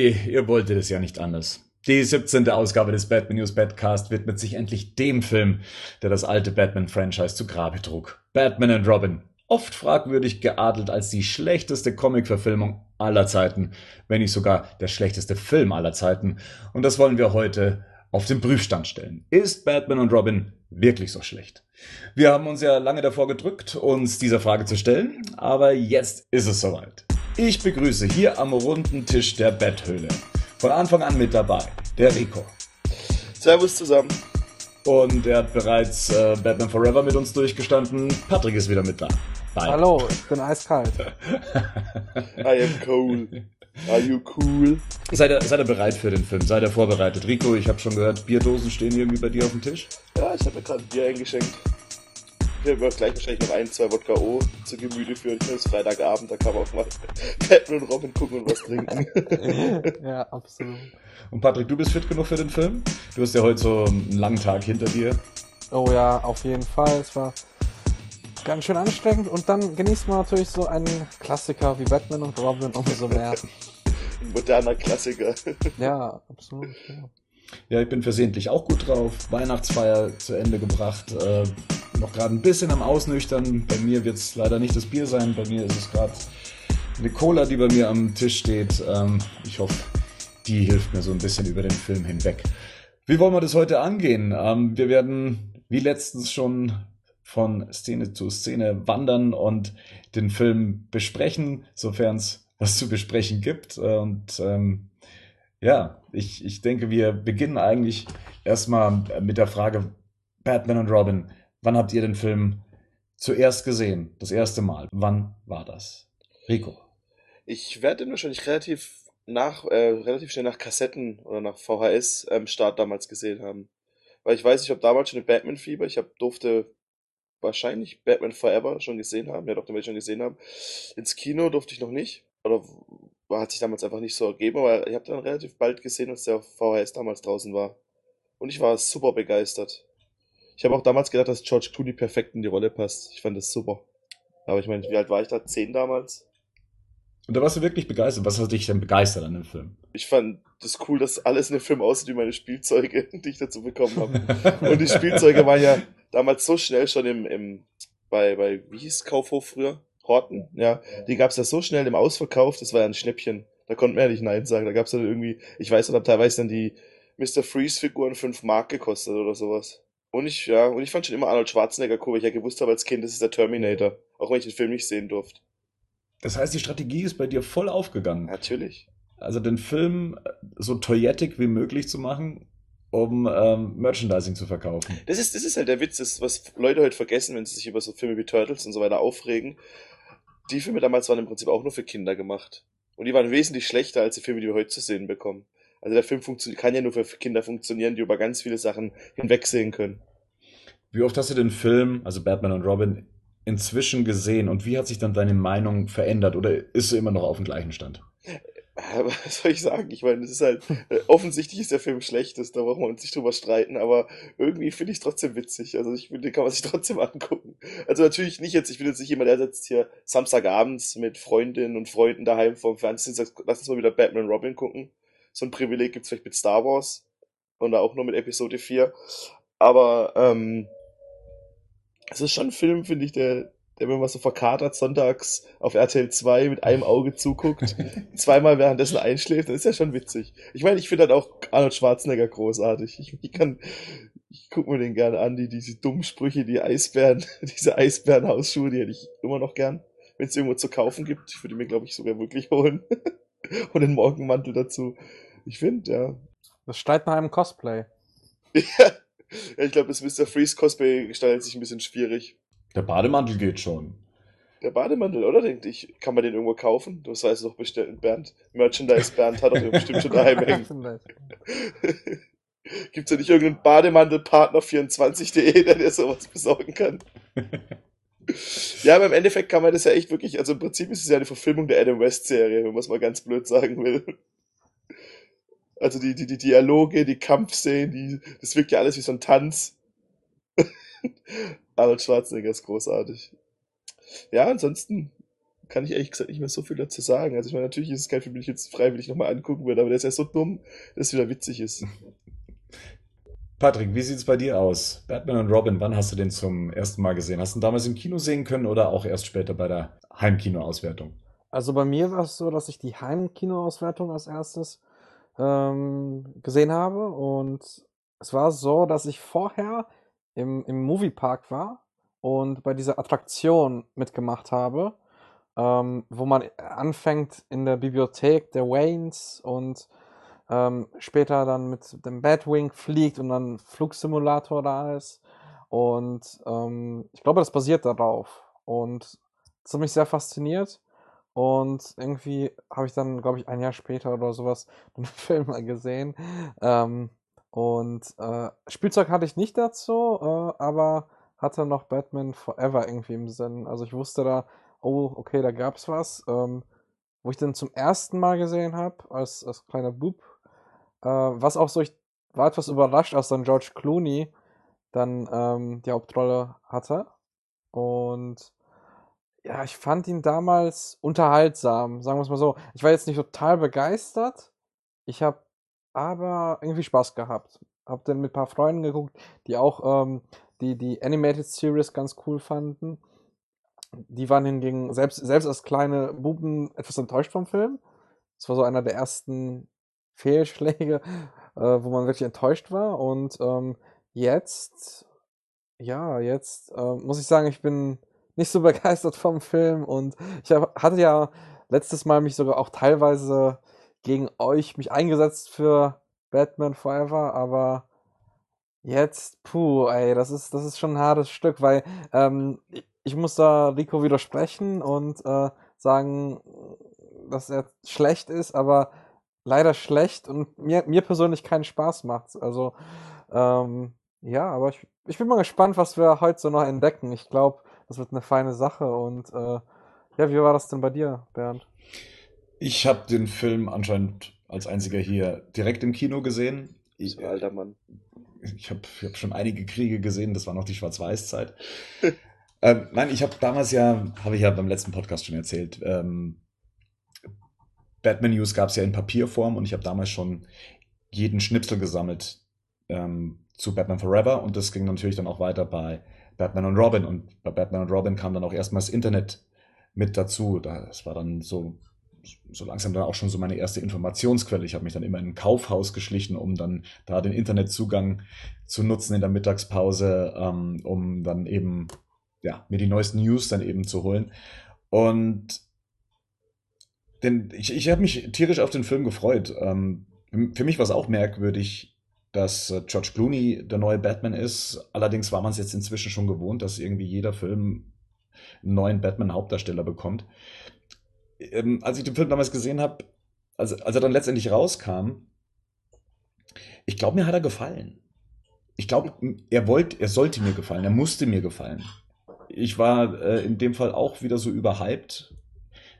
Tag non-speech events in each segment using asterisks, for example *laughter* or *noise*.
Ui, ihr wolltet es ja nicht anders. Die 17. Ausgabe des Batman News Badcast widmet sich endlich dem Film, der das alte Batman-Franchise zu Grabe trug. Batman and Robin. Oft fragwürdig geadelt als die schlechteste Comic-Verfilmung aller Zeiten, wenn nicht sogar der schlechteste Film aller Zeiten. Und das wollen wir heute auf den Prüfstand stellen. Ist Batman und Robin wirklich so schlecht? Wir haben uns ja lange davor gedrückt, uns dieser Frage zu stellen, aber jetzt ist es soweit. Ich begrüße hier am runden Tisch der Betthöhle von Anfang an mit dabei der Rico. Servus zusammen. Und er hat bereits äh, Batman Forever mit uns durchgestanden. Patrick ist wieder mit da. Bye. Hallo, ich bin eiskalt. *laughs* I am cool. Are you cool? Seid ihr, seid ihr bereit für den Film? Seid ihr vorbereitet? Rico, ich habe schon gehört, Bierdosen stehen irgendwie bei dir auf dem Tisch. Ja, ich habe mir gerade ein Bier eingeschenkt. Ich werde gleich wahrscheinlich noch ein, zwei Wodka O zu Gemüte führen. Ich ist Freitagabend, da kann man auch mal *laughs* Batman und Robin gucken und was trinken. *laughs* ja, absolut. Und Patrick, du bist fit genug für den Film? Du hast ja heute so einen langen Tag hinter dir. Oh ja, auf jeden Fall. Es war ganz schön anstrengend und dann genießt man natürlich so einen Klassiker wie Batman und Robin umso mehr. *laughs* Ein moderner Klassiker. ja, absolut. Ja. Ja, ich bin versehentlich auch gut drauf. Weihnachtsfeier zu Ende gebracht. Äh, noch gerade ein bisschen am Ausnüchtern. Bei mir wird es leider nicht das Bier sein. Bei mir ist es gerade eine Cola, die bei mir am Tisch steht. Ähm, ich hoffe, die hilft mir so ein bisschen über den Film hinweg. Wie wollen wir das heute angehen? Ähm, wir werden, wie letztens schon, von Szene zu Szene wandern und den Film besprechen, sofern es was zu besprechen gibt. Und ähm, ja, ich, ich denke, wir beginnen eigentlich erstmal mit der Frage Batman und Robin. Wann habt ihr den Film zuerst gesehen? Das erste Mal. Wann war das? Rico. Ich werde ihn wahrscheinlich relativ nach, äh, relativ schnell nach Kassetten oder nach VHS-Start ähm, damals gesehen haben. Weil ich weiß, ich habe damals schon eine Batman-Fieber. Ich hab, durfte wahrscheinlich Batman Forever schon gesehen haben. Ja, doch, den werde ich schon gesehen haben. Ins Kino durfte ich noch nicht. Oder hat sich damals einfach nicht so ergeben, aber ich habe dann relativ bald gesehen, als der VHS damals draußen war. Und ich war super begeistert. Ich habe auch damals gedacht, dass George Clooney perfekt in die Rolle passt. Ich fand das super. Aber ich meine, wie alt war ich da? Zehn damals? Und da warst du wirklich begeistert. Was hat dich denn begeistert an dem Film? Ich fand das cool, dass alles in dem Film aussieht wie meine Spielzeuge, *laughs* die ich dazu bekommen habe. *laughs* Und die Spielzeuge waren ja damals so schnell schon im, im bei, bei, wie hieß Kaufhof früher? Horten, ja. Die gab's ja so schnell im Ausverkauf, das war ja ein Schnäppchen. Da konnte man ja nicht Nein sagen. Da gab's dann irgendwie, ich weiß nicht, teilweise dann die Mr. Freeze-Figuren 5 Mark gekostet oder sowas. Und ich, ja, und ich fand schon immer Arnold Schwarzenegger cool, weil ich ja gewusst habe als Kind, das ist der Terminator. Auch wenn ich den Film nicht sehen durfte. Das heißt, die Strategie ist bei dir voll aufgegangen. Natürlich. Also den Film so toyetic wie möglich zu machen, um ähm, Merchandising zu verkaufen. Das ist, das ist halt der Witz, das, was Leute heute vergessen, wenn sie sich über so Filme wie Turtles und so weiter aufregen. Die Filme damals waren im Prinzip auch nur für Kinder gemacht. Und die waren wesentlich schlechter als die Filme, die wir heute zu sehen bekommen. Also der Film kann ja nur für Kinder funktionieren, die über ganz viele Sachen hinwegsehen können. Wie oft hast du den Film, also Batman und Robin, inzwischen gesehen und wie hat sich dann deine Meinung verändert oder ist sie immer noch auf dem gleichen Stand? *laughs* was soll ich sagen? Ich meine, es ist halt, äh, offensichtlich ist der Film schlecht, das, da brauchen wir uns nicht drüber streiten, aber irgendwie finde ich es trotzdem witzig. Also ich finde, den kann man sich *laughs* trotzdem angucken. Also natürlich nicht jetzt, ich bin jetzt nicht jemand, der sitzt hier Samstagabends mit Freundinnen und Freunden daheim vorm Fernsehen sagt, lass uns mal wieder Batman und Robin gucken. So ein Privileg gibt's vielleicht mit Star Wars und auch nur mit Episode 4. Aber ähm, es ist schon ein Film, finde ich, der, der mir mal so verkatert sonntags auf RTL 2 mit einem Auge zuguckt, *laughs* zweimal währenddessen einschläft, das ist ja schon witzig. Ich meine, ich finde halt auch Arnold Schwarzenegger großartig. Ich, ich kann, ich guck mir den gerne an, die, diese dummen Sprüche, die Eisbären, *laughs* diese Eisbärenhausschuhe, die hätte ich immer noch gern, wenn es irgendwo zu kaufen gibt. Ich würde mir, glaube ich, sogar wirklich holen. *laughs* Und den Morgenmantel dazu. Ich finde, ja. Das steigt nach einem Cosplay. ja, ich glaube, das Mr. Freeze Cosplay gestaltet sich ein bisschen schwierig. Der Bademantel geht schon. Der Bademantel, oder? Denkt ich, kann man den irgendwo kaufen? Das weißt du doch bestimmt, Bernd. Merchandise Bernd hat doch bestimmt schon daheim hängen. *laughs* Gibt's ja nicht irgendeinen Bademantelpartner24.de, *laughs* der dir sowas besorgen kann? *laughs* ja, aber im Endeffekt kann man das ja echt wirklich, also im Prinzip ist es ja eine Verfilmung der Adam West Serie, wenn man es mal ganz blöd sagen will. Also die, die, die Dialoge, die Kampfszenen, die, das wirkt ja alles wie so ein Tanz. Arnold Schwarzenegger ist großartig. Ja, ansonsten kann ich ehrlich gesagt nicht mehr so viel dazu sagen. Also ich meine, natürlich ist es kein Film, den ich jetzt freiwillig nochmal angucken würde, aber der ist ja so dumm, dass es wieder witzig ist. *laughs* Patrick, wie sieht es bei dir aus? Batman und Robin, wann hast du den zum ersten Mal gesehen? Hast du ihn damals im Kino sehen können oder auch erst später bei der Heimkinoauswertung? Also bei mir war es so, dass ich die Heimkinoauswertung als erstes ähm, gesehen habe und es war so, dass ich vorher im, im Moviepark war und bei dieser Attraktion mitgemacht habe, ähm, wo man anfängt in der Bibliothek der Waynes und ähm, später dann mit dem Batwing fliegt und dann Flugsimulator da ist. Und ähm, ich glaube, das basiert darauf. Und das hat mich sehr fasziniert. Und irgendwie habe ich dann, glaube ich, ein Jahr später oder sowas den *laughs* Film mal gesehen. Ähm, und äh, Spielzeug hatte ich nicht dazu, äh, aber hatte noch Batman Forever irgendwie im Sinn. Also ich wusste da, oh, okay, da gab's was. Ähm, wo ich den zum ersten Mal gesehen habe, als, als kleiner Bub. Äh, was auch so, ich war etwas überrascht, als dann George Clooney dann ähm, die Hauptrolle hatte. Und ja, ich fand ihn damals unterhaltsam, sagen wir es mal so. Ich war jetzt nicht total begeistert. Ich habe aber irgendwie Spaß gehabt. Hab dann mit ein paar Freunden geguckt, die auch ähm, die, die Animated Series ganz cool fanden. Die waren hingegen selbst, selbst als kleine Buben etwas enttäuscht vom Film. Das war so einer der ersten Fehlschläge, äh, wo man wirklich enttäuscht war. Und ähm, jetzt, ja, jetzt äh, muss ich sagen, ich bin nicht so *laughs* begeistert vom Film und ich hab, hatte ja letztes Mal mich sogar auch teilweise gegen euch mich eingesetzt für Batman Forever, aber jetzt, puh, ey, das ist, das ist schon ein hartes Stück, weil ähm, ich muss da Rico widersprechen und äh, sagen, dass er schlecht ist, aber leider schlecht und mir, mir persönlich keinen Spaß macht. Also, ähm, ja, aber ich, ich bin mal gespannt, was wir heute so noch entdecken. Ich glaube, das wird eine feine Sache und äh, ja, wie war das denn bei dir, Bernd? Ich habe den Film anscheinend als einziger hier direkt im Kino gesehen. Ich, so alter Mann. Ich habe hab schon einige Kriege gesehen, das war noch die Schwarz-Weiß-Zeit. *laughs* ähm, nein, ich habe damals ja, habe ich ja beim letzten Podcast schon erzählt, ähm, Batman News gab es ja in Papierform und ich habe damals schon jeden Schnipsel gesammelt ähm, zu Batman Forever und das ging natürlich dann auch weiter bei Batman und Robin und bei Batman und Robin kam dann auch erstmal das Internet mit dazu. Das war dann so, so langsam dann auch schon so meine erste Informationsquelle. Ich habe mich dann immer in ein Kaufhaus geschlichen, um dann da den Internetzugang zu nutzen in der Mittagspause, ähm, um dann eben ja, mir die neuesten News dann eben zu holen. Und denn ich, ich habe mich tierisch auf den Film gefreut. Ähm, für mich war es auch merkwürdig, dass äh, George Clooney der neue Batman ist. Allerdings war man es jetzt inzwischen schon gewohnt, dass irgendwie jeder Film einen neuen Batman-Hauptdarsteller bekommt. Ähm, als ich den Film damals gesehen habe, also als er dann letztendlich rauskam, ich glaube, mir hat er gefallen. Ich glaube, er wollte, er sollte mir gefallen, er musste mir gefallen. Ich war äh, in dem Fall auch wieder so überhyped,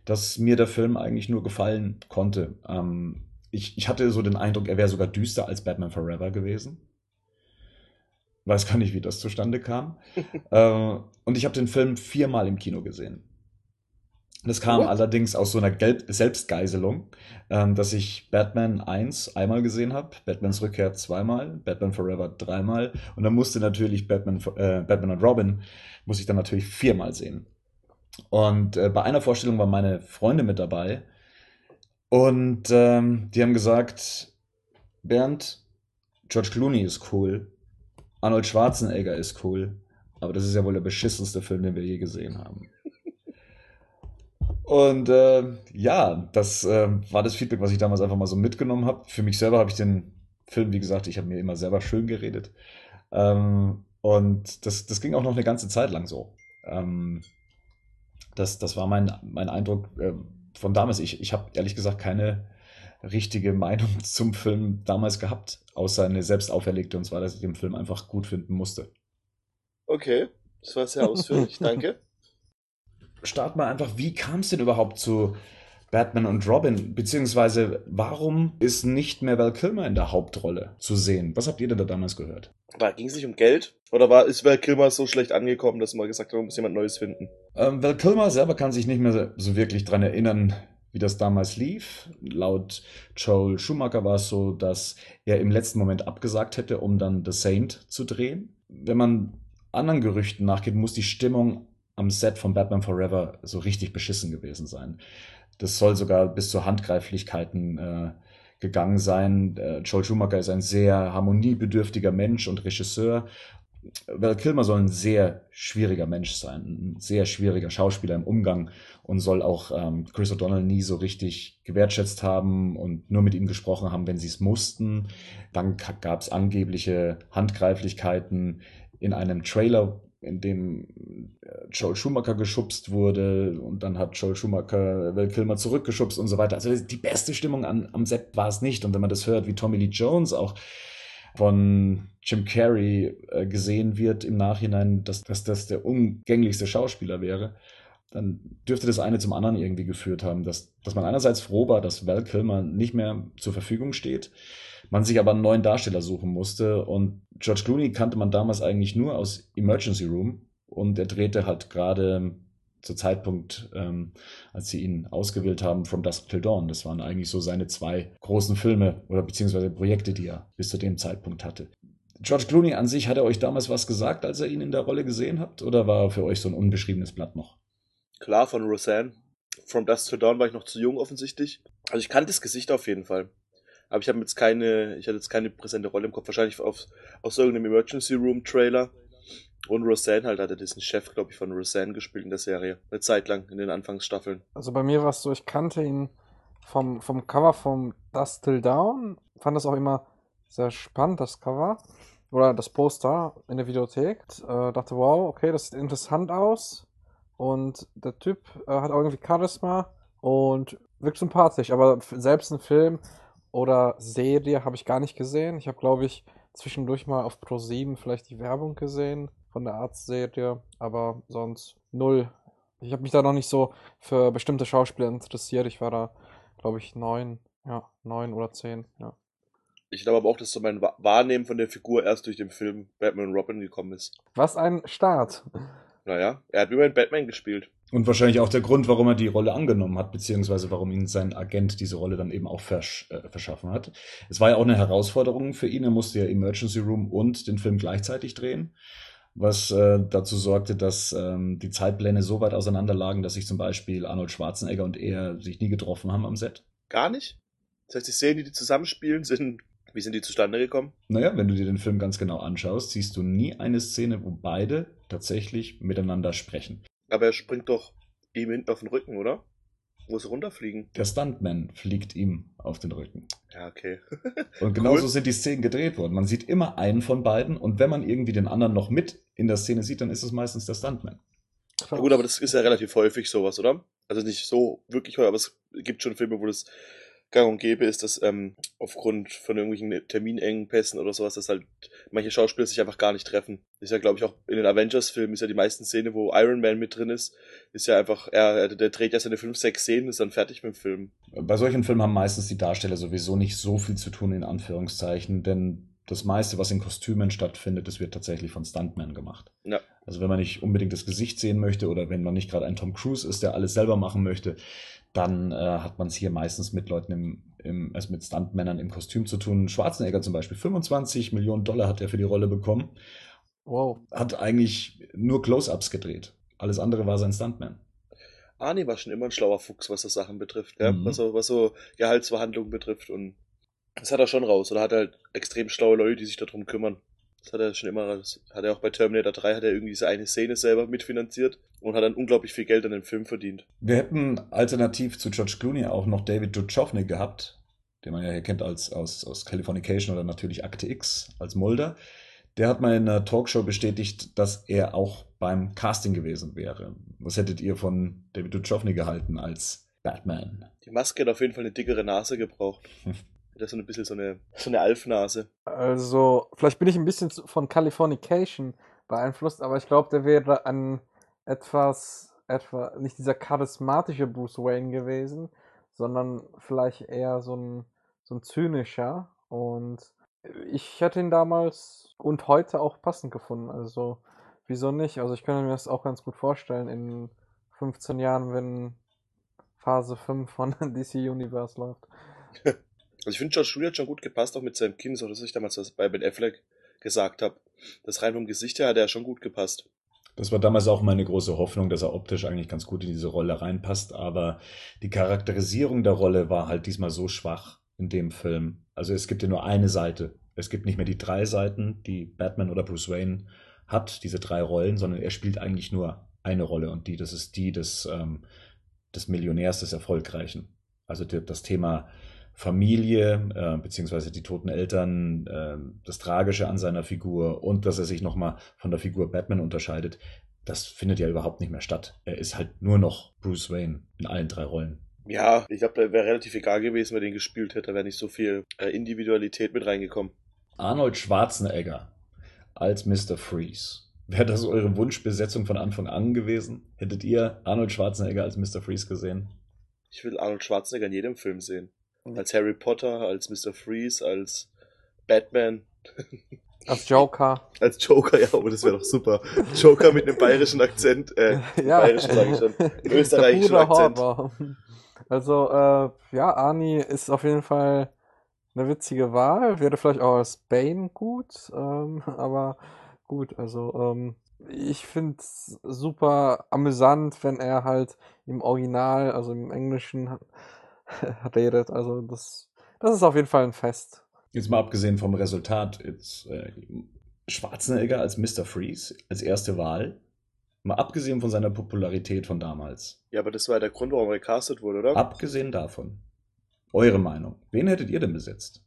dass mir der Film eigentlich nur gefallen konnte. Ähm, ich, ich hatte so den Eindruck, er wäre sogar düster als Batman Forever gewesen. Weiß gar nicht, wie das zustande kam. *laughs* äh, und ich habe den Film viermal im Kino gesehen. Das kam What? allerdings aus so einer Gelb Selbstgeiselung, ähm, dass ich Batman 1 einmal gesehen habe, Batmans Rückkehr zweimal, Batman Forever dreimal und dann musste natürlich Batman, äh, Batman und Robin, muss ich dann natürlich viermal sehen. Und äh, bei einer Vorstellung waren meine Freunde mit dabei. Und ähm, die haben gesagt, Bernd, George Clooney ist cool, Arnold Schwarzenegger ist cool, aber das ist ja wohl der beschissenste Film, den wir je gesehen haben. Und äh, ja, das äh, war das Feedback, was ich damals einfach mal so mitgenommen habe. Für mich selber habe ich den Film, wie gesagt, ich habe mir immer selber schön geredet. Ähm, und das, das ging auch noch eine ganze Zeit lang so. Ähm, das, das war mein, mein Eindruck äh, von damals. Ich, ich habe ehrlich gesagt keine richtige Meinung *laughs* zum Film damals gehabt, außer eine selbst auferlegte, und zwar, dass ich den Film einfach gut finden musste. Okay, das war sehr ausführlich, *laughs* danke. Start mal einfach, wie kam es denn überhaupt zu Batman und Robin, beziehungsweise warum ist nicht mehr Val Kilmer in der Hauptrolle zu sehen? Was habt ihr denn da damals gehört? Ging es nicht um Geld? Oder war, ist Val Kilmer so schlecht angekommen, dass man gesagt hat, man muss jemand Neues finden? Ähm, Val Kilmer selber kann sich nicht mehr so wirklich dran erinnern, wie das damals lief. Laut Joel Schumacher war es so, dass er im letzten Moment abgesagt hätte, um dann The Saint zu drehen. Wenn man anderen Gerüchten nachgeht, muss die Stimmung am Set von Batman Forever so richtig beschissen gewesen sein. Das soll sogar bis zu Handgreiflichkeiten äh, gegangen sein. Äh, Joel Schumacher ist ein sehr harmoniebedürftiger Mensch und Regisseur. Val Kilmer soll ein sehr schwieriger Mensch sein, ein sehr schwieriger Schauspieler im Umgang und soll auch ähm, Chris O'Donnell nie so richtig gewertschätzt haben und nur mit ihm gesprochen haben, wenn sie es mussten. Dann gab es angebliche Handgreiflichkeiten in einem Trailer, in dem äh, Joel Schumacher geschubst wurde und dann hat Joel Schumacher Val Kilmer zurückgeschubst und so weiter. Also die beste Stimmung an, am Set war es nicht. Und wenn man das hört, wie Tommy Lee Jones auch von Jim Carrey äh, gesehen wird im Nachhinein, dass, dass das der umgänglichste Schauspieler wäre, dann dürfte das eine zum anderen irgendwie geführt haben, dass, dass man einerseits froh war, dass Val Kilmer nicht mehr zur Verfügung steht, man sich aber einen neuen Darsteller suchen musste und George Clooney kannte man damals eigentlich nur aus Emergency Room und er drehte halt gerade zu Zeitpunkt, ähm, als sie ihn ausgewählt haben, From Dusk Till Dawn. Das waren eigentlich so seine zwei großen Filme oder beziehungsweise Projekte, die er bis zu dem Zeitpunkt hatte. George Clooney an sich, hat er euch damals was gesagt, als er ihn in der Rolle gesehen habt? Oder war er für euch so ein unbeschriebenes Blatt noch? Klar, von Roseanne. From Dusk Till Dawn war ich noch zu jung offensichtlich. Also ich kannte das Gesicht auf jeden Fall. Aber ich habe jetzt keine, ich hatte jetzt keine präsente Rolle im Kopf. Wahrscheinlich auf, aus irgendeinem Emergency Room Trailer. Und Roseanne halt hat er diesen Chef, glaube ich, von Roseanne gespielt in der Serie. Eine Zeit lang in den Anfangsstaffeln. Also bei mir war es so, ich kannte ihn vom, vom Cover vom Dust Till Down. Fand das auch immer sehr spannend, das Cover. Oder das Poster in der Videothek. Äh, dachte, wow, okay, das sieht interessant aus. Und der Typ äh, hat auch irgendwie Charisma und wirkt sympathisch. Aber selbst ein Film oder Serie habe ich gar nicht gesehen. Ich habe, glaube ich, zwischendurch mal auf Pro7 vielleicht die Werbung gesehen von der Arztserie, aber sonst null. Ich habe mich da noch nicht so für bestimmte Schauspieler interessiert. Ich war da, glaube ich, neun, ja, neun oder zehn, ja. Ich glaube aber auch, dass so mein Wahrnehmen von der Figur erst durch den Film Batman Robin gekommen ist. Was ein Start. Naja, er hat immerhin Batman gespielt. Und wahrscheinlich auch der Grund, warum er die Rolle angenommen hat, beziehungsweise warum ihn sein Agent diese Rolle dann eben auch versch äh, verschaffen hat. Es war ja auch eine Herausforderung für ihn. Er musste ja Emergency Room und den Film gleichzeitig drehen was äh, dazu sorgte, dass ähm, die Zeitpläne so weit auseinander lagen, dass sich zum Beispiel Arnold Schwarzenegger und er sich nie getroffen haben am Set. Gar nicht? Das heißt, die Szenen, die die zusammenspielen, sind, wie sind die zustande gekommen? Naja, wenn du dir den Film ganz genau anschaust, siehst du nie eine Szene, wo beide tatsächlich miteinander sprechen. Aber er springt doch ihm hinten auf den Rücken, oder? Muss runterfliegen. Der Stuntman fliegt ihm auf den Rücken. Ja, okay. *laughs* und genauso cool. sind die Szenen gedreht worden. Man sieht immer einen von beiden und wenn man irgendwie den anderen noch mit in der Szene sieht, dann ist es meistens der Stuntman. Ja, gut, aber das ist ja relativ häufig sowas, oder? Also nicht so wirklich häufig, aber es gibt schon Filme, wo das gang und gäbe ist, dass ähm, aufgrund von irgendwelchen Terminengpässen oder sowas, dass halt manche Schauspieler sich einfach gar nicht treffen. Ist ja, glaube ich, auch in den Avengers-Filmen ist ja die meisten Szene, wo Iron Man mit drin ist, ist ja einfach, er, der dreht ja seine fünf, sechs Szenen, ist dann fertig mit dem Film. Bei solchen Filmen haben meistens die Darsteller sowieso nicht so viel zu tun, in Anführungszeichen, denn das meiste, was in Kostümen stattfindet, das wird tatsächlich von Stuntmen gemacht. Ja. Also wenn man nicht unbedingt das Gesicht sehen möchte oder wenn man nicht gerade ein Tom Cruise ist, der alles selber machen möchte, dann äh, hat man es hier meistens mit Leuten im, im, also mit Stuntmännern im Kostüm zu tun. Schwarzenegger zum Beispiel, 25 Millionen Dollar hat er für die Rolle bekommen. Wow. Hat eigentlich nur Close-Ups gedreht. Alles andere war sein Stuntman. Arnie war schon immer ein schlauer Fuchs, was so Sachen betrifft, ja? Mhm. was, so, was so Gehaltsverhandlungen betrifft und das hat er schon raus. Oder hat er halt extrem schlaue Leute, die sich darum kümmern. Das hat er schon immer, das hat er auch bei Terminator 3, hat er irgendwie diese eine Szene selber mitfinanziert und hat dann unglaublich viel Geld an dem Film verdient. Wir hätten alternativ zu George Clooney auch noch David Duchovny gehabt, den man ja hier kennt als, aus, aus Californication oder natürlich Akte X als Mulder. Der hat mal in einer Talkshow bestätigt, dass er auch beim Casting gewesen wäre. Was hättet ihr von David Duchovny gehalten als Batman? Die Maske hat auf jeden Fall eine dickere Nase gebraucht. *laughs* Das ist so ein bisschen so eine, so eine Alfnase. Also, vielleicht bin ich ein bisschen von Californication beeinflusst, aber ich glaube, der wäre ein etwas, etwa, nicht dieser charismatische Bruce Wayne gewesen, sondern vielleicht eher so ein, so ein zynischer. Und ich hätte ihn damals und heute auch passend gefunden. Also, wieso nicht? Also, ich könnte mir das auch ganz gut vorstellen in 15 Jahren, wenn Phase 5 von *laughs* DC Universe läuft. *laughs* Also ich finde, George Clooney hat schon gut gepasst, auch mit seinem Kinn, so dass ich damals bei Ben Affleck gesagt habe. Das rein vom Gesicht her hat er schon gut gepasst. Das war damals auch meine große Hoffnung, dass er optisch eigentlich ganz gut in diese Rolle reinpasst, aber die Charakterisierung der Rolle war halt diesmal so schwach in dem Film. Also es gibt ja nur eine Seite. Es gibt nicht mehr die drei Seiten, die Batman oder Bruce Wayne hat, diese drei Rollen, sondern er spielt eigentlich nur eine Rolle und die, das ist die des, ähm, des Millionärs, des Erfolgreichen. Also das Thema Familie, äh, beziehungsweise die toten Eltern, äh, das Tragische an seiner Figur und dass er sich nochmal von der Figur Batman unterscheidet, das findet ja überhaupt nicht mehr statt. Er ist halt nur noch Bruce Wayne in allen drei Rollen. Ja, ich glaube, da wäre relativ egal gewesen, wer den gespielt hätte, da wäre nicht so viel äh, Individualität mit reingekommen. Arnold Schwarzenegger als Mr. Freeze. Wäre das eure Wunschbesetzung von Anfang an gewesen? Hättet ihr Arnold Schwarzenegger als Mr. Freeze gesehen? Ich will Arnold Schwarzenegger in jedem Film sehen. Als Harry Potter, als Mr. Freeze, als Batman. *laughs* Als Joker. als Joker, ja, aber das wäre doch super. Joker mit einem bayerischen Akzent, äh, *laughs* ja. bayerischen sage ich schon, *laughs* österreichischen Akzent. Horber. Also, äh, ja, Arnie ist auf jeden Fall eine witzige Wahl. Wäre vielleicht auch als Bane gut, ähm, aber gut, also, ähm, ich finde es super amüsant, wenn er halt im Original, also im Englischen, *laughs* redet. Also, das, das ist auf jeden Fall ein Fest. Jetzt mal abgesehen vom Resultat, jetzt äh, Schwarzenegger als Mr. Freeze, als erste Wahl. Mal abgesehen von seiner Popularität von damals. Ja, aber das war ja der Grund, warum er gecastet wurde, oder? Abgesehen davon. Eure Meinung. Wen hättet ihr denn besetzt?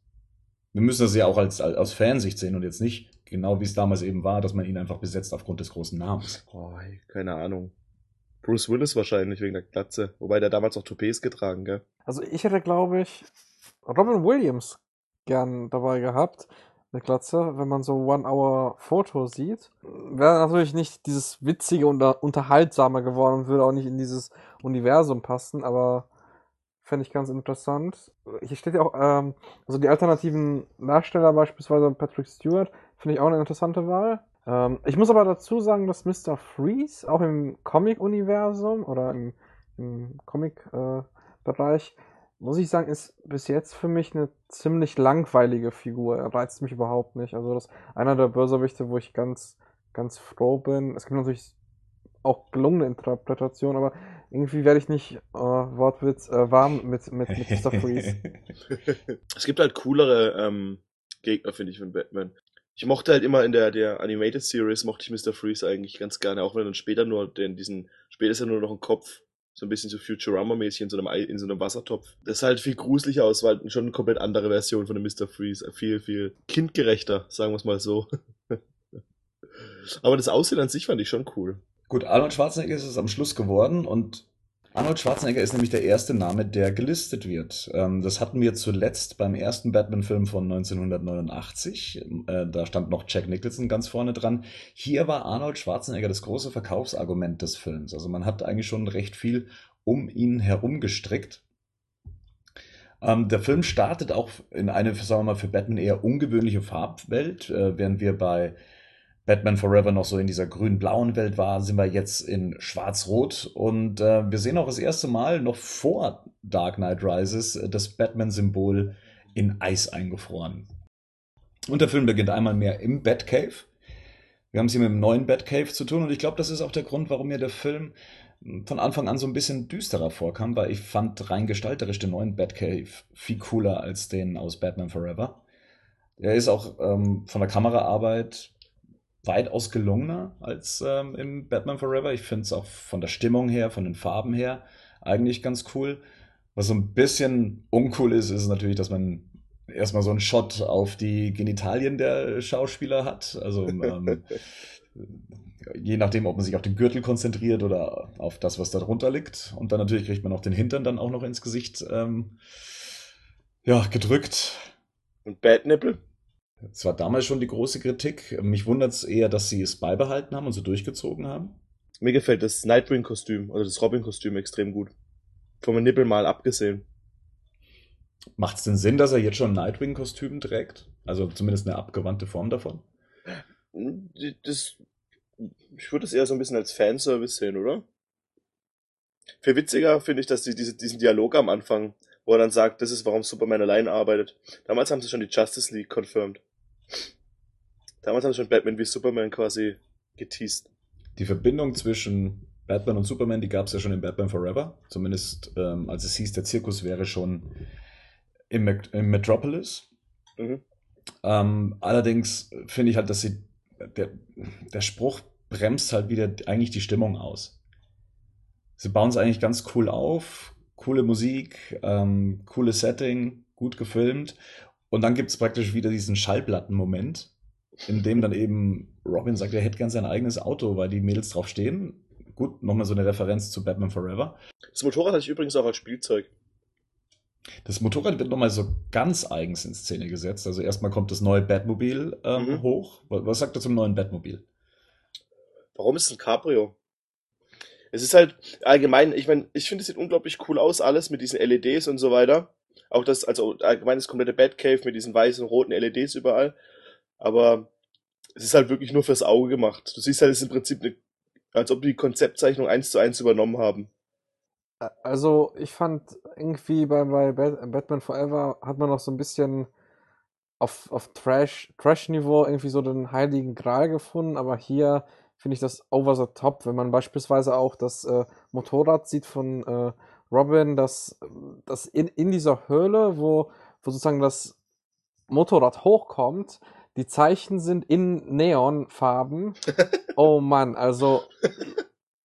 Wir müssen das ja auch als, als aus Fansicht sehen und jetzt nicht genau wie es damals eben war, dass man ihn einfach besetzt aufgrund des großen Namens. Boah, ey, keine Ahnung. Bruce Willis wahrscheinlich wegen der Glatze. Wobei der damals noch Toupets getragen, gell? Also, ich hätte, glaube ich, Robin Williams gern dabei gehabt. Eine Glatze, wenn man so One-Hour-Foto sieht. Wäre natürlich nicht dieses witzige und unterhaltsame geworden und würde auch nicht in dieses Universum passen, aber fände ich ganz interessant. Hier steht ja auch, ähm, also die alternativen Darsteller, beispielsweise Patrick Stewart, finde ich auch eine interessante Wahl. Ähm, ich muss aber dazu sagen, dass Mr. Freeze auch im Comic-Universum oder im, im Comic-Bereich, muss ich sagen, ist bis jetzt für mich eine ziemlich langweilige Figur. Er reizt mich überhaupt nicht. Also das ist einer der Bösewichte, wo ich ganz, ganz froh bin. Es gibt natürlich auch gelungene Interpretationen, aber irgendwie werde ich nicht äh, Wortwitz äh, warm mit, mit, mit Mr. Freeze. *laughs* *laughs* es gibt halt coolere ähm, Gegner, finde ich, von Batman. Ich mochte halt immer in der, der Animated Series, mochte ich Mr. Freeze eigentlich ganz gerne, auch wenn dann später nur den, diesen, später ist er nur noch ein Kopf, so ein bisschen so Futurama-mäßig in so einem, Ei- in so einem Wassertopf. Das sah halt viel gruseliger aus, weil schon eine komplett andere Version von dem Mr. Freeze, viel, viel kindgerechter, sagen wir es mal so. *laughs* Aber das Aussehen an sich fand ich schon cool. Gut, Arnold Schwarzenegger ist es am Schluss geworden und Arnold Schwarzenegger ist nämlich der erste Name, der gelistet wird. Ähm, das hatten wir zuletzt beim ersten Batman-Film von 1989. Äh, da stand noch Jack Nicholson ganz vorne dran. Hier war Arnold Schwarzenegger das große Verkaufsargument des Films. Also man hat eigentlich schon recht viel um ihn herum gestrickt. Ähm, der Film startet auch in eine, sagen wir mal, für Batman eher ungewöhnliche Farbwelt, äh, während wir bei Batman Forever noch so in dieser grün-blauen Welt war, sind wir jetzt in schwarz-rot und äh, wir sehen auch das erste Mal noch vor Dark Knight Rises äh, das Batman-Symbol in Eis eingefroren. Und der Film beginnt einmal mehr im Batcave. Wir haben es hier mit dem neuen Batcave zu tun und ich glaube, das ist auch der Grund, warum mir der Film von Anfang an so ein bisschen düsterer vorkam, weil ich fand rein gestalterisch den neuen Batcave viel cooler als den aus Batman Forever. Er ist auch ähm, von der Kameraarbeit weitaus gelungener als ähm, im Batman Forever. Ich finde es auch von der Stimmung her, von den Farben her eigentlich ganz cool. Was so ein bisschen uncool ist, ist natürlich, dass man erstmal so einen Shot auf die Genitalien der Schauspieler hat. Also ähm, *laughs* je nachdem, ob man sich auf den Gürtel konzentriert oder auf das, was da drunter liegt. Und dann natürlich kriegt man auch den Hintern dann auch noch ins Gesicht ähm, ja, gedrückt. Und Batnippel? Es war damals schon die große Kritik. Mich wundert es eher, dass sie es beibehalten haben und so durchgezogen haben. Mir gefällt das Nightwing-Kostüm, also das Robin-Kostüm extrem gut. Vom Nippel mal abgesehen. Macht es denn Sinn, dass er jetzt schon ein Nightwing-Kostüm trägt? Also zumindest eine abgewandte Form davon? Das, ich würde es eher so ein bisschen als Fanservice sehen, oder? Viel witziger finde ich, dass die, diese, diesen Dialog am Anfang, wo er dann sagt, das ist, warum Superman allein arbeitet. Damals haben sie schon die Justice League confirmed. Damals haben sie schon Batman wie Superman quasi geteased. Die Verbindung zwischen Batman und Superman, die gab es ja schon in Batman Forever. Zumindest ähm, als es hieß, der Zirkus wäre schon im, im Metropolis. Mhm. Ähm, allerdings finde ich halt, dass sie der, der Spruch bremst halt wieder eigentlich die Stimmung aus. Sie bauen es eigentlich ganz cool auf, coole Musik, ähm, cooles Setting, gut gefilmt. Und dann gibt es praktisch wieder diesen Schallplattenmoment, in dem dann eben Robin sagt, er hätte gern sein eigenes Auto, weil die Mädels drauf stehen. Gut, nochmal so eine Referenz zu Batman Forever. Das Motorrad hatte ich übrigens auch als Spielzeug. Das Motorrad wird nochmal so ganz eigens in Szene gesetzt. Also erstmal kommt das neue Batmobil ähm, mhm. hoch. Was sagt er zum neuen Batmobil? Warum ist es ein Cabrio? Es ist halt allgemein, ich meine, ich finde, es sieht unglaublich cool aus, alles mit diesen LEDs und so weiter. Auch das, also allgemein das komplette Batcave mit diesen weißen, roten LEDs überall. Aber es ist halt wirklich nur fürs Auge gemacht. Du siehst halt, es ist im Prinzip eine, als ob die Konzeptzeichnung eins zu eins übernommen haben. Also, ich fand irgendwie bei, bei Batman Forever hat man noch so ein bisschen auf, auf Trash, Trash-Niveau irgendwie so den heiligen Gral gefunden, aber hier finde ich das over the top, wenn man beispielsweise auch das äh, Motorrad sieht von äh, Robin, das, das in, in dieser Höhle, wo, wo sozusagen das Motorrad hochkommt, die Zeichen sind in Neonfarben. *laughs* oh Mann, also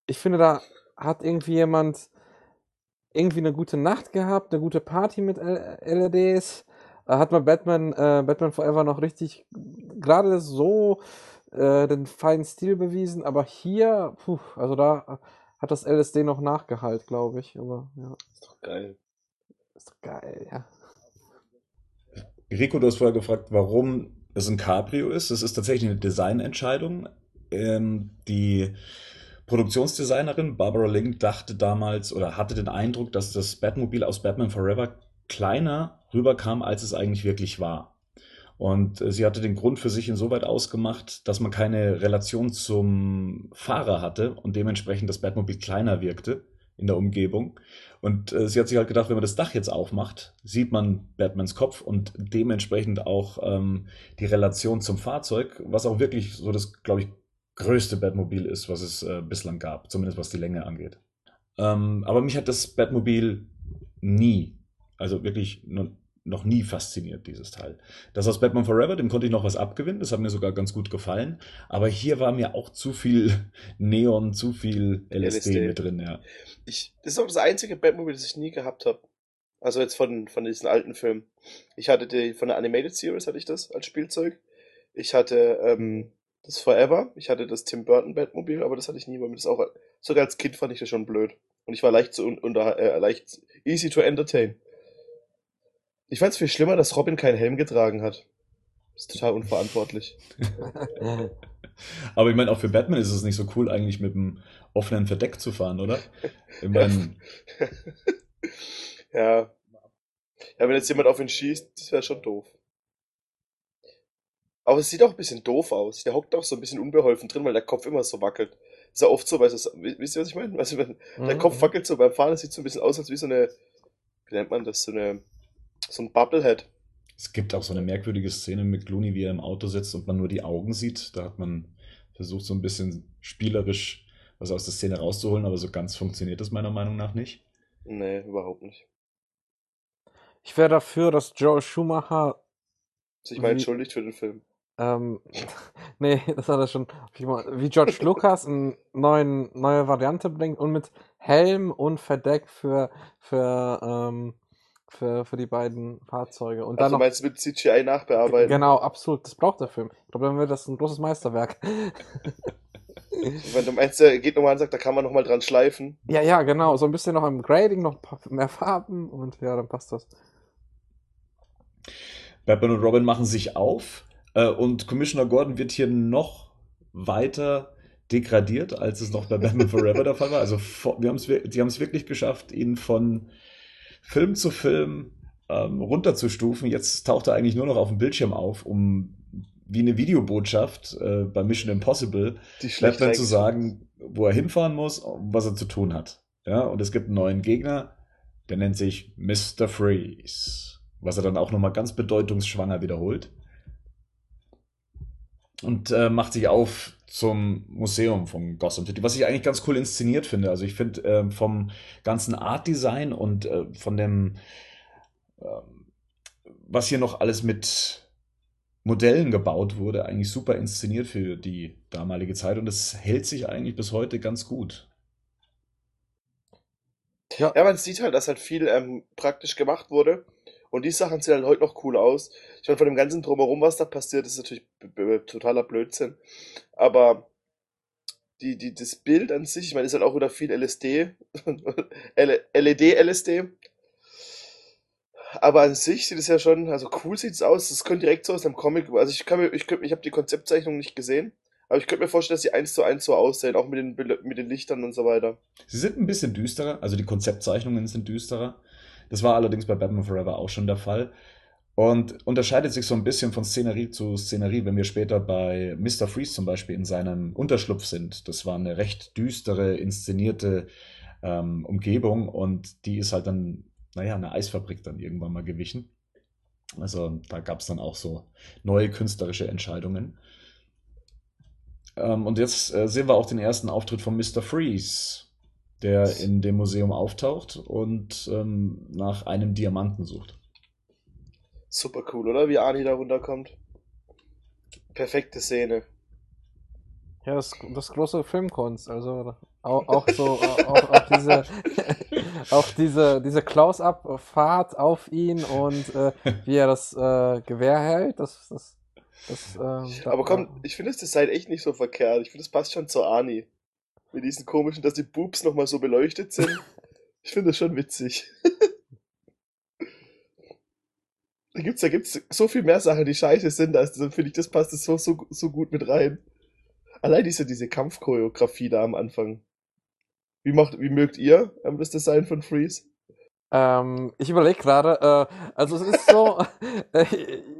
ich finde, da hat irgendwie jemand irgendwie eine gute Nacht gehabt, eine gute Party mit LEDs. Hat man Batman, äh, Batman Forever noch richtig gerade so äh, den feinen Stil bewiesen, aber hier, puh, also da hat das LSD noch nachgehalt, glaube ich. Aber ja. Ist doch geil. Ist doch geil, ja. Rico, du hast vorher gefragt, warum es ein Cabrio ist. Es ist tatsächlich eine Designentscheidung. Ähm, die Produktionsdesignerin Barbara Link dachte damals oder hatte den Eindruck, dass das Batmobil aus Batman Forever kleiner rüberkam, als es eigentlich wirklich war. Und äh, sie hatte den Grund für sich insoweit ausgemacht, dass man keine Relation zum Fahrer hatte und dementsprechend das Batmobil kleiner wirkte in der Umgebung. Und äh, sie hat sich halt gedacht, wenn man das Dach jetzt aufmacht, sieht man Batmans Kopf und dementsprechend auch ähm, die Relation zum Fahrzeug, was auch wirklich so das, glaube ich, größte Batmobil ist, was es äh, bislang gab, zumindest was die Länge angeht. Ähm, aber mich hat das Batmobil nie, also wirklich nur, noch nie fasziniert, dieses Teil. Das aus Batman Forever, dem konnte ich noch was abgewinnen, das hat mir sogar ganz gut gefallen. Aber hier war mir auch zu viel *laughs* Neon, zu viel LSD, LSD. mit drin, ja. Ich, das ist auch das einzige Batmobil, das ich nie gehabt habe. Also jetzt von, von diesen alten Filmen. Ich hatte die, von der Animated Series hatte ich das als Spielzeug. Ich hatte ähm, das Forever. Ich hatte das Tim Burton Batmobil, aber das hatte ich nie, weil mir das auch, sogar als Kind fand ich das schon blöd. Und ich war leicht zu unter, äh, leicht easy to entertain. Ich fand es viel schlimmer, dass Robin keinen Helm getragen hat. Das ist total unverantwortlich. aber ich meine, auch für Batman ist es nicht so cool, eigentlich mit einem offenen Verdeck zu fahren, oder? Ich mein... *laughs* ja. Ja, wenn jetzt jemand auf ihn schießt, das wäre schon doof. Aber es sieht auch ein bisschen doof aus. Der hockt auch so ein bisschen unbeholfen drin, weil der Kopf immer so wackelt. ist ja oft so, weil es, wisst ihr, was ich meine? Also, wenn mhm. der Kopf wackelt so beim Fahren, das sieht so ein bisschen aus, als wie so eine, wie nennt man das, so eine, so ein Bubblehead. Es gibt auch so eine merkwürdige Szene mit Clooney, wie er im Auto sitzt und man nur die Augen sieht. Da hat man versucht, so ein bisschen spielerisch was aus der Szene rauszuholen, aber so ganz funktioniert das meiner Meinung nach nicht. Nee, überhaupt nicht. Ich wäre dafür, dass Joel Schumacher sich mal entschuldigt für den Film. Ähm, *laughs* nee, das hat er schon. Wie George *laughs* Lucas eine neue Variante bringt und mit Helm und Verdeck für, für, ähm, für, für die beiden Fahrzeuge. Und also dann noch, meinst du mit CGI nachbearbeiten? Genau, absolut. Das braucht der Film. Ich glaube, dann wird das ein großes Meisterwerk. Wenn du meinst, er geht nochmal und sagt, da kann man nochmal dran schleifen. Ja, ja, genau. So ein bisschen noch im Grading, noch mehr Farben und ja, dann passt das. Batman und Robin machen sich auf äh, und Commissioner Gordon wird hier noch weiter degradiert, als es noch bei Batman Forever der Fall war. Also wir haben's, die haben es wirklich geschafft, ihn von Film zu Film ähm, runterzustufen. Jetzt taucht er eigentlich nur noch auf dem Bildschirm auf, um wie eine Videobotschaft äh, bei Mission Impossible Die schlecht Batman zu sagen, wo er hinfahren muss, und was er zu tun hat. Ja, und es gibt einen neuen Gegner, der nennt sich Mr. Freeze, was er dann auch nochmal ganz bedeutungsschwanger wiederholt. Und äh, macht sich auf zum Museum von Gotham City, was ich eigentlich ganz cool inszeniert finde. Also ich finde ähm, vom ganzen Art Design und äh, von dem, ähm, was hier noch alles mit Modellen gebaut wurde, eigentlich super inszeniert für die damalige Zeit und es hält sich eigentlich bis heute ganz gut. Ja, man sieht halt, dass halt viel ähm, praktisch gemacht wurde. Und die Sachen sehen halt heute noch cool aus. Ich meine, von dem ganzen Drumherum, was da passiert, ist natürlich totaler Blödsinn. Aber die, die, das Bild an sich, ich meine, ist halt auch wieder viel LSD. LED-LSD. *laughs* Aber an sich sieht es ja schon, also cool sieht es aus. Das könnte direkt so aus einem Comic. Also ich kann mir, ich ich habe die Konzeptzeichnung nicht gesehen. Aber ich könnte mir vorstellen, dass die eins zu eins so aussehen, auch mit den, mit den Lichtern und so weiter. Sie sind ein bisschen düsterer, also die Konzeptzeichnungen sind düsterer. Das war allerdings bei Batman Forever auch schon der Fall. Und unterscheidet sich so ein bisschen von Szenerie zu Szenerie, wenn wir später bei Mr. Freeze zum Beispiel in seinem Unterschlupf sind. Das war eine recht düstere, inszenierte ähm, Umgebung und die ist halt dann, naja, eine Eisfabrik dann irgendwann mal gewichen. Also da gab es dann auch so neue künstlerische Entscheidungen. Ähm, und jetzt äh, sehen wir auch den ersten Auftritt von Mr. Freeze, der in dem Museum auftaucht und ähm, nach einem Diamanten sucht. Super cool, oder? Wie Arnie da runterkommt. Perfekte Szene. Ja, das, das große Filmkunst, also auch, auch so, auch, auch diese, *laughs* auch diese, diese Close-Up-Fahrt auf ihn und äh, wie er das äh, Gewehr hält, das, das, das, da- Aber komm, ich finde das Design echt nicht so verkehrt. Ich finde, das passt schon zu Arnie. Mit diesen komischen, dass die Boobs nochmal so beleuchtet sind. *laughs* Ich finde das schon witzig. *laughs* Da gibt's, da gibt's so viel mehr Sachen, die scheiße sind, als dann finde ich, das passt das so, so, so gut mit rein. Allein diese, diese Kampfchoreografie da am Anfang. Wie macht, wie mögt ihr das Design von Freeze? Ähm, ich überlege gerade, äh, also es ist so, *laughs* äh,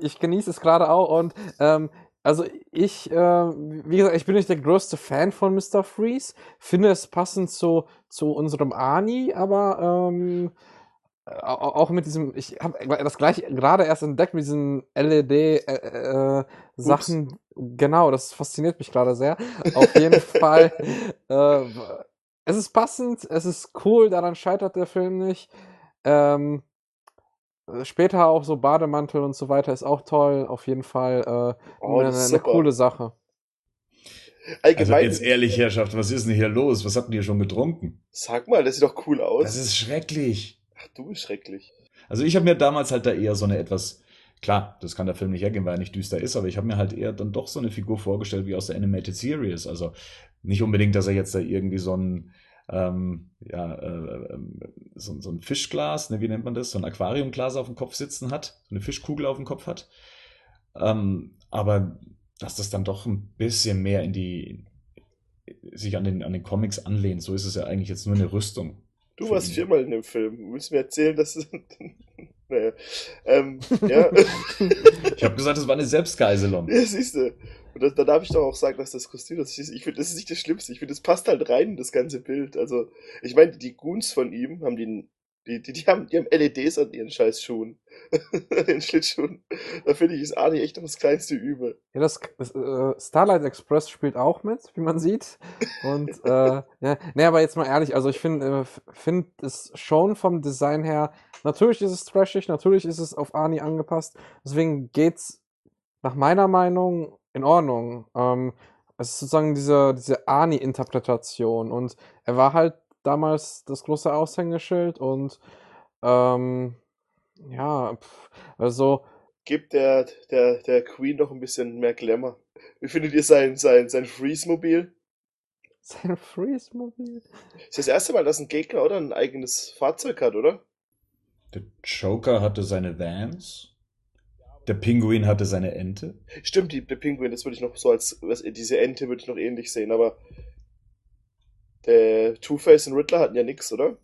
ich genieße es gerade auch und ähm, also ich, äh, wie gesagt, ich bin nicht der größte Fan von Mr. Freeze, finde es passend zu, zu unserem Ani, aber ähm, auch mit diesem, ich habe das gleiche gerade erst entdeckt mit diesen LED-Sachen. genau, das fasziniert mich gerade sehr. Auf jeden *laughs* Fall, äh, es ist passend, es ist cool, daran scheitert der Film nicht. Ähm, äh, später auch so Bademantel und so weiter ist auch toll, auf jeden Fall äh, Oh, eine, eine coole Sache. Also Allgemein, jetzt ehrlich, Herrschaft, was ist denn hier los? Was habt ihr schon getrunken? sag mal, das sieht doch cool aus. Das ist schrecklich. Ach, du bist schrecklich. Also ich habe mir damals halt da eher so eine etwas, klar, das kann der Film nicht hergeben, weil er nicht düster ist, aber ich habe mir halt eher dann doch so eine Figur vorgestellt wie aus der Animated Series. Also nicht unbedingt, dass er jetzt da irgendwie so ein, ähm, ja, äh, ähm, so, so ein Fischglas, ne, wie nennt man das, so ein Aquariumglas auf dem Kopf sitzen hat, so eine Fischkugel auf dem Kopf hat. Ähm, aber dass das dann doch ein bisschen mehr in die, sich an den, an den Comics anlehnt, so ist es ja eigentlich jetzt nur eine Rüstung. Du Für warst viermal in dem Film. Du willst mir erzählen, dass. *laughs* naja. Ähm, ja. *laughs* Ich habe gesagt, das war eine Selbstgeiselung. ja, siehst du. Und das, da darf ich doch auch sagen, dass das Kostüm, das ist, ich finde, das ist nicht das Schlimmste. Ich finde, das passt halt rein in das ganze Bild. Also, ich meine, die Goons von ihm haben die, die, die, die haben, die haben LEDs an ihren scheiß Schuhen. an *laughs* den Schlittschuhen. Da finde ich, ist Arnie echt noch das kleinste Übel. Ja, das, das äh, Starlight Express spielt auch mit, wie man sieht. Und *laughs* äh, ja, nee, aber jetzt mal ehrlich, also ich finde äh, find es schon vom Design her, natürlich ist es trashig, natürlich ist es auf Arnie angepasst, deswegen geht's nach meiner Meinung in Ordnung. Ähm, es ist sozusagen diese, diese Arnie-Interpretation und er war halt damals das große Aushängeschild und ähm, ja, pf, also Gebt der, der, der Queen noch ein bisschen mehr Glamour. Wie findet ihr sein, sein, sein Freeze-Mobil? sein Freeze-Mobil. Ist das erste Mal, dass ein Gegner oder ein eigenes Fahrzeug hat, oder? Der Joker hatte seine Vans. Der Pinguin hatte seine Ente. Stimmt, die, der Pinguin, das würde ich noch so als, diese Ente würde ich noch ähnlich sehen, aber der Two-Face und Riddler hatten ja nix, oder?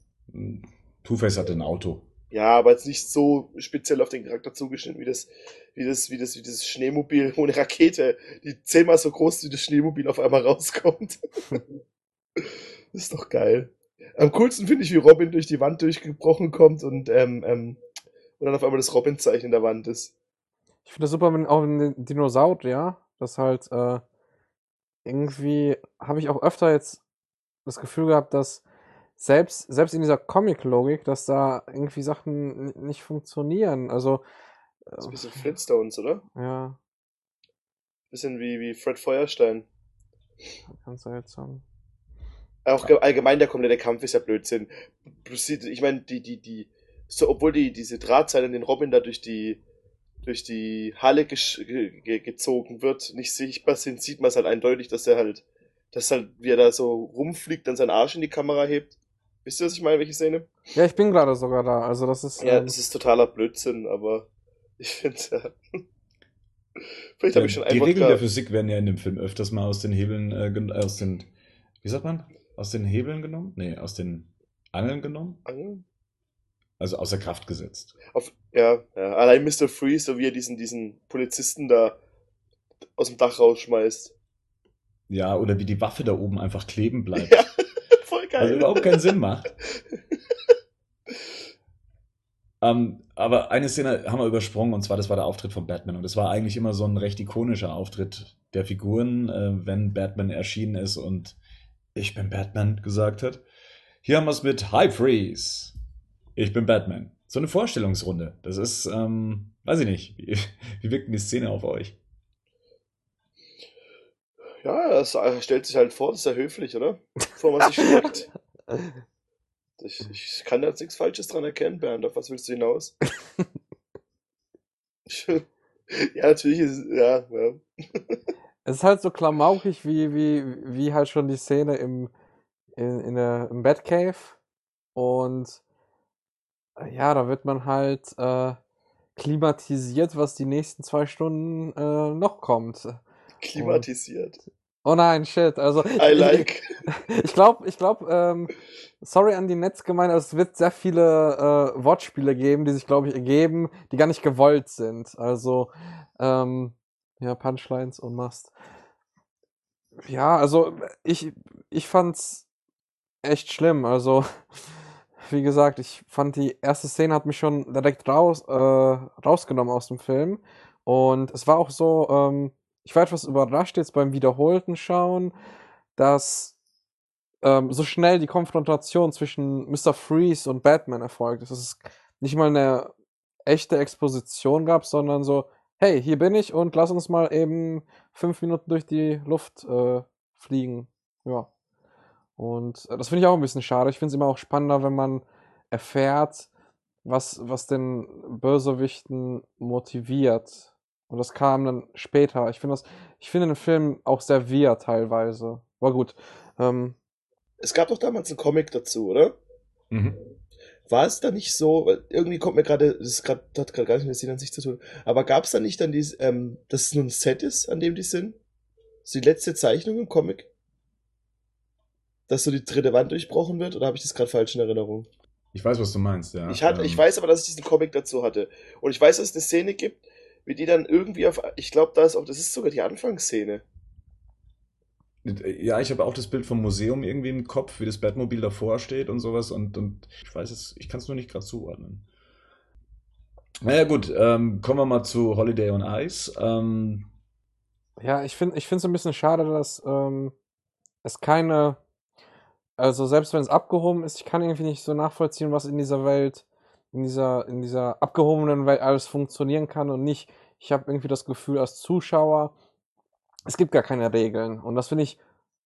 Two-Face hatte ein Auto. Ja, aber jetzt nicht so speziell auf den Charakter zugeschnitten, wie das, wie das, wie das, wie dieses Schneemobil *laughs* ohne Rakete, die zehnmal so groß wie das Schneemobil auf einmal rauskommt. das *laughs* ist doch geil. Am coolsten finde ich, wie Robin durch die Wand durchgebrochen kommt und, ähm, ähm, und dann auf einmal das Robin-Zeichen in der Wand ist. Ich finde das super, wenn auch ein Dinosaurier, das halt, äh, irgendwie habe ich auch öfter jetzt das Gefühl gehabt, dass selbst, selbst in dieser Comic-Logik, dass da irgendwie Sachen nicht funktionieren. Also. Das ist ein bisschen Flintstones, oder? Ja. Bisschen wie, wie Fred Feuerstein. Kannst du jetzt sagen. Auch allgemein der komplette Kampf ist ja Blödsinn. Ich meine, die, die, die, so, obwohl die, diese Drahtseile in den Robin da durch die, durch die Halle ge gezogen wird, nicht sichtbar sind, sieht man es halt eindeutig, dass er halt, dass halt, wie er da so rumfliegt, dann seinen Arsch in die Kamera hebt. Wisst ihr, was ich meine, welche Szene? Ja, ich bin gerade sogar da. Also das ist. Ja, ähm... das ist totaler Blödsinn, aber *laughs* ich finde. Äh, vielleicht ja, habe ich schon Die Regeln der Physik werden ja in dem Film öfters mal aus den Hebeln, äh, aus den, wie sagt man? Aus den Hebeln genommen? Nee, aus den Angeln genommen? Angeln? Also außer Kraft gesetzt. Auf, ja, ja, allein Mr. Freeze, so wie er diesen, diesen Polizisten da aus dem Dach rausschmeißt. Ja, oder wie die Waffe da oben einfach kleben bleibt. Ja, *laughs* voll geil. Also überhaupt keinen Sinn macht. um, *laughs* ähm, aber eine Szene haben wir übersprungen, und zwar das war der Auftritt von Batman. Und das war eigentlich immer so ein recht ikonischer Auftritt der Figuren, äh, wenn Batman erschienen ist und ich bin Batman gesagt hat. Hier haben wir es mit High Freeze. Ich bin Batman. So eine Vorstellungsrunde. Das ist, ähm, weiß ich nicht. Wie, *laughs* wie wirkt denn die Szene auf euch? Ja, es stellt sich halt vor, das ist ja höflich, oder? Bevor man sich schlägt. Ich, *laughs* ich kann da jetzt nichts Falsches dran erkennen, Bernd. Auf was willst du hinaus? *laughs* ja, natürlich ist es, ja, ja. Es ist halt so klamaukig wie, wie, wie halt schon die Szene im, in, in der, im Batcave. Und ja, da wird man halt äh, klimatisiert, was die nächsten zwei Stunden äh, noch kommt. Klimatisiert. Und, oh nein, shit. Also I like. *laughs* Ich glaube, ich glaube, ähm, sorry an die Netzgemeinde, es wird sehr viele äh, Wortspiele geben, die sich, glaube ich, ergeben, die gar nicht gewollt sind. Also ähm, ja, Punchlines und Must. Ja, also ich ich fand's echt schlimm. Also *laughs* wie gesagt, ich fand die erste Szene hat mich schon direkt raus, äh, rausgenommen aus dem Film. Und es war auch so, ähm, ich war etwas überrascht jetzt beim wiederholten Schauen, dass ähm, so schnell die Konfrontation zwischen Mr. Freeze und Batman erfolgt ist. Dass es nicht mal eine echte Exposition gab, sondern so, hey, hier bin ich und lass uns mal eben fünf Minuten durch die Luft äh, fliegen. Ja. Und äh, das finde ich auch ein bisschen schade. Ich finde es immer auch spannender, wenn man erfährt, was, was den Bösewichten motiviert. Und das kam dann später. Ich finde das, ich finde den Film auch sehr wir teilweise. War gut. Ähm, es gab doch damals einen Comic dazu, oder? Mhm. War es da nicht so, weil irgendwie kommt mir gerade, das ist grad, hat gerade gar nicht mit der an sich zu tun, aber gab es da nicht dann die, ähm, dass es nur ein Set ist, an dem die sind? So die letzte Zeichnung im Comic? dass so die dritte Wand durchbrochen wird? Oder habe ich das gerade falsch in Erinnerung? Ich weiß, was du meinst, ja. Ich, hatte, ähm, ich weiß aber, dass ich diesen Comic dazu hatte. Und ich weiß, dass es eine Szene gibt, wie die dann irgendwie auf. Ich glaube, da ist auch. Das ist sogar die Anfangsszene. Ja, ich habe auch das Bild vom Museum irgendwie im Kopf, wie das Batmobil davor steht und sowas. Und, und ich weiß es, ich kann es nur nicht gerade zuordnen. Naja, gut, ähm, kommen wir mal zu Holiday on Ice. Ähm, ja, ich finde es ein bisschen schade, dass ähm, es keine also selbst wenn es abgehoben ist, ich kann irgendwie nicht so nachvollziehen, was in dieser Welt, in dieser, in dieser abgehobenen Welt alles funktionieren kann und nicht. Ich habe irgendwie das Gefühl als Zuschauer, es gibt gar keine Regeln. Und das finde ich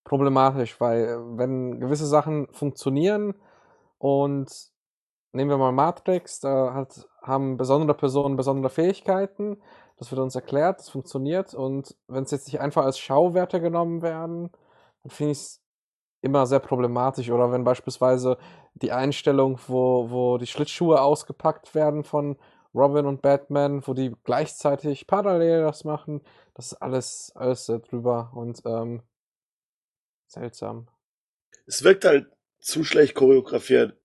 problematisch, weil wenn gewisse Sachen funktionieren und nehmen wir mal Matrix, da hat, haben besondere Personen besondere Fähigkeiten, das wird uns erklärt, das funktioniert und wenn es jetzt nicht einfach als Schauwerte genommen werden, dann finde ich es immer sehr problematisch. Oder wenn beispielsweise die Einstellung, wo, wo die Schlittschuhe ausgepackt werden von Robin und Batman, wo die gleichzeitig parallel das machen, das ist alles, alles drüber und ähm, seltsam. Es wirkt halt zu schlecht choreografiert.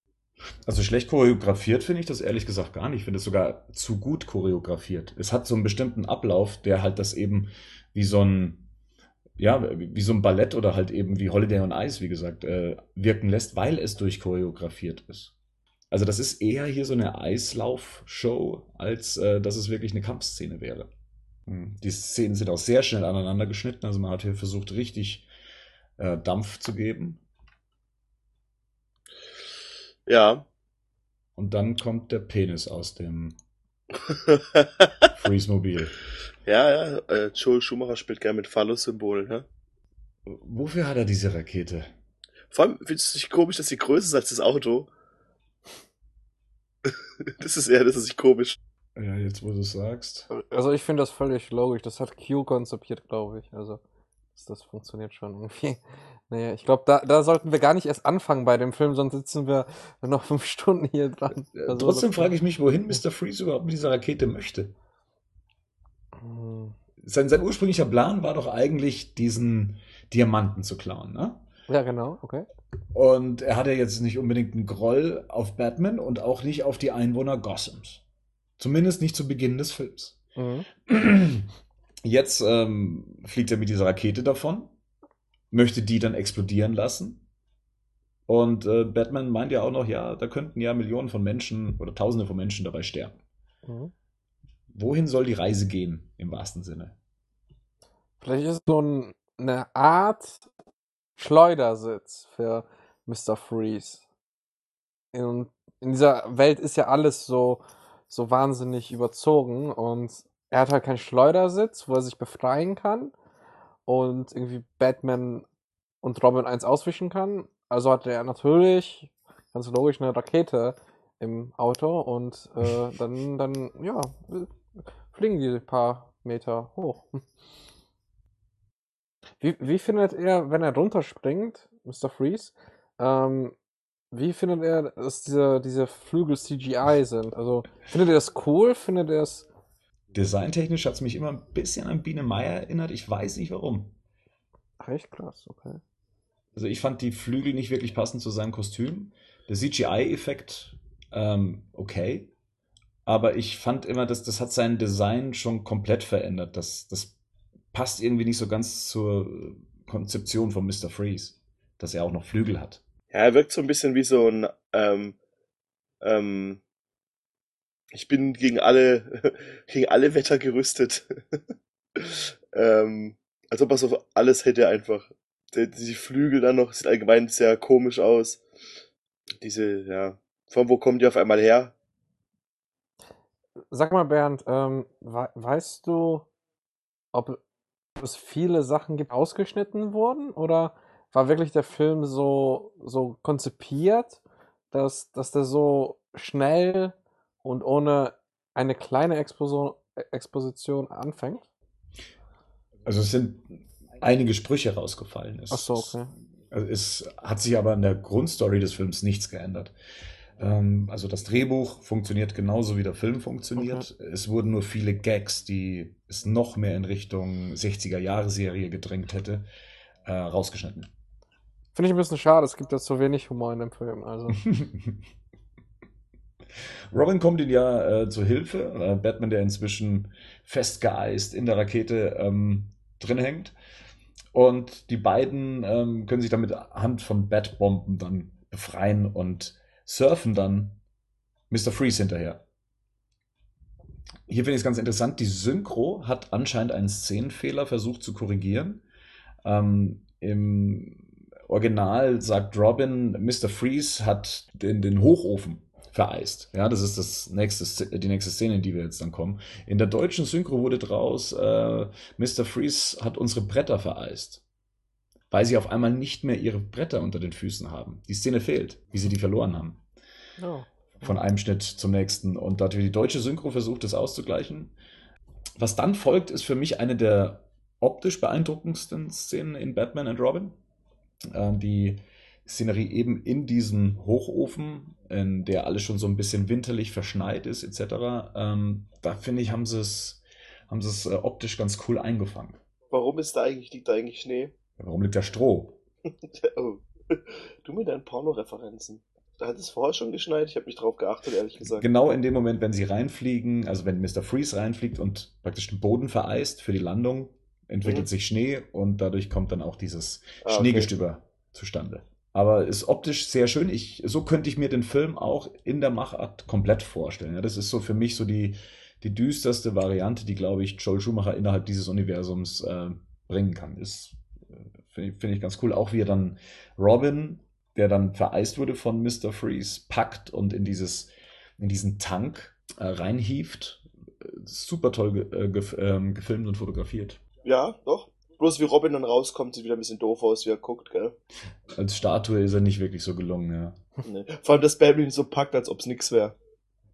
Also schlecht choreografiert finde ich das ehrlich gesagt gar nicht. Ich finde es sogar zu gut choreografiert. Es hat so einen bestimmten Ablauf, der halt das eben wie so ein, ja, wie so ein Ballett oder halt eben wie Holiday on Ice, wie gesagt, äh, wirken lässt, weil es durchchoreografiert ist. Also das ist eher hier so eine Eislaufshow, als äh, dass es wirklich eine Kampfszene wäre. Hm. Die Szenen sind auch sehr schnell aneinander geschnitten, also man hat hier versucht, richtig äh, Dampf zu geben. Ja. Und dann kommt der Penis aus dem *laughs* Freeze-Mobil. Ja, ja, äh, Joel Schumacher spielt gerne mit Phallus-Symbolen, ne? Wofür hat er diese Rakete? Vor allem findest du nicht komisch, dass sie größer ist als das Auto? *laughs* das ist eher, das ist nicht komisch. Ja, jetzt wo du es sagst. Also ich finde das völlig logisch. Das hat Q konzipiert, glaube ich. Also das, funktioniert schon irgendwie. *laughs* Naja, ich glaube, da, da sollten wir gar nicht erst anfangen bei dem Film, sonst sitzen wir noch *laughs* fünf Stunden hier dran. Also, Trotzdem frage ich mich, wohin Mr. Freeze überhaupt mit dieser Rakete möchte. Hm. Sein, sein ursprünglicher Plan war doch eigentlich, diesen Diamanten zu klauen, ne? Ja, genau, okay. Und er hatte jetzt nicht unbedingt einen Groll auf Batman und auch nicht auf die Einwohner Gothams. Zumindest nicht zu Beginn des Films. Mhm. *clears throat* Jetzt ähm, fliegt er mit dieser Rakete davon, möchte die dann explodieren lassen. Und äh, Batman meint ja auch noch, ja, da könnten ja Millionen von Menschen oder Tausende von Menschen dabei sterben. Mhm. Wohin soll die Reise gehen, im wahrsten Sinne? Vielleicht ist es so ein, eine Art Schleudersitz für Mr. Freeze. In, in dieser Welt ist ja alles so, so wahnsinnig überzogen und er hat halt keinen Schleudersitz, wo er sich befreien kann und irgendwie Batman und Robin eins auswischen kann. Also hat er natürlich ganz logisch eine Rakete im Auto und äh, *laughs* dann, dann, ja, fliegen die ein paar Meter hoch. Wie, wie findet er, wenn er runterspringt, Mr. Freeze, ähm, wie findet er, dass diese, diese Flügel CGI sind? Also, findet er das cool? Findet er es. Designtechnisch hat es mich immer ein bisschen an Biene Meier erinnert. Ich weiß nicht warum. Ach, echt krass, okay. Also ich fand die Flügel nicht wirklich passend zu seinem Kostüm. Der CGI-Effekt ähm, okay. Aber ich fand immer, dass das hat sein Design schon komplett verändert. Das, das passt irgendwie nicht so ganz zur Konzeption von Mr. Freeze, dass er auch noch Flügel hat. Ja, er wirkt so ein bisschen wie so ein, ähm, ähm, ich bin gegen alle, *laughs* gegen alle Wetter gerüstet. *laughs* ähm, als ob er so alles hätte einfach. Die, diese Flügel dann noch, sieht allgemein sehr komisch aus. Diese, ja, von wo kommen die auf einmal her? Sag mal, Bernd, ähm, we weißt du, ob es viele Sachen gibt, ausgeschnitten wurden? Oder war wirklich der Film so, so konzipiert, dass, dass der so schnell und ohne eine kleine Exposition, Exposition anfängt? Also es sind einige Sprüche rausgefallen. Es, Ach so, okay. Also es hat sich aber an der Grundstory des Films nichts geändert. Ähm, also das Drehbuch funktioniert genauso wie der Film funktioniert. Okay. Es wurden nur viele Gags, die es noch mehr in Richtung 60er-Jahre-Serie gedrängt hätte, äh, rausgeschnitten. Finde ich ein bisschen schade, es gibt ja so wenig Humor in dem Film. Also. *laughs* Robin kommt ihm ja äh, zur Hilfe. Äh, Batman, der inzwischen festgeeist in der Rakete ähm, drin hängt. Und die beiden ähm, können sich dann mit Hand von Batbomben dann befreien und surfen dann Mr. Freeze hinterher. Hier finde ich es ganz interessant, die Synchro hat anscheinend einen Szenenfehler versucht zu korrigieren. Ähm, Im Original sagt Robin, Mr. Freeze hat den, den Hochofen vereist. Ja, das ist das nächste, die nächste Szene, in die wir jetzt dann kommen. In der deutschen Synchro wurde draus, äh, Mr. Freeze hat unsere Bretter vereist. Weil sie auf einmal nicht mehr ihre Bretter unter den Füßen haben. Die Szene fehlt, wie sie die verloren haben. Oh. Von einem Schnitt zum nächsten. Und da die deutsche Synchro versucht, das auszugleichen. Was dann folgt, ist für mich eine der optisch beeindruckendsten Szenen in Batman and Robin. Äh, die Szenerie eben in diesem Hochofen, in der alles schon so ein bisschen winterlich verschneit ist, etc. Ähm, da finde ich, haben sie es haben sie es äh, optisch ganz cool eingefangen. Warum ist da eigentlich, liegt da eigentlich Schnee? Warum liegt da Stroh? *laughs* oh. Du mit deinen Porno-Referenzen. Hat es vorher schon geschneit? Ich habe nicht drauf geachtet, ehrlich gesagt. Genau in dem Moment, wenn sie reinfliegen, also wenn Mr. Freeze reinfliegt und praktisch den Boden vereist für die Landung, entwickelt Mhm. sich Schnee und dadurch kommt dann auch dieses Ah, okay. Schneegestöber zustande. Aber ist optisch sehr schön. Ich, so könnte ich mir den Film auch in der Machart komplett vorstellen. Ja, das ist so für mich so die, die düsterste Variante, die, glaube ich, Joel Schumacher innerhalb dieses Universums äh, bringen kann. Ist, äh, finde ich, finde ich ganz cool. Auch wie er dann Robin, der dann vereist wurde von Mr. Freeze, packt und in dieses, in diesen Tank äh, reinhieft. Super toll ge äh, ähm, gefilmt und fotografiert. Ja, doch. Bloß wie Robin dann rauskommt, sieht wieder ein bisschen doof aus, wie er guckt, gell? Als Statue ist er nicht wirklich so gelungen, ja. Nee. Vor allem, dass Batman ihn so packt, als ob's nix wäre.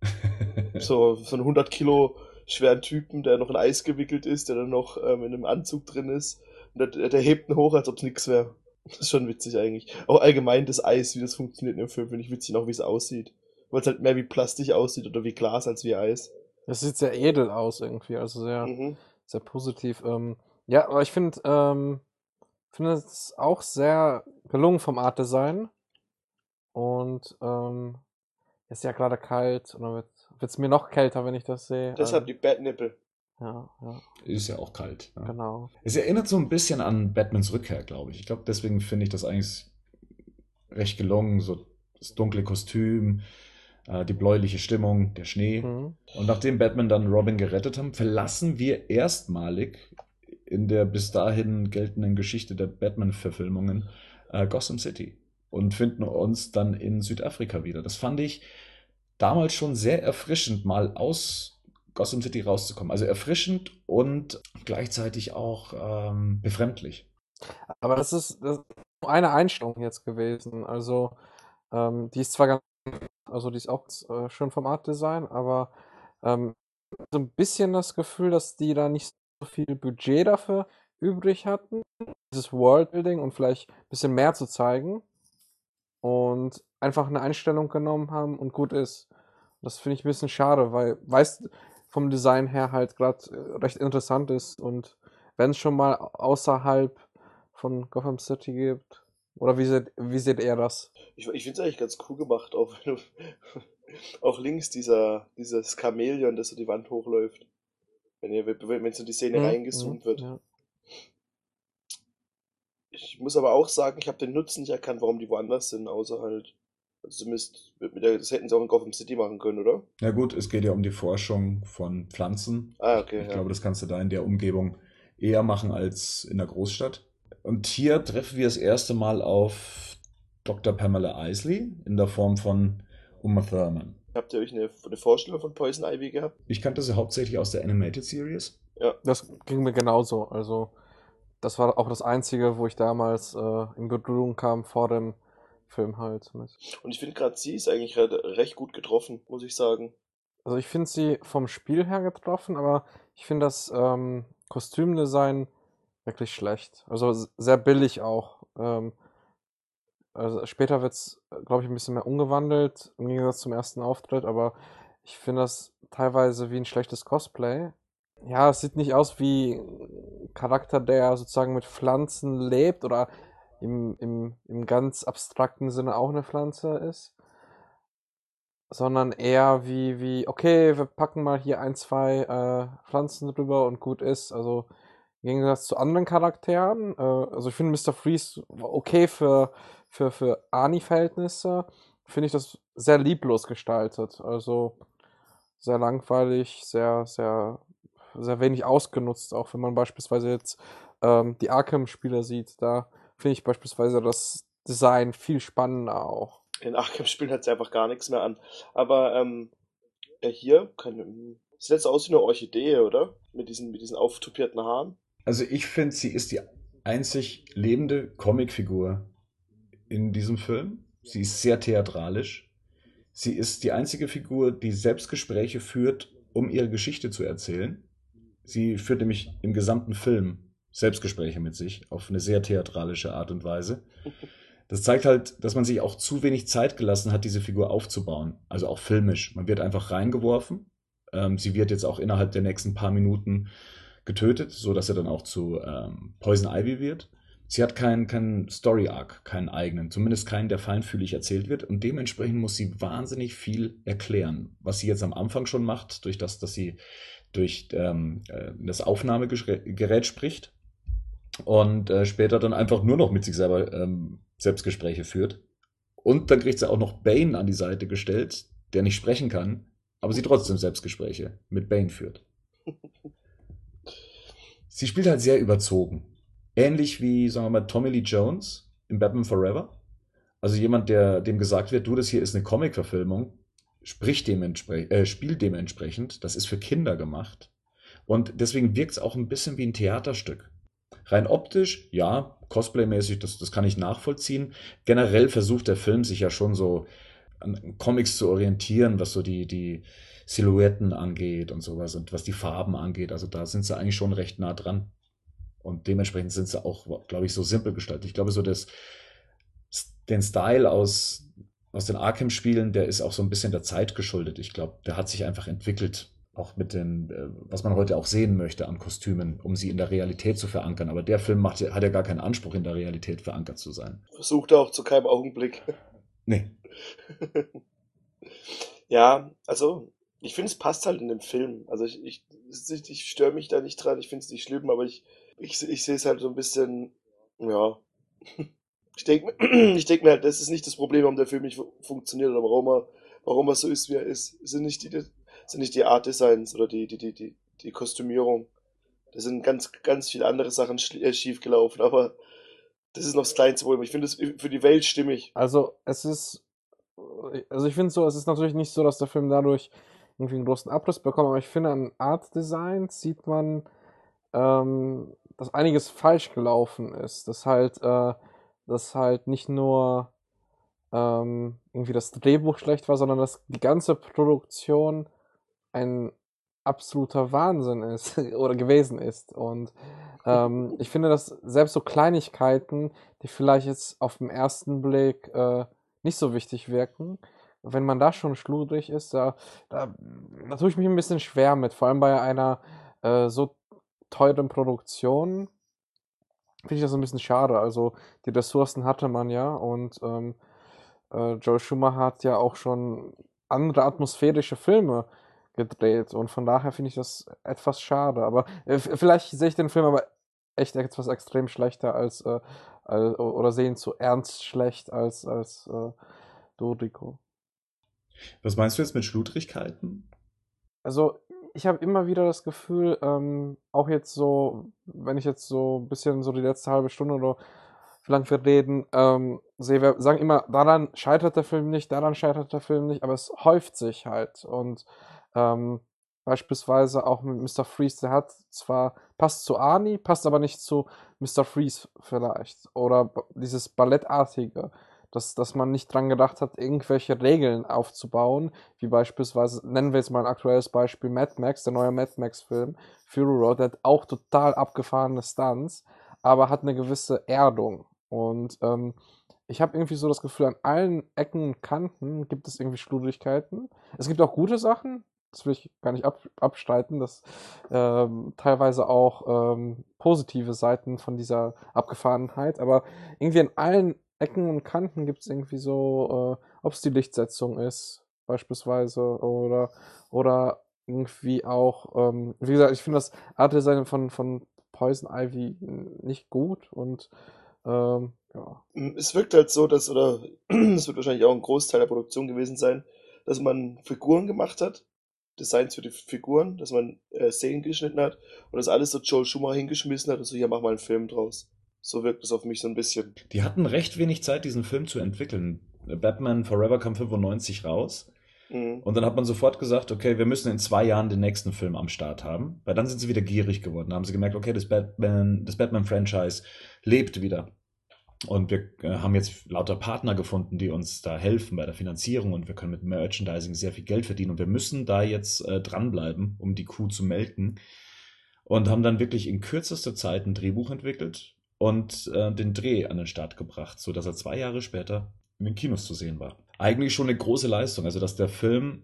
*laughs* So, so einen 100 Kilo schweren Typen, der noch in Eis gewickelt ist, der dann noch ähm, in einem Anzug drin ist. Und der, der hebt ihn hoch, als ob's nix wäre. Das ist schon witzig eigentlich. Auch allgemein das Eis, wie das funktioniert in dem Film, finde ich witzig, auch wie es aussieht. Weil es halt mehr wie Plastik aussieht oder wie Glas als wie Eis. Das sieht sehr edel aus irgendwie, also sehr, Mhm. sehr positiv. Ähm, ja, aber ich finde, ähm, finde es auch sehr gelungen vom Art Design. Und ähm, ist ja gerade kalt und dann wird es mir noch kälter, wenn ich das sehe. Deshalb Ähm, die Batnippel. ja, ja, Ist ja auch kalt. Ja. genau. Es erinnert so ein bisschen an Batmans Rückkehr, glaube ich. Ich glaube, deswegen finde ich das eigentlich recht gelungen. So das dunkle Kostüm, äh, die bläuliche Stimmung, der Schnee. Mhm. Und nachdem Batman dann Robin gerettet haben, verlassen wir erstmalig in der bis dahin geltenden Geschichte der Batman-Verfilmungen äh, Gotham City und finden uns dann in Südafrika wieder. Das fand ich damals schon sehr erfrischend, mal aus Gotham City rauszukommen. Also erfrischend und gleichzeitig auch ähm, befremdlich. Aber das ist, das ist eine Einstellung jetzt gewesen. Also, ähm, die ist zwar ganz, also die ist auch äh, schön vom Art Design, aber ähm, so ein bisschen das Gefühl, dass die da nicht viel Budget dafür übrig hatten, dieses Worldbuilding und vielleicht ein bisschen mehr zu zeigen und einfach eine Einstellung genommen haben und gut ist. Das finde ich ein bisschen schade, weil, weißt vom Design her halt gerade recht interessant ist und wenn es schon mal außerhalb von Gotham City gibt, oder wie seht, wie seht ihr das? Ich, ich finde es eigentlich ganz cool gemacht, auch auch *laughs* links dieser, dieses Chamäleon, das so die Wand hochläuft. Wenn, ihr, wenn so die Szene Mhm, reingezoomt wird. Ja. Ich muss aber auch sagen, ich habe den Nutzen nicht erkannt, warum die woanders sind, außer halt. Also zumindest mit der, das hätten sie auch in Gotham City machen können, oder? Na gut, es geht ja um die Forschung von Pflanzen. Ah, okay. Ich ja. glaube, das kannst du da in der Umgebung eher machen als in der Großstadt. Und hier treffen wir das erste Mal auf Dr. Pamela Isley in der Form von Uma Thurman. Habt ihr euch eine, eine Vorstellung von Poison Ivy gehabt? Ich kannte sie hauptsächlich aus der Animated Series. Das ging mir genauso. Also, das war auch das Einzige, wo ich damals äh, in Berührung kam vor dem Film halt. Mit. Und ich finde gerade sie ist eigentlich re- recht gut getroffen, muss ich sagen. Also, ich finde sie vom Spiel her getroffen, aber ich finde das ähm, Kostümdesign wirklich schlecht. Also, sehr billig auch. Ähm, also später wird es, glaube ich, ein bisschen mehr umgewandelt, im Gegensatz zum ersten Auftritt, aber ich finde das teilweise wie ein schlechtes Cosplay. Ja, es sieht nicht aus wie ein Charakter, der sozusagen mit Pflanzen lebt oder im, im, im ganz abstrakten Sinne auch eine Pflanze ist, sondern eher wie, wie, okay, wir packen mal hier ein, zwei äh, Pflanzen drüber und gut ist. Also im Gegensatz zu anderen Charakteren, äh, also ich finde Mr. Freeze okay für, für, für Ani-Verhältnisse, finde ich das sehr lieblos gestaltet. Also sehr langweilig, sehr, sehr, sehr wenig ausgenutzt, auch wenn man beispielsweise jetzt ähm, die Arkham-Spiele sieht. Da finde ich beispielsweise das Design viel spannender auch. In Arkham-Spielen hat sie einfach gar nichts mehr an. Aber ähm, äh, hier kann, sieht jetzt aus wie eine Orchidee, oder? Mit diesen, mit diesen auftupierten Haaren. Also ich finde, sie ist die einzig lebende Comicfigur in diesem Film. Sie ist sehr theatralisch. Sie ist die einzige Figur, die Selbstgespräche führt, um ihre Geschichte zu erzählen. Sie führt nämlich im gesamten Film Selbstgespräche mit sich auf eine sehr theatralische Art und Weise. Das zeigt halt, dass man sich auch zu wenig Zeit gelassen hat, diese Figur aufzubauen. Also auch filmisch. Man wird einfach reingeworfen. Ähm, sie wird jetzt auch innerhalb der nächsten paar Minuten getötet, so dass er dann auch zu ähm, Poison Ivy wird. Sie hat keinen kein Story-Arc, keinen eigenen, zumindest keinen, der feinfühlig erzählt wird. Und dementsprechend muss sie wahnsinnig viel erklären. Was sie jetzt am Anfang schon macht, durch das, dass sie durch ähm, äh, das Aufnahmegerät spricht und äh, später dann einfach nur noch mit sich selber ähm, Selbstgespräche führt. Und dann kriegt sie auch noch Bane an die Seite gestellt, der nicht sprechen kann, aber sie trotzdem Selbstgespräche mit Bane führt. *laughs* Sie spielt halt sehr überzogen. Ähnlich wie, sagen wir mal, Tommy Lee Jones in Batman Forever. Also jemand, der dem gesagt wird, du, das hier ist eine Comic-Verfilmung, äh, spielt dementsprechend, das ist für Kinder gemacht. Und deswegen wirkt es auch ein bisschen wie ein Theaterstück. Rein optisch, ja, Cosplay-mäßig, das, das kann ich nachvollziehen. Generell versucht der Film sich ja schon so an Comics zu orientieren, was so die, die Silhouetten angeht und sowas und was die Farben angeht. Also da sind sie eigentlich schon recht nah dran. Und dementsprechend sind sie auch, glaube ich, so simpel gestaltet. Ich glaube, so das, den Style aus, aus den Arkham-Spielen, der ist auch so ein bisschen der Zeit geschuldet. Ich glaube, der hat sich einfach entwickelt, auch mit den, äh, was man heute auch sehen möchte an Kostümen, um sie in der Realität zu verankern. Aber der Film macht, hat ja gar keinen Anspruch, in der Realität verankert zu sein. Versucht er auch zu keinem Augenblick. *laughs* Nee. *laughs* ja, also ich finde, es passt halt in den Film. Also ich, ich, ich störe mich da nicht dran, ich finde es nicht schlimm, aber ich, ich, ich sehe es halt so ein bisschen, ja. Ich denke *clears throat* ich denk mir halt, das ist nicht das Problem, warum der Film nicht funktioniert oder warum er, warum er so ist, wie er ist. Sind nicht die, sind nicht die Art Designs oder die, die, die, die, die Kostümierung. Da sind ganz, ganz viele andere Sachen äh, schief gelaufen, *laughs* aber das ist noch das kleinste Problem. Ich finde es für die Welt stimmig. Also es ist, also ich finde so, es ist natürlich nicht so, dass der Film dadurch irgendwie einen großen Abriss bekommt, aber ich finde an Art Design sieht man, ähm, dass einiges falsch gelaufen ist. Dass halt, äh, dass halt nicht nur ähm, irgendwie das Drehbuch schlecht war, sondern dass die ganze Produktion ein absoluter Wahnsinn ist *laughs* oder gewesen ist. Und ähm, ich finde, dass selbst so Kleinigkeiten, die vielleicht jetzt auf den ersten Blick äh, nicht so wichtig wirken, wenn man da schon schludrig ist, da, da, da tue ich mich ein bisschen schwer mit, vor allem bei einer äh, so teuren Produktion finde ich das ein bisschen schade. Also die Ressourcen hatte man ja und ähm, äh, Joel Schumacher hat ja auch schon andere atmosphärische Filme gedreht und von daher finde ich das etwas schade. Aber äh, vielleicht sehe ich den Film aber echt etwas extrem schlechter als, äh, als oder sehen zu ernst schlecht als als äh, Dorico. Was meinst du jetzt mit Schludrigkeiten? Also ich habe immer wieder das Gefühl, ähm, auch jetzt so, wenn ich jetzt so ein bisschen so die letzte halbe Stunde oder wie lange wir reden, ähm, sehe, wir sagen immer, daran scheitert der Film nicht, daran scheitert der Film nicht, aber es häuft sich halt. Und ähm, beispielsweise auch mit Mr. Freeze, der hat zwar, passt zu Arnie, passt aber nicht zu Mr. Freeze vielleicht. Oder dieses Ballettartige dass, dass man nicht dran gedacht hat, irgendwelche Regeln aufzubauen, wie beispielsweise, nennen wir jetzt mal ein aktuelles Beispiel, Mad Max, der neue Mad Max-Film, Fury Road, der hat auch total abgefahrene Stunts, aber hat eine gewisse Erdung. Und ähm, ich habe irgendwie so das Gefühl, an allen Ecken und Kanten gibt es irgendwie Schludrigkeiten. Es gibt auch gute Sachen, das will ich gar nicht ab, abstreiten, dass ähm, teilweise auch ähm, positive Seiten von dieser Abgefahrenheit, aber irgendwie an allen Ecken und Kanten gibt es irgendwie so, äh, ob es die Lichtsetzung ist, beispielsweise, oder, oder irgendwie auch, ähm, wie gesagt, ich finde das Art Design von, von Poison Ivy nicht gut und ähm, ja. Es wirkt halt so, dass, oder *clears throat* es wird wahrscheinlich auch ein Großteil der Produktion gewesen sein, dass man Figuren gemacht hat, Designs für die Figuren, dass man äh, Szenen geschnitten hat und das alles so Joel Schumacher hingeschmissen hat und so, hier mach mal einen Film draus. So wirkt es auf mich so ein bisschen. Die hatten recht wenig Zeit, diesen Film zu entwickeln. Batman Forever kam 95 raus. Mhm. Und dann hat man sofort gesagt, okay, wir müssen in zwei Jahren den nächsten Film am Start haben. Weil dann sind sie wieder gierig geworden. Da haben sie gemerkt, okay, das Batman, das Batman-Franchise lebt wieder. Und wir äh, haben jetzt lauter Partner gefunden, die uns da helfen bei der Finanzierung und wir können mit Merchandising sehr viel Geld verdienen und wir müssen da jetzt äh, dranbleiben, um die Kuh zu melken. Und haben dann wirklich in kürzester Zeit ein Drehbuch entwickelt, und äh, den Dreh an den Start gebracht, sodass er zwei Jahre später in den Kinos zu sehen war. Eigentlich schon eine große Leistung. Also, dass der Film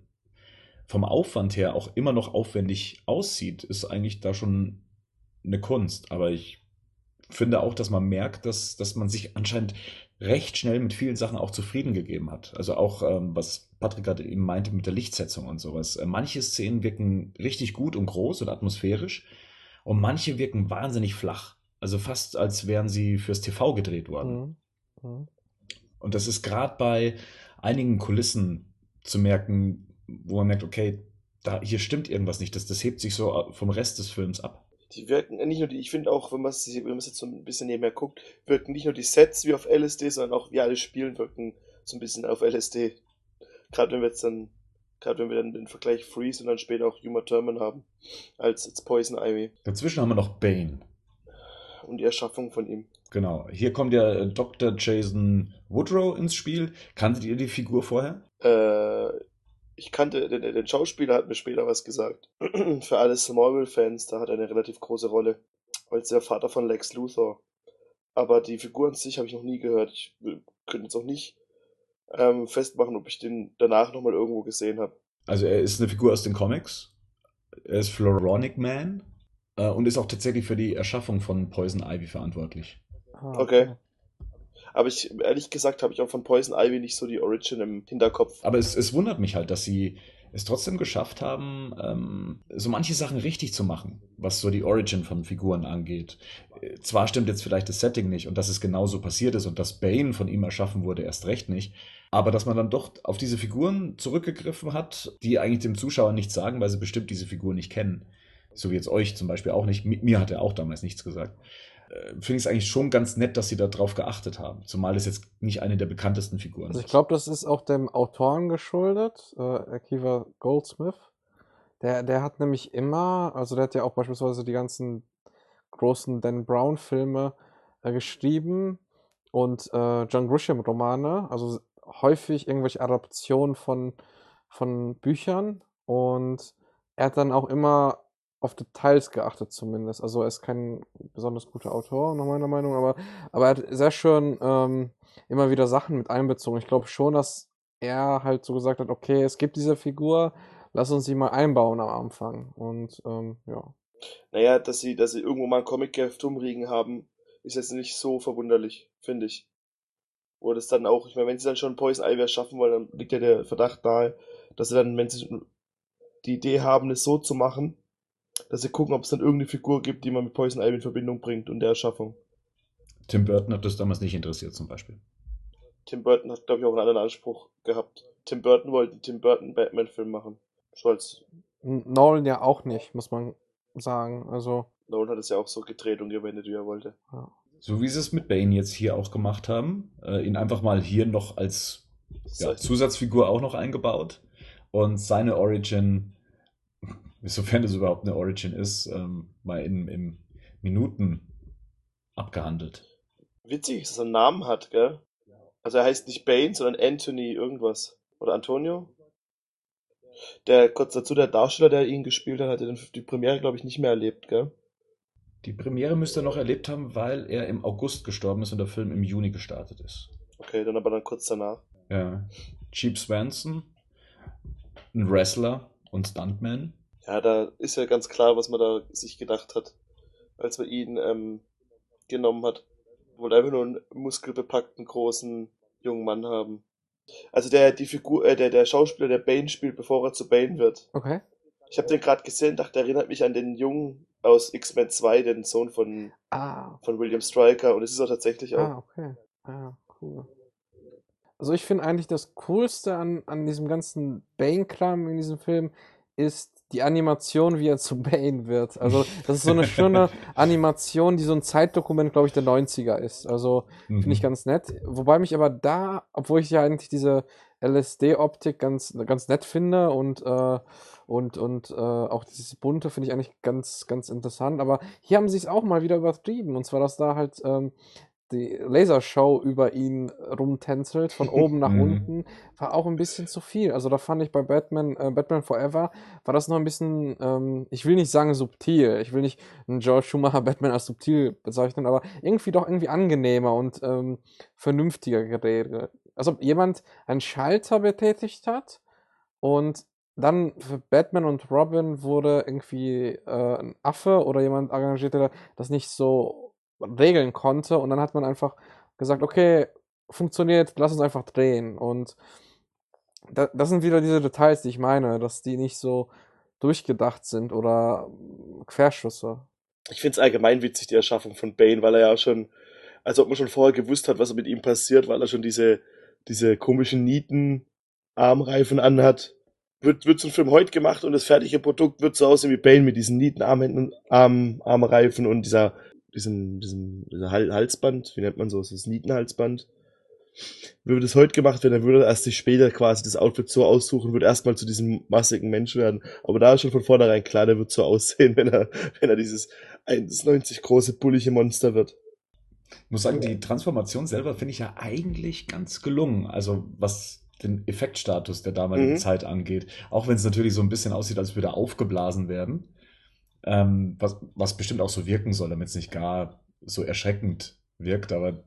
vom Aufwand her auch immer noch aufwendig aussieht, ist eigentlich da schon eine Kunst. Aber ich finde auch, dass man merkt, dass, dass man sich anscheinend recht schnell mit vielen Sachen auch zufrieden gegeben hat. Also auch, ähm, was Patrick gerade eben meinte mit der Lichtsetzung und sowas. Äh, manche Szenen wirken richtig gut und groß und atmosphärisch und manche wirken wahnsinnig flach. Also fast, als wären sie fürs TV gedreht worden. Mhm. Mhm. Und das ist gerade bei einigen Kulissen zu merken, wo man merkt, okay, da, hier stimmt irgendwas nicht. Das, das hebt sich so vom Rest des Films ab die wirken nicht nur die, ich finde auch, wenn man es jetzt so ein bisschen nebenher guckt, wirken nicht nur die Sets wie auf LSD, sondern auch wie alle Spielen wirken so ein bisschen auf LSD. Gerade wenn wir jetzt dann, gerade wenn wir dann den Vergleich Freeze und dann später auch Uma Thurman haben, als, als Poison Ivy. Dazwischen haben wir noch Bane. Und die Erschaffung von ihm. Genau. Hier kommt ja äh, Dr. Jason Woodrow ins Spiel. Kanntet ihr die Figur vorher? Äh, ich kannte, den, den Schauspieler hat mir später was gesagt. *clears throat* Für alle Smallville-Fans, da hat er eine relativ große Rolle. Als der Vater von Lex Luthor. Aber die Figur an sich habe ich noch nie gehört. Ich könnte jetzt auch nicht ähm, festmachen, ob ich den danach nochmal irgendwo gesehen habe. Also er ist eine Figur aus den Comics. Er ist Floronic Man äh, und ist auch tatsächlich für die Erschaffung von Poison Ivy verantwortlich. Ah, okay. Aber ich, ehrlich gesagt, habe ich auch von Poison Ivy nicht so die Origin im Hinterkopf. Aber es, es wundert mich halt, dass sie es trotzdem geschafft haben, ähm, so manche Sachen richtig zu machen, was so die Origin von Figuren angeht. Zwar stimmt jetzt vielleicht das Setting nicht und dass es genauso passiert ist und dass Bane von ihm erschaffen wurde, erst recht nicht. Aber dass man dann doch auf diese Figuren zurückgegriffen hat, die eigentlich dem Zuschauer nichts sagen, weil sie bestimmt diese Figuren nicht kennen. So wie jetzt euch zum Beispiel auch nicht. Mir hat er auch damals nichts gesagt. Äh, finde ich es eigentlich schon ganz nett, dass sie darauf geachtet haben. Zumal es jetzt nicht eine der bekanntesten Figuren also Ich glaube, das ist auch dem Autoren geschuldet, äh, Akiva Goldsmith. Der, der hat nämlich immer, also der hat ja auch beispielsweise die ganzen großen Dan Brown-Filme äh, geschrieben und äh, John Grisham-Romane, also häufig irgendwelche Adaptionen von, von Büchern und er hat dann auch immer auf Details geachtet zumindest. Also er ist kein besonders guter Autor, nach meiner Meinung, aber, aber er hat sehr schön ähm, immer wieder Sachen mit einbezogen. Ich glaube schon, dass er halt so gesagt hat, okay, es gibt diese Figur, lass uns sie mal einbauen am Anfang. Und ähm, ja. Naja, dass sie, dass sie irgendwo mal ein Comic-Heft umriegen haben, ist jetzt nicht so verwunderlich, finde ich. Oder das dann auch, ich meine, wenn sie dann schon Poison Ivy schaffen wollen, dann liegt ja der Verdacht nahe, dass sie dann, wenn sie die Idee haben, es so zu machen, dass sie gucken, ob es dann irgendeine Figur gibt, die man mit Poison Ivy in Verbindung bringt und der Erschaffung. Tim Burton hat das damals nicht interessiert, zum Beispiel. Tim Burton hat, glaube ich, auch einen anderen Anspruch gehabt. Tim Burton wollte einen Tim Burton Batman-Film machen. Scholz. Nolan ja auch nicht, muss man sagen. Also. Nolan hat es ja auch so gedreht und gewendet, wie er wollte. Ja. So wie sie es mit Bane jetzt hier auch gemacht haben, äh, ihn einfach mal hier noch als ja, Zusatzfigur auch noch eingebaut und seine Origin sofern es überhaupt eine Origin ist, ähm, mal in, in Minuten abgehandelt. Witzig, dass er einen Namen hat, gell? Also er heißt nicht Bane, sondern Anthony irgendwas. Oder Antonio? Der, kurz dazu, der Darsteller, der ihn gespielt hat, hatte die Premiere, glaube ich, nicht mehr erlebt, gell? Die Premiere müsste er noch erlebt haben, weil er im August gestorben ist und der Film im Juni gestartet ist. Okay, dann aber dann kurz danach. Ja. Cheap Swanson, ein Wrestler und Stuntman. Ja, da ist ja ganz klar, was man da sich gedacht hat, als man ihn ähm, genommen hat. Wollte einfach nur einen muskelbepackten, großen, jungen Mann haben. Also der, die Figur, äh, der, der Schauspieler, der Bane spielt, bevor er zu Bane wird. Okay. Ich habe den gerade gesehen, dachte, erinnert mich an den Jungen aus X-Men 2, den Sohn von, ah. von William Stryker. Und es ist auch tatsächlich auch. Ah, okay. Ah, cool. Also ich finde eigentlich das Coolste an, an diesem ganzen Bane-Kram in diesem Film ist die Animation, wie er zu Bane wird. Also, das ist so eine schöne *laughs* Animation, die so ein Zeitdokument, glaube ich, der 90er ist. Also, mhm. finde ich ganz nett. Wobei mich aber da, obwohl ich ja eigentlich diese LSD-Optik ganz, ganz nett finde und, äh, und, und äh, auch dieses Bunte finde ich eigentlich ganz, ganz interessant. Aber hier haben sie es auch mal wieder übertrieben. Und zwar, dass da halt ähm, die Lasershow über ihn rumtänzelt, von *laughs* oben nach mhm. unten, war auch ein bisschen zu viel. Also da fand ich bei Batman, äh, Batman Forever, war das noch ein bisschen, ähm, ich will nicht sagen subtil, ich will nicht einen George Schumacher Batman als subtil bezeichnen, aber irgendwie doch irgendwie angenehmer und ähm, vernünftiger geredet. Also jemand einen Schalter betätigt hat und dann für Batman und Robin wurde irgendwie äh, ein Affe oder jemand engagiert, der das nicht so regeln konnte und dann hat man einfach gesagt, okay, funktioniert, lass uns einfach drehen und da, das sind wieder diese Details, die ich meine, dass die nicht so durchgedacht sind oder Querschüsse. Ich finde es allgemein witzig, die Erschaffung von Bane, weil er ja schon, als ob man schon vorher gewusst hat, was mit ihm passiert, weil er schon diese, diese komischen Nieten-Armreifen anhat. Wird, wird so ein Film heute gemacht und das fertige Produkt wird so aussehen wie Bane mit diesen Nieten-Armreifen Arm, Armreifen und dieser, diesem, diesem, Halsband, wie nennt man so, das Nietenhalsband würde das heute gemacht werden, dann würde er erst sich später quasi das Outfit so aussuchen, würde erstmal zu diesem massigen Mensch werden. Aber da ist schon von vornherein klar, der wird so *laughs* aussehen, wenn er, wenn er dieses 1,90 große, bullige Monster wird. Ich muss sagen, die Transformation selber finde ich ja eigentlich ganz gelungen. Also was den Effektstatus der damaligen mhm. Zeit angeht. Auch wenn es natürlich so ein bisschen aussieht, als würde er aufgeblasen werden. Ähm, was, was bestimmt auch so wirken soll, damit es nicht gar so erschreckend wirkt. Aber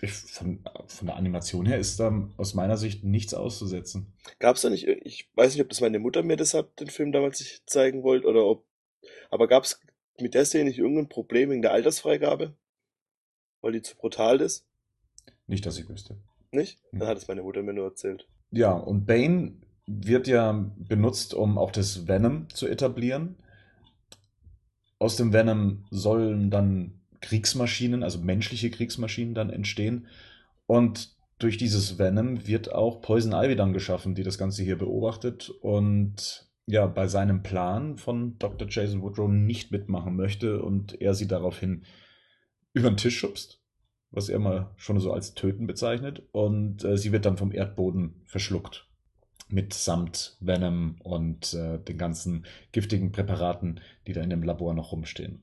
ich, von, von der Animation her ist da aus meiner Sicht nichts auszusetzen. Gab es da nicht, ich weiß nicht, ob das meine Mutter mir deshalb den Film damals nicht zeigen wollte oder ob, aber gab es mit der Szene nicht irgendein Problem wegen der Altersfreigabe? Weil die zu brutal ist? Nicht, dass ich wüsste. Nicht? Hm. Dann hat es meine Mutter mir nur erzählt. Ja, und Bane wird ja benutzt, um auch das Venom zu etablieren. Aus dem Venom sollen dann Kriegsmaschinen, also menschliche Kriegsmaschinen dann entstehen. Und durch dieses Venom wird auch Poison Ivy dann geschaffen, die das Ganze hier beobachtet und ja, bei seinem Plan von Dr. Jason Woodrow nicht mitmachen möchte und er sie daraufhin über den Tisch schubst, was er mal schon so als Töten bezeichnet. Und äh, sie wird dann vom Erdboden verschluckt. Mitsamt Venom und äh, den ganzen giftigen Präparaten, die da in dem Labor noch rumstehen.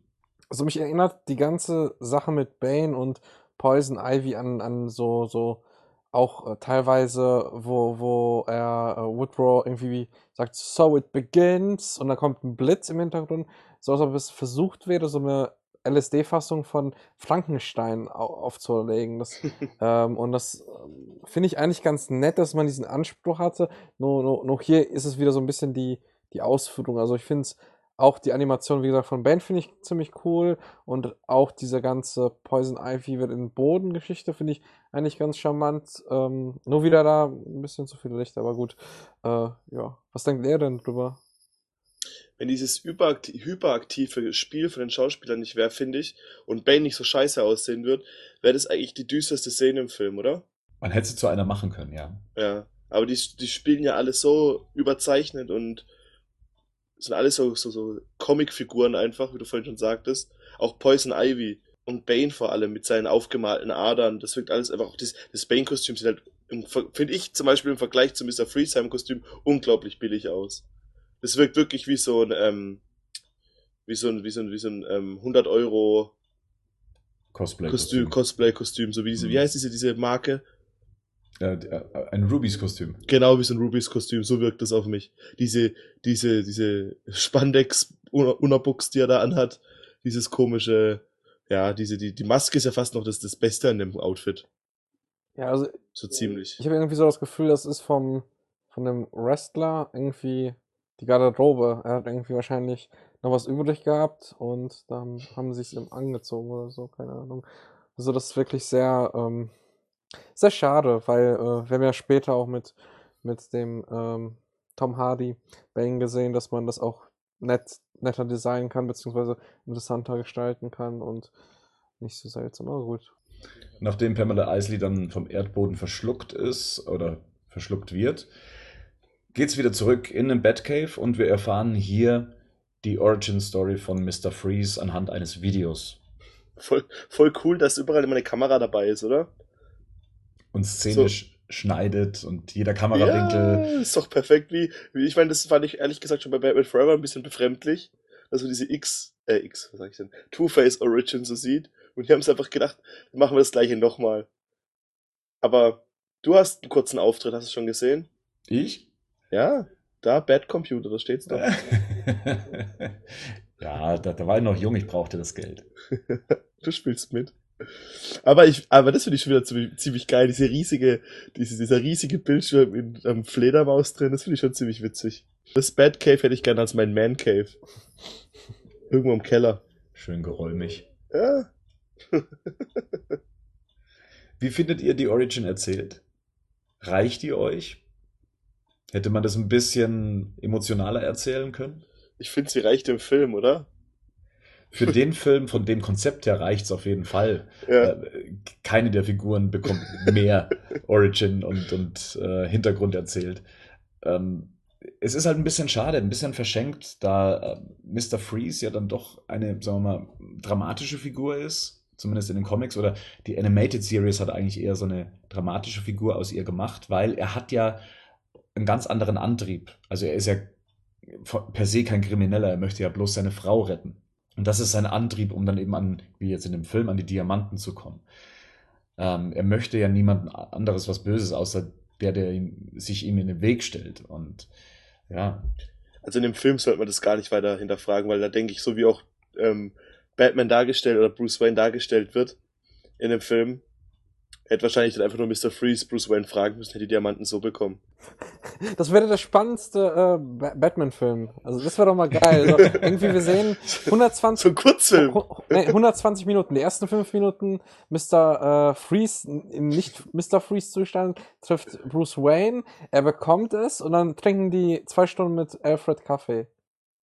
Also mich erinnert die ganze Sache mit Bane und Poison Ivy an, an so, so auch äh, teilweise, wo, wo er äh, Woodrow irgendwie sagt, so it begins und dann kommt ein Blitz im Hintergrund, so als ob es versucht wäre, so eine LSD-Fassung von Frankenstein aufzulegen. Das, *laughs* ähm, und das ähm, finde ich eigentlich ganz nett, dass man diesen Anspruch hatte. Nur, nur, nur hier ist es wieder so ein bisschen die, die Ausführung. Also ich finde es auch die Animation, wie gesagt, von Ben finde ich ziemlich cool. Und auch diese ganze Poison Ivy wird in Boden-Geschichte finde ich eigentlich ganz charmant. Ähm, nur wieder da ein bisschen zu viel Licht, aber gut. Äh, ja. Was denkt ihr denn drüber? Wenn dieses hyperaktive Spiel von den Schauspielern nicht wäre, finde ich, und Bane nicht so scheiße aussehen wird, wäre das eigentlich die düsterste Szene im Film, oder? Man hätte sie zu einer machen können, ja. Ja. Aber die, die spielen ja alles so überzeichnet und sind alles so, so, so Comicfiguren einfach, wie du vorhin schon sagtest. Auch Poison Ivy und Bane vor allem mit seinen aufgemalten Adern. Das wirkt alles einfach, auch das, das Bane-Kostüm sieht halt, finde ich zum Beispiel im Vergleich zu Mr. Freesheim-Kostüm unglaublich billig aus. Das wirkt wirklich wie so ein, ähm, wie so ein, wie so ein, wie so ein ähm, 100 Euro Cosplay-Kostüm, Cosplay-Kostüm, so wie diese, mhm. wie heißt diese, diese Marke? Äh, ein Rubys-Kostüm. Genau wie so ein Rubys-Kostüm, so wirkt das auf mich. Diese, diese, diese Spandex-Unabuchs, die er da anhat, dieses komische, ja, diese, die, die Maske ist ja fast noch das, das Beste an dem Outfit. Ja, also. So ziemlich. Ich habe irgendwie so das Gefühl, das ist vom, von dem Wrestler irgendwie die Garderobe. Er hat irgendwie wahrscheinlich noch was übrig gehabt und dann haben sie es ihm angezogen oder so, keine Ahnung. Also das ist wirklich sehr, ähm, sehr schade, weil äh, wir haben ja später auch mit, mit dem ähm, Tom Hardy Bane gesehen, dass man das auch nett, netter designen kann, beziehungsweise interessanter gestalten kann und nicht so seltsam, aber gut. Nachdem Pamela Isley dann vom Erdboden verschluckt ist oder verschluckt wird, geht's wieder zurück in den Batcave und wir erfahren hier die Origin Story von Mr. Freeze anhand eines Videos. Voll, voll cool, dass überall immer eine Kamera dabei ist, oder? und szenisch so. schneidet und jeder Kamerawinkel. Ja, ist doch perfekt, wie, wie ich meine, das fand ich ehrlich gesagt schon bei Batman Forever ein bisschen befremdlich, dass man diese X, äh, X, was sag ich denn, Two-Face Origin so sieht. Und die haben es einfach gedacht, machen wir das gleiche nochmal. Aber du hast einen kurzen Auftritt, hast du schon gesehen? Ich? Ja, da, Bad Computer, da steht's doch. *laughs* ja, da, da war ich noch jung, ich brauchte das Geld. *laughs* du spielst mit. Aber ich, aber das finde ich schon wieder ziemlich, ziemlich geil. Diese riesige, diese, dieser riesige Bildschirm in einem Fledermaus drin, das finde ich schon ziemlich witzig. Das Bad Cave hätte ich gerne als mein Man Cave. Irgendwo im Keller. Schön geräumig. Ja. *laughs* Wie findet ihr die Origin erzählt? Reicht die euch? Hätte man das ein bisschen emotionaler erzählen können? Ich finde, sie reicht im Film, oder? Für *laughs* den Film, von dem Konzept her, reicht's auf jeden Fall. Ja. Äh, keine der Figuren bekommt mehr Origin und, und äh, Hintergrund erzählt. Ähm, es ist halt ein bisschen schade, ein bisschen verschenkt, da äh, Mr. Freeze ja dann doch eine, sagen wir mal, dramatische Figur ist, zumindest in den Comics, oder die Animated Series hat eigentlich eher so eine dramatische Figur aus ihr gemacht, weil er hat ja einen ganz anderen Antrieb. Also er ist ja per se kein Krimineller, er möchte ja bloß seine Frau retten. Und das ist sein Antrieb, um dann eben an, wie jetzt in dem Film, an die Diamanten zu kommen. Ähm, er möchte ja niemand anderes was Böses, außer der, der ihm, sich ihm in den Weg stellt. Und ja. Also in dem Film sollte man das gar nicht weiter hinterfragen, weil da denke ich, so wie auch ähm, Batman dargestellt oder Bruce Wayne dargestellt wird in dem Film, hätte wahrscheinlich dann einfach nur Mr. Freeze Bruce Wayne fragen müssen, hätte die Diamanten so bekommen. *laughs* Das wäre der spannendste äh, Batman-Film. Also das wäre doch mal geil. Also, *laughs* irgendwie wir sehen 120 So ein Kurzfilm. nee, 120 Minuten. Die ersten fünf Minuten Mr. Äh, Freeze im nicht Mr. Freeze Zustand trifft Bruce Wayne. Er bekommt es und dann trinken die zwei Stunden mit Alfred Kaffee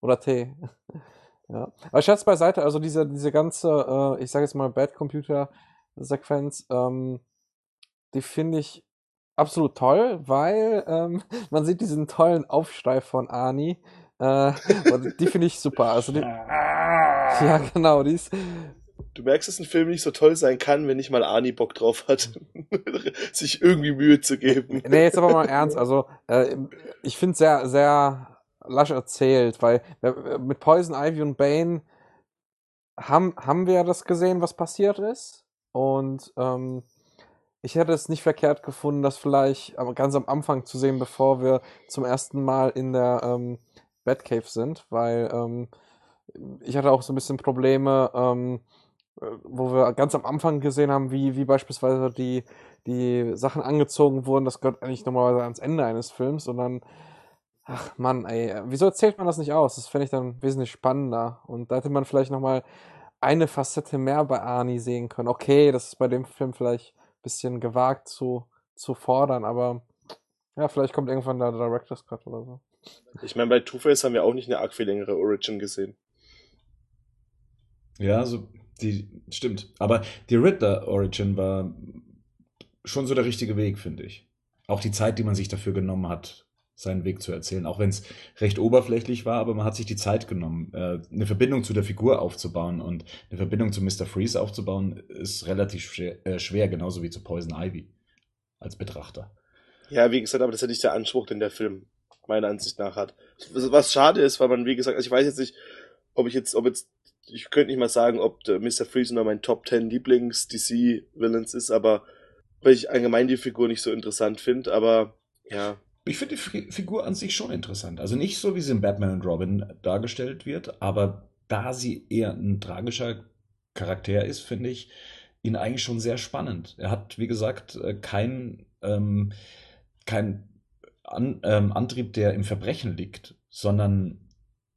oder Tee. *laughs* ja. Aber Scherz beiseite. Also diese diese ganze, äh, ich sage jetzt mal Bad Computer Sequenz. Ähm, die finde ich absolut toll, weil ähm, *laughs* man sieht diesen tollen Aufschrei von Ani. Äh, und die finde ich super. Also die, *laughs* ja, genau, die ist. Du merkst, dass ein Film nicht so toll sein kann, wenn nicht mal Ani Bock drauf hat, *laughs* sich irgendwie Mühe zu geben. Nee, jetzt aber mal ernst. Also, äh, ich finde es sehr, sehr lasch erzählt, weil äh, mit Poison Ivy und Bane haben, haben wir ja das gesehen, was passiert ist. Und ähm, ich hätte es nicht verkehrt gefunden, das vielleicht ganz am Anfang zu sehen, bevor wir zum ersten Mal in der ähm, Batcave sind, weil ähm, ich hatte auch so ein bisschen Probleme, ähm, äh, wo wir ganz am Anfang gesehen haben, wie, wie beispielsweise die, die Sachen angezogen wurden. Das gehört eigentlich normalerweise ans Ende eines Films und dann, ach Mann, ey, wieso erzählt man das nicht aus? Das fände ich dann wesentlich spannender. Und da hätte man vielleicht nochmal eine Facette mehr bei Arnie sehen können. Okay, das ist bei dem Film vielleicht bisschen gewagt zu, zu fordern, aber ja, vielleicht kommt irgendwann der Director's Cut oder so. Ich meine, bei Two-Face haben wir auch nicht eine arg viel längere Origin gesehen. Ja, also die stimmt. Aber die Riddler Origin war schon so der richtige Weg, finde ich. Auch die Zeit, die man sich dafür genommen hat, seinen Weg zu erzählen, auch wenn es recht oberflächlich war, aber man hat sich die Zeit genommen, äh, eine Verbindung zu der Figur aufzubauen und eine Verbindung zu Mr. Freeze aufzubauen, ist relativ schwer, äh, schwer genauso wie zu Poison Ivy als Betrachter. Ja, wie gesagt, aber das ist ja nicht der Anspruch, den der Film meiner Ansicht nach hat. Was schade ist, weil man, wie gesagt, also ich weiß jetzt nicht, ob ich jetzt, ob jetzt, ich könnte nicht mal sagen, ob Mr. Freeze nur mein Top 10 Lieblings-DC-Villains ist, aber weil ich allgemein die Figur nicht so interessant finde, aber ja, ich finde die Figur an sich schon interessant. Also nicht so, wie sie in Batman und Robin dargestellt wird, aber da sie eher ein tragischer Charakter ist, finde ich ihn eigentlich schon sehr spannend. Er hat, wie gesagt, äh, kein, ähm, kein An ähm, Antrieb, der im Verbrechen liegt, sondern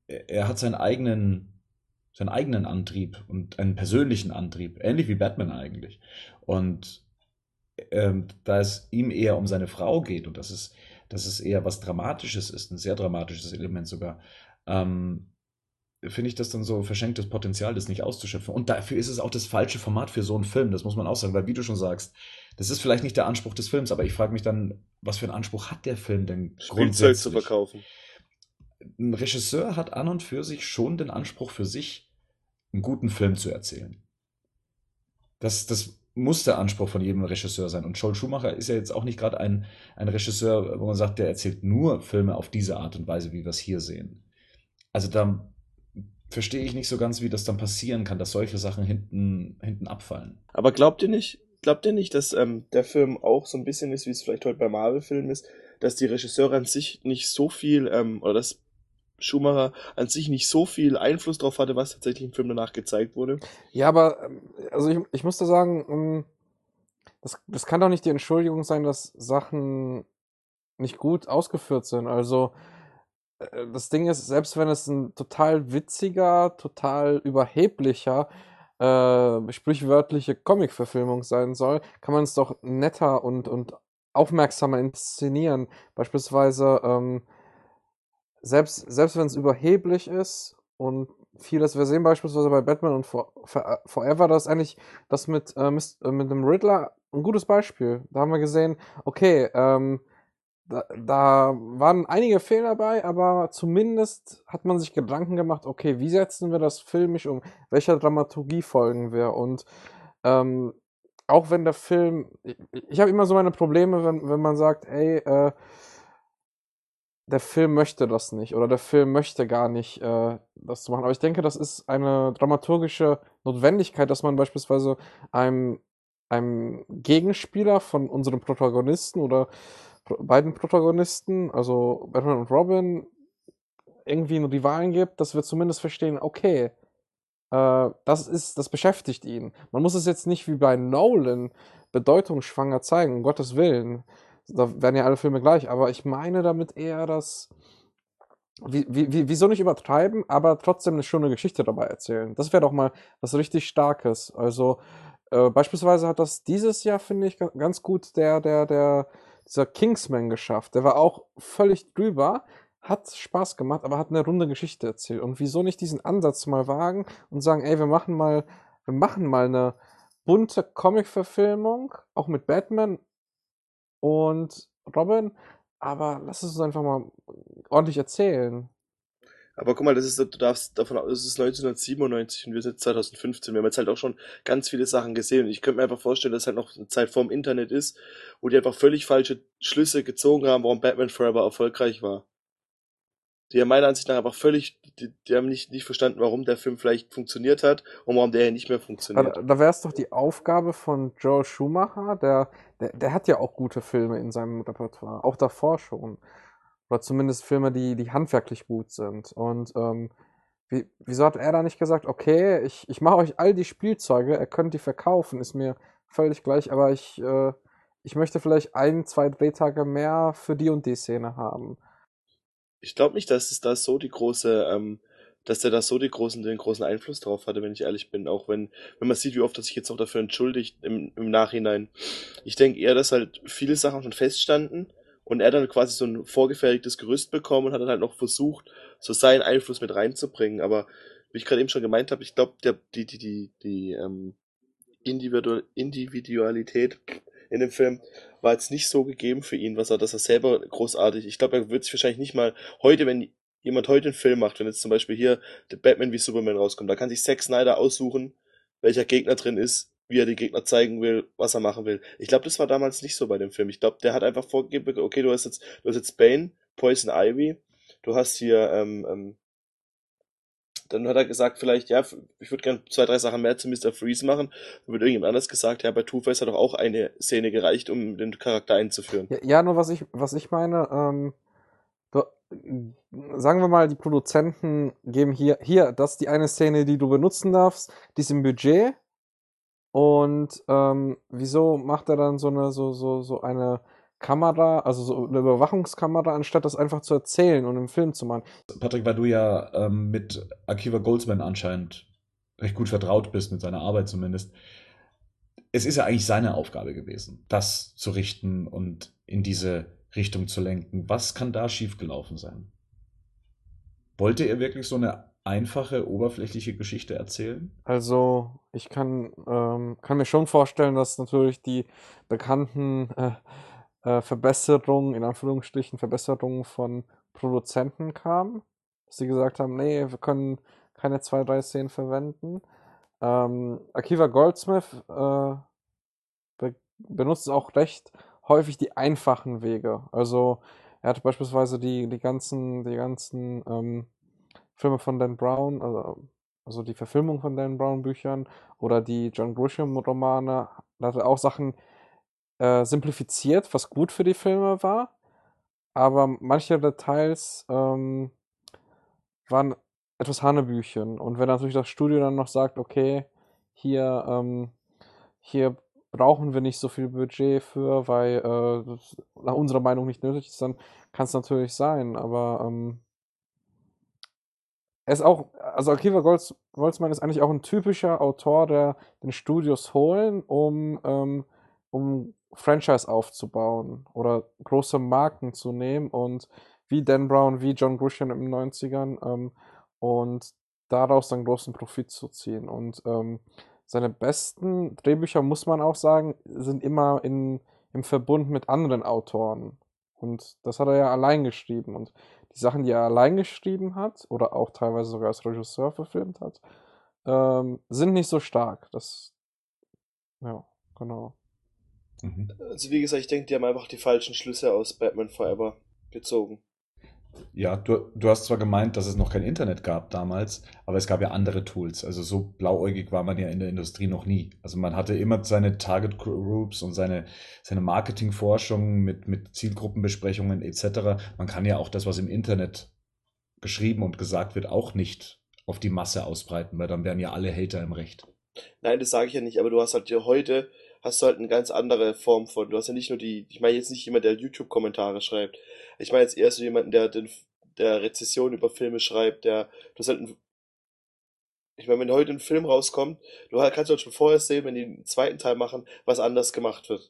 er hat seinen eigenen, seinen eigenen Antrieb und einen persönlichen Antrieb, ähnlich wie Batman eigentlich. Und ähm, da es ihm eher um seine Frau geht und das ist dass es eher was Dramatisches ist, ein sehr dramatisches Element sogar, ähm, finde ich das dann so verschenktes Potenzial, das nicht auszuschöpfen. Und dafür ist es auch das falsche Format für so einen Film, das muss man auch sagen, weil wie du schon sagst, das ist vielleicht nicht der Anspruch des Films, aber ich frage mich dann, was für einen Anspruch hat der Film denn Spielzeug grundsätzlich? zu verkaufen. Ein Regisseur hat an und für sich schon den Anspruch für sich, einen guten Film zu erzählen. Das, das muss der Anspruch von jedem Regisseur sein. Und Joel Schumacher ist ja jetzt auch nicht gerade ein, ein Regisseur, wo man sagt, der erzählt nur Filme auf diese Art und Weise, wie wir es hier sehen. Also da verstehe ich nicht so ganz, wie das dann passieren kann, dass solche Sachen hinten, hinten abfallen. Aber glaubt ihr nicht, glaubt ihr nicht, dass ähm, der Film auch so ein bisschen ist, wie es vielleicht heute bei Marvel-Filmen ist, dass die Regisseure an sich nicht so viel, ähm, oder dass Schumacher an sich nicht so viel Einfluss drauf hatte, was tatsächlich im Film danach gezeigt wurde. Ja, aber ähm, also ich, ich muss da sagen, ähm, das, das kann doch nicht die Entschuldigung sein, dass Sachen nicht gut ausgeführt sind. Also äh, das Ding ist, selbst wenn es ein total witziger, total überheblicher äh, sprichwörtliche Comic-Verfilmung sein soll, kann man es doch netter und, und aufmerksamer inszenieren. Beispielsweise, ähm, selbst, selbst wenn es überheblich ist und vieles, wir sehen beispielsweise bei Batman und For For Forever, das ist eigentlich das mit, äh, äh, mit dem Riddler ein gutes Beispiel. Da haben wir gesehen, okay, ähm, da, da waren einige Fehler dabei, aber zumindest hat man sich Gedanken gemacht, okay, wie setzen wir das filmisch um? Welcher Dramaturgie folgen wir? Und ähm, auch wenn der Film, ich, ich habe immer so meine Probleme, wenn, wenn man sagt, ey, äh, der Film möchte das nicht oder der Film möchte gar nicht äh, das zu machen. Aber ich denke, das ist eine dramaturgische Notwendigkeit, dass man beispielsweise einem, einem Gegenspieler von unserem Protagonisten oder beiden Protagonisten, also Batman und Robin, irgendwie einen Rivalen gibt, dass wir zumindest verstehen, okay, äh, das ist, das beschäftigt ihn. Man muss es jetzt nicht wie bei Nolan bedeutungsschwanger zeigen, um Gottes Willen. Da werden ja alle Filme gleich, aber ich meine damit eher, dass wie, wie, wieso nicht übertreiben, aber trotzdem eine schöne Geschichte dabei erzählen. Das wäre doch mal was richtig Starkes. Also äh, beispielsweise hat das dieses Jahr, finde ich, ganz gut der, der, der dieser Kingsman geschafft. Der war auch völlig drüber, hat Spaß gemacht, aber hat eine runde Geschichte erzählt. Und wieso nicht diesen Ansatz mal wagen und sagen, ey, wir machen mal, wir machen mal eine bunte Comic-Verfilmung, auch mit Batman und Robin, aber lass es uns einfach mal ordentlich erzählen. Aber guck mal, das ist, du darfst davon aus, es ist 1997 und wir sind 2015. Wir haben jetzt halt auch schon ganz viele Sachen gesehen. Und ich könnte mir einfach vorstellen, dass halt noch eine Zeit vorm Internet ist, wo die einfach völlig falsche Schlüsse gezogen haben, warum Batman Forever erfolgreich war. Die haben meiner Ansicht nach einfach völlig, die, die haben nicht, nicht verstanden, warum der Film vielleicht funktioniert hat und warum der hier nicht mehr funktioniert. Da, da wäre es doch die Aufgabe von Joel Schumacher, der, der, der hat ja auch gute Filme in seinem Repertoire, auch davor schon. Oder zumindest Filme, die, die handwerklich gut sind. Und ähm, wie, wieso hat er da nicht gesagt, okay, ich, ich mache euch all die Spielzeuge, ihr könnt die verkaufen, ist mir völlig gleich, aber ich, äh, ich möchte vielleicht ein, zwei Drehtage mehr für die und die Szene haben. Ich glaube nicht, dass es da so die große, ähm, dass der da so die großen, den großen Einfluss drauf hatte, wenn ich ehrlich bin. Auch wenn, wenn man sieht, wie oft er sich jetzt noch dafür entschuldigt im, im Nachhinein. Ich denke eher, dass halt viele Sachen schon feststanden und er dann quasi so ein vorgefertigtes Gerüst bekommen und hat dann halt noch versucht, so seinen Einfluss mit reinzubringen. Aber wie ich gerade eben schon gemeint habe, ich glaube, die, die, die, die ähm, Individu Individualität in dem Film war jetzt nicht so gegeben für ihn, was er, dass er selber großartig, ich glaube, er wird sich wahrscheinlich nicht mal heute, wenn jemand heute einen Film macht, wenn jetzt zum Beispiel hier The Batman wie Superman rauskommt, da kann sich Zack Snyder aussuchen, welcher Gegner drin ist, wie er die Gegner zeigen will, was er machen will. Ich glaube, das war damals nicht so bei dem Film. Ich glaube, der hat einfach vorgegeben, okay, du hast jetzt, du hast jetzt Bane, Poison Ivy, du hast hier, ähm, ähm, dann hat er gesagt, vielleicht, ja, ich würde gerne zwei, drei Sachen mehr zu Mr. Freeze machen. Dann wird irgendjemand anders gesagt, ja, bei Two-Face hat doch auch eine Szene gereicht, um den Charakter einzuführen. Ja, ja nur was ich, was ich meine, ähm, sagen wir mal, die Produzenten geben hier, hier, das ist die eine Szene, die du benutzen darfst, die ist im Budget, und ähm, wieso macht er dann so eine, so, so, so eine Kamera, also so eine Überwachungskamera, anstatt das einfach zu erzählen und im Film zu machen? Patrick, weil du ja ähm, mit Akiva Goldsman anscheinend recht gut vertraut bist, mit seiner Arbeit zumindest. Es ist ja eigentlich seine Aufgabe gewesen, das zu richten und in diese Richtung zu lenken. Was kann da schiefgelaufen sein? Wollte er wirklich so eine einfache, oberflächliche Geschichte erzählen? Also, ich kann, ähm, kann mir schon vorstellen, dass natürlich die bekannten äh, äh, Verbesserungen, in Anführungsstrichen Verbesserungen von Produzenten kamen. Dass sie gesagt haben, nee, wir können keine zwei, drei Szenen verwenden. Ähm, Akiva Goldsmith äh, be benutzt auch recht häufig die einfachen Wege. Also er hat beispielsweise die, die ganzen, die ganzen ähm, Filme von Dan Brown, also, also die Verfilmung von Dan Brown Büchern oder die John Grisham Romane, da hat er auch Sachen äh, simplifiziert, was gut für die Filme war. Aber manche Details ähm, waren etwas Hanebüchen. Und wenn natürlich das Studio dann noch sagt, okay, hier, ähm, hier brauchen wir nicht so viel Budget für, weil äh, nach unserer Meinung nicht nötig ist, dann kann es natürlich sein. Aber ähm, er ist auch, also Akiva Golds, Goldsman ist eigentlich auch ein typischer Autor, der den Studios holen, um, ähm, um Franchise aufzubauen oder große Marken zu nehmen und wie Dan Brown, wie John Grushian in den 90ern ähm, und daraus dann großen Profit zu ziehen. Und ähm, seine besten Drehbücher, muss man auch sagen, sind immer in, im Verbund mit anderen Autoren. Und das hat er ja allein geschrieben. Und die Sachen, die er allein geschrieben hat, oder auch teilweise sogar als Regisseur verfilmt hat, ähm, sind nicht so stark. Das, ja, genau. Mhm. Also wie gesagt, ich denke, die haben einfach die falschen Schlüsse aus Batman Forever gezogen. Ja, du, du hast zwar gemeint, dass es noch kein Internet gab damals, aber es gab ja andere Tools. Also so blauäugig war man ja in der Industrie noch nie. Also man hatte immer seine Target Groups und seine, seine Marketingforschung mit, mit Zielgruppenbesprechungen etc. Man kann ja auch das, was im Internet geschrieben und gesagt wird, auch nicht auf die Masse ausbreiten, weil dann wären ja alle Hater im Recht. Nein, das sage ich ja nicht, aber du hast halt ja heute hast du halt eine ganz andere Form von. Du hast ja nicht nur die, ich meine jetzt nicht jemand, der YouTube-Kommentare schreibt. Ich meine jetzt eher so jemanden, der den, der Rezession über Filme schreibt, der, du hast halt ein, ich meine, wenn heute ein Film rauskommt, du kannst halt schon vorher sehen, wenn die einen zweiten Teil machen, was anders gemacht wird.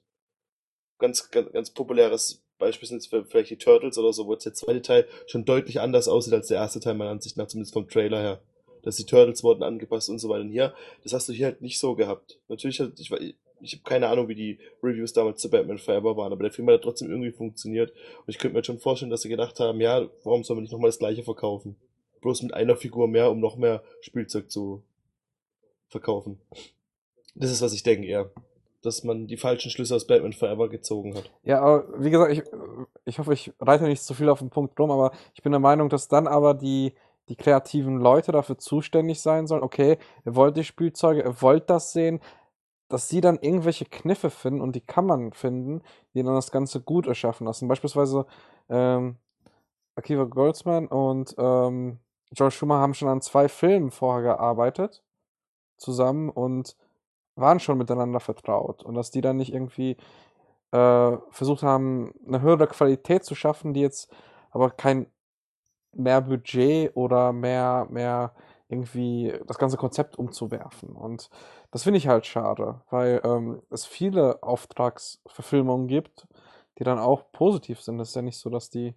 Ganz, ganz, ganz populäres Beispiel sind jetzt vielleicht die Turtles oder so, wo jetzt der zweite Teil schon deutlich anders aussieht als der erste Teil, meiner Ansicht nach, zumindest vom Trailer her. Dass die Turtles wurden angepasst und so weiter. Und hier, das hast du hier halt nicht so gehabt. Natürlich, ich, ich habe keine Ahnung, wie die Reviews damals zu Batman Forever waren, aber der Film hat trotzdem irgendwie funktioniert. Und ich könnte mir schon vorstellen, dass sie gedacht haben, ja, warum soll man nicht nochmal das gleiche verkaufen? Bloß mit einer Figur mehr, um noch mehr Spielzeug zu verkaufen. Das ist, was ich denke eher. Dass man die falschen Schlüsse aus Batman Forever gezogen hat. Ja, aber wie gesagt, ich, ich hoffe, ich reite nicht zu viel auf den Punkt rum, aber ich bin der Meinung, dass dann aber die, die kreativen Leute dafür zuständig sein sollen. Okay, ihr wollt die Spielzeuge, ihr wollt das sehen, dass sie dann irgendwelche Kniffe finden und die man finden, die dann das Ganze gut erschaffen lassen. Beispielsweise ähm, Akiva Goldsman und ähm, George Schumer haben schon an zwei Filmen vorher gearbeitet zusammen und waren schon miteinander vertraut. Und dass die dann nicht irgendwie äh, versucht haben, eine höhere Qualität zu schaffen, die jetzt aber kein mehr Budget oder mehr, mehr irgendwie das ganze Konzept umzuwerfen. Und das finde ich halt schade, weil ähm, es viele Auftragsverfilmungen gibt, die dann auch positiv sind. Es ist ja nicht so, dass die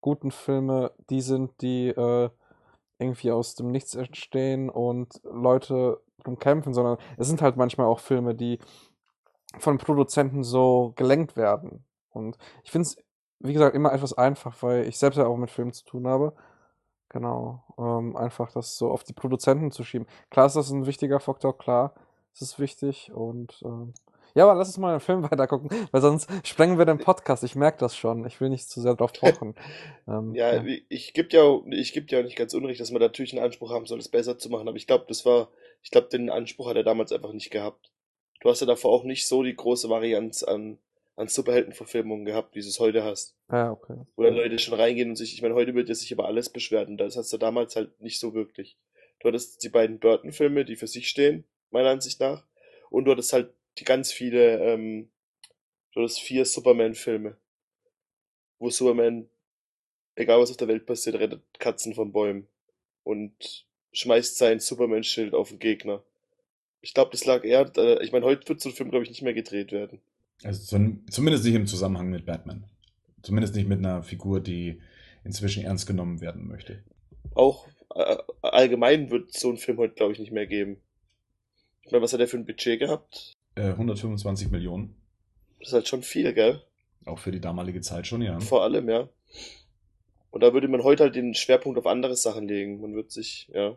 guten Filme die sind, die äh, irgendwie aus dem Nichts entstehen und Leute drum kämpfen, sondern es sind halt manchmal auch Filme, die von Produzenten so gelenkt werden. Und ich finde es, wie gesagt, immer etwas einfach, weil ich selbst ja auch mit Filmen zu tun habe. Genau. Ähm, einfach das so auf die Produzenten zu schieben. Klar ist das ein wichtiger Faktor, klar. Es ist wichtig und ähm, ja, aber lass uns mal einen Film *laughs* weiter gucken, weil sonst sprengen wir den Podcast. Ich merke das schon. Ich will nicht zu sehr drauf pochen. *laughs* ähm, ja, ja, ich gebe ja, ich gebe ja nicht ganz unrecht, dass man natürlich einen Anspruch haben soll, es besser zu machen. Aber ich glaube, das war, ich glaube, den Anspruch hat er damals einfach nicht gehabt. Du hast ja davor auch nicht so die große Varianz an an Superheldenverfilmungen gehabt, wie du es heute hast. Ja, okay. Wo dann Leute schon reingehen und sich, ich meine, heute wird ja sich über alles beschwert und das hast du damals halt nicht so wirklich. Du hattest die beiden Burton-Filme, die für sich stehen, meiner Ansicht nach, und du hattest halt die ganz viele, ähm, du hattest vier Superman-Filme, wo Superman, egal was auf der Welt passiert, rettet Katzen von Bäumen und schmeißt sein Superman-Schild auf den Gegner. Ich glaube, das lag eher, äh, ich meine, heute wird so ein Film, glaube ich, nicht mehr gedreht werden. Also zumindest nicht im Zusammenhang mit Batman. Zumindest nicht mit einer Figur, die inzwischen ernst genommen werden möchte. Auch äh, allgemein wird so ein Film heute, glaube ich, nicht mehr geben. Ich meine, was hat er für ein Budget gehabt? Äh, 125 Millionen. Das ist halt schon viel, gell? Auch für die damalige Zeit schon, ja. Vor allem, ja. Und da würde man heute halt den Schwerpunkt auf andere Sachen legen. Man wird sich, ja.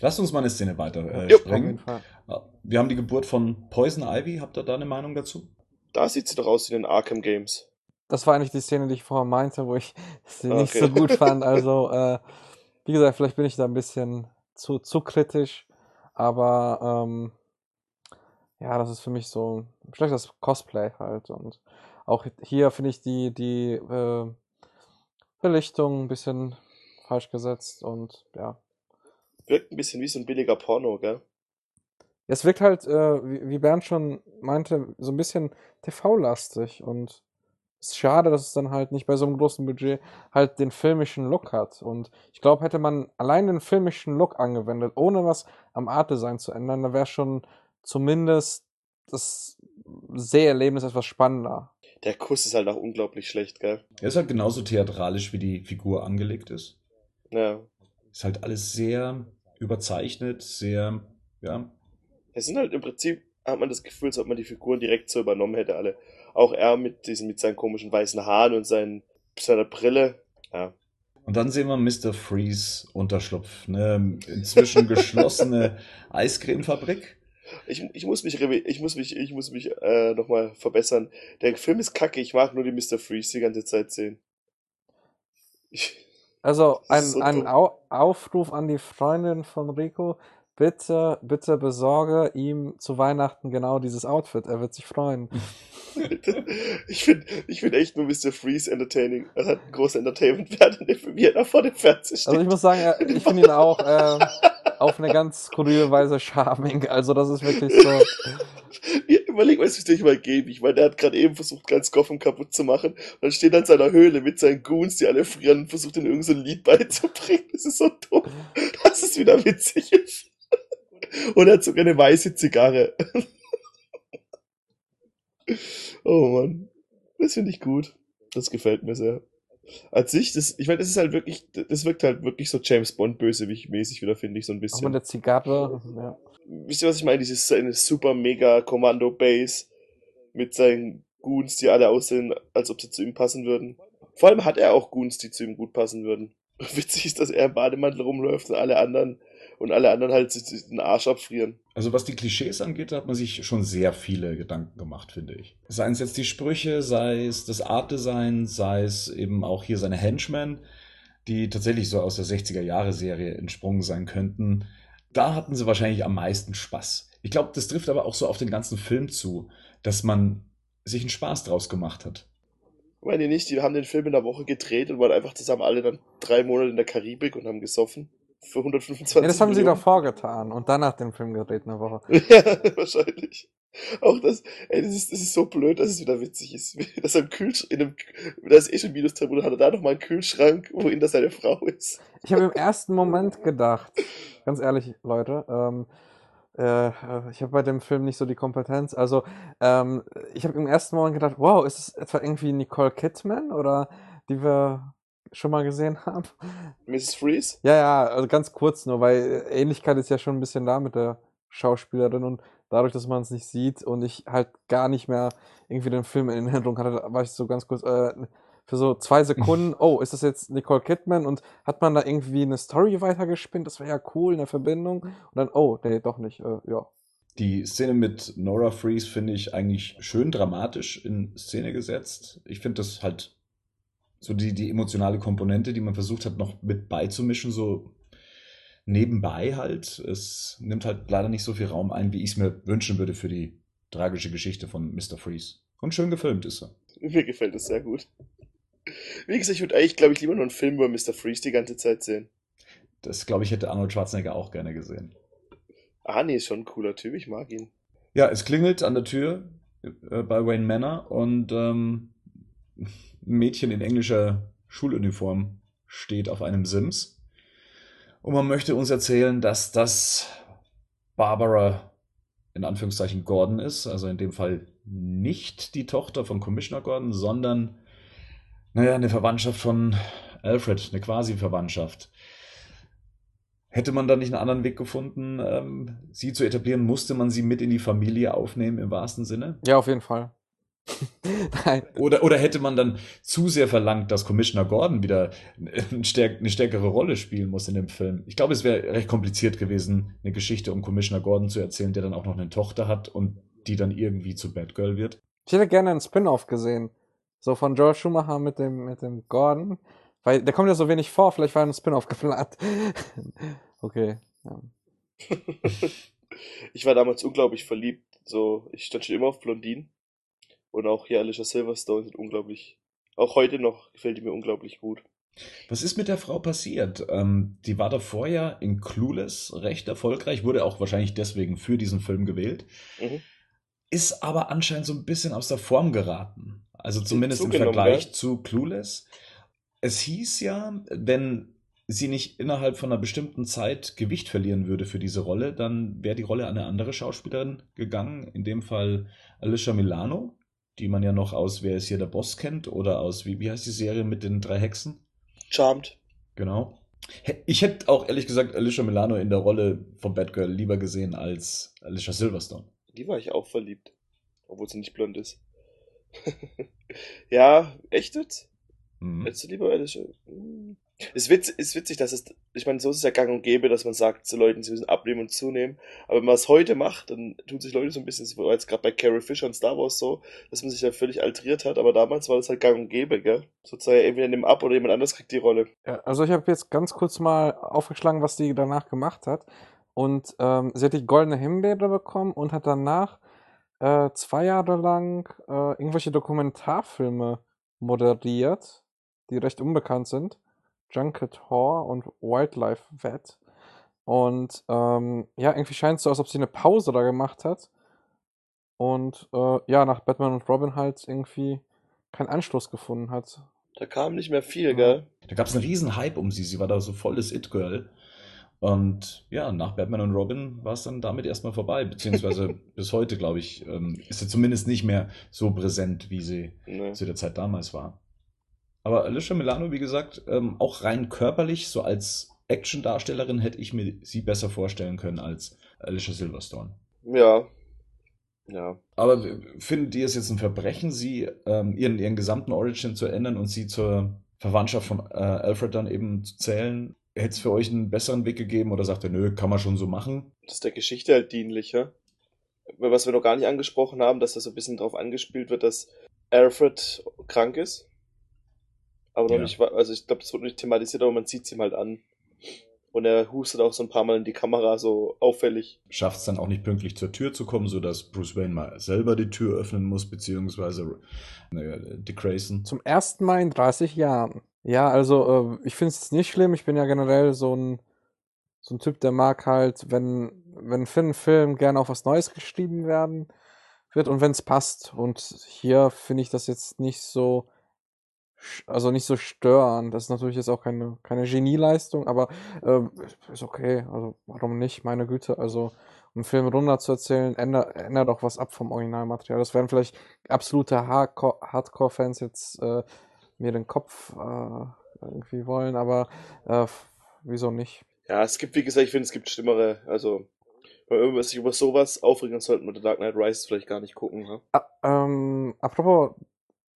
Lasst uns mal eine Szene weiter äh, jo, sprengen. Wir haben die Geburt von Poison Ivy. Habt ihr da eine Meinung dazu? Da sieht sie doch aus wie in den Arkham Games. Das war eigentlich die Szene, die ich vorher meinte, wo ich *laughs* sie okay. nicht so gut fand. *laughs* Also, äh, wie gesagt, vielleicht bin ich da ein bisschen zu, zu kritisch. Aber ähm, ja, das ist für mich so ein schlechtes Cosplay halt. Und auch hier finde ich die, die äh, Belichtung ein bisschen falsch gesetzt und ja, wirkt ein bisschen wie so ein billiger Porno, gell? Es wirkt halt, äh, wie, wie Bernd schon meinte, so ein bisschen TV-lastig und ist schade, dass es dann halt nicht bei so einem großen Budget halt den filmischen Look hat. Und ich glaube, hätte man allein den filmischen Look angewendet, ohne was am Art-Design zu ändern, dann wäre schon zumindest das Seherlebnis etwas spannender. Der Kuss ist halt auch unglaublich schlecht, gell? Er ist halt genauso theatralisch, wie die Figur angelegt ist. Ja. Ist halt alles sehr überzeichnet, sehr, ja. Es sind halt im Prinzip, hat man das Gefühl, als ob man die Figuren direkt so übernommen hätte, alle. Auch er mit diesen, mit seinen komischen weißen Haaren und seinen, seiner Brille. Ja. Und dann sehen wir Mr. Freeze Unterschlupf, eine inzwischen *laughs* geschlossene Eiscremefabrik. Ich, ich muss mich, ich muss mich, ich muss mich äh, nochmal verbessern. Der Film ist kacke, ich mag nur die Mr. Freeze die ganze Zeit sehen. Ich, also ein, so ein Au Aufruf an die Freundin von Rico, bitte, bitte besorge ihm zu Weihnachten genau dieses Outfit. Er wird sich freuen. *laughs* ich finde ich find echt nur Mr. Freeze entertaining. Er hat einen großen Entertainment-Wert, wie er da vor dem Fernseher steht. Also ich muss sagen, ich finde ihn auch *laughs* äh, auf eine ganz skurrile Weise charming. Also das ist wirklich so. Ja, *laughs* überleg mal, es dir mal geben. Ich meine, der hat gerade eben versucht, ganz Gotham kaputt zu machen. Dann steht er in seiner Höhle mit seinen Goons, die alle frieren und versucht, ihnen irgendein so Lied beizubringen. Das ist so dumm. Das ist wieder witzig. Und er hat sogar eine weiße Zigarre. oh Mann. Das finde ich gut. Das gefällt mir sehr. Als sich, das, ich meine, das ist halt wirklich, das wirkt halt wirklich so James Bond bösewicht mäßig wieder, finde ich, so ein bisschen. Auch mit der Zigarre, ja. Wisst ihr, was ich meine? Dieses eine super mega Kommando Base mit seinen Goons, die alle aussehen, als ob sie zu ihm passen würden. Vor allem hat er auch Goons, die zu ihm gut passen würden. *laughs* Witzig ist, dass er im Bademantel rumläuft und alle anderen und alle anderen halt den Arsch abfrieren. Also was die Klischees angeht, da hat man sich schon sehr viele Gedanken gemacht, finde ich. Seien es jetzt die Sprüche, sei es das Artdesign, sei es eben auch hier seine Henchmen, die tatsächlich so aus der 60er-Jahre-Serie entsprungen sein könnten. Da hatten sie wahrscheinlich am meisten Spaß. Ich glaube, das trifft aber auch so auf den ganzen Film zu, dass man sich einen Spaß draus gemacht hat. Meine nicht, die haben den Film in der Woche gedreht und waren einfach zusammen alle dann drei Monate in der Karibik und haben gesoffen für 125 ja, Das haben Millionen. sie doch vorgetan und danach den Film gedreht eine Woche. *laughs* ja, wahrscheinlich. Auch das, ey, das ist, das ist so blöd, dass es wieder witzig ist. *laughs* Dass er im Kühlschrank, in einem, da ist eh schon Minustemperatur, hat er da nochmal einen Kühlschrank, wohin das seine Frau ist. Ich habe im *laughs* ersten Moment gedacht, ganz ehrlich, Leute, ähm, äh, ich habe bei dem Film nicht so die Kompetenz. Also, ähm, ich habe im ersten Moment gedacht, wow, ist es etwa irgendwie Nicole Kidman oder die wir schon mal gesehen *laughs* haben. Mrs. Freeze? Ja, ja, also ganz kurz nur, weil Ähnlichkeit ist ja schon ein bisschen da mit der Schauspielerin und dadurch, dass man es nicht sieht und ich halt gar nicht mehr irgendwie den Film in Erinnerung hatte, war ich so ganz kurz äh, für so zwei Sekunden, *laughs* oh, ist das jetzt Nicole Kidman und hat man da irgendwie eine Story weitergespinnt? Das wäre ja cool, eine Verbindung. Und dann, oh, nee, doch nicht, äh, ja. Die Szene mit Nora Freeze finde ich eigentlich schön dramatisch in Szene gesetzt. Ich finde das halt so die, die emotionale Komponente, die man versucht hat, noch mit beizumischen, so nebenbei halt. Es nimmt halt leider nicht so viel Raum ein, wie ich es mir wünschen würde für die tragische Geschichte von Mr. Freeze. Und schön gefilmt ist er. Mir gefällt es sehr gut. Wie gesagt, ich würde eigentlich, glaube ich, lieber nur einen Film über Mr. Freeze die ganze Zeit sehen. Das, glaube ich, hätte Arnold Schwarzenegger auch gerne gesehen. Ah, nee, ist schon ein cooler Typ, ich mag ihn. Ja, es klingelt an der Tür äh, bei Wayne Manor und ähm, Mädchen in englischer Schuluniform steht auf einem Sims. Und man möchte uns erzählen, dass das Barbara in Anführungszeichen Gordon ist, also in dem Fall nicht die Tochter von Commissioner Gordon, sondern, naja, eine Verwandtschaft von Alfred, eine Quasi-Verwandtschaft. Hätte man da nicht einen anderen Weg gefunden, ähm, sie zu etablieren, musste man sie mit in die Familie aufnehmen im wahrsten Sinne? Ja, auf jeden Fall. Nein. Oder, oder hätte man dann zu sehr verlangt, dass Commissioner Gordon wieder eine, stärkere Rolle spielen muss in dem Film? Ich glaube, es wäre recht kompliziert gewesen, eine Geschichte um Commissioner Gordon zu erzählen, der dann auch noch eine Tochter hat und die dann irgendwie zu Batgirl wird. Ich hätte gerne einen Spin-off gesehen. So von Joel Schumacher mit dem, mit dem Gordon. Weil der kommt ja so wenig vor, vielleicht war ein Spin-off geplant. *laughs* okay. Ja. *laughs* ich war damals unglaublich verliebt. So, ich stand schon immer auf Blondinen. Und auch hier Alicia Silverstone sind unglaublich, auch heute noch gefällt die mir unglaublich gut. Was ist mit der Frau passiert? Ähm, die war davor ja in Clueless recht erfolgreich, wurde auch wahrscheinlich deswegen für diesen Film gewählt, mhm. ist aber anscheinend so ein bisschen aus der Form geraten. Also zumindest im Vergleich gell? zu Clueless. Es hieß ja, wenn sie nicht innerhalb von einer bestimmten Zeit Gewicht verlieren würde für diese Rolle, dann wäre die Rolle an eine andere Schauspielerin gegangen. In dem Fall Alicia Milano, die man ja noch aus Wer ist hier der Boss kennt oder aus, wie, wie heißt die Serie mit den drei Hexen? Charmed. Genau. Ich hätte auch ehrlich gesagt Alicia Milano in der Rolle von Batgirl lieber gesehen als Alicia Silverstone. Die war ich auch verliebt. Obwohl sie nicht blond ist. *laughs* ja, echt jetzt? Mhm. Hättest du lieber Alicia? Hm. Es witz, ist witzig, dass es, ich meine, so ist es ja gang und gäbe, dass man sagt zu Leuten, sie müssen abnehmen und zunehmen. Aber wenn man es heute macht, dann tun sich Leute so ein bisschen, das war jetzt gerade bei Carrie Fisher und Star Wars so, dass man sich da völlig alteriert hat. Aber damals war das halt gang und gäbe, gell? Sozusagen entweder nimm ab oder jemand anders kriegt die Rolle. Ja, also ich habe jetzt ganz kurz mal aufgeschlagen, was die danach gemacht hat. Und ähm, sie hat die goldene Himbeere bekommen und hat danach äh, zwei Jahre lang äh, irgendwelche Dokumentarfilme moderiert, die recht unbekannt sind. Junket Whore und Wildlife Vet. Und ähm, ja, irgendwie scheint es so, als ob sie eine Pause da gemacht hat. Und äh, ja, nach Batman und Robin halt irgendwie keinen Anschluss gefunden hat. Da kam nicht mehr viel, gell? Da gab es einen riesen Hype um sie. Sie war da so volles It-Girl. Und ja, nach Batman und Robin war es dann damit erstmal vorbei. Beziehungsweise *laughs* bis heute, glaube ich, ähm, ist sie zumindest nicht mehr so präsent, wie sie nee. zu der Zeit damals war. Aber Alicia Milano, wie gesagt, ähm, auch rein körperlich, so als Action-Darstellerin hätte ich mir sie besser vorstellen können als Alicia Silverstone. Ja. Ja. Aber findet ihr es jetzt ein Verbrechen, sie ähm, ihren, ihren gesamten Origin zu ändern und sie zur Verwandtschaft von äh, Alfred dann eben zu zählen? Hätte es für euch einen besseren Weg gegeben oder sagt ihr, nö, kann man schon so machen? Das ist der Geschichte halt dienlich, ja? Was wir noch gar nicht angesprochen haben, dass da so ein bisschen drauf angespielt wird, dass Alfred krank ist aber noch ja. nicht, also ich glaube, das wird nicht thematisiert, aber man sieht es ihm halt an. Und er hustet auch so ein paar Mal in die Kamera, so auffällig. Schafft es dann auch nicht pünktlich zur Tür zu kommen, sodass Bruce Wayne mal selber die Tür öffnen muss, beziehungsweise äh, Dick Grayson. Zum ersten Mal in 30 Jahren. Ja, also äh, ich finde es nicht schlimm. Ich bin ja generell so ein, so ein Typ, der mag halt, wenn, wenn für einen Film gerne auch was Neues geschrieben werden wird und wenn es passt. Und hier finde ich das jetzt nicht so also nicht so stören. Das ist natürlich jetzt auch keine, keine Genieleistung, aber äh, ist okay. Also warum nicht? Meine Güte. Also um einen Film runter zu erzählen, ändert, ändert auch was ab vom Originalmaterial. Das werden vielleicht absolute Hardcore-Fans jetzt äh, mir den Kopf äh, irgendwie wollen, aber äh, wieso nicht? Ja, es gibt, wie gesagt, ich finde, es gibt schlimmere. Also wenn man sich über sowas aufregen sollte, mit The Dark Knight Rises vielleicht gar nicht gucken. Ne? Ah, ähm, apropos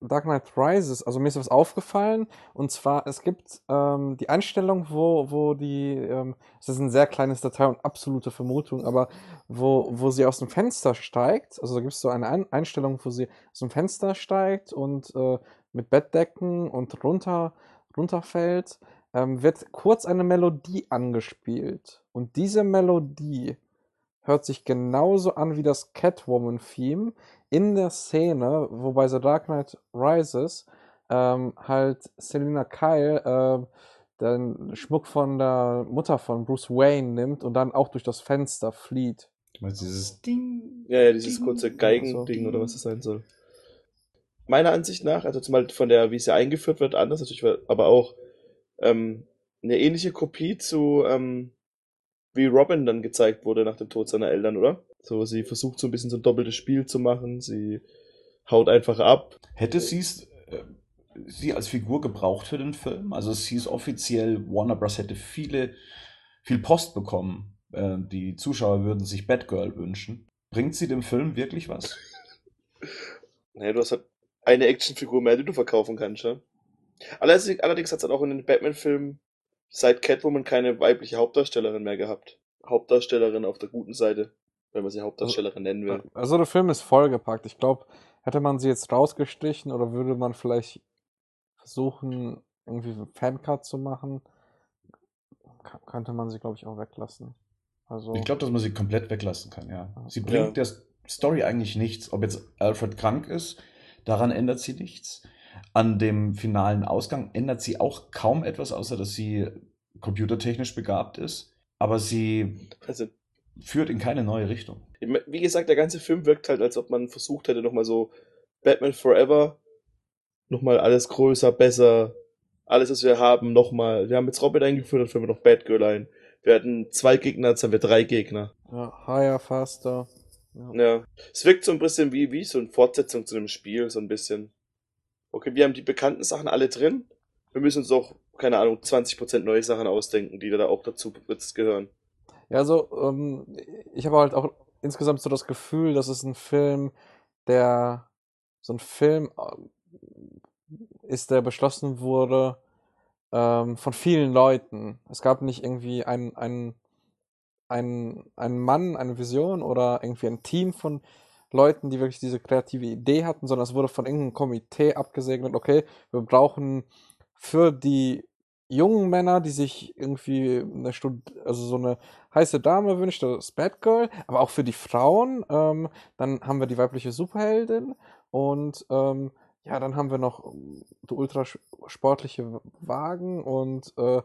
Dark Knight Rises, also mir ist was aufgefallen, und zwar, es gibt ähm, die Einstellung, wo, wo die, ähm, ist ein sehr kleines Detail und absolute Vermutung, aber wo, wo sie aus dem Fenster steigt, also da gibt es so eine Einstellung, wo sie aus dem Fenster steigt und äh, mit Bettdecken und runter, runterfällt, ähm, wird kurz eine Melodie angespielt. Und diese Melodie hört sich genauso an wie das Catwoman-Theme in der Szene, wo bei The Dark Knight Rises ähm, halt Selina Kyle äh, den Schmuck von der Mutter von Bruce Wayne nimmt und dann auch durch das Fenster flieht. Du meinst dieses Ding? Ja, ja, dieses Ding, kurze Geigending oder was das sein soll. Meiner Ansicht nach, also zumal von der, wie es ja eingeführt wird, anders natürlich, aber auch ähm, eine ähnliche Kopie zu ähm, wie Robin dann gezeigt wurde nach dem Tod seiner Eltern, oder? So, sie versucht so ein bisschen so ein doppeltes Spiel zu machen, sie haut einfach ab. Hätte sie es äh, sie als Figur gebraucht für den Film? Also es hieß offiziell, Warner Bros. hätte viele, viel Post bekommen. Äh, die Zuschauer würden sich Batgirl wünschen. Bringt sie dem Film wirklich was? *laughs* naja, du hast halt eine Actionfigur mehr, die du verkaufen kannst, ja. Allerdings, allerdings hat es halt auch in den Batman-Filmen seit Catwoman keine weibliche Hauptdarstellerin mehr gehabt. Hauptdarstellerin auf der guten Seite, wenn man sie Hauptdarstellerin nennen will. Also der Film ist vollgepackt. Ich glaube, hätte man sie jetzt rausgestrichen oder würde man vielleicht versuchen, irgendwie einen Fancut zu machen, könnte man sie, glaube ich, auch weglassen. Also ich glaube, dass man sie komplett weglassen kann, ja. Sie bringt ja. der Story eigentlich nichts. Ob jetzt Alfred krank ist, daran ändert sie nichts. An dem finalen Ausgang ändert sie auch kaum etwas, außer dass sie computertechnisch begabt ist. Aber sie also, führt in keine neue Richtung. Wie gesagt, der ganze Film wirkt halt, als ob man versucht hätte, nochmal so Batman Forever nochmal alles größer, besser, alles, was wir haben, nochmal. Wir haben jetzt Robin eingeführt, dann führen wir noch Batgirl ein. Wir hatten zwei Gegner, jetzt haben wir drei Gegner. Ja, higher, faster. Ja. ja. Es wirkt so ein bisschen wie, wie so eine Fortsetzung zu einem Spiel, so ein bisschen. Okay, wir haben die bekannten Sachen alle drin. Wir müssen uns auch, keine Ahnung, 20% neue Sachen ausdenken, die da auch dazu jetzt gehören. Ja, also, ähm, ich habe halt auch insgesamt so das Gefühl, dass es ein Film, der so ein Film äh, ist, der beschlossen wurde ähm, von vielen Leuten. Es gab nicht irgendwie einen, einen, einen, einen Mann, eine Vision oder irgendwie ein Team von Leuten, die wirklich diese kreative Idee hatten, sondern es wurde von irgendeinem Komitee abgesegnet, okay, wir brauchen für die jungen Männer, die sich irgendwie eine Stud also so eine heiße Dame wünscht, das Batgirl, aber auch für die Frauen, ähm, dann haben wir die weibliche Superheldin und ähm, ja, dann haben wir noch so ultra sportliche Wagen und äh,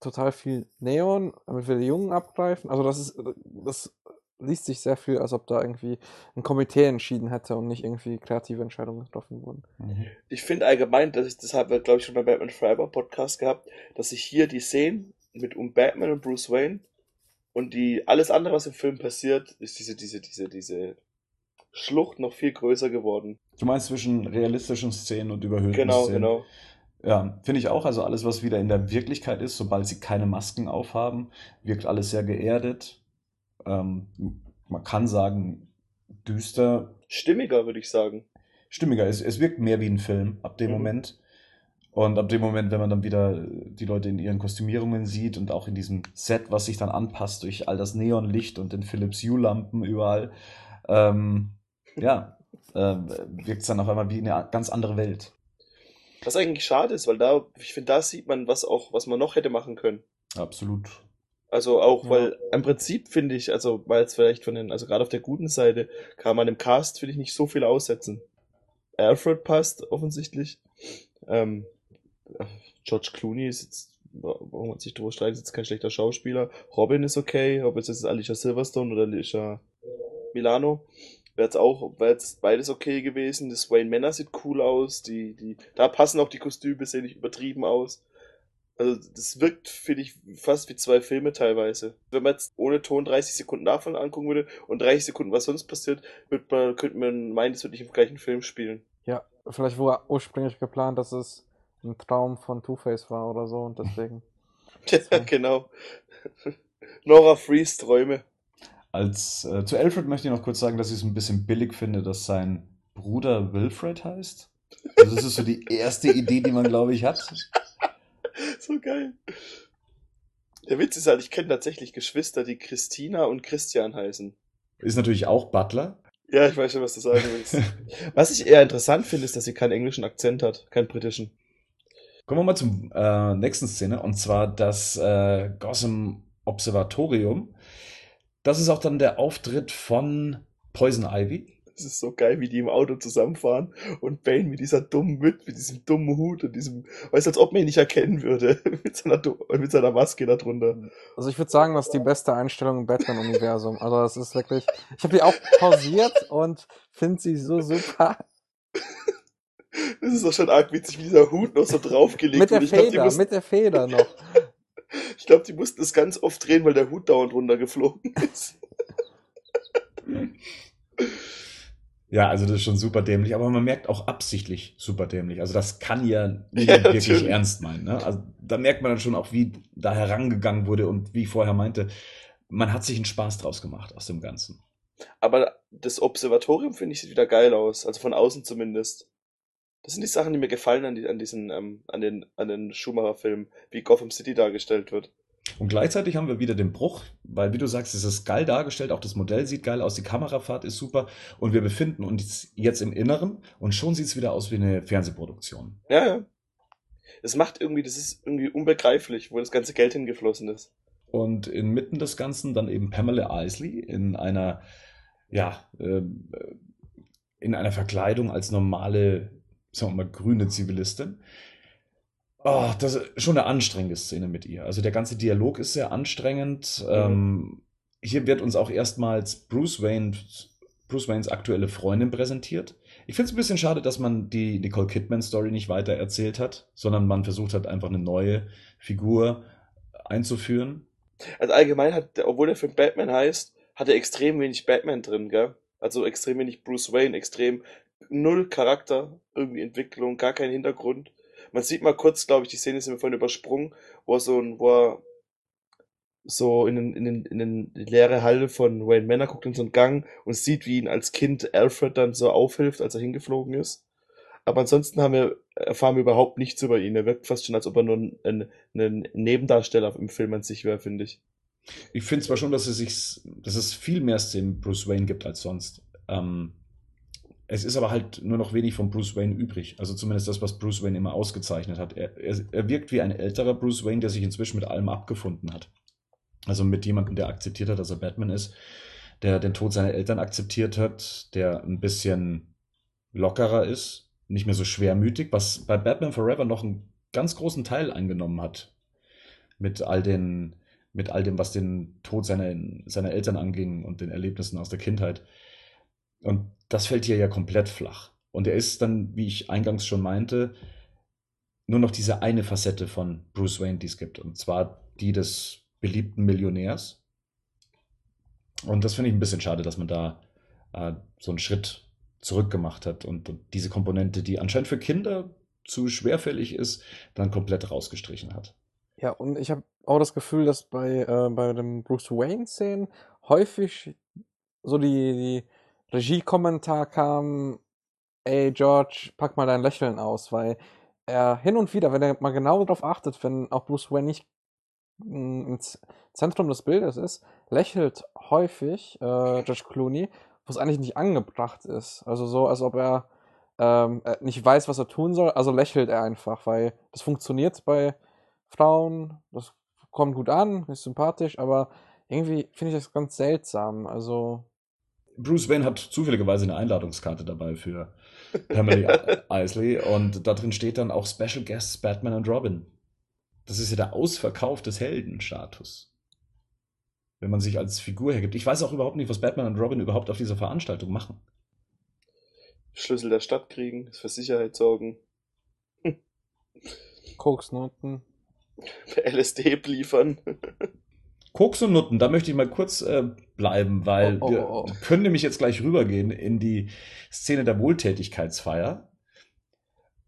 total viel Neon, damit wir die Jungen abgreifen. Also das ist, das liest sich sehr viel, als ob da irgendwie ein Komitee entschieden hätte und nicht irgendwie kreative Entscheidungen getroffen wurden. Mhm. Ich finde allgemein, dass ich, wir, glaube ich, schon beim Batman Forever Podcast gehabt, dass sich hier die Szenen mit um Batman und Bruce Wayne und die, alles andere, was im Film passiert, ist diese, diese, diese, diese Schlucht noch viel größer geworden. Du meinst zwischen realistischen Szenen und überhöhten genau, Szenen? Genau, genau. Ja, finde ich auch. Also alles, was wieder in der Wirklichkeit ist, sobald sie keine Masken aufhaben, wirkt alles sehr geerdet ähm, man kann sagen, düster. Stimmiger, würde ich sagen. Stimmiger. Es, es wirkt mehr wie ein Film ab dem mhm. Moment. Und ab dem Moment, wenn man dann wieder die Leute in ihren Kostümierungen sieht und auch in diesem Set, was sich dann anpasst durch all das Neonlicht und den Philips Hue-Lampen überall, ähm, ja, äh, wirkt es dann auf einmal wie eine ganz andere Welt. Was eigentlich schade ist, weil da, ich finde, da sieht man, was auch, was man noch hätte machen können. Absolut. Also auch, ja. weil im Prinzip finde ich, also weil es vielleicht von den, also gerade auf der guten Seite, kann man im Cast, finde ich, nicht so viel aussetzen. Alfred passt offensichtlich. Ähm, George Clooney ist jetzt, warum man sich drüber streitet, ist jetzt kein schlechter Schauspieler. Robin ist okay, ob jetzt ist Alicia Silverstone oder Alicia Milano. Wäre jetzt auch, wäre jetzt beides okay gewesen. Das Wayne Manor sieht cool aus, die, die, da passen auch die Kostüme, sehen nicht übertrieben aus. Also das wirkt, finde ich, fast wie zwei Filme teilweise. Wenn man jetzt ohne Ton 30 Sekunden davon angucken würde und 30 Sekunden, was sonst passiert, wird man, könnte man meinen, es wird nicht im gleichen Film spielen. Ja, vielleicht war ursprünglich geplant, dass es ein Traum von Two-Face war oder so und deswegen. *laughs* ja, genau. *laughs* Nora Freeze Träume. Als äh, zu Alfred möchte ich noch kurz sagen, dass ich es ein bisschen billig finde, dass sein Bruder Wilfred heißt. Also das ist so die erste Idee, die man, glaube ich, hat. *laughs* so geil. Der Witz ist halt, ich kenne tatsächlich Geschwister, die Christina und Christian heißen. Ist natürlich auch Butler. Ja, ich weiß schon, was du sagen willst. was ich eher interessant finde, ist, dass sie keinen englischen Akzent hat, keinen britischen. Kommen wir mal zum äh, nächsten Szene, und zwar das äh, Gotham Observatorium. Das ist auch dann der Auftritt von Poison Ivy. Das ist so geil, wie die im Auto zusammenfahren und Bane mit dieser dummen mit, mit diesem dummen Hut und diesem, weiß als ob man ihn nicht erkennen würde, *laughs* mit seiner, mit seiner Maske da drunter. Also ich würde sagen, das ist die beste Einstellung im Batman-Universum. Also das ist wirklich, ich habe die auch pausiert und finde sie so super. Das ist doch schon arg witzig, wie dieser Hut noch so draufgelegt mit der wird. Feder, glaub, mussten, mit der Feder noch. *laughs* ich glaube, die mussten das ganz oft drehen, weil der Hut dauernd runtergeflogen *laughs* ist. Ja, also das ist schon super dämlich, aber man merkt auch absichtlich super dämlich. Also das kann ja *laughs* niemand ja, wirklich ernst meinen. Ne? Also da merkt man dann schon auch, wie da herangegangen wurde und wie ich vorher meinte, man hat sich einen Spaß draus gemacht aus dem Ganzen. Aber das Observatorium finde ich sieht wieder geil aus, also von außen zumindest. Das sind die Sachen, die mir gefallen an, die, an diesen, ähm, an den, an den Schumacher-Filmen, wie Gotham City dargestellt wird. Und gleichzeitig haben wir wieder den Bruch, weil wie du sagst, es ist geil dargestellt, auch das Modell sieht geil aus, die Kamerafahrt ist super und wir befinden uns jetzt im Inneren und schon sieht es wieder aus wie eine Fernsehproduktion. Ja, ja. Es macht irgendwie, das ist irgendwie unbegreiflich, wo das ganze Geld hingeflossen ist. Und inmitten des Ganzen dann eben Pamela Isley in einer, ja, äh, in einer Verkleidung als normale, sagen wir mal, grüne Zivilistin Oh, das ist schon eine anstrengende Szene mit ihr. Also der ganze Dialog ist sehr anstrengend. Mhm. Ähm, hier wird uns auch erstmals Bruce Wayne, Bruce Waynes aktuelle Freundin präsentiert. Ich finde es ein bisschen schade, dass man die Nicole Kidman-Story nicht weiter erzählt hat, sondern man versucht hat, einfach eine neue Figur einzuführen. Also allgemein hat, obwohl der Film Batman heißt, hat er extrem wenig Batman drin, gell? Also extrem wenig Bruce Wayne, extrem null Charakter, irgendwie Entwicklung, gar kein Hintergrund. Man sieht mal kurz, glaube ich, die Szene ist mir vorhin übersprungen, wo er so ein, wo er so in den, in den, in den leere Halle von Wayne Manor guckt in so einen Gang und sieht, wie ihn als Kind Alfred dann so aufhilft, als er hingeflogen ist. Aber ansonsten haben wir, erfahren wir überhaupt nichts über ihn. Er wirkt fast schon, als ob er nur ein, ein, ein Nebendarsteller im Film an sich wäre, finde ich. Ich finde zwar schon, dass es sich, dass es viel mehr Szenen Bruce Wayne gibt als sonst. Ähm, es ist aber halt nur noch wenig von Bruce Wayne übrig. Also zumindest das, was Bruce Wayne immer ausgezeichnet hat. Er, er, er wirkt wie ein älterer Bruce Wayne, der sich inzwischen mit allem abgefunden hat. Also mit jemandem, der akzeptiert hat, dass er Batman ist, der den Tod seiner Eltern akzeptiert hat, der ein bisschen lockerer ist, nicht mehr so schwermütig, was bei Batman Forever noch einen ganz großen Teil eingenommen hat. Mit all den, mit all dem, was den Tod seiner, seiner Eltern anging und den Erlebnissen aus der Kindheit. Und das fällt hier ja komplett flach. Und er ist dann, wie ich eingangs schon meinte, nur noch diese eine Facette von Bruce Wayne, die es gibt. Und zwar die des beliebten Millionärs. Und das finde ich ein bisschen schade, dass man da äh, so einen Schritt zurück gemacht hat und, und diese Komponente, die anscheinend für Kinder zu schwerfällig ist, dann komplett rausgestrichen hat. Ja, und ich habe auch das Gefühl, dass bei, äh, bei dem Bruce Wayne-Szenen häufig so die, die Regiekommentar kam, ey George, pack mal dein Lächeln aus, weil er hin und wieder, wenn er mal genau darauf achtet, wenn auch Bruce Wayne nicht im Zentrum des Bildes ist, lächelt häufig äh, George Clooney, wo es eigentlich nicht angebracht ist. Also so, als ob er ähm, nicht weiß, was er tun soll, also lächelt er einfach, weil das funktioniert bei Frauen, das kommt gut an, ist sympathisch, aber irgendwie finde ich das ganz seltsam. Also. Bruce Wayne hat zufälligerweise eine Einladungskarte dabei für Pamela *laughs* Isley und da drin steht dann auch Special Guests Batman und Robin. Das ist ja der Ausverkauf des Heldenstatus. Wenn man sich als Figur hergibt. Ich weiß auch überhaupt nicht, was Batman und Robin überhaupt auf dieser Veranstaltung machen. Schlüssel der Stadt kriegen, für Sicherheit sorgen. Koksnoten. LSD *laughs* liefern. *laughs* Koks und Nutten, da möchte ich mal kurz äh, bleiben, weil oh, oh, wir oh. können nämlich jetzt gleich rübergehen in die Szene der Wohltätigkeitsfeier.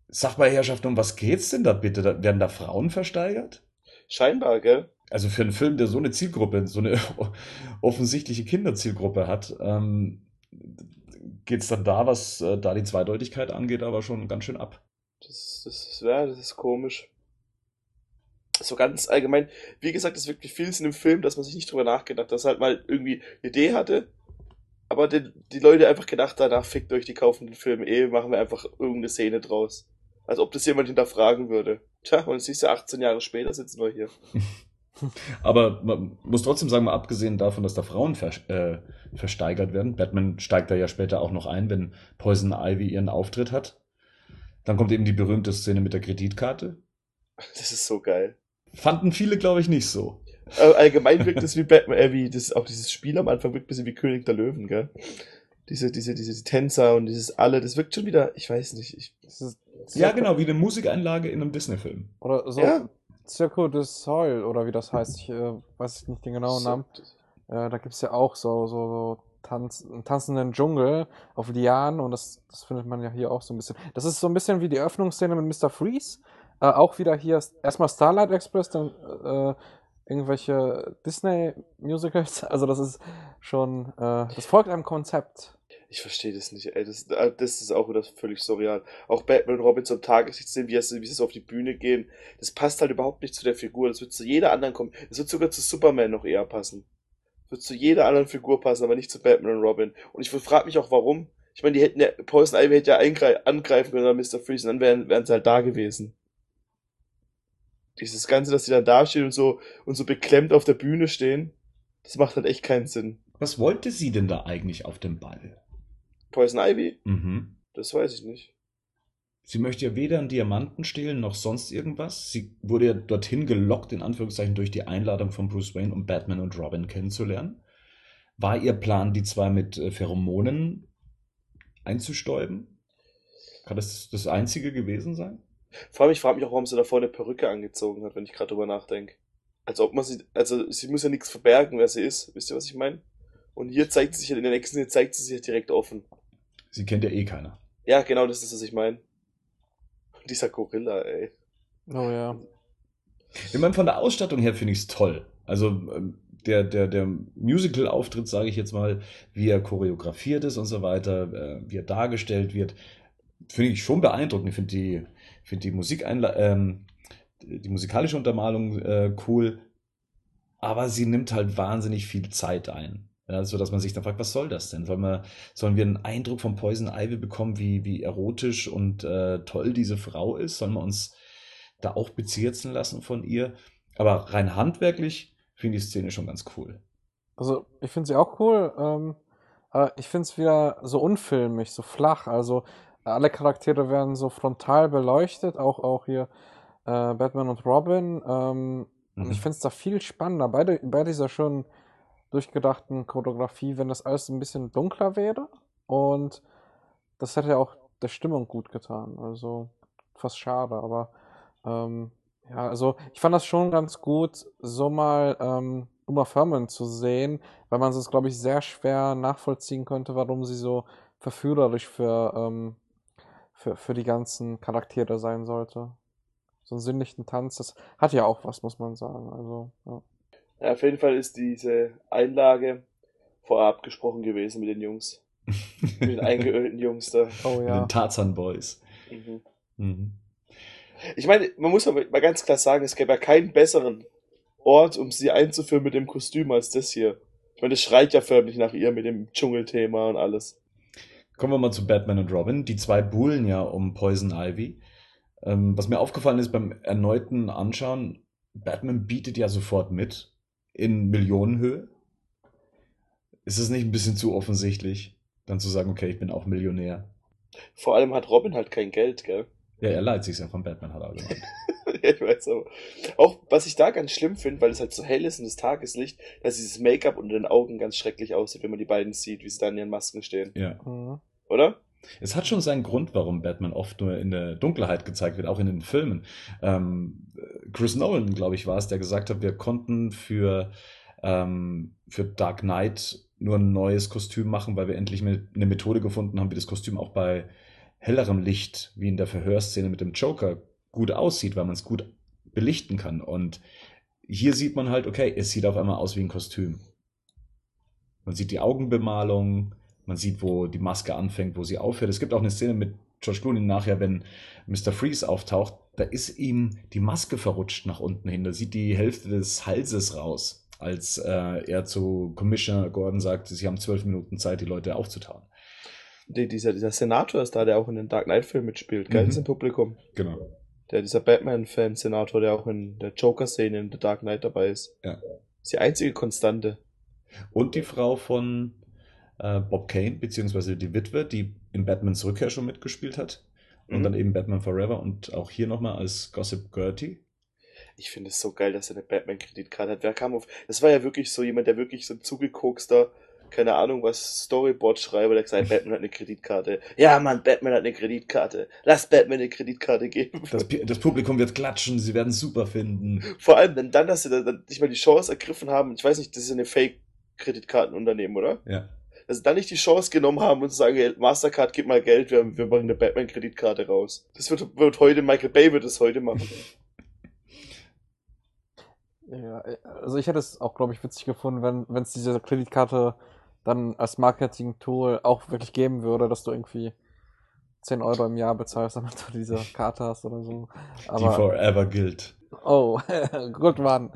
Sag mal, Herrschaft, um was geht's denn da bitte? Da, werden da Frauen versteigert? Scheinbar, gell? Also für einen Film, der so eine Zielgruppe, so eine *laughs* offensichtliche Kinderzielgruppe hat, ähm, geht's dann da, was äh, da die Zweideutigkeit angeht, aber schon ganz schön ab. Das, das, ja, das ist komisch so ganz allgemein, wie gesagt, es wirklich vieles in dem Film, dass man sich nicht drüber nachgedacht hat, dass halt mal irgendwie eine Idee hatte, aber die, die Leute einfach gedacht danach fickt euch, die kaufen den Film eh, machen wir einfach irgendeine Szene draus. Als ob das jemand hinterfragen würde. Tja, und siehst du, 18 Jahre später sitzen wir hier. *laughs* Aber man muss trotzdem sagen, mal abgesehen davon, dass da Frauen ver äh, versteigert werden, Batman steigt da ja später auch noch ein, wenn Poison Ivy ihren Auftritt hat. Dann kommt eben die berühmte Szene mit der Kreditkarte. Das ist so geil. Fanden viele, glaube ich, nicht so. Äh, allgemein wirkt es wie Batman, äh, wie das, auch dieses Spiel am Anfang wirkt ein bisschen wie König der Löwen, gell? Diese, diese, diese Tänzer und dieses alle, das wirkt schon wieder, ich weiß nicht. Ich, ist, ja, genau, wie eine Musikeinlage in einem Disney-Film. Oder so ja. Circo du Soleil, oder wie das heißt, ich äh, weiß nicht den genauen Namen. Äh, da gibt's ja auch so, so, so Tanz, einen tanzenden Dschungel auf Lianen und das, das findet man ja hier auch so ein bisschen. Das ist so ein bisschen wie die Eröffnungsszene mit Mr. Freeze, äh, auch wieder hier erstmal Starlight Express, dann äh, irgendwelche Disney-Musicals. *laughs* Also das ist schon, äh, das folgt einem Konzept. Ich verstehe das nicht, ey. Das, äh, das ist auch wieder völlig surreal. Auch Batman und Robin zum Tageslicht sehen, wie, sie, wie auf die Bühne gehen. Das passt halt überhaupt nicht zu der Figur. Das wird zu jeder anderen kommen. Das wird sogar zu Superman noch eher passen. Das wird zu jeder anderen Figur passen, aber nicht zu Batman und Robin. Und ich frage mich auch, warum. Ich meine, die hätten ja, Poison Ivy hätte ja angreifen können an Mr. Freeze und dann wären, wären sie halt da gewesen dieses Ganze, dass die dann dastehen und so, und so beklemmt auf der Bühne stehen, das macht halt echt keinen Sinn. Was wollte sie denn da eigentlich auf dem Ball? Poison Ivy? Mhm. Das weiß ich nicht. Sie möchte ja weder einen Diamanten stehlen noch sonst irgendwas. Sie wurde ja dorthin gelockt, in Anführungszeichen, durch die Einladung von Bruce Wayne, um Batman und Robin kennenzulernen. War Ihr Plan, die zwei mit äh, Pheromonen einzustäuben? Kann das das Einzige gewesen sein? Vor allem, ich frage mich auch, warum sie davor eine Perücke angezogen hat, wenn ich gerade drüber nachdenke. Als ob man sie, also sie muss ja nichts verbergen, wer sie ist. Wisst ihr, was ich meine? Und hier zeigt sie sich, in der nächsten Szene zeigt sie sich direkt offen. Sie kennt ja eh keiner. Ja, genau, das ist, was ich meine. Dieser Gorilla, ey. Oh ja. Ich meine, von der Ausstattung her finde ich es toll. Also ähm, der, der, der Musical-Auftritt, sage ich jetzt mal, wie er choreografiert ist und so weiter, äh, wie er dargestellt wird, finde ich schon beeindruckend. Ich finde die, find die, Musikeinla ähm, die musikalische Untermalung äh, cool, aber sie nimmt halt wahnsinnig viel Zeit ein. Ja, so dass man sich dann fragt, was soll das denn? Sollen wir, sollen wir einen Eindruck von Poison Ivy bekommen, wie, wie erotisch und äh, toll diese Frau ist? Sollen wir uns da auch bezirzen lassen von ihr? Aber rein handwerklich finde ich die Szene schon ganz cool. Also, ich finde sie auch cool, ähm, aber ich finde es wieder so unfilmig, so flach. Also, alle Charaktere werden so frontal beleuchtet, auch, auch hier äh, Batman und Robin. Ähm, Und Mhm. ich finde es da viel spannender bei, de, bei dieser schon durchgedachten Choreografie, wenn das alles ein bisschen dunkler wäre. Und das hätte ja auch der Stimmung gut getan. Also fast schade, aber ähm, ja, also ich fand das schon ganz gut, so mal ähm, Uma Thurman zu sehen, weil man sonst, glaube ich, sehr schwer nachvollziehen könnte, warum sie so verführerisch für, ähm, für, für die ganzen Charaktere sein sollte. So einen sinnlichen Tanz, das hat ja auch was, muss man sagen. Also, ja. Ja, auf jeden Fall ist diese Einlage vorab gesprochen gewesen mit den Jungs. *laughs* Mit den eingeölten Jungs da. Oh Mit ja. den Tarzan Boys. Mhm. Mhm. Ich meine, man muss aber mal ganz klar sagen, es gäbe ja keinen besseren Ort, um sie einzuführen mit dem Kostüm als das hier. Ich meine, das schreit ja förmlich nach ihr mit dem Dschungelthema und alles. Kommen wir mal zu Batman und Robin. Die zwei buhlen ja um Poison Ivy. Ähm, was mir aufgefallen ist beim erneuten Anschauen, Batman bietet ja sofort mit in Millionenhöhe. Ist es nicht ein bisschen zu offensichtlich, dann zu sagen, okay, ich bin auch Millionär? Vor allem hat Robin halt kein Geld, gell? Ja, er leiht sich ja von Batman, hat er gemeint. *laughs* *laughs* ja, ich weiß aber. Auch, was ich da ganz schlimm finde, weil es halt so hell ist und das Tageslicht, dass dieses Make-up unter den Augen ganz schrecklich aussieht, wenn man die beiden sieht, wie sie da in ihren Masken stehen. Ja. Mhm. Oder? Es hat schon seinen Grund, warum Batman oft nur in der Dunkelheit gezeigt wird, auch in den Filmen. Ähm, Chris Nolan, glaube ich, war es, der gesagt hat, wir konnten für, ähm, für Dark Knight nur ein neues Kostüm machen, weil wir endlich eine Methode gefunden haben, wie das Kostüm auch bei hellerem Licht, wie in der Verhörszene mit dem Joker, gut aussieht, weil man es gut belichten kann. Und hier sieht man halt, okay, es sieht auf einmal aus wie ein Kostüm. Man sieht die Augenbemalung, man sieht, wo die Maske anfängt, wo sie aufhört. Es gibt auch eine Szene mit George Clooney nachher, wenn Mr. Freeze auftaucht, da ist ihm die Maske verrutscht nach unten hin. Da sieht die Hälfte des Halses raus, als äh, er zu Commissioner Gordon sagt, sie haben zwölf Minuten Zeit, die Leute aufzutauen. Die, dieser, dieser Senator ist da, der auch in den Dark Knight-Film mitspielt, gell? Mhm. Ist im Publikum. Genau. Der, dieser Batman-Fan-Senator, der auch in der Joker-Szene in The Dark Knight dabei ist. Ja. Ist die einzige Konstante. Und die Frau von äh, Bob Kane, beziehungsweise die Witwe, die in Batmans Rückkehr schon mitgespielt hat. Und Mhm. dann eben Batman Forever und auch hier nochmal als Gossip Gertie. Ich finde es so geil, dass er eine Batman-Kreditkarte hat. Wer kam auf. Das war ja wirklich so jemand, der wirklich so ein zugekokster, keine Ahnung, was Storyboard-Schreiber, der gesagt hat, Batman hat eine Kreditkarte. Ja, Mann, Batman hat eine Kreditkarte. Lass Batman eine Kreditkarte geben. Das, das Publikum wird klatschen, sie werden es super finden. Vor allem, wenn dann, dass sie dann nicht mal die Chance ergriffen haben, ich weiß nicht, das ist eine Fake-Kreditkartenunternehmen, oder? Ja. Dass sie dann nicht die Chance genommen haben und zu sagen, hey, Mastercard, gib mal Geld, wir, wir bringen eine Batman-Kreditkarte raus. Das wird, wird heute, Michael Bay wird es heute machen. *laughs* Ja, äh, also ich hätte es auch, glaube ich, witzig gefunden, wenn wenn es diese Kreditkarte dann als Marketing-Tool auch wirklich geben würde, dass du irgendwie 10 Euro im Jahr bezahlst, *laughs* damit du diese *laughs* Karte hast oder so. die Aber, forever gilt. oh, *laughs* gut, Mann.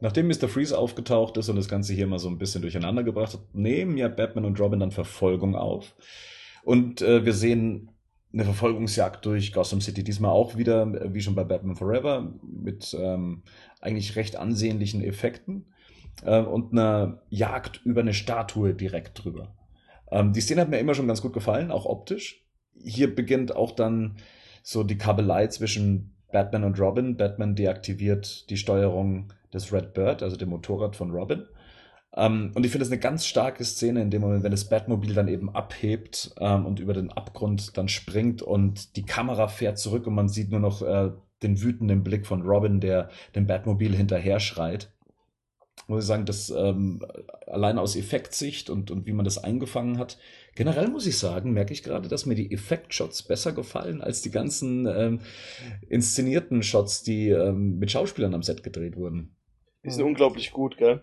Nachdem Mr. Freeze aufgetaucht ist und das Ganze hier mal so ein bisschen durcheinander gebracht hat, nehmen ja Batman und Robin dann Verfolgung auf. Und äh, wir sehen eine Verfolgungsjagd durch Gotham City. Diesmal auch wieder, äh, wie schon bei Batman Forever, mit ähm, eigentlich recht ansehnlichen Effekten. Äh, und einer Jagd über eine Statue direkt drüber. Ähm, die Szene hat mir immer schon ganz gut gefallen, auch optisch. Hier beginnt auch dann so die Kabelei zwischen Batman und Robin. Batman deaktiviert die Steuerung des Red Bird, also dem Motorrad von Robin. Ähm, und ich finde es eine ganz starke Szene in dem Moment, wenn das Batmobil dann eben abhebt ähm, und über den Abgrund dann springt und die Kamera fährt zurück und man sieht nur noch äh, den wütenden Blick von Robin, der dem Batmobil hinterher schreit. Muss ich sagen, das ähm, allein aus Effektsicht und, und wie man das eingefangen hat. Generell muss ich sagen, merke ich gerade, dass mir die Effektshots besser gefallen als die ganzen ähm, inszenierten Shots, die ähm, mit Schauspielern am Set gedreht wurden. Die sind unglaublich gut, gell?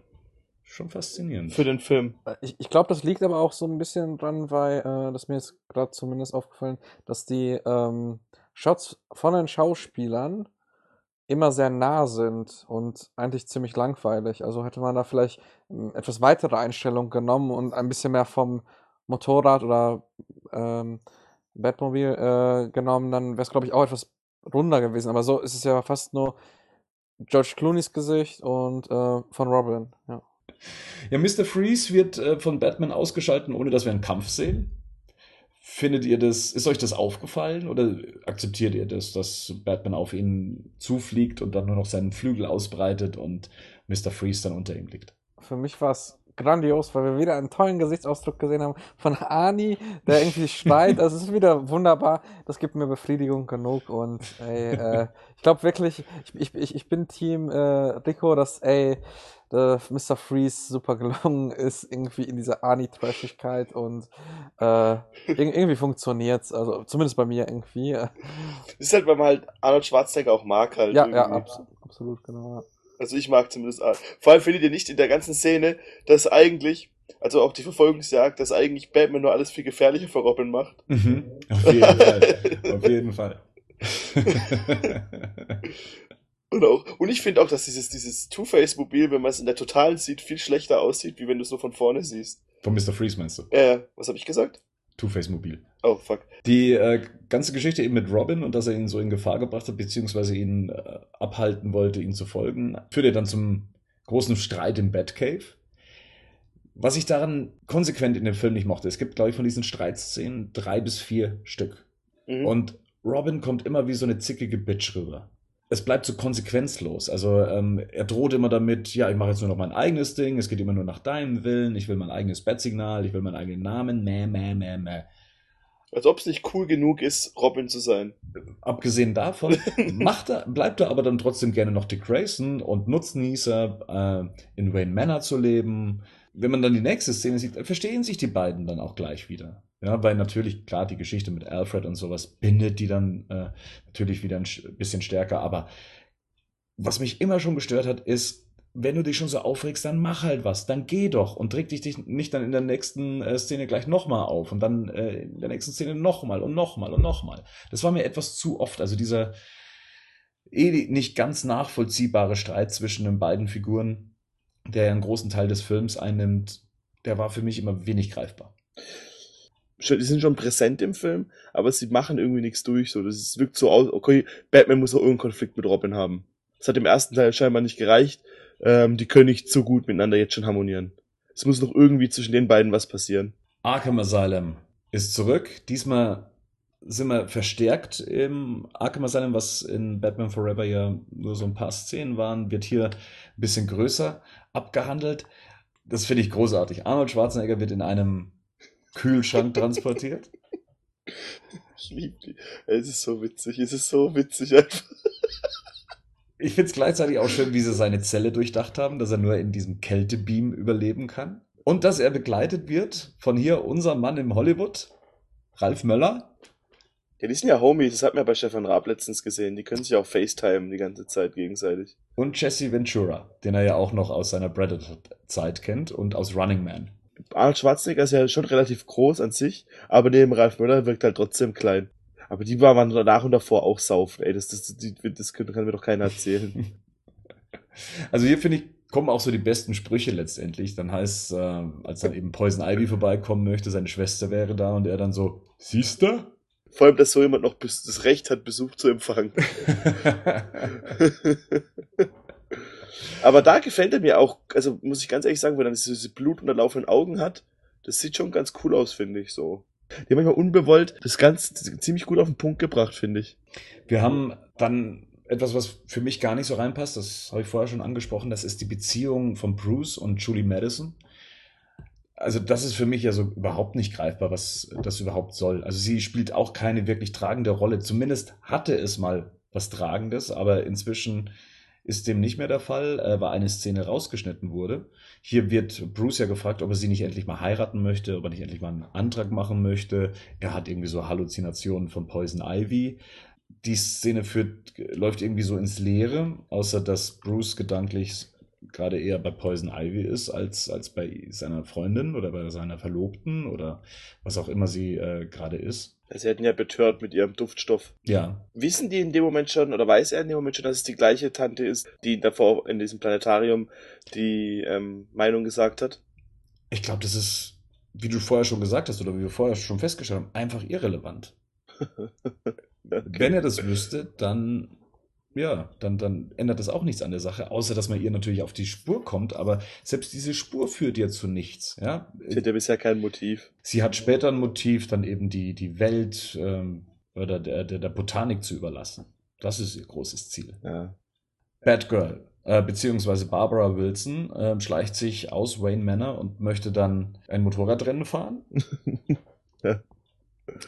Schon faszinierend. Für den Film. Äh, Ich, ich glaube, das liegt aber auch so ein bisschen dran, weil äh, das mir jetzt gerade zumindest aufgefallen, dass die ähm, Shots von den Schauspielern immer sehr nah sind und eigentlich ziemlich langweilig. Also hätte man da vielleicht ähm, etwas weitere Einstellungen genommen und ein bisschen mehr vom Motorrad oder ähm, Batmobil äh, genommen, dann wäre es, glaube ich, auch etwas runder gewesen. Aber so ist es ja fast nur George Clooney's Gesicht und äh, von Robin. Ja. Ja, Mr. Freeze wird äh, von Batman ausgeschalten, ohne dass wir einen Kampf sehen. Findet ihr das, ist euch das aufgefallen oder akzeptiert ihr das, dass Batman auf ihn zufliegt und dann nur noch seinen Flügel ausbreitet und Mr. Freeze dann unter ihm liegt? Für mich war es grandios, weil wir wieder einen tollen Gesichtsausdruck gesehen haben von Ani, der irgendwie *laughs* schreit. Also es ist wieder wunderbar. Das gibt mir Befriedigung genug. Und ey, äh, ich glaube wirklich, ich, ich, ich bin Team äh, Rico, dass ey, der Mr. Freeze super gelungen *laughs* ist, irgendwie in dieser Ani-Trashigkeit und äh, *laughs* ir- irgendwie funktioniert's. Also zumindest bei mir irgendwie. Das *laughs* ist halt, weil man halt Arnold Schwarzenegger auch mag halt. Ja, ja, irgendwie. abs absolut, genau. ja. Also ich mag zumindest Ar- Vor allem findet ihr nicht in der ganzen Szene, dass eigentlich, also auch die Verfolgungsjagd, dass eigentlich Batman nur alles viel gefährlicher für Robin macht. Mhm. Auf jeden Fall. Auf jeden Fall. Und, auch, und ich finde auch, dass dieses, dieses Two-Face-Mobil, wenn man es in der Totalen sieht, viel schlechter aussieht, wie wenn du es nur von vorne siehst. Von Mr. Freeze meinst du? Äh, was habe ich gesagt? Two-Face Mobil. Oh, fuck. Die äh, ganze Geschichte eben mit Robin und dass er ihn so in Gefahr gebracht hat, beziehungsweise ihn äh, abhalten wollte, ihn zu folgen, führt er dann zum großen Streit im Batcave. Was ich daran konsequent in dem Film nicht mochte, es gibt, glaube ich, von diesen Streitszenen drei bis vier Stück. Mhm. Und Robin kommt immer wie so eine zickige Bitch rüber. Es bleibt so konsequenzlos. Also ähm, er droht immer damit, ja, ich mache jetzt nur noch mein eigenes Ding, es geht immer nur nach deinem Willen, ich will mein eigenes Bat-Signal, ich will meinen eigenen Namen, meh, meh, meh, meh. Als ob es nicht cool genug ist, Robin zu sein. Abgesehen davon *laughs* macht er, bleibt er aber dann trotzdem gerne noch Dick Grayson und Nutznießer, äh, in Wayne Manor zu leben. Wenn man dann die nächste Szene sieht, verstehen sich die beiden dann auch gleich wieder. Ja, weil natürlich, klar, die Geschichte mit Alfred und sowas bindet die dann äh, natürlich wieder ein sch- bisschen stärker. Aber was mich immer schon gestört hat, ist, wenn du dich schon so aufregst, dann mach halt was, dann geh doch und reg dich nicht dann in der nächsten äh, Szene gleich nochmal auf und dann äh, in der nächsten Szene nochmal und nochmal und nochmal. Das war mir etwas zu oft. Also dieser eh nicht ganz nachvollziehbare Streit zwischen den beiden Figuren, der ja einen großen Teil des Films einnimmt, der war für mich immer wenig greifbar. Die sind schon präsent im Film, aber sie machen irgendwie nichts durch. So, das ist- wirkt so aus, okay, Batman muss auch irgendeinen Konflikt mit Robin haben. Das hat im ersten Teil scheinbar nicht gereicht. Ähm, die können nicht so gut miteinander jetzt schon harmonieren. Es muss noch irgendwie zwischen den beiden was passieren. Arkham Asylum ist zurück. Diesmal sind wir verstärkt im Arkham Asylum, was in Batman Forever ja nur so ein paar Szenen waren, wird hier ein bisschen größer abgehandelt. Das finde ich großartig. Arnold Schwarzenegger wird in einem Kühlschrank transportiert. *laughs* Ich liebe die. Es ist so witzig, es ist so witzig einfach. Ich finde es gleichzeitig auch schön, wie sie seine Zelle durchdacht haben, dass er nur in diesem Kältebeam überleben kann. Und dass er begleitet wird von hier unser Mann im Hollywood, Ralf Möller. Ja, die sind ja Homies, das hat man ja bei Stefan Raab letztens gesehen. Die können sich auch FaceTime die ganze Zeit gegenseitig. Und Jesse Ventura, den er ja auch noch aus seiner Predator-Zeit kennt und aus Running Man. Arnold Schwarzenegger ist ja schon relativ groß an sich, aber neben Ralf Möller wirkt halt trotzdem klein. Aber die waren danach und davor auch saufen, ey. Das, das, die, das kann mir doch keiner erzählen. *laughs* Also hier finde ich, kommen auch so die besten Sprüche letztendlich. Dann heißt äh, als dann eben Poison Ivy vorbeikommen möchte, seine Schwester wäre da und er dann so, siehst du? Vor allem, dass so jemand noch das Recht hat, Besuch zu empfangen. *laughs* *laughs* Aber da gefällt er mir auch, also muss ich ganz ehrlich sagen, wenn er diese blutunterlaufenden Augen hat, das sieht schon ganz cool aus, finde ich so. Die haben manchmal unbewollt das ganz ziemlich gut auf den Punkt gebracht, finde ich. Wir haben dann etwas, was für mich gar nicht so reinpasst, das habe ich vorher schon angesprochen, das ist die Beziehung von Bruce und Julie Madison. Also das ist für mich ja so überhaupt nicht greifbar, was das überhaupt soll. Also sie spielt auch keine wirklich tragende Rolle. Zumindest hatte es mal was Tragendes, aber inzwischen ist dem nicht mehr der Fall, äh, weil eine Szene rausgeschnitten wurde. Hier wird Bruce ja gefragt, ob er sie nicht endlich mal heiraten möchte, ob er nicht endlich mal einen Antrag machen möchte. Er hat irgendwie so Halluzinationen von Poison Ivy. Die Szene führt, läuft irgendwie so ins Leere, außer dass Bruce gedanklich gerade eher bei Poison Ivy ist als, als bei seiner Freundin oder bei seiner Verlobten oder was auch immer sie äh, gerade ist. Sie hätten ja betört mit ihrem Duftstoff. Ja. Wissen die in dem Moment schon, oder weiß er in dem Moment schon, dass es die gleiche Tante ist, die davor in diesem Planetarium die ähm, Meinung gesagt hat? Ich glaube, das ist, wie du vorher schon gesagt hast oder wie wir vorher schon festgestellt haben, einfach irrelevant. *laughs* okay. Wenn er das wüsste, dann ja, dann, dann ändert das auch nichts an der Sache, außer dass man ihr natürlich auf die Spur kommt, aber selbst diese Spur führt ja zu nichts. Ja? Sie hat ja bisher kein Motiv. Sie hat später ein Motiv, dann eben die, die Welt ähm, oder der, der, der Botanik zu überlassen. Das ist ihr großes Ziel. Ja. Batgirl, äh, beziehungsweise Barbara Wilson, äh, schleicht sich aus Wayne Manor und möchte dann ein Motorradrennen fahren. Ja. *laughs*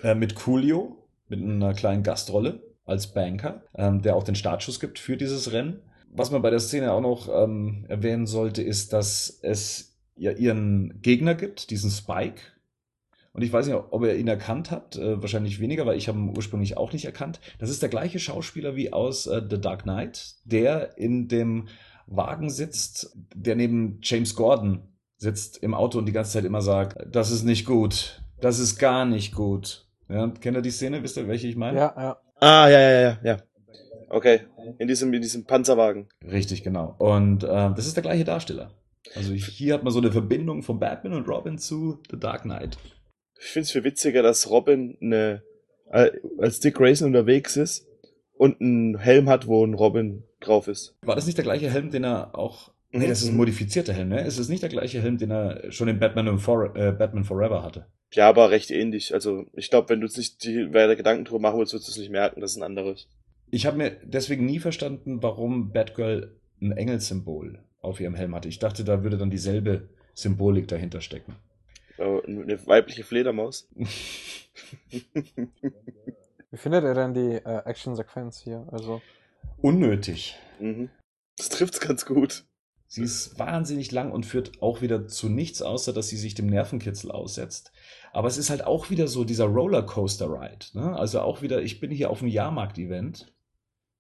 Äh, mit Coolio, mit einer kleinen Gastrolle als Banker, ähm, der auch den Startschuss gibt für dieses Rennen. Was man bei der Szene auch noch ähm, erwähnen sollte, ist, dass es ja ihren Gegner gibt, diesen Spike. Und ich weiß nicht, ob ihr ihn erkannt habt, äh, wahrscheinlich weniger, weil ich habe ihn ursprünglich auch nicht erkannt. Das ist der gleiche Schauspieler wie aus äh, The Dark Knight, der in dem Wagen sitzt, der neben James Gordon sitzt im Auto und die ganze Zeit immer sagt, das ist nicht gut, das ist gar nicht gut. Ja, kennt ihr die Szene? Wisst ihr, welche ich meine? Ja, ja. Ah, ja, ja, ja, ja. Okay. In diesem, in diesem Panzerwagen. Richtig, genau. Und äh, das ist der gleiche Darsteller. Also hier hat man so eine Verbindung von Batman und Robin zu The Dark Knight. Ich finde es viel witziger, dass Robin eine, äh, als Dick Grayson unterwegs ist und einen Helm hat, wo ein Robin drauf ist. War das nicht der gleiche Helm, den er auch. Nee, Mhm. das ist ein modifizierter Helm, ne? Es ist nicht der gleiche Helm, den er schon in Batman, und For äh, Batman Forever hatte. Ja, aber recht ähnlich. Also ich glaube, wenn du jetzt nicht die weiter Gedanken drüber machen willst, wirst du es nicht merken, das ist ein anderes. Ich habe mir deswegen nie verstanden, warum Batgirl ein Engelssymbol auf ihrem Helm hatte. Ich dachte, da würde dann dieselbe Symbolik dahinter stecken. Aber Eine weibliche Fledermaus. *laughs* Wie findet ihr denn die äh, Action-Sequenz hier? Also, Unnötig. mhm. Das trifft's ganz gut. Sie ist wahnsinnig lang und führt auch wieder zu nichts, außer dass sie sich dem Nervenkitzel aussetzt. Aber es ist halt auch wieder so dieser Rollercoaster-Ride. Ne? Also auch wieder, ich bin hier auf einem Jahrmarkt-Event.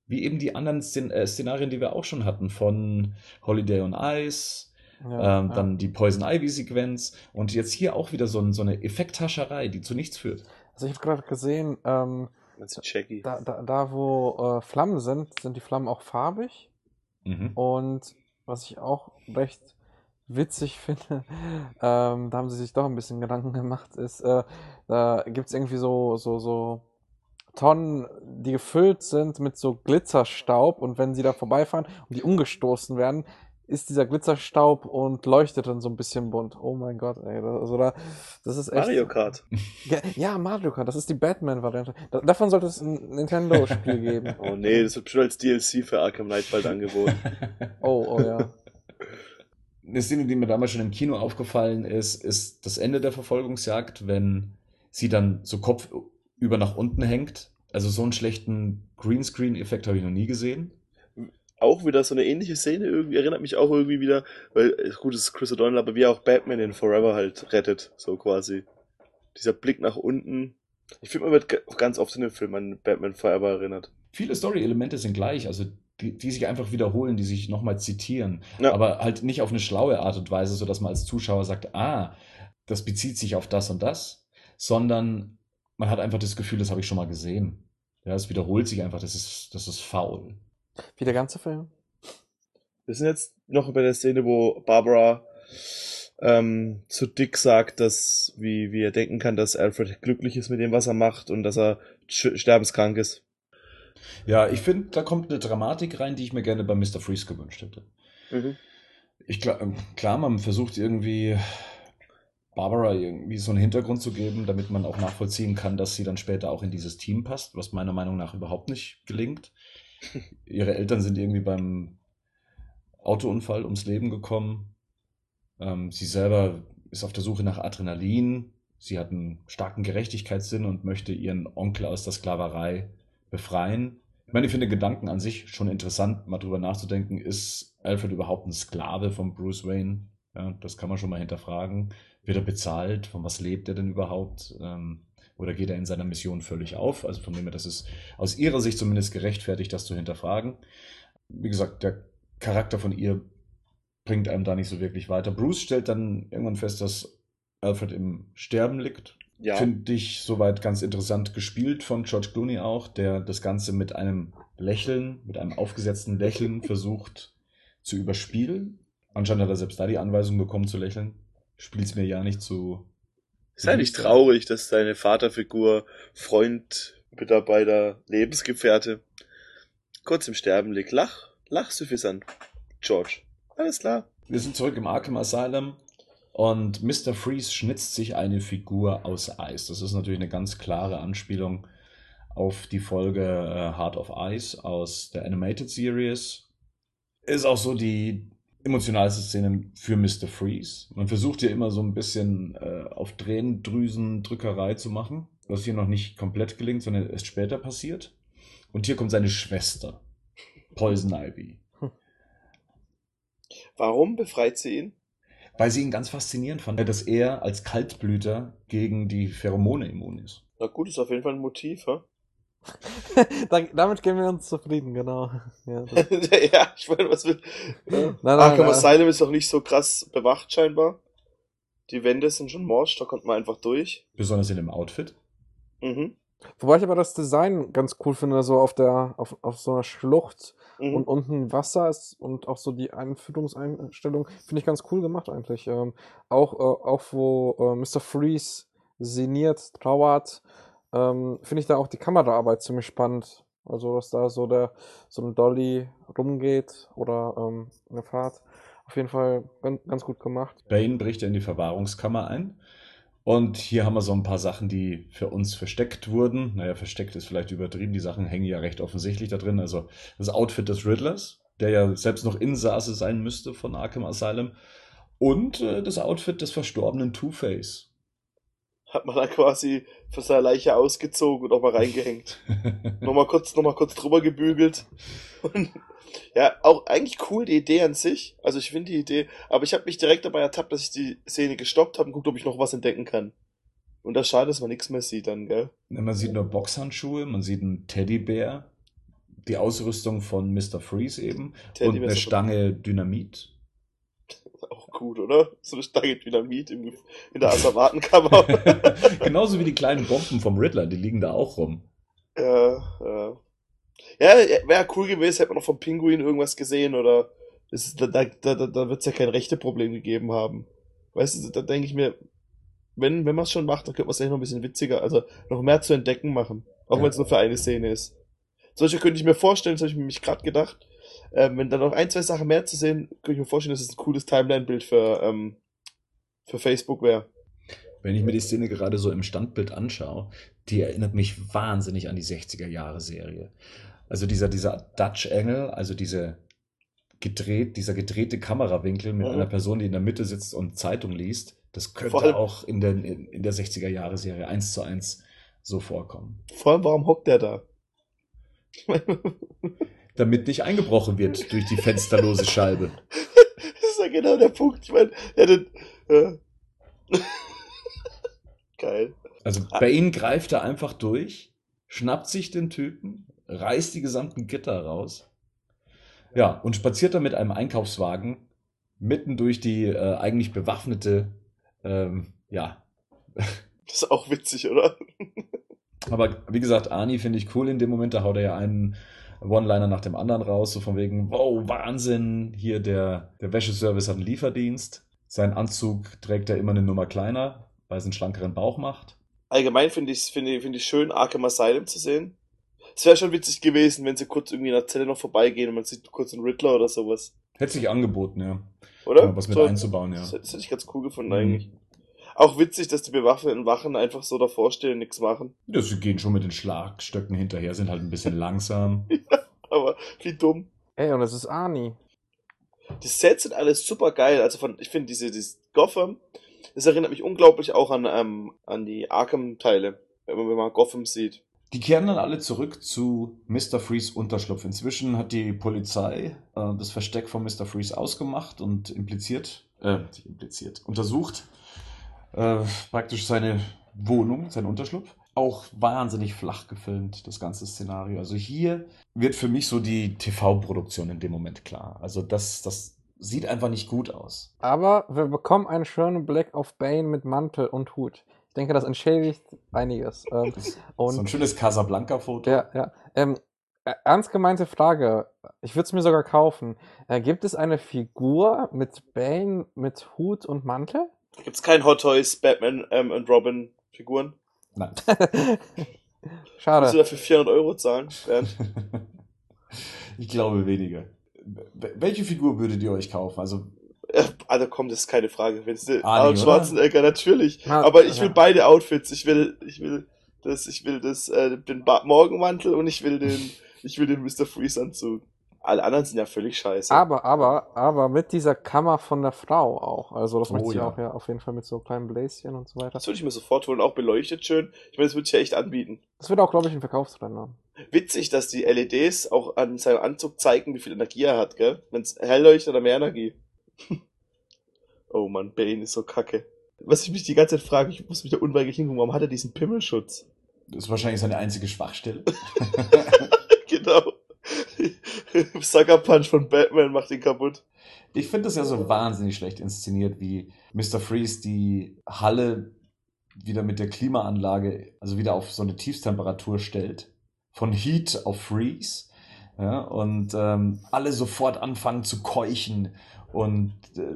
Wie eben die anderen Szen äh, Szenarien, die wir auch schon hatten, von Holiday on Ice, ja, ähm, ja. dann die Poison Ivy-Sequenz und jetzt hier auch wieder so, ein, so eine Effekthascherei, die zu nichts führt. Also ich habe gerade gesehen, ähm, da, da, da wo äh, Flammen sind, sind die Flammen auch farbig. Mhm. Und was ich auch recht witzig *laughs* finde, ähm, da haben sie sich doch ein bisschen Gedanken gemacht, ist, äh, da gibt es irgendwie so, so, so Tonnen, die gefüllt sind mit so Glitzerstaub und wenn sie da vorbeifahren und die umgestoßen werden, ist dieser Glitzerstaub und leuchtet dann so ein bisschen bunt. Oh mein Gott, ey, das, also da, das ist echt. Mario Kart. *laughs* Ja, ja, Mario Kart, das ist die Batman-Variante. Da, davon sollte es ein Nintendo-Spiel geben. *laughs* Oh nee, das wird bestimmt als DLC für Arkham Knight bald angeboten. Oh, oh ja. Eine Szene, die mir damals schon im Kino aufgefallen ist, ist das Ende der Verfolgungsjagd, wenn sie dann so kopfüber nach unten hängt. Also so einen schlechten Greenscreen-Effekt habe ich noch nie gesehen. Auch wieder so eine ähnliche Szene irgendwie, erinnert mich auch irgendwie wieder, weil, äh, gut, es ist Chris O'Donnell, aber wie er auch Batman in Forever halt rettet, so quasi. Dieser Blick nach unten. Ich finde, man wird ga- ganz oft in dem Film an Batman Forever erinnert. Viele Story-Elemente sind gleich, also die, die sich einfach wiederholen, die sich nochmal zitieren. Ja. Aber halt nicht auf eine schlaue Art und Weise, sodass man als Zuschauer sagt, ah, das bezieht sich auf das und das, sondern man hat einfach das Gefühl, das habe ich schon mal gesehen. Ja, es wiederholt sich einfach, das ist, das ist faul. Wie der ganze Film? Wir sind jetzt noch bei der Szene, wo Barbara ähm, zu Dick sagt, dass, wie, wie er denken kann, dass Alfred glücklich ist mit dem, was er macht und dass er sterbenskrank ist. Ja, ich finde, da kommt eine Dramatik rein, die ich mir gerne bei Mr. Freeze gewünscht hätte. Mhm. Ich klar, ähm, klar, man versucht irgendwie Barbara irgendwie so einen Hintergrund zu geben, damit man auch nachvollziehen kann, dass sie dann später auch in dieses Team passt, was meiner Meinung nach überhaupt nicht gelingt. *laughs* Ihre Eltern sind irgendwie beim Autounfall ums Leben gekommen. Ähm, sie selber ist auf der Suche nach Adrenalin. Sie hat einen starken Gerechtigkeitssinn und möchte ihren Onkel aus der Sklaverei befreien. Ich meine, ich finde Gedanken an sich schon interessant, mal drüber nachzudenken, ist Alfred überhaupt ein Sklave von Bruce Wayne? Ja, das kann man schon mal hinterfragen. Wird er bezahlt? Von was lebt er denn überhaupt? Ähm, oder geht er in seiner Mission völlig auf? Also von dem her, das ist aus ihrer Sicht zumindest gerechtfertigt, das zu hinterfragen. Wie gesagt, der Charakter von ihr bringt einem da nicht so wirklich weiter. Bruce stellt dann irgendwann fest, dass Alfred im Sterben liegt. Ja. Finde ich soweit ganz interessant gespielt von George Clooney auch, der das Ganze mit einem Lächeln, mit einem aufgesetzten Lächeln *laughs* versucht zu überspielen. Anscheinend hat er selbst da die Anweisung bekommen zu lächeln. Spiel's mir ja nicht zu. Ist eigentlich traurig, dass deine Vaterfigur, Freund, Mitarbeiter, Lebensgefährte kurz im Sterben liegt. Lach, lach suffisant, George. Alles klar. Wir sind zurück im Arkham Asylum und Mr. Freeze schnitzt sich eine Figur aus Eis. Das ist natürlich eine ganz klare Anspielung auf die Folge äh, Heart of Ice aus der Animated Series. Ist auch so die emotionalste Szene für Mr. Freeze. Man versucht ja immer so ein bisschen äh, auf Tränendrüsendrückerei zu machen, was hier noch nicht komplett gelingt, sondern erst später passiert. Und hier kommt seine Schwester, Poison Ivy. Warum befreit sie ihn? Weil sie ihn ganz faszinierend fand, dass er als Kaltblüter gegen die Pheromone immun ist. Na gut, ist auf jeden Fall ein Motiv, *laughs* da, damit gehen wir uns zufrieden, genau. *laughs* Ja, *laughs* ja, ich meine, was will. Ja. nein, nein, Arkham nein, Asylum ist doch nicht so krass bewacht, scheinbar. Die Wände sind schon morsch, da kommt man einfach durch. Besonders in dem Outfit. Mhm. Wobei ich aber das Design ganz cool finde, so auf der, auf, auf so einer Schlucht Mhm. und unten Wasser ist und auch so die Einführungseinstellung finde ich ganz cool gemacht eigentlich. Ähm, auch, äh, auch wo äh, Mr. Freeze sinniert, trauert, ähm, finde ich da auch die Kameraarbeit ziemlich spannend. Also, dass da so der, so ein Dolly rumgeht oder ähm, eine Fahrt. Auf jeden Fall ganz, ganz gut gemacht. Bane bricht in die Verwahrungskammer ein. Und hier haben wir so ein paar Sachen, die für uns versteckt wurden. Naja, versteckt ist vielleicht übertrieben. Die Sachen hängen ja recht offensichtlich da drin. Also das Outfit des Riddlers, der ja selbst noch Insasse sein müsste von Arkham Asylum. Und äh, das Outfit des verstorbenen Two-Face. Hat man da quasi von seiner Leiche ausgezogen und auch mal reingehängt. *laughs* nochmal kurz, nochmal kurz drüber gebügelt. Und, ja, auch eigentlich cool die Idee an sich. Also ich finde die Idee, aber ich habe mich direkt dabei ertappt, dass ich die Szene gestoppt habe und guckt, ob ich noch was entdecken kann. Und das schade, dass man nichts mehr sieht dann, gell? Man sieht nur Boxhandschuhe, man sieht einen Teddybär, die Ausrüstung von Mr. Freeze eben Teddybär und eine Stange Dynamit. Auch gut, oder? So eine Stange Dynamit im, in der Asservatenkammer. *laughs* Genauso wie die kleinen Bomben vom Riddler, die liegen da auch rum. ja, ja. Ja, wäre cool gewesen, hätte man noch vom Pinguin irgendwas gesehen oder ist, da, da, da, da wird es ja kein rechte Problem gegeben haben. Weißt du, da denke ich mir, wenn, wenn man es schon macht, dann könnte man es eigentlich noch ein bisschen witziger, also noch mehr zu entdecken machen. Auch Ja. wenn es nur für eine Szene ist. Solche könnte ich mir vorstellen, das habe ich mir mich gerade gedacht. Ähm, wenn da noch ein, zwei Sachen mehr zu sehen, könnte ich mir vorstellen, dass es ein cooles Timeline-Bild für, ähm, für Facebook wäre. Wenn ich mir die Szene gerade so im Standbild anschaue, die erinnert mich wahnsinnig an die 60er Jahre Serie. Also dieser, dieser Dutch Angle, also diese gedreht, dieser gedrehte Kamerawinkel mit Mhm. einer Person, die in der Mitte sitzt und Zeitung liest, das könnte auch in der, in, in der 60er Jahre Serie eins zu eins so vorkommen. Vor allem, warum hockt der da? *laughs* Damit nicht eingebrochen wird durch die fensterlose Scheibe. *laughs* Das ist ja genau der Punkt. Ich meine, hat den, ja. *laughs* Geil. Also Bane greift da einfach durch, schnappt sich den Typen, reißt die gesamten Gitter raus. Ja, und spaziert dann mit einem Einkaufswagen mitten durch die äh, eigentlich bewaffnete, ähm, ja. *laughs* Das ist auch witzig, oder? Aber wie gesagt, Arnie finde ich cool in dem Moment, da haut er ja einen One-Liner nach dem anderen raus, so von wegen, wow, Wahnsinn, hier der, der Wäscheservice hat einen Lieferdienst. Sein Anzug trägt er immer eine Nummer kleiner, weil es einen schlankeren Bauch macht. Allgemein finde ich finde ich, finde ich schön, Arkham Asylum zu sehen. Es wäre schon witzig gewesen, wenn sie kurz irgendwie in der Zelle noch vorbeigehen und man sieht kurz einen Riddler oder sowas. Hätte sich angeboten, ja. Oder? Was mit So, einzubauen, ja. Das, das hätte ich ganz cool gefunden Mhm. eigentlich. Auch witzig, dass die bewaffneten Wachen einfach so davor stehen und nichts machen. Ja, sie gehen schon mit den Schlagstöcken hinterher, sind halt ein bisschen *laughs* langsam. aber wie dumm. Ey, und es ist Arnie. Die Sets sind alles super geil. Also von, ich finde diese, dieses Gotham, das erinnert mich unglaublich auch an, ähm, an die Arkham-Teile, wenn man, man Gotham sieht. Die kehren dann alle zurück zu Mr. Freeze Unterschlupf. Inzwischen hat die Polizei äh, das Versteck von Mr. Freeze ausgemacht und impliziert, äh, impliziert, untersucht äh, praktisch seine Wohnung, sein Unterschlupf. Auch wahnsinnig flach gefilmt, das ganze Szenario. Also hier wird für mich so die TV-Produktion in dem Moment klar. Also das, das sieht einfach nicht gut aus. Aber wir bekommen einen schönen Blick auf Bane mit Mantel und Hut. Ich denke, das entschädigt einiges. *laughs* Ähm, so ein schönes Casablanca-Foto. ja, ja. Ähm, äh, ernst gemeinte Frage. Ich würde es mir sogar kaufen. Äh, gibt es eine Figur mit Bane mit Hut und Mantel? Gibt's kein Hot Toys Batman ähm, und Robin Figuren? Nein. *laughs* Musst du Schade. dafür 400 Euro zahlen? Bernd? *laughs* ich glaube weniger. Wel- Welche Figur würdet ihr euch kaufen? Also Äh, Also komm, das ist keine Frage. Wenn's der Arnie, Arnold? Schwarzenegger, natürlich. Na, Aber ich will ja. beide Outfits. Ich will, ich will das, ich will das, äh, den ba Morgenmantel und ich will den, ich will den Mr. Freeze Anzug. Alle anderen sind ja völlig scheiße. Aber, aber, aber mit dieser Kammer von der Frau auch. Also das Oh, möchte ich ja. auch ja auf jeden Fall mit so kleinen Bläschen und so weiter. Das würde ich mir sofort holen, auch beleuchtet schön. Ich meine, das würde ich ja echt anbieten. Das wird auch, glaube ich, ein Verkaufsrenner. Witzig, dass die LEDs auch an seinem Anzug zeigen, wie viel Energie er hat, gell? Wenn es hell leuchtet, hat er mehr Energie. *laughs* oh Mann, Bane ist so kacke. Was ich mich die ganze Zeit frage, ich muss mich da unweigerlich hingucken, warum hat er diesen Pimmelschutz? das ist wahrscheinlich seine einzige Schwachstelle. *laughs* *laughs* Sucker Punch von Batman macht ihn kaputt. Ich finde das ja so wahnsinnig schlecht inszeniert, wie Mr. Freeze die Halle wieder mit der Klimaanlage, also wieder auf so eine Tiefstemperatur stellt. Von Heat auf Freeze. Ja, und ähm, alle sofort anfangen zu keuchen. Und äh,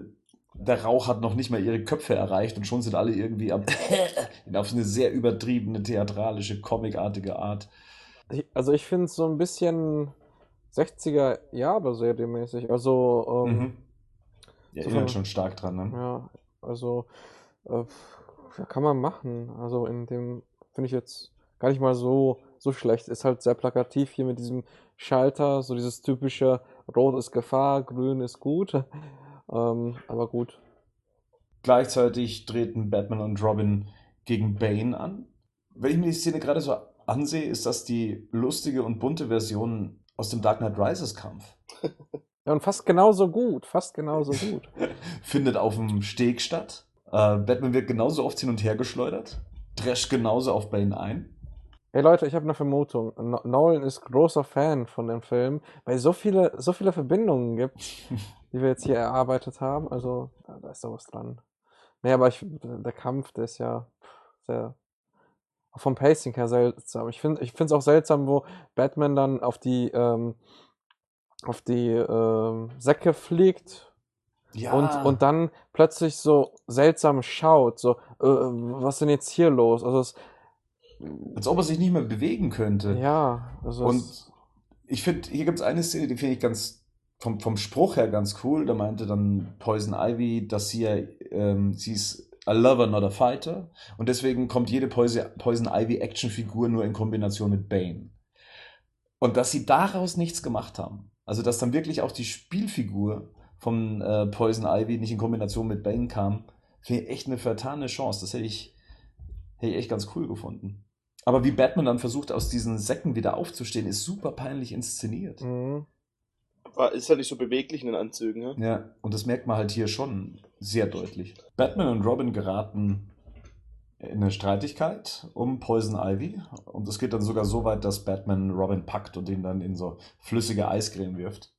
der Rauch hat noch nicht mal ihre Köpfe erreicht und schon sind alle irgendwie am *laughs* auf so eine sehr übertriebene, theatralische, comicartige Art. Also ich finde es so ein bisschen 60er Jahre serienmäßig. Also, ähm, Mhm. Ja, So von- schon stark dran, ne? ja, also, äh, kann man machen. Also in dem finde ich jetzt gar nicht mal so, so schlecht. Ist halt sehr plakativ hier mit diesem Schalter, so dieses typische Rot ist Gefahr, Grün ist gut. *laughs* Ähm, aber gut. Gleichzeitig treten Batman und Robin gegen Bane an. Wenn ich mir die Szene gerade so ansehe, ist das die lustige und bunte Version aus dem Dark Knight Rises Kampf. *laughs* Ja, und fast genauso gut, fast genauso gut. *laughs* Findet auf dem Steg statt. Äh, Batman wird genauso oft hin und her geschleudert. Drescht genauso auf Bane ein. Hey Leute, ich habe eine Vermutung. No Nolan ist großer Fan von dem Film, weil so viele, so viele Verbindungen gibt, *laughs* die wir jetzt hier erarbeitet haben. Also, da, ist doch was dran. Nee, aber ich, der Kampf, der ist ja sehr, vom Pacing her seltsam. Ich finde, es auch seltsam, wo Batman dann auf die, ähm, auf die ähm, Säcke fliegt Ja, und, und dann plötzlich so seltsam schaut, so, äh, was ist denn jetzt hier los? Also es, als ob er sich nicht mehr bewegen könnte. ja, also Und es, ich finde, hier gibt es eine Szene, die finde ich ganz vom, vom Spruch her ganz cool. Da meinte dann Poison Ivy, dass sie ja, ähm, sie ist a lover, not a fighter. Und deswegen kommt jede Poison, Ivy Actionfigur nur in Kombination mit Bane. Und dass sie daraus nichts gemacht haben. Also, dass dann wirklich auch die Spielfigur von äh, Poison Ivy nicht in Kombination mit Bane kam, finde ich echt eine vertane Chance. Das hätte ich, hätte ich echt ganz cool gefunden. Aber wie Batman dann versucht, aus diesen Säcken wieder aufzustehen, ist super peinlich inszeniert. mhm. War, ist halt nicht so beweglich in den Anzügen, ja? Ja, und das merkt man halt hier schon sehr deutlich. Batman und Robin geraten in eine Streitigkeit um Poison Ivy. Und es geht dann sogar so weit, dass Batman Robin packt und ihn dann in so flüssige Eiscreme wirft.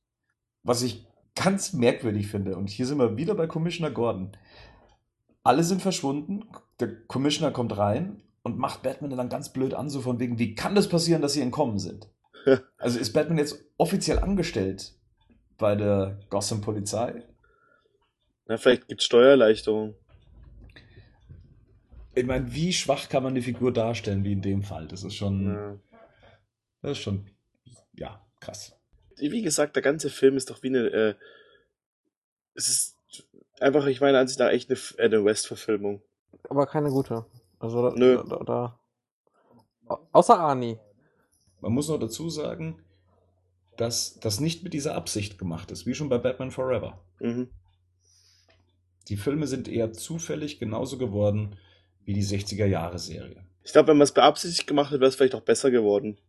Was ich ganz merkwürdig finde, und hier sind wir wieder bei Commissioner Gordon. Alle sind verschwunden, der Commissioner kommt rein und macht Batman dann ganz blöd an, so von wegen, wie kann das passieren, dass sie entkommen sind? *laughs* Also ist Batman jetzt offiziell angestellt bei der Gotham-Polizei? Na, vielleicht gibt's Steuererleichterung. Ich meine, wie schwach kann man eine Figur darstellen, wie in dem Fall? Das ist schon, Ja. das ist schon, ja, krass. Wie gesagt, der ganze Film ist doch wie eine, äh, es ist einfach, ich meine, an sich nach echt eine, eine West-Verfilmung. aber keine gute. Also da, Nö. da, da, Au- außer Arnie. Man muss noch dazu sagen, dass das nicht mit dieser Absicht gemacht ist, wie schon bei Batman Forever. Mhm. Die Filme sind eher zufällig genauso geworden wie die 60er-Jahre-Serie. Ich glaube, wenn man es beabsichtigt gemacht hätte, wäre es vielleicht auch besser geworden.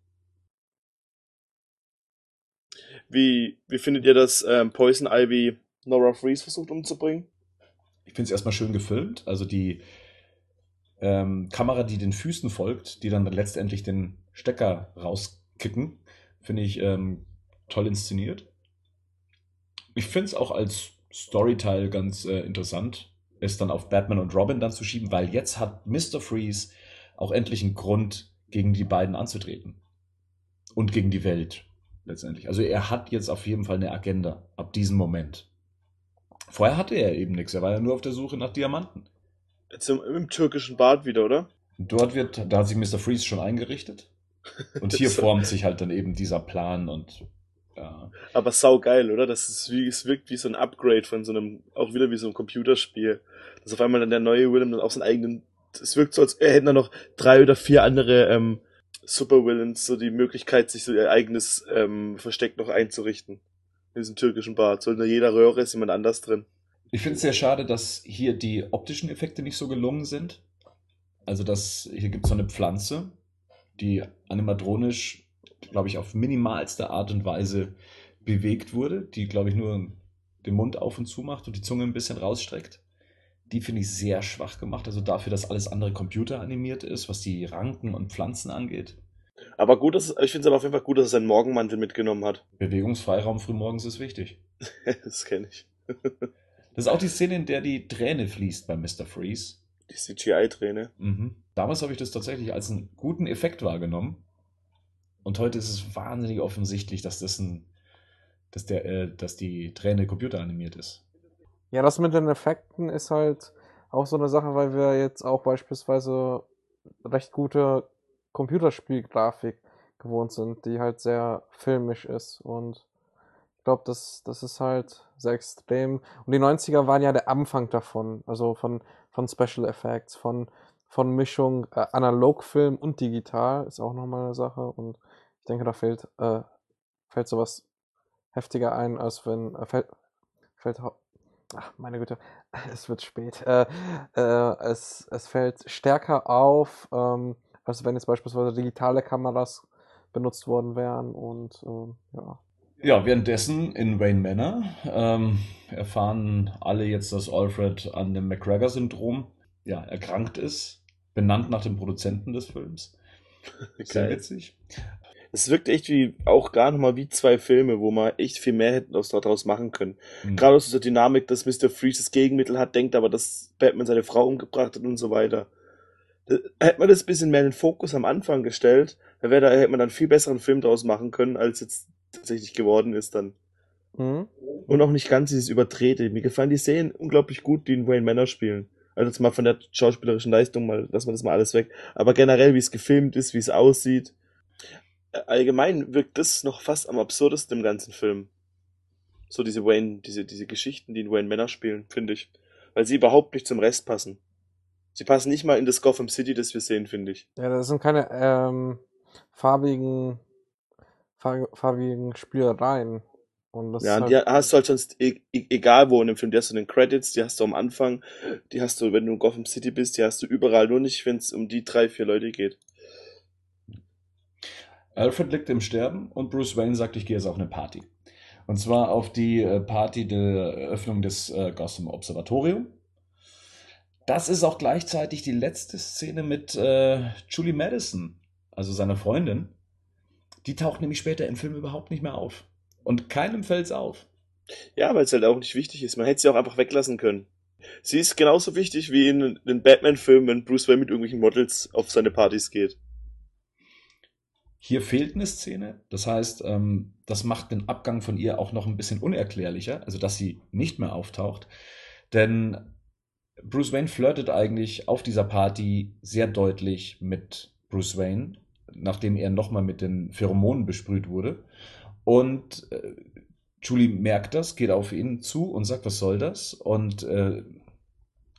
Wie, wie findet ihr, dass ähm, Poison Ivy Nora Freeze versucht umzubringen? Ich finde es erstmal schön gefilmt. Also die ähm, Kamera, die den Füßen folgt, die dann letztendlich den Stecker rauskicken, finde ich ähm, toll inszeniert. Ich finde es auch als Storyteil ganz äh, interessant, es dann auf Batman und Robin dann zu schieben, weil jetzt hat Mr. Freeze auch endlich einen Grund, gegen die beiden anzutreten. Und gegen die Welt letztendlich. Also er hat jetzt auf jeden Fall eine Agenda ab diesem Moment. Vorher hatte er eben nichts, er war ja nur auf der Suche nach Diamanten. Jetzt im, im türkischen Bad wieder, oder? Dort wird, da hat sich Mr. Freeze schon eingerichtet. *laughs* Und hier formt sich halt dann eben dieser Plan und ja. Aber saugeil, oder? Das ist wie, es wirkt wie so ein Upgrade von so einem, auch wieder wie so ein Computerspiel. Dass auf einmal dann der neue Willem dann auch seinen eigenen, es wirkt so, als er hätten da noch drei oder vier andere ähm, Super Villains so die Möglichkeit, sich so ihr eigenes ähm, Versteck noch einzurichten. In diesem türkischen Bad. So in jeder Röhre ist jemand anders drin. Ich finde es sehr schade, dass hier die optischen Effekte nicht so gelungen sind. Also, dass hier gibt es so eine Pflanze, die animatronisch, glaube ich, auf minimalste Art und Weise bewegt wurde, die, glaube ich, nur den Mund auf und zu macht und die Zunge ein bisschen rausstreckt. Die finde ich sehr schwach gemacht. Also dafür, dass alles andere computeranimiert ist, was die Ranken und Pflanzen angeht. Aber gut, dass, ich finde es aber auf jeden Fall gut, dass er seinen Morgenmantel mitgenommen hat. Bewegungsfreiraum frühmorgens ist wichtig. *laughs* das kenne ich. Das ist auch die Szene, in der die Träne fließt bei Mr. Freeze. Die CGI-Träne. Mhm. Damals habe ich das tatsächlich als einen guten Effekt wahrgenommen. Und heute ist es wahnsinnig offensichtlich, dass das ein, dass der, äh, dass die Träne computeranimiert ist. Ja, das mit den Effekten ist halt auch so eine Sache, weil wir jetzt auch beispielsweise recht gute Computerspielgrafik gewohnt sind, die halt sehr filmisch ist. Und ich glaube, das, das ist halt sehr extrem. Und die 90er waren ja der Anfang davon, also von, von Special Effects, von, von Mischung äh, Analogfilm und digital ist auch nochmal eine Sache. Und ich denke, da fällt, äh, fällt sowas heftiger ein, als wenn äh, fällt, fällt Ach, meine Güte, *laughs* es wird spät. Äh, äh, es, es fällt stärker auf, ähm, als wenn jetzt beispielsweise digitale Kameras benutzt worden wären und ähm, ja. Ja, währenddessen in Wayne Manor ähm, erfahren alle jetzt, dass Alfred an dem McGregor-Syndrom ja, erkrankt ist, benannt nach dem Produzenten des Films. *laughs* Sehr witzig. Es wirkt echt wie, auch gar nochmal wie zwei Filme, wo man echt viel mehr hätten aus daraus machen können. Mhm. Gerade aus dieser Dynamik, dass Mr. Freeze das Gegenmittel hat, denkt aber, dass Batman seine Frau umgebracht hat und so weiter. Da, hätte man das ein bisschen mehr in den Fokus am Anfang gestellt, dann wäre da, hätte man dann viel besseren Film draus machen können, als jetzt tatsächlich geworden ist dann. Mhm. Und auch nicht ganz dieses Überdrehte. Mir gefallen die Szenen unglaublich gut, die in Wayne Manor spielen. Also jetzt mal von der schauspielerischen Leistung mal, lassen wir das mal alles weg. Aber generell, wie es gefilmt ist, wie es aussieht. Allgemein wirkt das noch fast am absurdesten im ganzen Film. So diese Wayne, diese, diese Geschichten, die in Wayne Manor spielen, finde ich. Weil sie überhaupt nicht zum Rest passen. Sie passen nicht mal in das Gotham City, das wir sehen, finde ich. Ja, das sind keine ähm, farbigen, far farbigen Spielereien. Und das Ja, und die halt, hast du halt sonst, e e egal wo in dem Film, die hast du in den Credits, die hast du am Anfang, die hast du, wenn du in Gotham City bist, die hast du überall, nur nicht, wenn es um die drei, vier Leute geht. Alfred liegt im Sterben und Bruce Wayne sagt, ich gehe jetzt auf eine Party. Und zwar auf die äh, Party der Eröffnung des äh, Gotham Observatorium. Das ist auch gleichzeitig die letzte Szene mit äh, Julie Madison, also seiner Freundin. Die taucht nämlich später im Film überhaupt nicht mehr auf. Und keinem fällt's auf. Ja, weil es halt auch nicht wichtig ist. Man hätte sie auch einfach weglassen können. Sie ist genauso wichtig wie in den Batman-Filmen, wenn Bruce Wayne mit irgendwelchen Models auf seine Partys geht. Hier fehlt eine Szene. Das heißt, ähm, das macht den Abgang von ihr auch noch ein bisschen unerklärlicher, also dass sie nicht mehr auftaucht. Denn Bruce Wayne flirtet eigentlich auf dieser Party sehr deutlich mit Bruce Wayne, nachdem er nochmal mit den Pheromonen besprüht wurde. Und äh, Julie merkt das, geht auf ihn zu und sagt, was soll das? Und äh,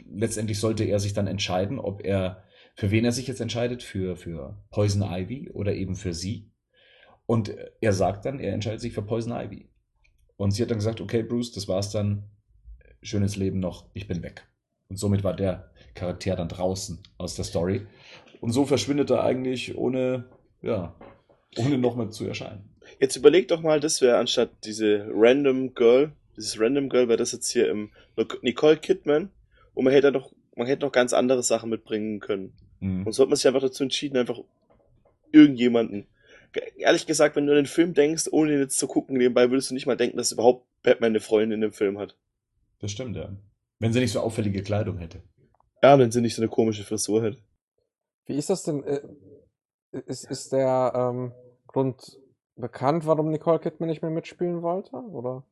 letztendlich sollte er sich dann entscheiden, ob er für wen er sich jetzt entscheidet, für, für Poison Ivy oder eben für sie. Und er sagt dann, er entscheidet sich für Poison Ivy. Und sie hat dann gesagt, okay, Bruce, das war's dann. Schönes Leben noch, ich bin weg. Und somit war der Charakter dann draußen aus der Story. Und so verschwindet er eigentlich ohne, ja, ohne nochmal zu erscheinen. Jetzt überleg doch mal, das wäre anstatt diese Random Girl, dieses Random Girl wäre das jetzt hier im Nicole Kidman und man hätte noch, man hätte noch ganz andere Sachen mitbringen können. Mhm. Und so hat man sich einfach dazu entschieden, einfach irgendjemanden. Ehrlich gesagt, wenn du an den Film denkst, ohne den jetzt zu gucken, nebenbei würdest du nicht mal denken, dass überhaupt Batman eine Freundin in dem Film hat. Das stimmt, ja. Wenn sie nicht so auffällige Kleidung hätte. Ja, wenn sie nicht so eine komische Frisur hätte. Wie ist das denn? Äh, ist, ist der ähm, Grund bekannt, warum Nicole Kidman nicht mehr mitspielen wollte? Oder?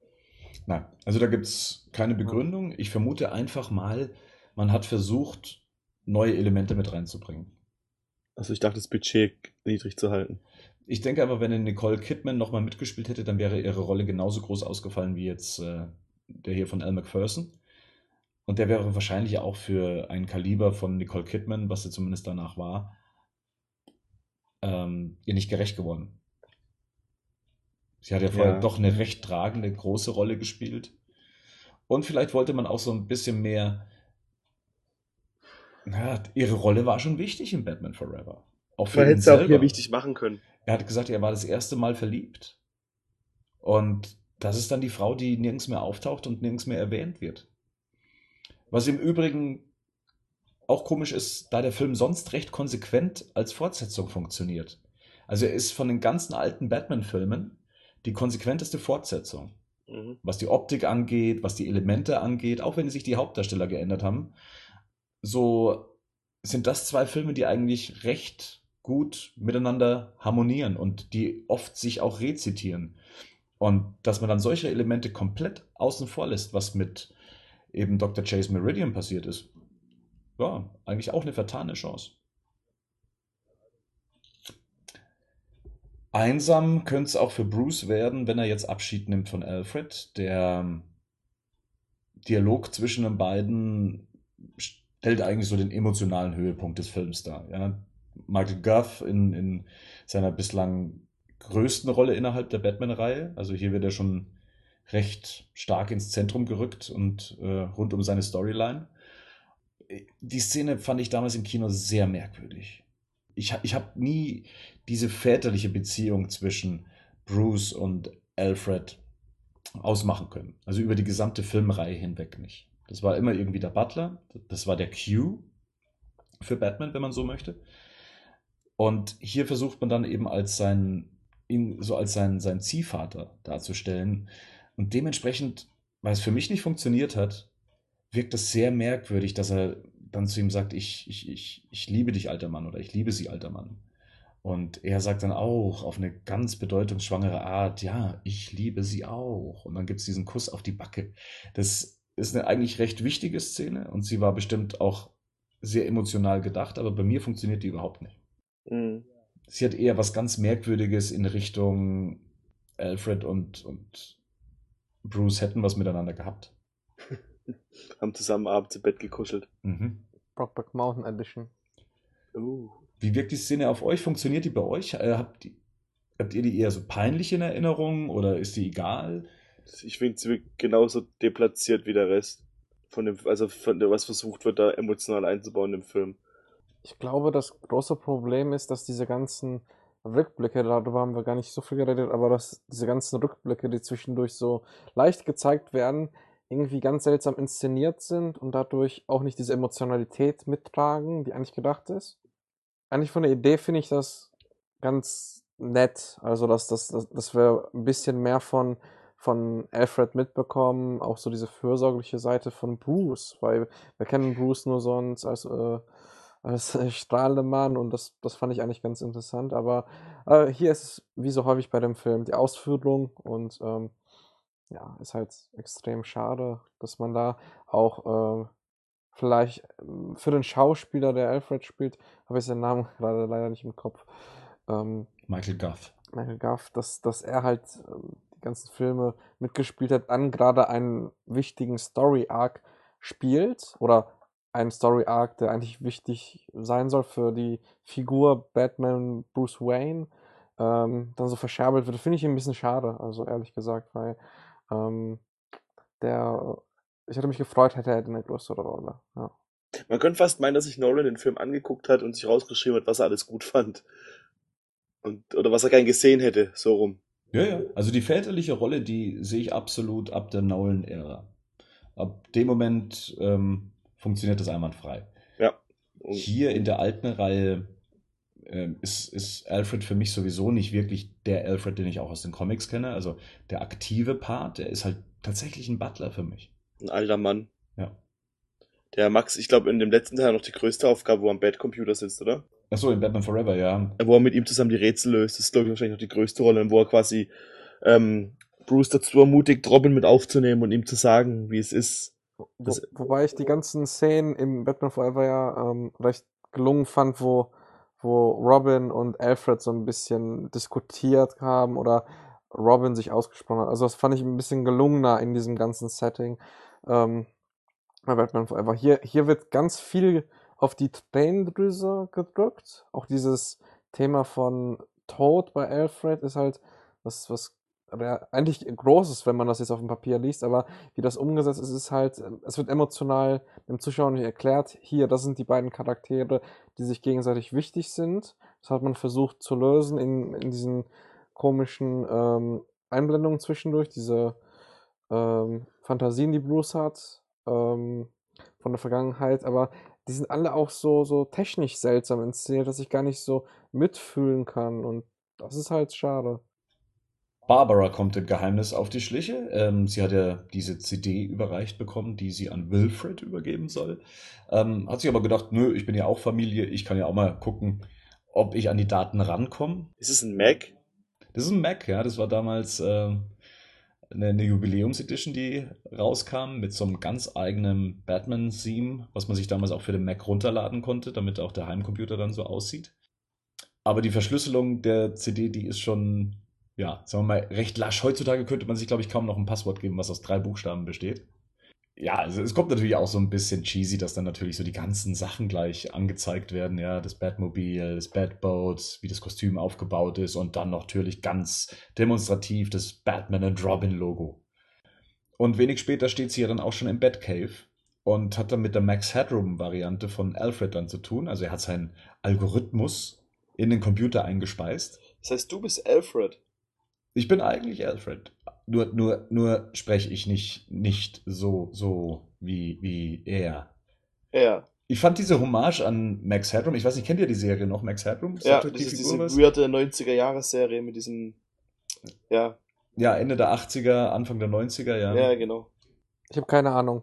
Nein, also da gibt es keine Begründung. Ich vermute einfach mal, man hat versucht, neue Elemente mit reinzubringen. Also ich dachte, das Budget niedrig zu halten. Ich denke aber, wenn Nicole Kidman nochmal mitgespielt hätte, dann wäre ihre Rolle genauso groß ausgefallen wie jetzt äh, der hier von Al McPherson. Und der wäre wahrscheinlich auch für ein Kaliber von Nicole Kidman, was sie zumindest danach war, ähm, ihr nicht gerecht geworden. Sie hat ja vorher ja. doch eine recht tragende, große Rolle gespielt. Und vielleicht wollte man auch so ein bisschen mehr. Naja, ihre Rolle war schon wichtig in Batman Forever. Auch für man hätte es auch hier wichtig machen können. Er hat gesagt, er war das erste Mal verliebt. Und das ist dann die Frau, die nirgends mehr auftaucht und nirgends mehr erwähnt wird. Was im Übrigen auch komisch ist, da der Film sonst recht konsequent als Fortsetzung funktioniert. Also er ist von den ganzen alten Batman-Filmen die konsequenteste Fortsetzung. Mhm. Was die Optik angeht, was die Elemente angeht, auch wenn sich die Hauptdarsteller geändert haben. So sind das zwei Filme, die eigentlich recht gut miteinander harmonieren und die oft sich auch rezitieren. Und dass man dann solche Elemente komplett außen vor lässt, was mit eben Dr. Chase Meridian passiert ist, ja, eigentlich auch eine vertane Chance. Einsam könnte es auch für Bruce werden, wenn er jetzt Abschied nimmt von Alfred. Der ähm, Dialog zwischen den beiden stellt eigentlich so den emotionalen Höhepunkt des Films dar. Ja? Michael Guff in, in seiner bislang größten Rolle innerhalb der Batman-Reihe. Also hier wird er schon recht stark ins Zentrum gerückt und äh, rund um seine Storyline. Die Szene fand ich damals im Kino sehr merkwürdig ich, ich habe nie diese väterliche Beziehung zwischen Bruce und Alfred ausmachen können. Also über die gesamte Filmreihe hinweg nicht. Das war immer irgendwie der Butler, das war der Q für Batman, wenn man so möchte. Und hier versucht man dann eben als sein, ihn so als sein, sein Ziehvater darzustellen. Und dementsprechend, weil es für mich nicht funktioniert hat, wirkt es sehr merkwürdig, dass er dann zu ihm sagt, ich, ich, ich, ich liebe dich, alter Mann, oder ich liebe sie, alter Mann. Und er sagt dann auch auf eine ganz bedeutungsschwangere Art, ja, ich liebe sie auch. Und dann gibt es diesen Kuss auf die Backe. Das ist eine eigentlich recht wichtige Szene und sie war bestimmt auch sehr emotional gedacht, aber bei mir funktioniert die überhaupt nicht. Mhm. Sie hat eher was ganz Merkwürdiges in Richtung Alfred und, und Bruce hätten was miteinander gehabt. *laughs* Haben zusammen abends im Bett gekuschelt. Mhm. Brockback Mountain Edition. Uh. Wie wirkt die Szene auf euch? Funktioniert die bei euch? Äh, habt, die, habt ihr die eher so peinlich in Erinnerung oder ist die egal? Ich finde genauso deplatziert wie der Rest. Von dem, also von dem, was versucht wird, da emotional einzubauen im Film. Ich glaube, das große Problem ist, dass diese ganzen Rückblicke, darüber haben wir gar nicht so viel geredet, aber dass diese ganzen Rückblicke, die zwischendurch so leicht gezeigt werden, irgendwie ganz seltsam inszeniert sind und dadurch auch nicht diese Emotionalität mittragen, die eigentlich gedacht ist. Eigentlich von der Idee finde ich das ganz nett. Also, dass, dass, dass, dass wir ein bisschen mehr von, von Alfred mitbekommen, auch so diese fürsorgliche Seite von Bruce, weil wir kennen Bruce nur sonst als, äh, als *laughs* strahlender Mann und das, das fand ich eigentlich ganz interessant. Aber äh, hier ist es wie so häufig bei dem Film die Ausführung und ähm, ja, ist halt extrem schade, dass man da auch äh, vielleicht ähm, für den Schauspieler, der Alfred spielt, habe ich seinen Namen *laughs* gerade leider nicht im Kopf. Ähm, Michael Guff. Michael Guff, dass, dass er halt ähm, ganzen Filme mitgespielt hat, dann gerade einen wichtigen Story-Arc spielt oder einen Story-Arc, der eigentlich wichtig sein soll für die Figur Batman Bruce Wayne ähm, dann so verscherbelt wird, finde ich ein bisschen schade, also ehrlich gesagt, weil ähm, der, ich hätte mich gefreut, hätte er eine größere Rolle. Ja. Man könnte fast meinen, dass sich Nolan den Film angeguckt hat und sich rausgeschrieben hat, was er alles gut fand. Und, oder was er gern gesehen hätte, so rum. Ja, ja. Also die väterliche Rolle, die sehe ich absolut ab der Nolan-Ära. Ab dem Moment ähm, funktioniert das einwandfrei. Ja. Und Hier in der alten Reihe ähm, ist, ist Alfred für mich sowieso nicht wirklich der Alfred, den ich auch aus den Comics kenne. Also der aktive Part, der ist halt tatsächlich ein Butler für mich. Ein alter Mann. Ja. Der Max, ich glaube, in dem letzten Teil noch die größte Aufgabe, wo er am Bad-Computer sitzt, oder? Achso, in Batman Forever, ja. Wo er mit ihm zusammen die Rätsel löst. Das ist, glaube ich, wahrscheinlich noch die größte Rolle, wo er quasi ähm, Bruce dazu ermutigt, Robin mit aufzunehmen und ihm zu sagen, wie es ist. Wo, wobei ich die ganzen Szenen im Batman Forever ja ähm, recht gelungen fand, wo, wo Robin und Alfred so ein bisschen diskutiert haben oder Robin sich ausgesprochen hat. Also das fand ich ein bisschen gelungener in diesem ganzen Setting. Ähm, bei Batman Forever. Hier, hier wird ganz viel auf die Tränendrüse gedrückt. Auch dieses Thema von Tod bei Alfred ist halt was, was eigentlich groß ist, wenn man das jetzt auf dem Papier liest, aber wie das umgesetzt ist, ist halt, es wird emotional dem Zuschauer nicht erklärt, hier, das sind die beiden Charaktere, die sich gegenseitig wichtig sind. Das hat man versucht zu lösen in, in diesen komischen ähm, Einblendungen zwischendurch, diese ähm, Fantasien, die Bruce hat ähm, von der Vergangenheit, aber die sind alle auch so, so technisch seltsam inszeniert, dass ich gar nicht so mitfühlen kann und das ist halt schade. Barbara kommt im Geheimnis auf die Schliche. Ähm, sie hat ja diese CD überreicht bekommen, die sie an Wilfred übergeben soll. Ähm, hat sich aber gedacht, nö, ich bin ja auch Familie, ich kann ja auch mal gucken, ob ich an die Daten rankomme. Ist es ein Mac? Das ist ein Mac, ja. Das war damals äh, eine, Jubiläumsedition, die rauskam mit so einem ganz eigenen Batman-Theme, was man sich damals auch für den Mac runterladen konnte, damit auch der Heimcomputer dann so aussieht. Aber die Verschlüsselung der CD, die ist schon ja, sagen wir mal, recht lasch. Heutzutage könnte man sich, glaube ich, kaum noch ein Passwort geben, was aus drei Buchstaben besteht. Ja, also es kommt natürlich auch so ein bisschen cheesy, dass dann natürlich so die ganzen Sachen gleich angezeigt werden, ja, das Batmobil, das Batboat, wie das Kostüm aufgebaut ist und dann natürlich ganz demonstrativ das Batman and Robin Logo. Und wenig später steht sie ja dann auch schon im Batcave und hat dann mit der Max Headroom Variante von Alfred dann zu tun. Also er hat seinen Algorithmus in den Computer eingespeist. Das heißt, du bist Alfred. Ich bin eigentlich Alfred. Nur, nur, nur spreche ich nicht, nicht so, so wie, wie er. Ja. Ich fand diese Hommage an Max Headroom, ich weiß nicht, kennt ihr die Serie noch, Max Headroom? Ja, das die ist diese weirde 90er-Jahres-Serie mit diesem, ja. Ja, Ende der 80er, Anfang der 90er, ja. Ja, genau. Ich habe keine Ahnung.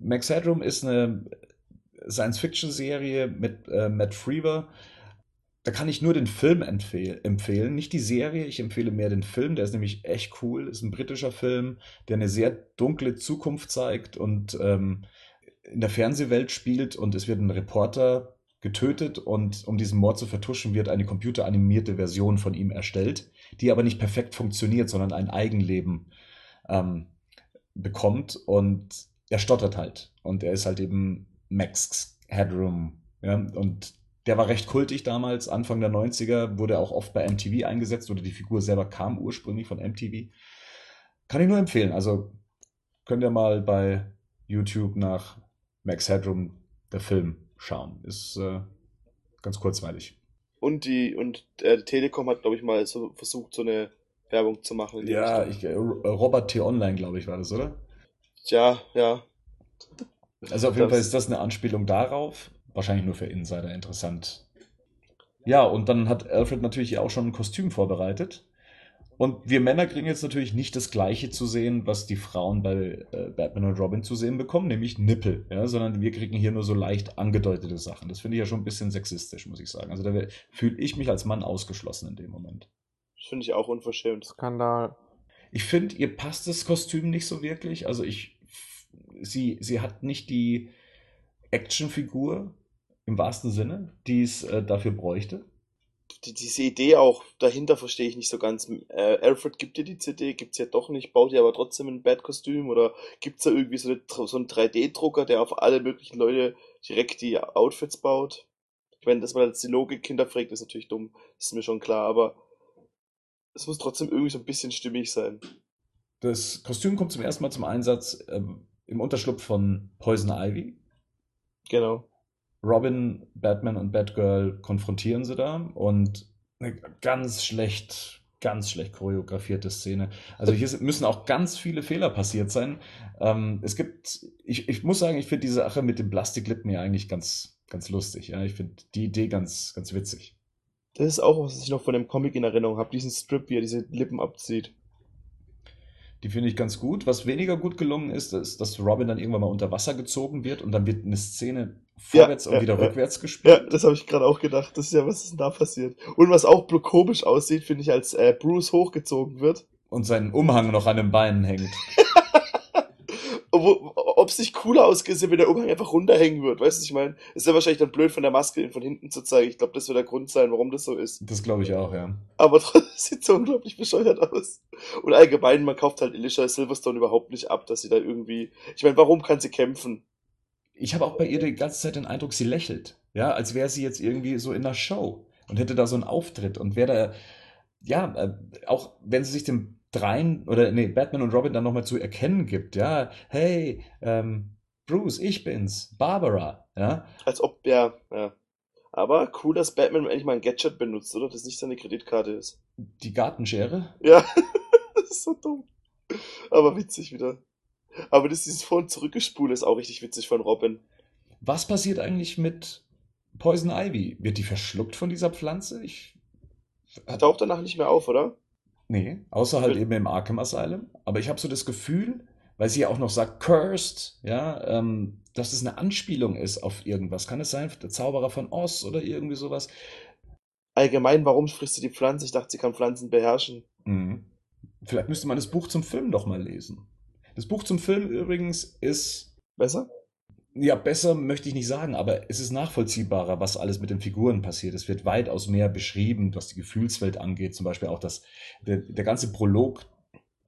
Max Headroom ist eine Science-Fiction-Serie mit äh, Matt Freeber, da kann ich nur den Film empfehlen, nicht die Serie. Ich empfehle mehr den Film, der ist nämlich echt cool. Ist ein britischer Film, der eine sehr dunkle Zukunft zeigt und ähm, in der Fernsehwelt spielt und es wird ein Reporter getötet und um diesen Mord zu vertuschen, wird eine computeranimierte Version von ihm erstellt, die aber nicht perfekt funktioniert, sondern ein Eigenleben ähm, bekommt und er stottert halt und er ist halt eben Max Headroom. Ja, und der war recht kultig damals, Anfang der 90er, wurde auch oft bei MTV eingesetzt oder die Figur selber kam ursprünglich von MTV. Kann ich nur empfehlen. Also könnt ihr mal bei YouTube nach Max Headroom, der Film, schauen. Ist äh, ganz kurzweilig. Und die und äh, Telekom hat, glaube ich, mal so versucht, so eine Werbung zu machen. Ja, ich, äh, Robert T. Online, glaube ich, war das, oder? Ja, ja. Also auf jeden das, Fall ist das eine Anspielung darauf. Wahrscheinlich nur für Insider interessant. Ja, und dann hat Alfred natürlich auch schon ein Kostüm vorbereitet. Und wir Männer kriegen jetzt natürlich nicht das Gleiche zu sehen, was die Frauen bei äh, Batman und Robin zu sehen bekommen, nämlich Nippel, ja, sondern wir kriegen hier nur so leicht angedeutete Sachen. Das finde ich ja schon ein bisschen sexistisch, muss ich sagen. Also da fühle ich mich als Mann ausgeschlossen in dem Moment. Das finde ich auch unverschämt. Skandal. Ich finde, ihr passt das Kostüm nicht so wirklich. Also ich, sie, sie hat nicht die Actionfigur, im wahrsten Sinne, die es äh, dafür bräuchte? Die, diese Idee auch dahinter verstehe ich nicht so ganz. Äh, Alfred gibt dir die CD, gibt es ja doch nicht, baut ihr aber trotzdem ein Bad-Kostüm oder gibt es da irgendwie so, eine, so einen 3D-Drucker, der auf alle möglichen Leute direkt die Outfits baut? Ich meine, dass man jetzt die Logik hinterfragt, ist natürlich dumm, das ist mir schon klar, aber es muss trotzdem irgendwie so ein bisschen stimmig sein. Das Kostüm kommt zum ersten Mal zum Einsatz ähm, im Unterschlupf von Poison Ivy. Genau. Robin, Batman und Batgirl konfrontieren sie da und eine ganz schlecht, ganz schlecht choreografierte Szene. Also hier müssen auch ganz viele Fehler passiert sein. Ähm, es gibt, ich, ich muss sagen, ich finde diese Sache mit den Plastiklippen ja eigentlich ganz, ganz lustig. Ja? Ich finde die Idee ganz, ganz witzig. Das ist auch, was ich noch von dem Comic in Erinnerung habe, diesen Strip, wie er diese Lippen abzieht. Die finde ich ganz gut. Was weniger gut gelungen ist, ist, dass Robin dann irgendwann mal unter Wasser gezogen wird und dann wird eine Szene vorwärts Ja, und ja, wieder ja. rückwärts Ja, gespielt. das habe ich gerade auch gedacht. Das ist ja, was ist denn da passiert? Und was auch komisch aussieht, finde ich, als äh, Bruce hochgezogen wird. Und sein Umhang noch an den Beinen hängt. *laughs* Ob es nicht cooler ausgesehen, wenn der Umhang einfach runterhängen wird. Weißt du, was ich meine? Ist ja wahrscheinlich dann blöd von der Maske ihn von hinten zu zeigen. Ich glaube, das wird der Grund sein, warum das so ist. Das glaube ich auch, ja. Aber *laughs* trotzdem sieht so unglaublich bescheuert aus. Und allgemein, man kauft halt Alicia Silverstone überhaupt nicht ab, dass sie da irgendwie. Ich meine, warum kann sie kämpfen? Ich habe auch bei ihr die ganze Zeit den Eindruck, sie lächelt. Ja, als wäre sie jetzt irgendwie so in einer Show und hätte da so einen Auftritt und wäre da, ja, äh, auch wenn sie sich dem dreien oder nee, Batman und Robin dann nochmal zu erkennen gibt, ja, hey, ähm, Bruce, ich bin's, Barbara, ja, Als ob, ja, ja. Aber cool, dass Batman endlich mal ein Gadget benutzt, oder? Das nicht seine Kreditkarte ist. die Gartenschere. Ja, *laughs* das ist so dumm. Aber witzig wieder. Aber das dieses Vor- und Zurückgespule ist auch richtig witzig von Robin. Was passiert eigentlich mit Poison Ivy? Wird die verschluckt von dieser Pflanze? Ich. Taucht danach nicht mehr auf, oder? Nee, außer halt eben im Arkham Asylum. Aber ich habe so das Gefühl, weil sie ja auch noch sagt, cursed, ja, ähm, dass es eine Anspielung ist auf irgendwas. Kann es sein, der Zauberer von Oz oder irgendwie sowas? Allgemein, warum frisst sie die Pflanze? Ich dachte, sie kann Pflanzen beherrschen. Mhm. Vielleicht müsste man das Buch zum Film doch mal lesen. Das Buch zum Film übrigens ist, Besser? Ja, besser möchte ich nicht sagen, aber es ist nachvollziehbarer, was alles mit den Figuren passiert. Es wird weitaus mehr beschrieben, was die Gefühlswelt angeht. Zum Beispiel auch das, der, der ganze Prolog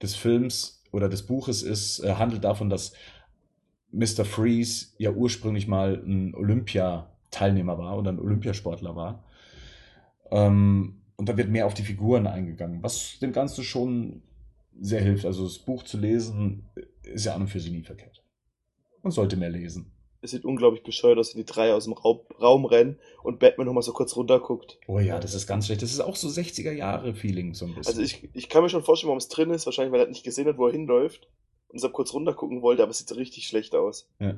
des Films oder des Buches ist, äh, handelt davon, dass Mr. Freeze ja ursprünglich mal ein Olympiateilnehmer war oder ein Olympiasportler war. Ähm, und da wird mehr auf die Figuren eingegangen, was dem Ganzen schon sehr hilft. Also das Buch zu lesen ist ja an und für sich nie verkehrt. Man sollte mehr lesen. Es sieht unglaublich bescheuert aus, wenn die drei aus dem Raum, Raum rennen und Batman nochmal so kurz runterguckt. Oh ja, das ist ganz schlecht. Das ist auch so 60er Jahre Feeling so ein bisschen. Also ich, ich kann mir schon vorstellen, warum es drin ist. Wahrscheinlich, weil er nicht gesehen hat, wo er hinläuft. Und deshalb kurz runtergucken wollte, aber es sieht richtig schlecht aus. ja.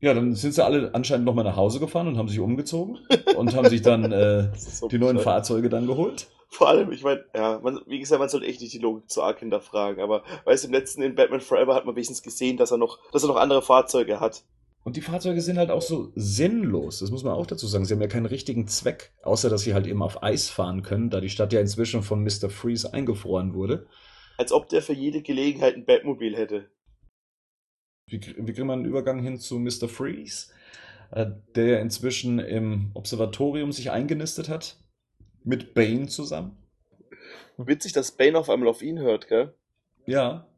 ja, dann sind sie alle anscheinend nochmal nach Hause gefahren und haben sich umgezogen und haben sich dann äh, *laughs* so die neuen. Fahrzeuge dann geholt. Vor allem, ich meine, ja, man, wie gesagt, man sollte echt nicht die Logik zu arg hinterfragen, aber weißt du, im letzten in Batman Forever hat man wenigstens gesehen, dass er noch, dass er noch andere Fahrzeuge hat. Und die Fahrzeuge sind halt auch so sinnlos. Das muss man auch dazu sagen. Sie haben ja keinen richtigen Zweck, außer dass sie halt eben auf Eis fahren können, da die Stadt ja inzwischen von Mr. Freeze eingefroren wurde. Als ob der für jede Gelegenheit ein Batmobil hätte. Wie, wie kriegen wir einen Übergang hin zu Mr. Freeze, äh, der ja inzwischen im Observatorium sich eingenistet hat, mit Bane zusammen? Witzig, dass Bane auf einmal auf ihn hört, gell? Ja,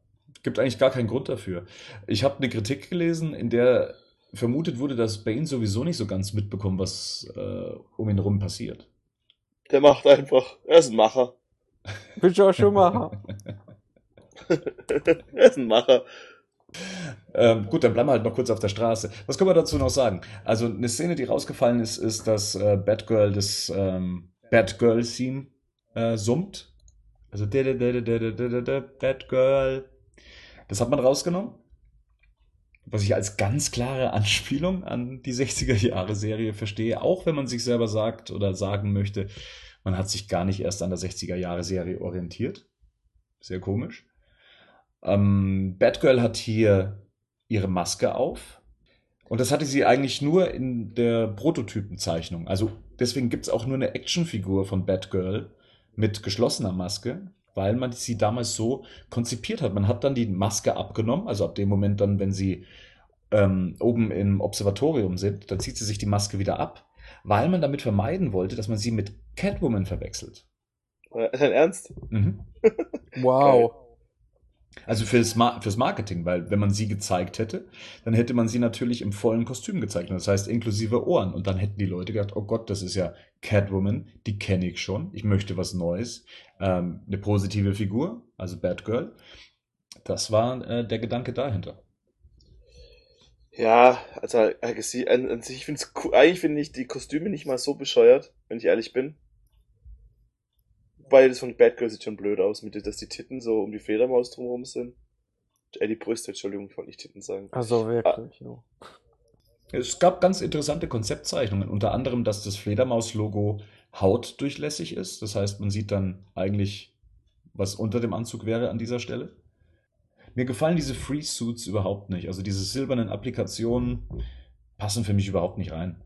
gibt eigentlich gar keinen Grund dafür. Ich habe eine Kritik gelesen, in der vermutet wurde, dass Bane sowieso nicht so ganz mitbekommt, was äh, um ihn rum passiert. Der macht einfach. Er ist ein Macher. *laughs* Bin ich auch schon Macher. *laughs* er ist ein Macher. Ähm, gut, dann bleiben wir halt noch kurz auf der Straße. Was können wir dazu noch sagen? Also eine Szene, die rausgefallen ist, ist, dass äh, Batgirl das ähm, Batgirl-Theme äh, summt. Also Batgirl. Das hat man rausgenommen. Was ich als ganz klare Anspielung an die 60er-Jahre-Serie verstehe, auch wenn man sich selber sagt oder sagen möchte, man hat sich gar nicht erst an der 60er-Jahre-Serie orientiert. Sehr komisch. Ähm, Batgirl hat hier ihre Maske auf. Und das hatte sie eigentlich nur in der Prototypenzeichnung. Also deswegen gibt es auch nur eine Actionfigur von Batgirl mit geschlossener Maske, weil man sie damals so konzipiert hat. Man hat dann die Maske abgenommen, also ab dem Moment dann, wenn sie ähm, oben im Observatorium sind, dann zieht sie sich die Maske wieder ab, weil man damit vermeiden wollte, dass man sie mit Catwoman verwechselt. Äh, Dein Ernst? Mhm. *laughs* Wow. Also fürs, Ma fürs Marketing, weil wenn man sie gezeigt hätte, dann hätte man sie natürlich im vollen Kostüm gezeigt. Das heißt inklusive Ohren. Und dann hätten die Leute gedacht, oh Gott, das ist ja Catwoman, die kenne ich schon. Ich möchte was Neues. Ähm, eine positive Figur, also Batgirl. Das war äh, der Gedanke dahinter. Ja, also an sich, ich finde eigentlich finde ich die Kostüme nicht mal so bescheuert, wenn ich ehrlich bin. Weil das von Batgirl sieht schon blöd aus, mit dass die Titten so um die Fledermaus drumherum sind. Äh, die Brüste, Entschuldigung, ich wollte nicht Titten sagen. Also wirklich, ah. ja. Es gab ganz interessante Konzeptzeichnungen, unter anderem, dass das Fledermaus-Logo hautdurchlässig ist. Das heißt, man sieht dann eigentlich, was unter dem Anzug wäre an dieser Stelle. Mir gefallen diese Free-Suits überhaupt nicht. Also diese silbernen Applikationen passen für mich überhaupt nicht rein.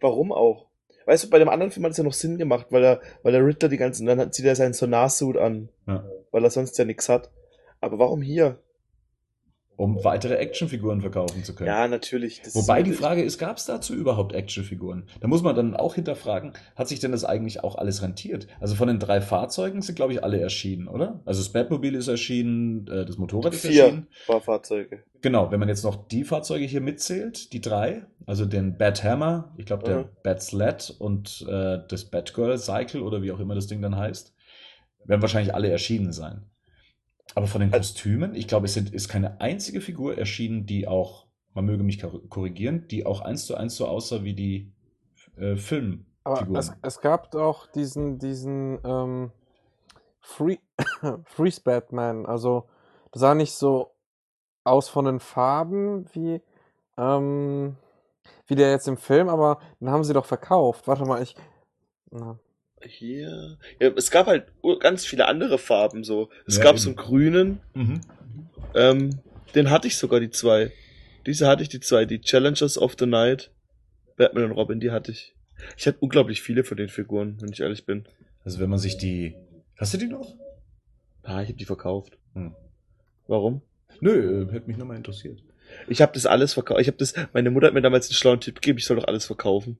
Warum auch? Weißt du, bei dem anderen Film hat es ja noch Sinn gemacht, weil er, weil der Riddler die ganzen, dann zieht er seinen Sonar-Suit an. Ja. Weil er sonst ja nichts hat. Aber warum hier? Um weitere Actionfiguren verkaufen zu können. Ja, natürlich. Wobei die Frage ist, gab es dazu überhaupt Actionfiguren? Da muss man dann auch hinterfragen, hat sich denn das eigentlich auch alles rentiert? Also von den drei Fahrzeugen sind, glaube ich, alle erschienen, oder? Also das Batmobil ist erschienen, äh, das Motorrad ist Vier erschienen. Vier Fahrzeuge. Genau, wenn man jetzt noch die Fahrzeuge hier mitzählt, die drei, also den Bathammer, ich glaube der mhm. Batsled und äh, das Batgirl Cycle oder wie auch immer das Ding dann heißt, werden wahrscheinlich alle erschienen sein. Aber von den Kostümen, ich glaube, es ist keine einzige Figur erschienen, die auch, man möge mich korrigieren, die auch eins zu eins so aussah wie die äh, Filmfiguren. Aber es, es, gab auch diesen, diesen ähm, Free, *coughs* Freeze Batman. Also, das sah nicht so aus von den Farben wie, ähm, wie der jetzt im Film, aber den haben sie doch verkauft. Warte mal, ich. Na hier. Ja, es gab halt ganz viele andere Farben so. Es ja, gab eben. so einen grünen. Mhm. Ähm, den hatte ich sogar, die zwei. Diese hatte ich, die zwei. Die Challengers of the Night. Batman und Robin, die hatte ich. Ich hatte unglaublich viele von den Figuren, wenn ich ehrlich bin. Also wenn man sich die. Hast du die noch? Ah, ich habe die verkauft. Hm. Warum? Nö, äh, hätte mich nur mal interessiert. Ich habe das alles verkauft. Ich habe das. Meine Mutter hat mir damals einen schlauen Tipp gegeben, ich soll doch alles verkaufen.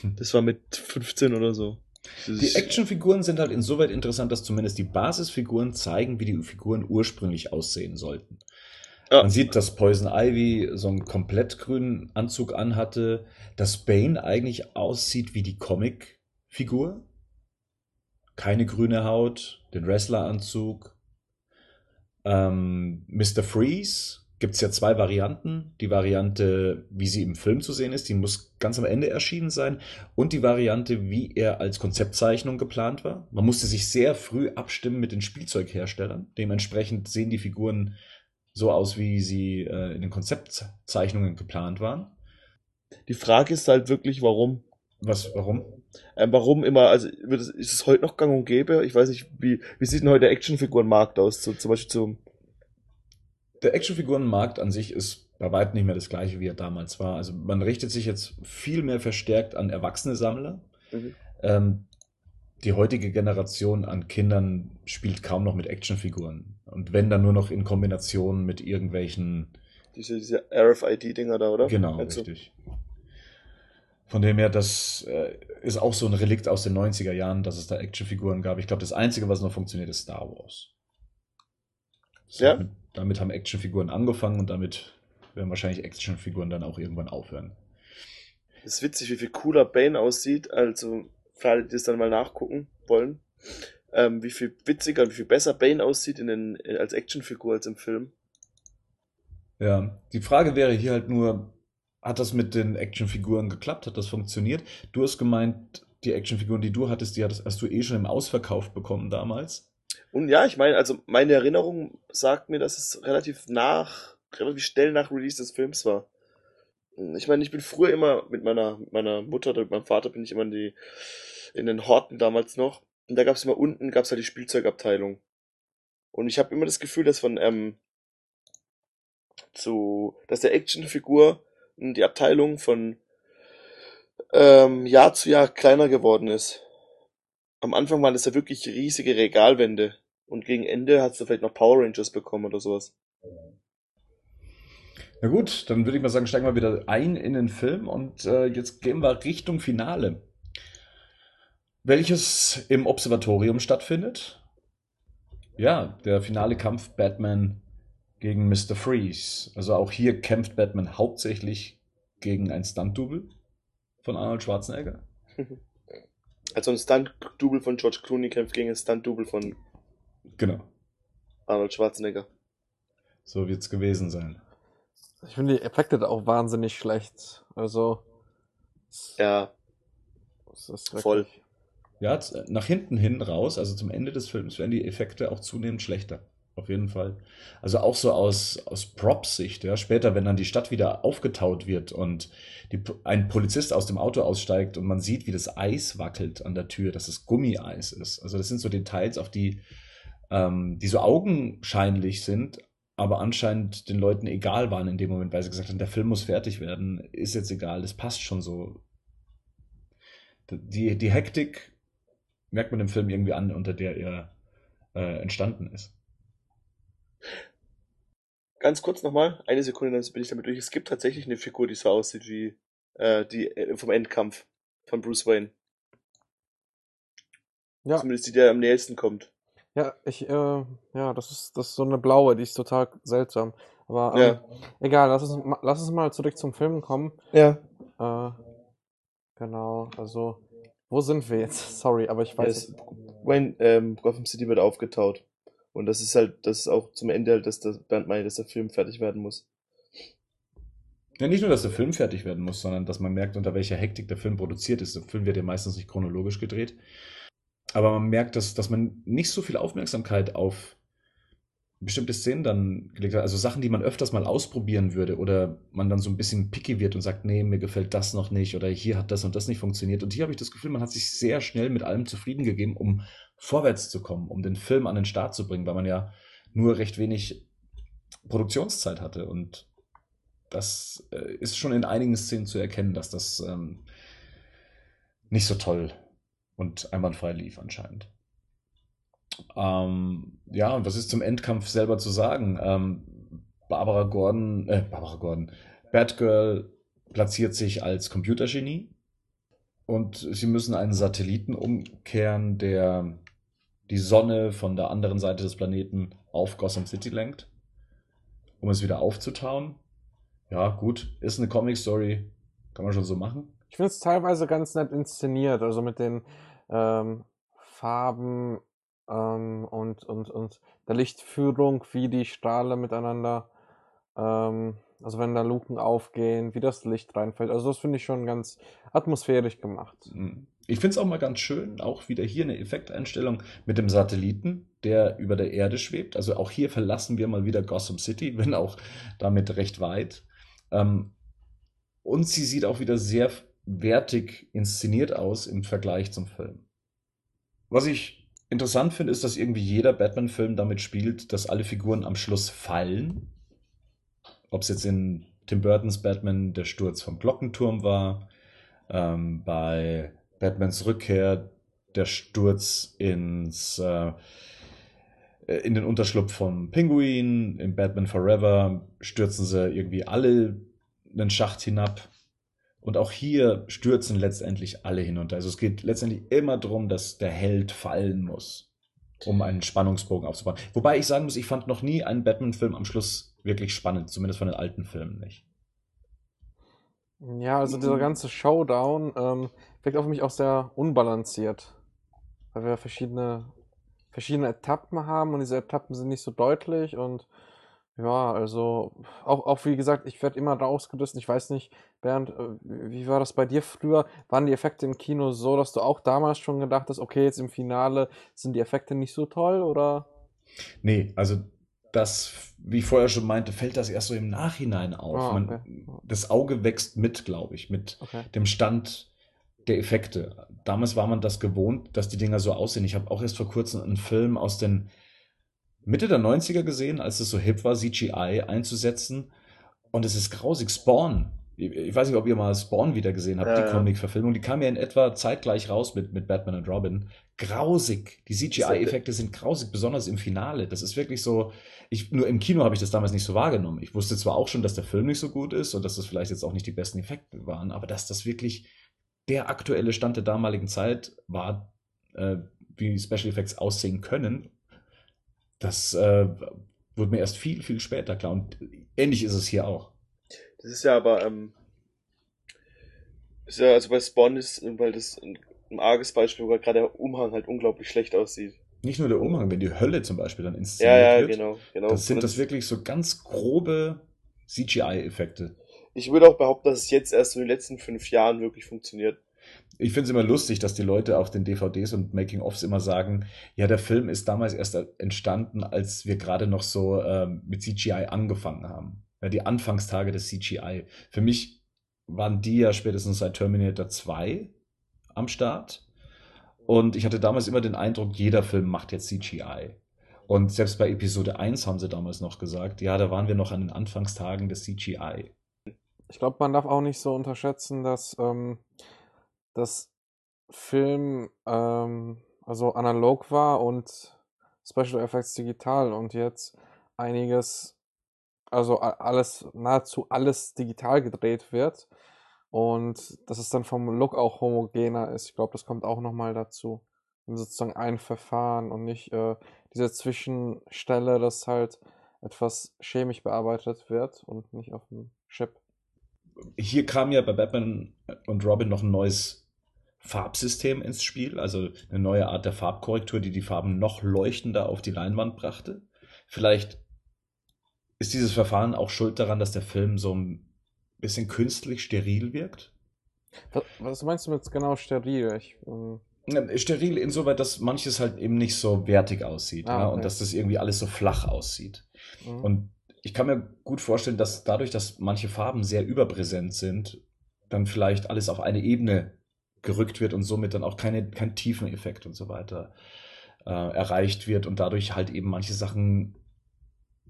Hm. Das war mit 15 oder so. Die Actionfiguren sind halt insoweit interessant, dass zumindest die Basisfiguren zeigen, wie die Figuren ursprünglich aussehen sollten. Ja. Man sieht, dass Poison Ivy so einen komplett grünen Anzug anhatte, dass Bane eigentlich aussieht wie die Comic-Figur. Keine grüne Haut, den Wrestleranzug. Ähm, Mr. Freeze gibt es ja zwei Varianten. Die Variante, wie sie im Film zu sehen ist, die muss ganz am Ende erschienen sein. Und die Variante, wie er als Konzeptzeichnung geplant war. Man musste sich sehr früh abstimmen mit den Spielzeugherstellern. Dementsprechend sehen die Figuren so aus, wie sie äh, in den Konzeptzeichnungen geplant waren. Die Frage ist halt wirklich, warum. Was, warum? Ähm, warum immer, also ist es heute noch gang und gäbe? Ich weiß nicht, wie, wie sieht denn heute der Actionfigurenmarkt aus? So, zum Beispiel zum der Actionfigurenmarkt an sich ist bei weitem nicht mehr das gleiche, wie er damals war. Also man richtet sich jetzt viel mehr verstärkt an erwachsene Sammler. Mhm. Ähm, die heutige Generation an Kindern spielt kaum noch mit Actionfiguren. Und wenn dann nur noch in Kombination mit irgendwelchen. Diese, diese RFID-Dinger da, oder? Genau, Meinst richtig. Von dem her, das äh, ist auch so ein Relikt aus den 90er Jahren, dass es da Actionfiguren gab. Ich glaube, das Einzige, was noch funktioniert, ist Star Wars. ja. Mit, damit haben Actionfiguren angefangen und damit werden wahrscheinlich Actionfiguren dann auch irgendwann aufhören. Es ist witzig, wie viel cooler Bane aussieht. Also, für alle, die das dann mal nachgucken wollen, ähm, wie viel witziger und wie viel besser Bane aussieht in den, als Actionfigur als im Film. Ja, die Frage wäre hier halt nur, hat das mit den Actionfiguren geklappt? Hat das funktioniert? Du hast gemeint, die Actionfiguren, die du hattest, die hast du eh schon im Ausverkauf bekommen damals. Und ja, ich meine, also meine Erinnerung sagt mir, dass es relativ nach, relativ schnell nach Release des Films war. Ich meine, ich bin früher immer mit meiner, meiner Mutter oder mit meinem Vater bin ich immer in die, in den Horten damals noch. Und da gab es immer unten, gab es halt die Spielzeugabteilung. Und ich habe immer das Gefühl, dass von, ähm, zu, dass der Actionfigur die Abteilung von ähm, Jahr zu Jahr kleiner geworden ist. Am Anfang waren es ja wirklich riesige Regalwände. Und gegen Ende hast du vielleicht noch Power Rangers bekommen oder sowas. Na gut, dann würde ich mal sagen, steigen wir wieder ein in den Film und äh, jetzt gehen wir Richtung Finale. Welches im Observatorium stattfindet. Ja, der finale Kampf Batman gegen Mr. Freeze. Also auch hier kämpft Batman hauptsächlich gegen ein Stunt-Double von Arnold Schwarzenegger. *laughs* Also ein Stunt-Double von George Clooney kämpft gegen ein Stunt-Double von Genau, Arnold Schwarzenegger. so wird es gewesen sein. Ich finde die Effekte da auch wahnsinnig schlecht. Also, Ja, es ist voll. Ja, z- nach hinten hin raus, also zum Ende des Films, werden die Effekte auch zunehmend schlechter. Auf jeden Fall. Also auch so aus, aus Props-Sicht, ja. Später, wenn dann die Stadt wieder aufgetaut wird und die, ein Polizist aus dem Auto aussteigt und man sieht, wie das Eis wackelt an der Tür, dass es Gummieis ist. Also das sind so Details, auf die, ähm, die so augenscheinlich sind, aber anscheinend den Leuten egal waren in dem Moment, weil sie gesagt haben, der Film muss fertig werden, ist jetzt egal, das passt schon so. Die, die Hektik merkt man dem Film irgendwie an, unter der er äh, entstanden ist. Ganz kurz nochmal, eine Sekunde, dann bin ich damit durch. Es gibt tatsächlich eine Figur, die so aussieht wie äh, die äh, vom Endkampf von Bruce Wayne. ja, Zumindest die, der am nächsten kommt. ja, ich, äh, ja, das ist, das ist so eine blaue, die ist total seltsam. Aber, ähm, Ja. egal, lass uns, lass uns mal zurück zum Film kommen. Ja. Äh, genau, also, wo sind wir jetzt? *laughs* Sorry, aber ich weiß Yes. Wayne, ähm, Gotham City wird aufgetaut. Und das ist halt, das ist auch zum Ende halt, dass das Bernd meint, dass der Film fertig werden muss. Ja, nicht nur, dass der Film fertig werden muss, sondern dass man merkt, unter welcher Hektik der Film produziert ist. Der Film wird ja meistens nicht chronologisch gedreht. Aber man merkt, dass, dass man nicht so viel Aufmerksamkeit auf bestimmte Szenen dann gelegt hat. Also Sachen, die man öfters mal ausprobieren würde oder man dann so ein bisschen picky wird und sagt, nee, mir gefällt das noch nicht oder hier hat das und das nicht funktioniert. Und hier habe ich das Gefühl, man hat sich sehr schnell mit allem zufrieden gegeben, um vorwärts zu kommen, um den Film an den Start zu bringen, weil man ja nur recht wenig Produktionszeit hatte. Und das äh, ist schon in einigen Szenen zu erkennen, dass das ähm, nicht so toll und einwandfrei lief anscheinend. Ähm, ja, und was ist zum Endkampf selber zu sagen? Ähm, Barbara Gordon, äh, Barbara Gordon, Batgirl platziert sich als Computergenie und sie müssen einen Satelliten umkehren, der die Sonne von der anderen Seite des Planeten auf Gotham City lenkt, um es wieder aufzutauen. Ja, gut, ist eine Comic-Story, kann man schon so machen. Ich finde es teilweise ganz nett inszeniert, also mit den ähm, Farben ähm, und, und, und der Lichtführung, wie die Strahle miteinander, ähm, also wenn da Luken aufgehen, wie das Licht reinfällt. Also das finde ich schon ganz atmosphärisch gemacht. Mhm. Ich finde es auch mal ganz schön, auch wieder hier eine Effekteinstellung mit dem Satelliten, der über der Erde schwebt. Also auch hier verlassen wir mal wieder Gotham City, *laughs* wenn auch damit recht weit. Ähm, und sie sieht auch wieder sehr wertig inszeniert aus im Vergleich zum Film. Was ich interessant finde, ist, dass irgendwie jeder Batman-Film damit spielt, dass alle Figuren am Schluss fallen. Ob es jetzt in Tim Burtons Batman der Sturz vom Glockenturm war, ähm, bei Batmans Rückkehr der Sturz ins äh, in den Unterschlupf vom Pinguin, in Batman Forever stürzen sie irgendwie alle einen Schacht hinab. Und auch hier stürzen letztendlich alle hinunter. Also es geht letztendlich immer darum, dass der Held fallen muss, um einen Spannungsbogen aufzubauen. Wobei ich sagen muss, ich fand noch nie einen Batman-Film am Schluss wirklich spannend, zumindest von den alten Filmen nicht. Ja, also dieser ganze Showdown ähm, wirkt auf mich auch sehr unbalanciert, weil wir verschiedene, verschiedene Etappen haben und diese Etappen sind nicht so deutlich und ja, also auch, auch wie gesagt, ich werde immer rausgerissen. Ich weiß nicht, Bernd, äh, wie war das bei dir früher? Waren die Effekte im Kino so, dass du auch damals schon gedacht hast, okay, jetzt im Finale sind die Effekte nicht so toll oder? Nee, also das, wie ich vorher schon meinte, fällt das erst so im Nachhinein auf. Man, okay. das Auge wächst mit, glaube ich, mit Okay. dem Stand der Effekte. Damals war man das gewohnt, dass die Dinger so aussehen. Ich habe auch erst vor kurzem einen Film aus den Mitte der 90er gesehen, als es so hip war, CGI einzusetzen. Und es ist grausig. Spawn. Ich weiß nicht, ob ihr mal Spawn wieder gesehen habt, Ja, die. Comic-Verfilmung. Die kam ja in etwa zeitgleich raus mit, mit Batman und Robin. Grausig. Die CGI-Effekte sind grausig, besonders im Finale. Das ist wirklich so. Ich, nur im Kino habe ich das damals nicht so wahrgenommen. Ich wusste zwar auch schon, dass der Film nicht so gut ist und dass das vielleicht jetzt auch nicht die besten Effekte waren, aber dass das wirklich der aktuelle Stand der damaligen Zeit war, äh, wie Special Effects aussehen können, das äh, wurde mir erst viel, viel später klar. Und ähnlich ist es hier auch. Das ist ja aber, ähm, ist ja, also bei Spawn ist, weil das ein, ein arges Beispiel, weil gerade der Umhang halt unglaublich schlecht aussieht. Nicht nur der Umhang, wenn die Hölle zum Beispiel dann Ja, inszeniert ja, wird, genau, genau. das sind das wirklich so ganz grobe CGI-Effekte. Ich würde auch behaupten, dass es jetzt erst in den letzten fünf Jahren wirklich funktioniert. Ich finde es immer lustig, dass die Leute auf den DVDs und Making-ofs immer sagen, ja, der Film ist damals erst entstanden, als wir gerade noch so ähm, mit CGI angefangen haben. Ja, die Anfangstage des CGI. Für mich waren die ja spätestens seit Terminator 2 am Start. Und ich hatte damals immer den Eindruck, jeder Film macht jetzt CGI. Und selbst bei Episode 1 haben sie damals noch gesagt, ja, da waren wir noch an den Anfangstagen des CGI. Ich glaube, man darf auch nicht so unterschätzen, dass ähm, das Film ähm, also analog war und Special Effects digital und jetzt einiges, also alles, nahezu alles digital gedreht wird und dass es dann vom Look auch homogener ist. Ich glaube, das kommt auch nochmal dazu. Sozusagen ein Verfahren und nicht äh, diese Zwischenstelle, dass halt etwas chemisch bearbeitet wird und nicht auf dem Chip. Hier kam ja bei Batman und Robin noch ein neues Farbsystem ins Spiel, also eine neue Art der Farbkorrektur, die die Farben noch leuchtender auf die Leinwand brachte. Vielleicht ist dieses Verfahren auch schuld daran, dass der Film so ein bisschen künstlich steril wirkt. Was, meinst du mit genau steril? Ich, ähm, Steril insoweit, dass manches halt eben nicht so wertig aussieht Ah, ja, okay. und dass das irgendwie alles so flach aussieht. mhm. Und ich kann mir gut vorstellen, dass dadurch, dass manche Farben sehr überpräsent sind, dann vielleicht alles auf eine Ebene gerückt wird und somit dann auch keine, kein Tiefeneffekt und so weiter äh, erreicht wird und dadurch halt eben manche Sachen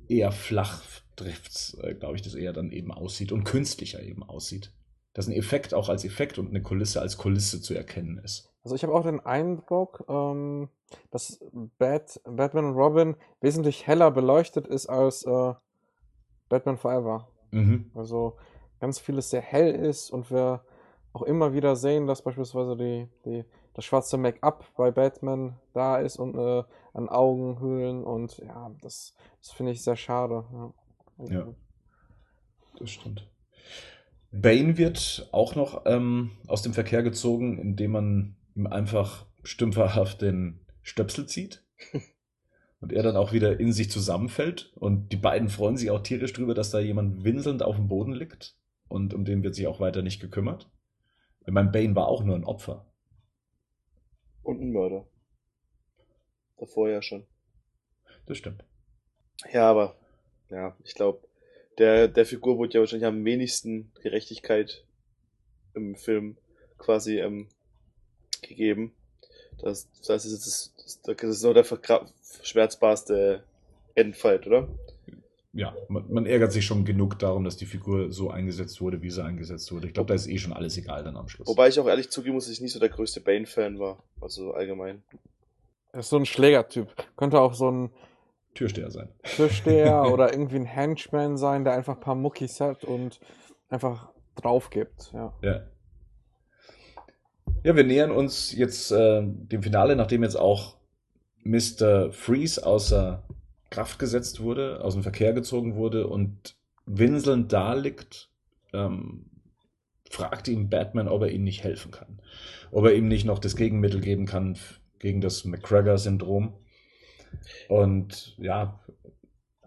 eher flach trifft, äh, glaube ich, das eher dann eben aussieht und künstlicher eben aussieht. Dass ein Effekt auch als Effekt und eine Kulisse als Kulisse zu erkennen ist. Also ich habe auch den Eindruck, ähm, dass Bat, Batman und Robin wesentlich heller beleuchtet ist als äh, Batman Forever. Mhm. Also ganz vieles sehr hell ist und wir auch immer wieder sehen, dass beispielsweise die, die, das schwarze Make-up bei Batman da ist und äh, an Augenhöhlen und ja, das, das finde ich sehr schade. Ja. Ja. Das stimmt. Bane wird auch noch ähm, aus dem Verkehr gezogen, indem man ihm einfach stümperhaft den Stöpsel zieht. *laughs* Und er dann auch wieder in sich zusammenfällt. Und die beiden freuen sich auch tierisch drüber, dass da jemand winselnd auf dem Boden liegt. Und um den wird sich auch weiter nicht gekümmert. Ich meine, Bane war auch nur ein Opfer. Und ein Mörder. Davor ja schon. Das stimmt. Ja, aber, ja, ich glaube, der, der Figur wurde ja wahrscheinlich am wenigsten Gerechtigkeit im Film quasi ähm, gegeben. Das, das ist jetzt das, das, ist so der vergra- schmerzbarste Endfight, oder? Ja, man, man ärgert sich schon genug darum, dass die Figur so eingesetzt wurde, wie sie eingesetzt wurde. Ich glaube, da ist eh schon alles egal dann am Schluss. Wobei ich auch ehrlich zugeben muss, dass ich nicht so der größte Bane-Fan war. Also allgemein. Er ist so ein Schlägertyp. Könnte auch so ein Türsteher sein. Türsteher *laughs* oder irgendwie ein Henchman sein, der einfach ein paar Muckis hat und einfach drauf gibt. Ja. Ja. Ja, wir nähern uns jetzt äh, dem Finale, nachdem jetzt auch Mr. Freeze außer Kraft gesetzt wurde, aus dem Verkehr gezogen wurde und winselnd da liegt, ähm, fragt ihn Batman, ob er ihm nicht helfen kann. Ob er ihm nicht noch das Gegenmittel geben kann gegen das McGregor-Syndrom. Und ja,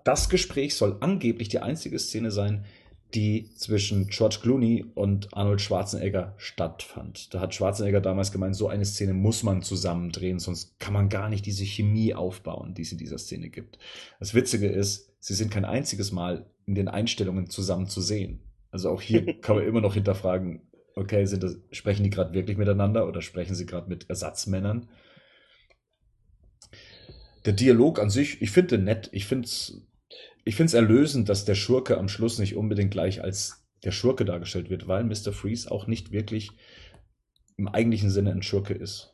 das Gespräch soll angeblich die einzige Szene sein, die zwischen George Clooney und Arnold Schwarzenegger stattfand. Da hat Schwarzenegger damals gemeint, so eine Szene muss man zusammendrehen, sonst kann man gar nicht diese Chemie aufbauen, die es in dieser Szene gibt. Das Witzige ist, sie sind kein einziges Mal in den Einstellungen zusammen zu sehen. Also auch hier *laughs* kann man immer noch hinterfragen, okay, das, sprechen die gerade wirklich miteinander oder sprechen sie gerade mit Ersatzmännern? Der Dialog an sich, ich finde nett. Ich finde es ich find's erlösend, dass der Schurke am Schluss nicht unbedingt gleich als der Schurke dargestellt wird, weil Mr. Freeze auch nicht wirklich im eigentlichen Sinne ein Schurke ist.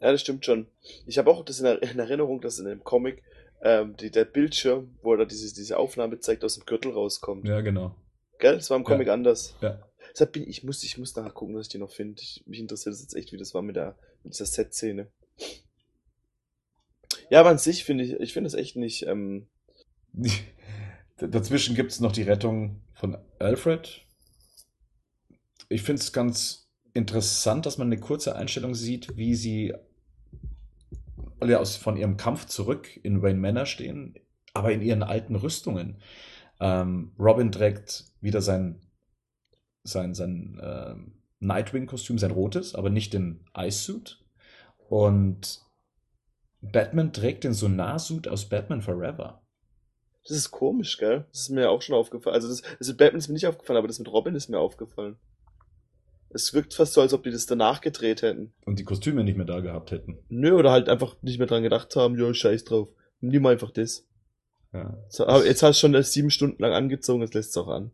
Ja, das stimmt schon. Ich habe auch das in, Er- in Erinnerung, dass in dem Comic ähm, die, der Bildschirm, wo er diese, diese Aufnahme zeigt, aus dem Gürtel rauskommt. Ja, genau. Gell? Das war im Comic anders. Ja. Deshalb bin ich, muss, ich muss nachgucken, was ich die noch finde. Ich- Mich interessiert das jetzt echt, wie das war mit, der, mit dieser Set-Szene. Ja, aber an sich finde ich, ich finde es echt nicht. Ähm, *laughs* Dazwischen gibt es noch die Rettung von Alfred. Ich finde es ganz interessant, dass man eine kurze Einstellung sieht, wie sie alle aus, von ihrem Kampf zurück in Wayne Manor stehen, aber in ihren alten Rüstungen. Ähm, Robin trägt wieder sein, sein, sein äh, Nightwing-Kostüm, sein rotes, aber nicht den Ice-Suit. Und Batman trägt den Sonar-Suit aus Batman Forever. das ist komisch, gell? Das ist mir auch schon aufgefallen. Also das, das mit Batman ist mir nicht aufgefallen, aber das mit Robin ist mir aufgefallen. Es wirkt fast so, als ob die das danach gedreht hätten. Und die Kostüme nicht mehr da gehabt hätten. Nö, oder halt einfach nicht mehr dran gedacht haben, jo, scheiß drauf. Nimm einfach das. Ja. So, aber jetzt hast du schon das sieben Stunden lang angezogen, jetzt lässt es auch an.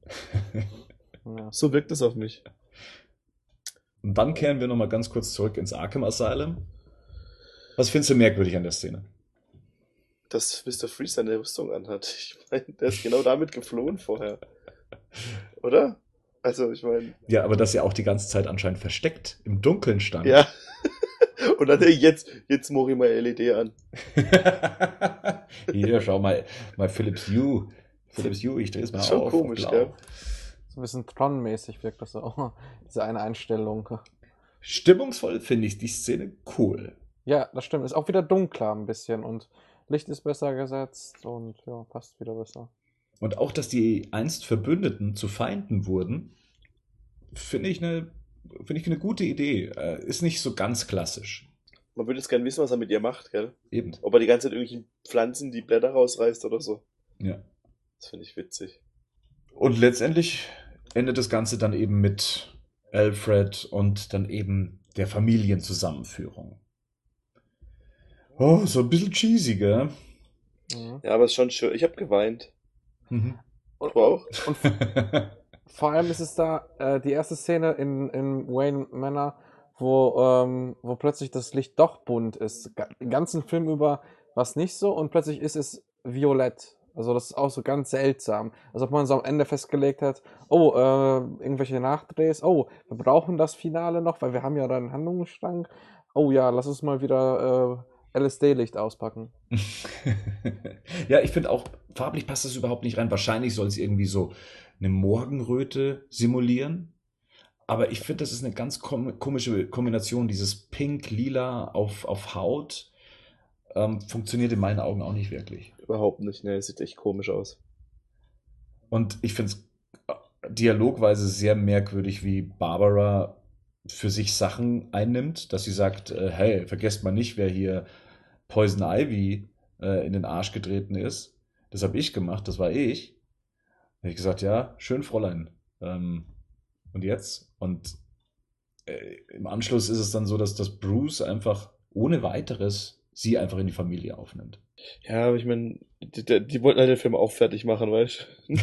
*laughs* Ja. So wirkt es auf mich. Und dann kehren wir nochmal ganz kurz zurück ins Arkham Asylum. Was findest du merkwürdig an der Szene? Dass Mr. Freeze seine Rüstung anhat. *laughs* Ich meine, der ist genau damit geflohen vorher. *laughs* Oder? Also, ich meine, Ja, aber dass er auch die ganze Zeit anscheinend versteckt im Dunkeln stand. ja. *laughs* Und dann jetzt, jetzt mach ich mal LED an. Hier, schau mal, mal Philips Hue. Philips Hue, ich drehe es mal Schon auf. komisch, auf gell? blau. So ein bisschen Tron-mäßig wirkt das auch. Diese eine Einstellung. Stimmungsvoll finde ich die Szene cool. Ja, das stimmt. Ist auch wieder dunkler ein bisschen und Licht ist besser gesetzt und ja, passt wieder besser. Und auch, dass die einst Verbündeten zu Feinden wurden, finde ich eine, finde ich eine gute Idee. Äh, Ist nicht so ganz klassisch. Man würde jetzt gerne wissen, was er mit ihr macht, gell? Eben. Ob er die ganze Zeit irgendwelchen Pflanzen die Blätter rausreißt oder so. Ja. Das finde ich witzig. Und letztendlich endet das Ganze dann eben mit Alfred und dann eben der Familienzusammenführung. Oh, so ein bisschen cheesy, gell? Mhm. Ja, aber ist schon schön. Ich habe geweint. Mhm. Und, Du auch? und vor allem ist es da äh, die erste Szene in, in Wayne Manor, wo, ähm, wo plötzlich das Licht doch bunt ist. Den ganzen Film über war es nicht so und plötzlich ist es violett. Also das ist auch so ganz seltsam. Als ob man so am Ende festgelegt hat, oh, äh, irgendwelche Nachdrehs, oh, wir brauchen das Finale noch, weil wir haben ja da einen Handlungsstrang. Oh ja, lass uns mal wieder äh, LSD-Licht auspacken. *laughs* ja, ich finde auch, farblich passt das überhaupt nicht rein. Wahrscheinlich soll es irgendwie so eine Morgenröte simulieren. Aber ich finde, das ist eine ganz kom komische Kombination. Dieses Pink-Lila auf, auf Haut ähm, funktioniert in meinen Augen auch nicht wirklich. Überhaupt nicht, ne? Sieht echt komisch aus. Und ich finde es dialogweise sehr merkwürdig, wie Barbara für sich Sachen einnimmt, dass sie sagt, äh, hey, vergesst mal nicht, wer hier Poison Ivy äh, in den Arsch getreten ist. Das habe ich gemacht, das war ich. Da habe ich gesagt, ja, schön, Fräulein. Ähm, und jetzt? Und äh, im Anschluss ist es dann so, dass, dass Bruce einfach ohne weiteres sie einfach in die Familie aufnimmt. Ja, aber ich meine, die, die, die wollten halt den Film auch fertig machen, weißt du?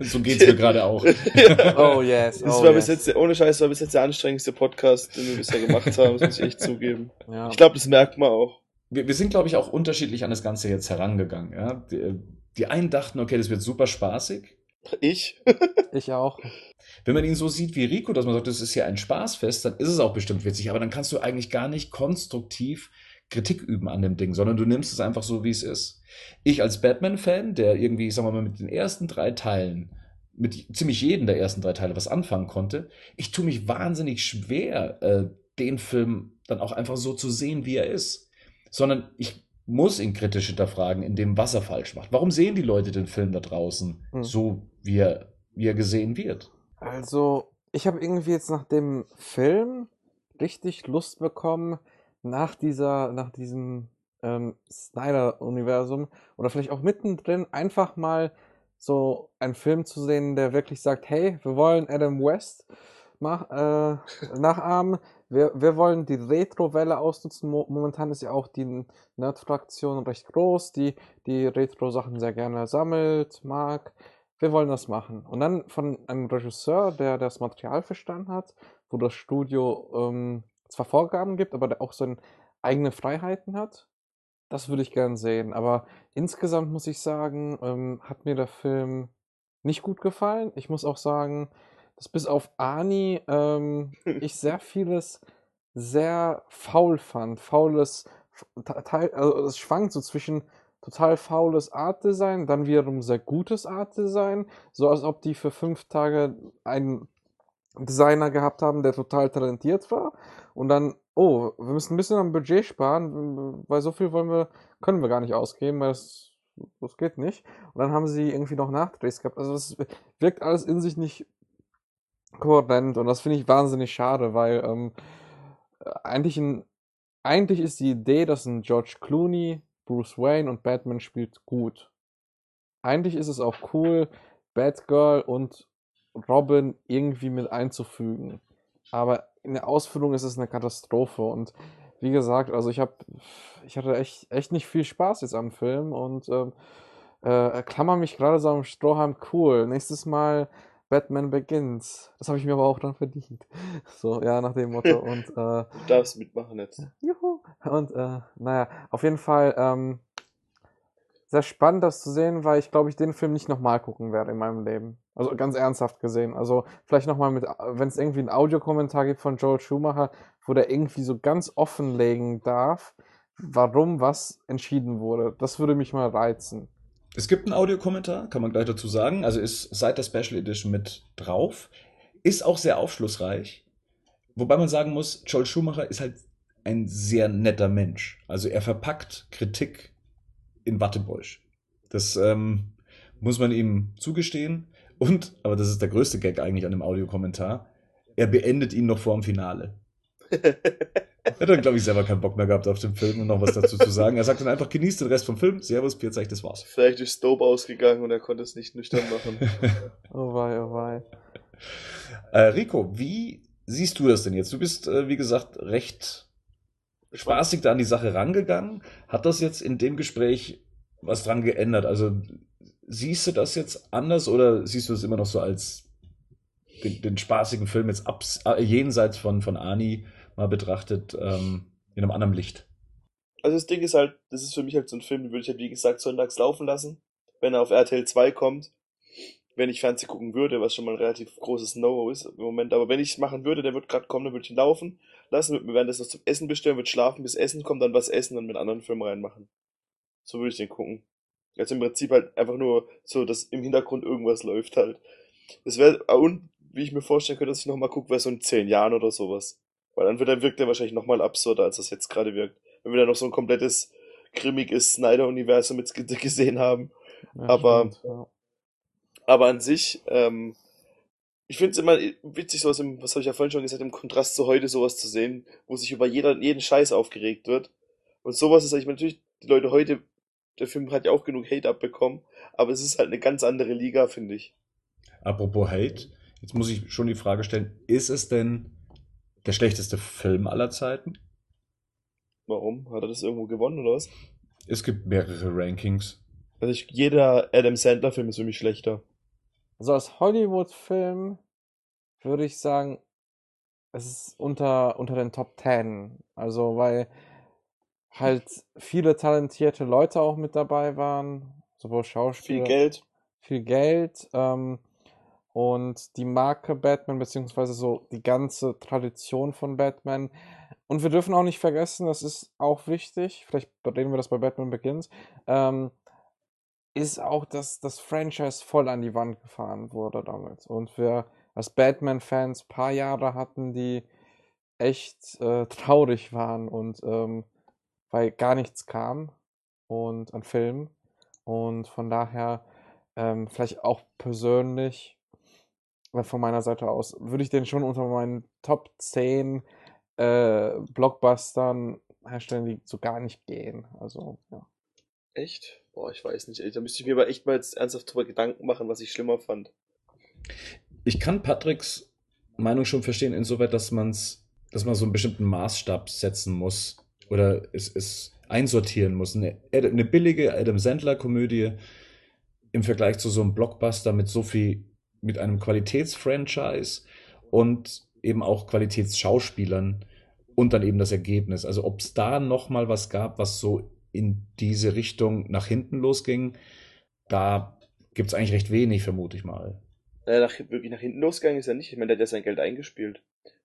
*laughs* so geht's mir gerade auch. *laughs* Oh yes, Das oh war yes. bis jetzt, ohne Scheiß, war bis jetzt der anstrengendste Podcast, den wir bisher gemacht haben, das muss ich echt *laughs* zugeben. Ja. Ich glaube, das merkt man auch. wir, wir sind, glaube ich, auch unterschiedlich an das Ganze jetzt herangegangen. Ja? Die, die einen dachten, okay, das wird super spaßig. Ich? Ich auch. Wenn man ihn so sieht wie Rico, dass man sagt, das ist ja ein Spaßfest, dann ist es auch bestimmt witzig. Aber dann kannst du eigentlich gar nicht konstruktiv Kritik üben an dem Ding, sondern du nimmst es einfach so, wie es ist. Ich als Batman-Fan, der irgendwie, ich sag mal, mit den ersten drei Teilen, mit ziemlich jedem der ersten drei Teile was anfangen konnte, ich tue mich wahnsinnig schwer, äh, den Film dann auch einfach so zu sehen, wie er ist. Sondern ich muss ihn kritisch hinterfragen, in dem, was er falsch macht. Warum sehen die Leute den Film da draußen Hm. so, wie er, wie er gesehen wird? Also, ich habe irgendwie jetzt nach dem Film richtig Lust bekommen, nach dieser, nach diesem ähm, Snyder-Universum oder vielleicht auch mittendrin einfach mal so einen Film zu sehen, der wirklich sagt, hey, wir wollen Adam West mach, äh, *laughs* nachahmen, wir, wir wollen die Retro-Welle ausnutzen. Mo momentan ist ja auch die Nerd-Fraktion recht groß, die die Retro-Sachen sehr gerne sammelt, mag wir wollen das machen. Und dann von einem Regisseur, der das Material verstanden hat, wo das Studio ähm, zwar Vorgaben gibt, aber der auch so eigene Freiheiten hat. Das würde ich gern sehen. Aber insgesamt muss ich sagen, ähm, hat mir der Film nicht gut gefallen. Ich muss auch sagen, dass bis auf Ani ähm, *laughs* ich sehr vieles sehr faul fand. Faules also es schwankt so zwischen total faules Art Design, dann wiederum sehr gutes Art Design, so als ob die für fünf Tage einen Designer gehabt haben, der total talentiert war und dann, oh, wir müssen ein bisschen am Budget sparen, weil so viel wollen wir, können wir gar nicht ausgeben, weil das, das geht nicht. Und dann haben sie irgendwie noch Nachdrehs gehabt. Also das wirkt alles in sich nicht kohärent und das finde ich wahnsinnig schade, weil ähm, eigentlich, ein, eigentlich ist die Idee, dass ein George Clooney Bruce Wayne und Batman spielt gut. Eigentlich ist es auch cool, Batgirl und Robin irgendwie mit einzufügen. Aber in der Ausführung ist es eine Katastrophe und wie gesagt, also ich habe, ich hatte echt, echt nicht viel Spaß jetzt am Film und ähm, äh, klammer mich gerade so am Strohhalm cool. Nächstes Mal Batman Begins. Das habe ich mir aber auch dann verdient. *laughs* So, ja, nach dem Motto. *laughs* Und, äh, du darfst mitmachen jetzt. Juhu. Und, äh, naja, auf jeden Fall ähm, sehr spannend, das zu sehen, weil ich glaube, ich den Film nicht nochmal gucken werde in meinem Leben. Also ganz ernsthaft gesehen. Also vielleicht nochmal mit, wenn es irgendwie einen Audiokommentar gibt von Joel Schumacher, wo der irgendwie so ganz offenlegen darf, warum was entschieden wurde. Das würde mich mal reizen. Es gibt einen Audiokommentar, kann man gleich dazu sagen. Also ist seit der Special Edition mit drauf. Ist auch sehr aufschlussreich. Wobei man sagen muss, Joel Schumacher ist halt ein sehr netter Mensch. Also er verpackt Kritik in Wattebäusch. Das ähm, muss man ihm zugestehen. Und, aber das ist der größte Gag eigentlich an dem Audiokommentar, er beendet ihn noch vor dem Finale. *laughs* Er hat dann, glaube ich, selber keinen Bock mehr gehabt auf den Film und noch was dazu zu sagen. Er sagt dann einfach, genießt den Rest vom Film. Servus, Pierzeich, das war's. Vielleicht ist Dope ausgegangen und er konnte es nicht nüchtern machen. *laughs* oh wei, oh wei. Äh, Rico, wie siehst du das denn jetzt? Du bist, äh, wie gesagt, recht spaßig da an die Sache rangegangen. Hat das jetzt in dem Gespräch was dran geändert? Also siehst du das jetzt anders oder siehst du es immer noch so als den, den spaßigen Film jetzt abs, äh, jenseits von, von Ani mal betrachtet ähm, in einem anderen Licht? Also das Ding ist halt, das ist für mich halt so ein Film, den würde ich halt wie gesagt sonntags laufen lassen, wenn er auf RTL 2 kommt. Wenn ich Fernsehen gucken würde, was schon mal ein relativ großes No ist im Moment, aber wenn ich es machen würde, der wird gerade kommen, dann würde ich ihn laufen lassen, würde mir währenddessen was zum Essen bestellen, würde schlafen, bis Essen kommt, dann was essen und mit anderen Filmen reinmachen. So würde ich den gucken. Also im Prinzip halt einfach nur so, dass im Hintergrund irgendwas läuft halt. Das wäre, und wie ich mir vorstellen könnte, dass ich nochmal gucke, wäre so in zehn Jahren oder sowas. Weil dann wird er, wirkt er wahrscheinlich nochmal absurder, als das jetzt gerade wirkt. Wenn wir da noch so ein komplettes grimmiges Snyder-Universum jetzt gesehen haben. Ja, aber, stimmt, ja. aber an sich, ähm, ich finde es immer witzig, sowas im, was habe ich ja vorhin schon gesagt, im Kontrast zu heute sowas zu sehen, wo sich über jeder, jeden Scheiß aufgeregt wird. Und sowas ist, ich meine, natürlich, die Leute heute, der Film hat ja auch genug Hate abbekommen, aber es ist halt eine ganz andere Liga, finde ich. Apropos Hate, jetzt muss ich schon die Frage stellen, ist es denn der schlechteste Film aller Zeiten? Warum? Hat er das irgendwo gewonnen oder was? Es gibt mehrere Rankings. Also ich, jeder Adam Sandler-Film ist für mich schlechter. Also als Hollywood-Film würde ich sagen, es ist unter, unter den Top Ten. Also weil halt viele talentierte Leute auch mit dabei waren, sowohl Schauspieler. Viel Geld. Viel Geld. Ähm, und die Marke Batman, beziehungsweise so die ganze Tradition von Batman. Und wir dürfen auch nicht vergessen, das ist auch wichtig, vielleicht reden wir das bei Batman Begins, ähm, ist auch, dass das Franchise voll an die Wand gefahren wurde damit. Und wir als Batman-Fans paar Jahre hatten, die echt äh, traurig waren und ähm, weil gar nichts kam und an Filmen. Und von daher ähm, vielleicht auch persönlich von meiner Seite aus würde ich den schon unter meinen Top 10 äh, Blockbustern herstellen, die so gar nicht gehen. Also, ja. Echt? Boah, ich weiß nicht. Da müsste ich mir aber echt mal jetzt ernsthaft drüber Gedanken machen, was ich schlimmer fand. Ich kann Patricks Meinung schon verstehen, insoweit, dass man's, dass man so einen bestimmten Maßstab setzen muss oder es, es einsortieren muss. Eine, eine billige Adam Sandler-Komödie im Vergleich zu so einem Blockbuster mit so viel mit einem Qualitätsfranchise und eben auch Qualitätsschauspielern und dann eben das Ergebnis. Also ob es da noch mal was gab, was so in diese Richtung nach hinten losging, da gibt es eigentlich recht wenig, vermute ich mal. Naja, nach, wirklich nach hinten losgegangen ist er nicht. Ich meine, der hat ja sein Geld eingespielt.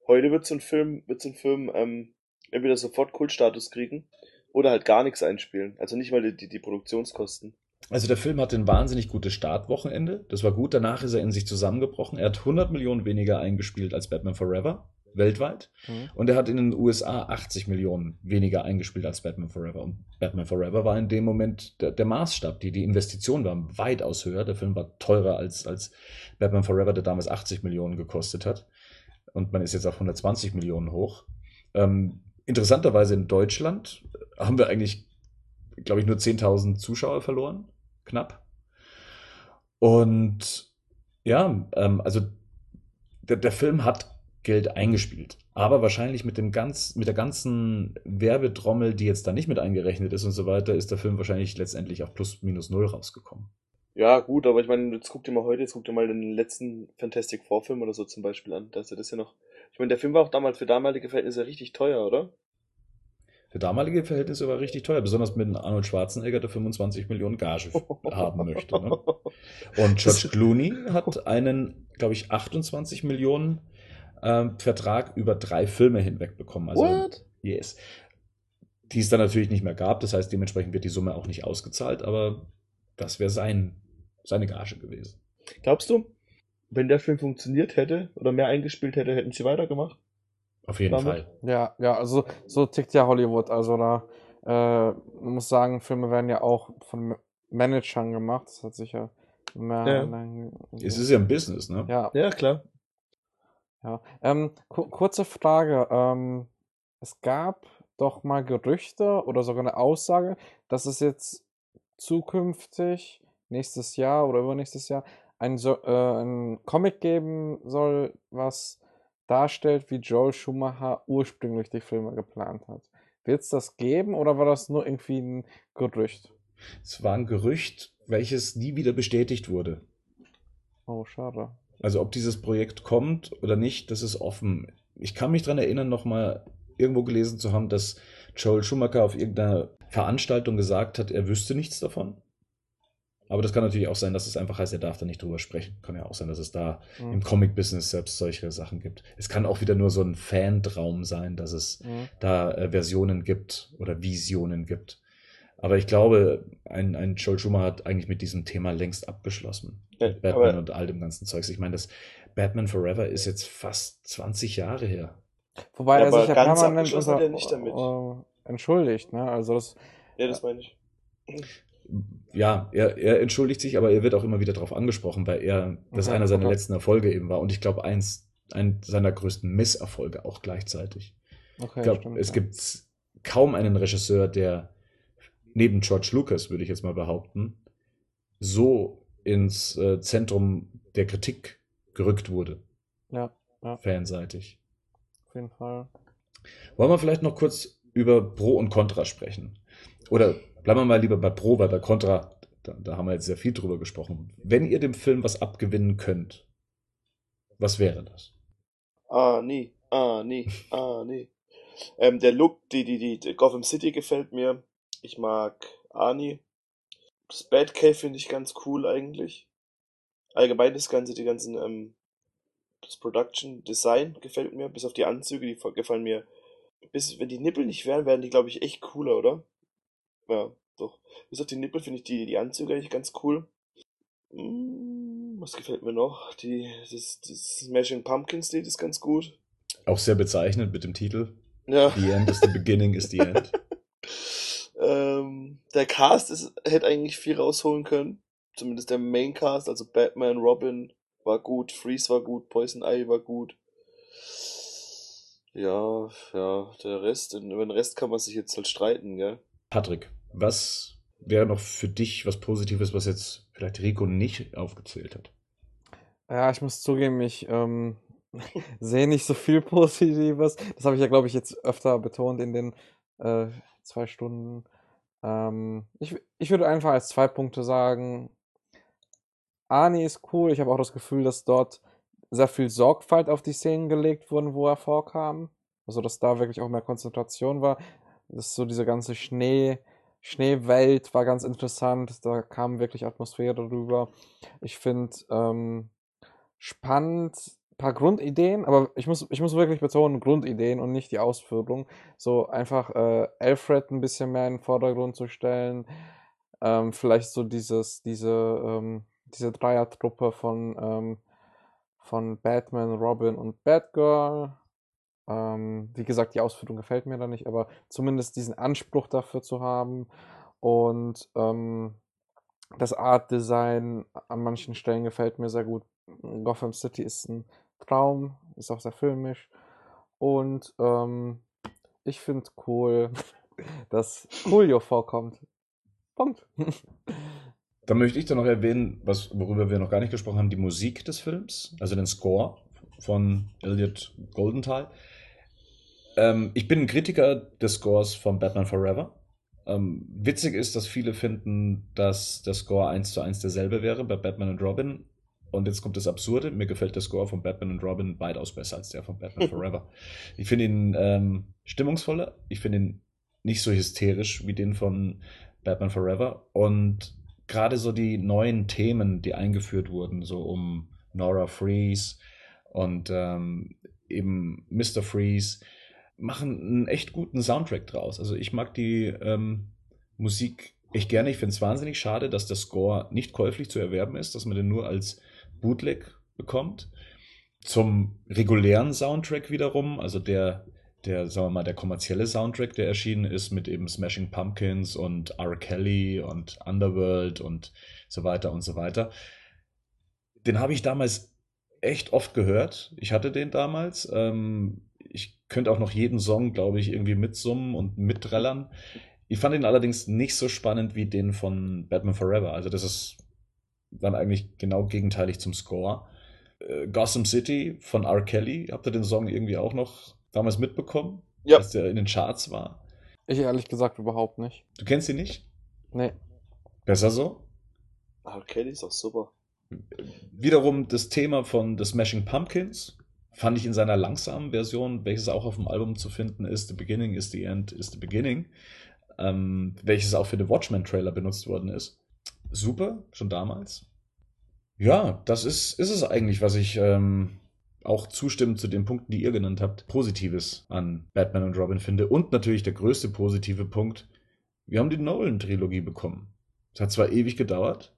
Heute wird so ein Film, wird so ein Film ähm, entweder sofort Kultstatus kriegen Oder halt gar nichts einspielen. Also nicht mal die, die, die Produktionskosten. Also der Film hatte ein wahnsinnig gutes Startwochenende. Das war gut. Danach ist er in sich zusammengebrochen. Er hat 100 Millionen weniger eingespielt als Batman Forever weltweit. Mhm. Und er hat in den USA 80 Millionen weniger eingespielt als Batman Forever. Und Batman Forever war in dem Moment der, der Maßstab. Die, die Investition war weitaus höher. Der Film war teurer als, als Batman Forever, der damals 80 Millionen gekostet hat. Und man ist jetzt auf 120 Millionen hoch. Ähm, interessanterweise in Deutschland haben wir eigentlich, glaube ich, nur 10.000 Zuschauer verloren. Knapp. Und ja, ähm, also der, der Film hat Geld eingespielt. Aber wahrscheinlich mit dem ganz, mit der ganzen Werbetrommel, die jetzt da nicht mit eingerechnet ist und so weiter, ist der Film wahrscheinlich letztendlich auf plus minus null rausgekommen. Ja, gut, aber ich meine, jetzt guck dir mal heute, jetzt guck dir mal den letzten Fantastic Four Film oder so zum Beispiel an. Da ist ja das ja noch. Ich meine, der Film war auch damals für damalige Verhältnisse richtig teuer, oder? Für damalige Verhältnisse war richtig teuer, besonders mit einem Arnold Schwarzenegger, der 25 Millionen Gage *laughs* haben möchte. Ne? Und George Clooney hat einen, glaube ich, 28 Millionen ähm, Vertrag über drei Filme hinweg bekommen. Also, What? yes. Die es dann natürlich nicht mehr gab, das heißt, dementsprechend wird die Summe auch nicht ausgezahlt, aber das wäre sein, seine Gage gewesen. Glaubst du, wenn der Film funktioniert hätte oder mehr eingespielt hätte, hätten sie weitergemacht? Auf jeden Damit? Fall. Ja, ja, also so tickt ja Hollywood. Also da, äh, man muss sagen, Filme werden ja auch von Ma- Managern gemacht. Das hat sich ja mehr. Ja. Nein, Es ist ja ein Business, ne? ja, Ja, klar. ja. Ähm, ku kurze Frage. Ähm, es gab doch mal Gerüchte oder sogar eine Aussage, dass es jetzt zukünftig nächstes Jahr oder übernächstes Jahr ein, so äh, ein Comic geben soll, was darstellt, wie Joel Schumacher ursprünglich die Filme geplant hat. Wird es das geben oder war das nur irgendwie ein Gerücht? Es war ein Gerücht, welches nie wieder bestätigt wurde. Oh, schade. Also ob dieses Projekt kommt oder nicht, das ist offen. Ich kann mich daran erinnern, nochmal irgendwo gelesen zu haben, dass Joel Schumacher auf irgendeiner Veranstaltung gesagt hat, er wüsste nichts davon. Aber das kann natürlich auch sein, dass es einfach heißt, er darf da nicht drüber sprechen. Kann ja auch sein, dass es da Mhm. im Comic-Business selbst solche Sachen gibt. Es kann auch wieder nur so ein Fantraum sein, dass es Mhm. da äh, Versionen gibt oder Visionen gibt. Aber ich glaube, ein, ein Joel Schumacher hat eigentlich mit diesem Thema längst abgeschlossen. Ja, Batman und all dem ganzen Zeugs. Ich meine, das Batman Forever ist jetzt fast 20 Jahre her. Wobei Ja, er sich ja ganz permanent unter, er nicht damit. äh, entschuldigt, ne? Also das, Ja, das meine ich. Ja, er, er entschuldigt sich, aber er wird auch immer wieder darauf angesprochen, weil er, das Okay, einer seiner okay. letzten Erfolge eben war. Und ich glaube, eins, ein seiner größten Misserfolge auch gleichzeitig. okay, Ich glaube, es ja. gibt kaum einen Regisseur, der neben George Lucas, würde ich jetzt mal behaupten, so ins äh, Zentrum der Kritik gerückt wurde, Ja, ja, fanseitig. auf jeden Fall. Wollen wir vielleicht noch kurz über Pro und Contra sprechen? Oder bleiben wir mal lieber bei Pro, weil bei Contra, da, da haben wir jetzt sehr viel drüber gesprochen. Wenn ihr dem Film was abgewinnen könnt, was wäre das? Ah, nee. Ah, nee. Ah, nee. Ähm, der Look, die, die, die, Gotham City gefällt mir. Ich mag Arnie. Das Batcave finde ich ganz cool eigentlich. Allgemein das Ganze, die ganzen, ähm, das Production Design gefällt mir, bis auf die Anzüge, die gefallen mir. Bis, wenn die Nippel nicht wären, wären die, glaube ich, echt cooler, oder? Ja, doch. Bis auf die Nippel finde ich die, die Anzüge eigentlich ganz cool. Hm, was gefällt mir noch? Die, das, das Smashing Pumpkins Lied ist ganz gut. Auch sehr bezeichnend mit dem Titel. Ja. The end is the beginning is the end. *laughs* ähm, der Cast ist, hätte eigentlich viel rausholen können. Zumindest der Main Cast, also Batman, Robin war gut, Freeze war gut, Poison Ivy war gut. Ja, ja, der Rest, über den Rest kann man sich jetzt halt streiten, gell? Patrick, was wäre noch für dich was Positives, was jetzt vielleicht Rico nicht aufgezählt hat? Ja, ich muss zugeben, ich ähm, *laughs* sehe nicht so viel Positives. Das habe ich ja, glaube ich, jetzt öfter betont in den äh, zwei Stunden. Ähm, ich, ich würde einfach als zwei Punkte sagen, Arnie ist cool. Ich habe auch das Gefühl, dass dort sehr viel Sorgfalt auf die Szenen gelegt wurden, wo er vorkam. Also, dass da wirklich auch mehr Konzentration war. Das ist so diese ganze Schnee, Schneewelt war ganz interessant. Da kam wirklich Atmosphäre drüber. Ich finde ähm, spannend paar Grundideen, aber ich muss, ich muss wirklich betonen, Grundideen und nicht die Ausführung. So einfach äh, Alfred ein bisschen mehr in den Vordergrund zu stellen. Ähm, vielleicht so dieses, diese, ähm, diese Dreiertruppe von, ähm, von Batman, Robin und Batgirl. Ähm, wie gesagt, die Ausführung gefällt mir da nicht, aber zumindest diesen Anspruch dafür zu haben und ähm, das Art Design an manchen Stellen gefällt mir sehr gut. Gotham City ist ein Traum, ist auch sehr filmisch. Und ähm, ich finde cool, *laughs* dass Julio vorkommt. Punkt. *laughs* Da möchte ich dann noch erwähnen, was, worüber wir noch gar nicht gesprochen haben, die Musik des Films, also den Score von Elliot Goldenthal. Ähm, ich bin ein Kritiker des Scores von Batman Forever. Ähm, witzig ist, dass viele finden, dass der Score eins zu eins derselbe wäre bei Batman und Robin. Und jetzt kommt das Absurde. Mir gefällt der Score von Batman und Robin weitaus besser als der von Batman *laughs* Forever. Ich finde ihn ähm, stimmungsvoller. Ich finde ihn nicht so hysterisch wie den von Batman Forever. Und gerade so die neuen Themen, die eingeführt wurden, so um Nora Freeze und ähm, eben Mr. Freeze, machen einen echt guten Soundtrack draus. Also ich mag die ähm, Musik echt gerne. Ich finde es wahnsinnig schade, dass der Score nicht käuflich zu erwerben ist, dass man den nur als Bootleg bekommt. Zum regulären Soundtrack wiederum, also der, der, sagen wir mal, der kommerzielle Soundtrack, der erschienen ist mit eben Smashing Pumpkins und R. Kelly und Underworld und so weiter und so weiter. Den habe ich damals echt oft gehört. Ich hatte den damals. Ähm, ich könnte auch noch jeden Song, glaube ich, irgendwie mitsummen und mitdrellern. Ich fand ihn allerdings nicht so spannend wie den von Batman Forever. Also das ist dann eigentlich genau gegenteilig zum Score. Äh, Gotham City von R. Kelly, habt ihr den Song irgendwie auch noch damals mitbekommen? Ja. Als der in den Charts war. Ich ehrlich gesagt überhaupt nicht. Du kennst ihn nicht? Nee. Besser so? Ah, Kelly ist auch super. Wiederum das Thema von The Smashing Pumpkins fand ich in seiner langsamen Version, welches auch auf dem Album zu finden ist, The Beginning is the End is the Beginning, ähm, welches auch für den Watchmen-Trailer benutzt worden ist. Super, schon damals. Ja, das ist, ist es eigentlich, was ich ähm, auch zustimmend zu den Punkten, die ihr genannt habt, Positives an Batman und Robin finde. Und natürlich der größte positive Punkt, wir haben die Nolan-Trilogie bekommen. Es hat zwar ewig gedauert,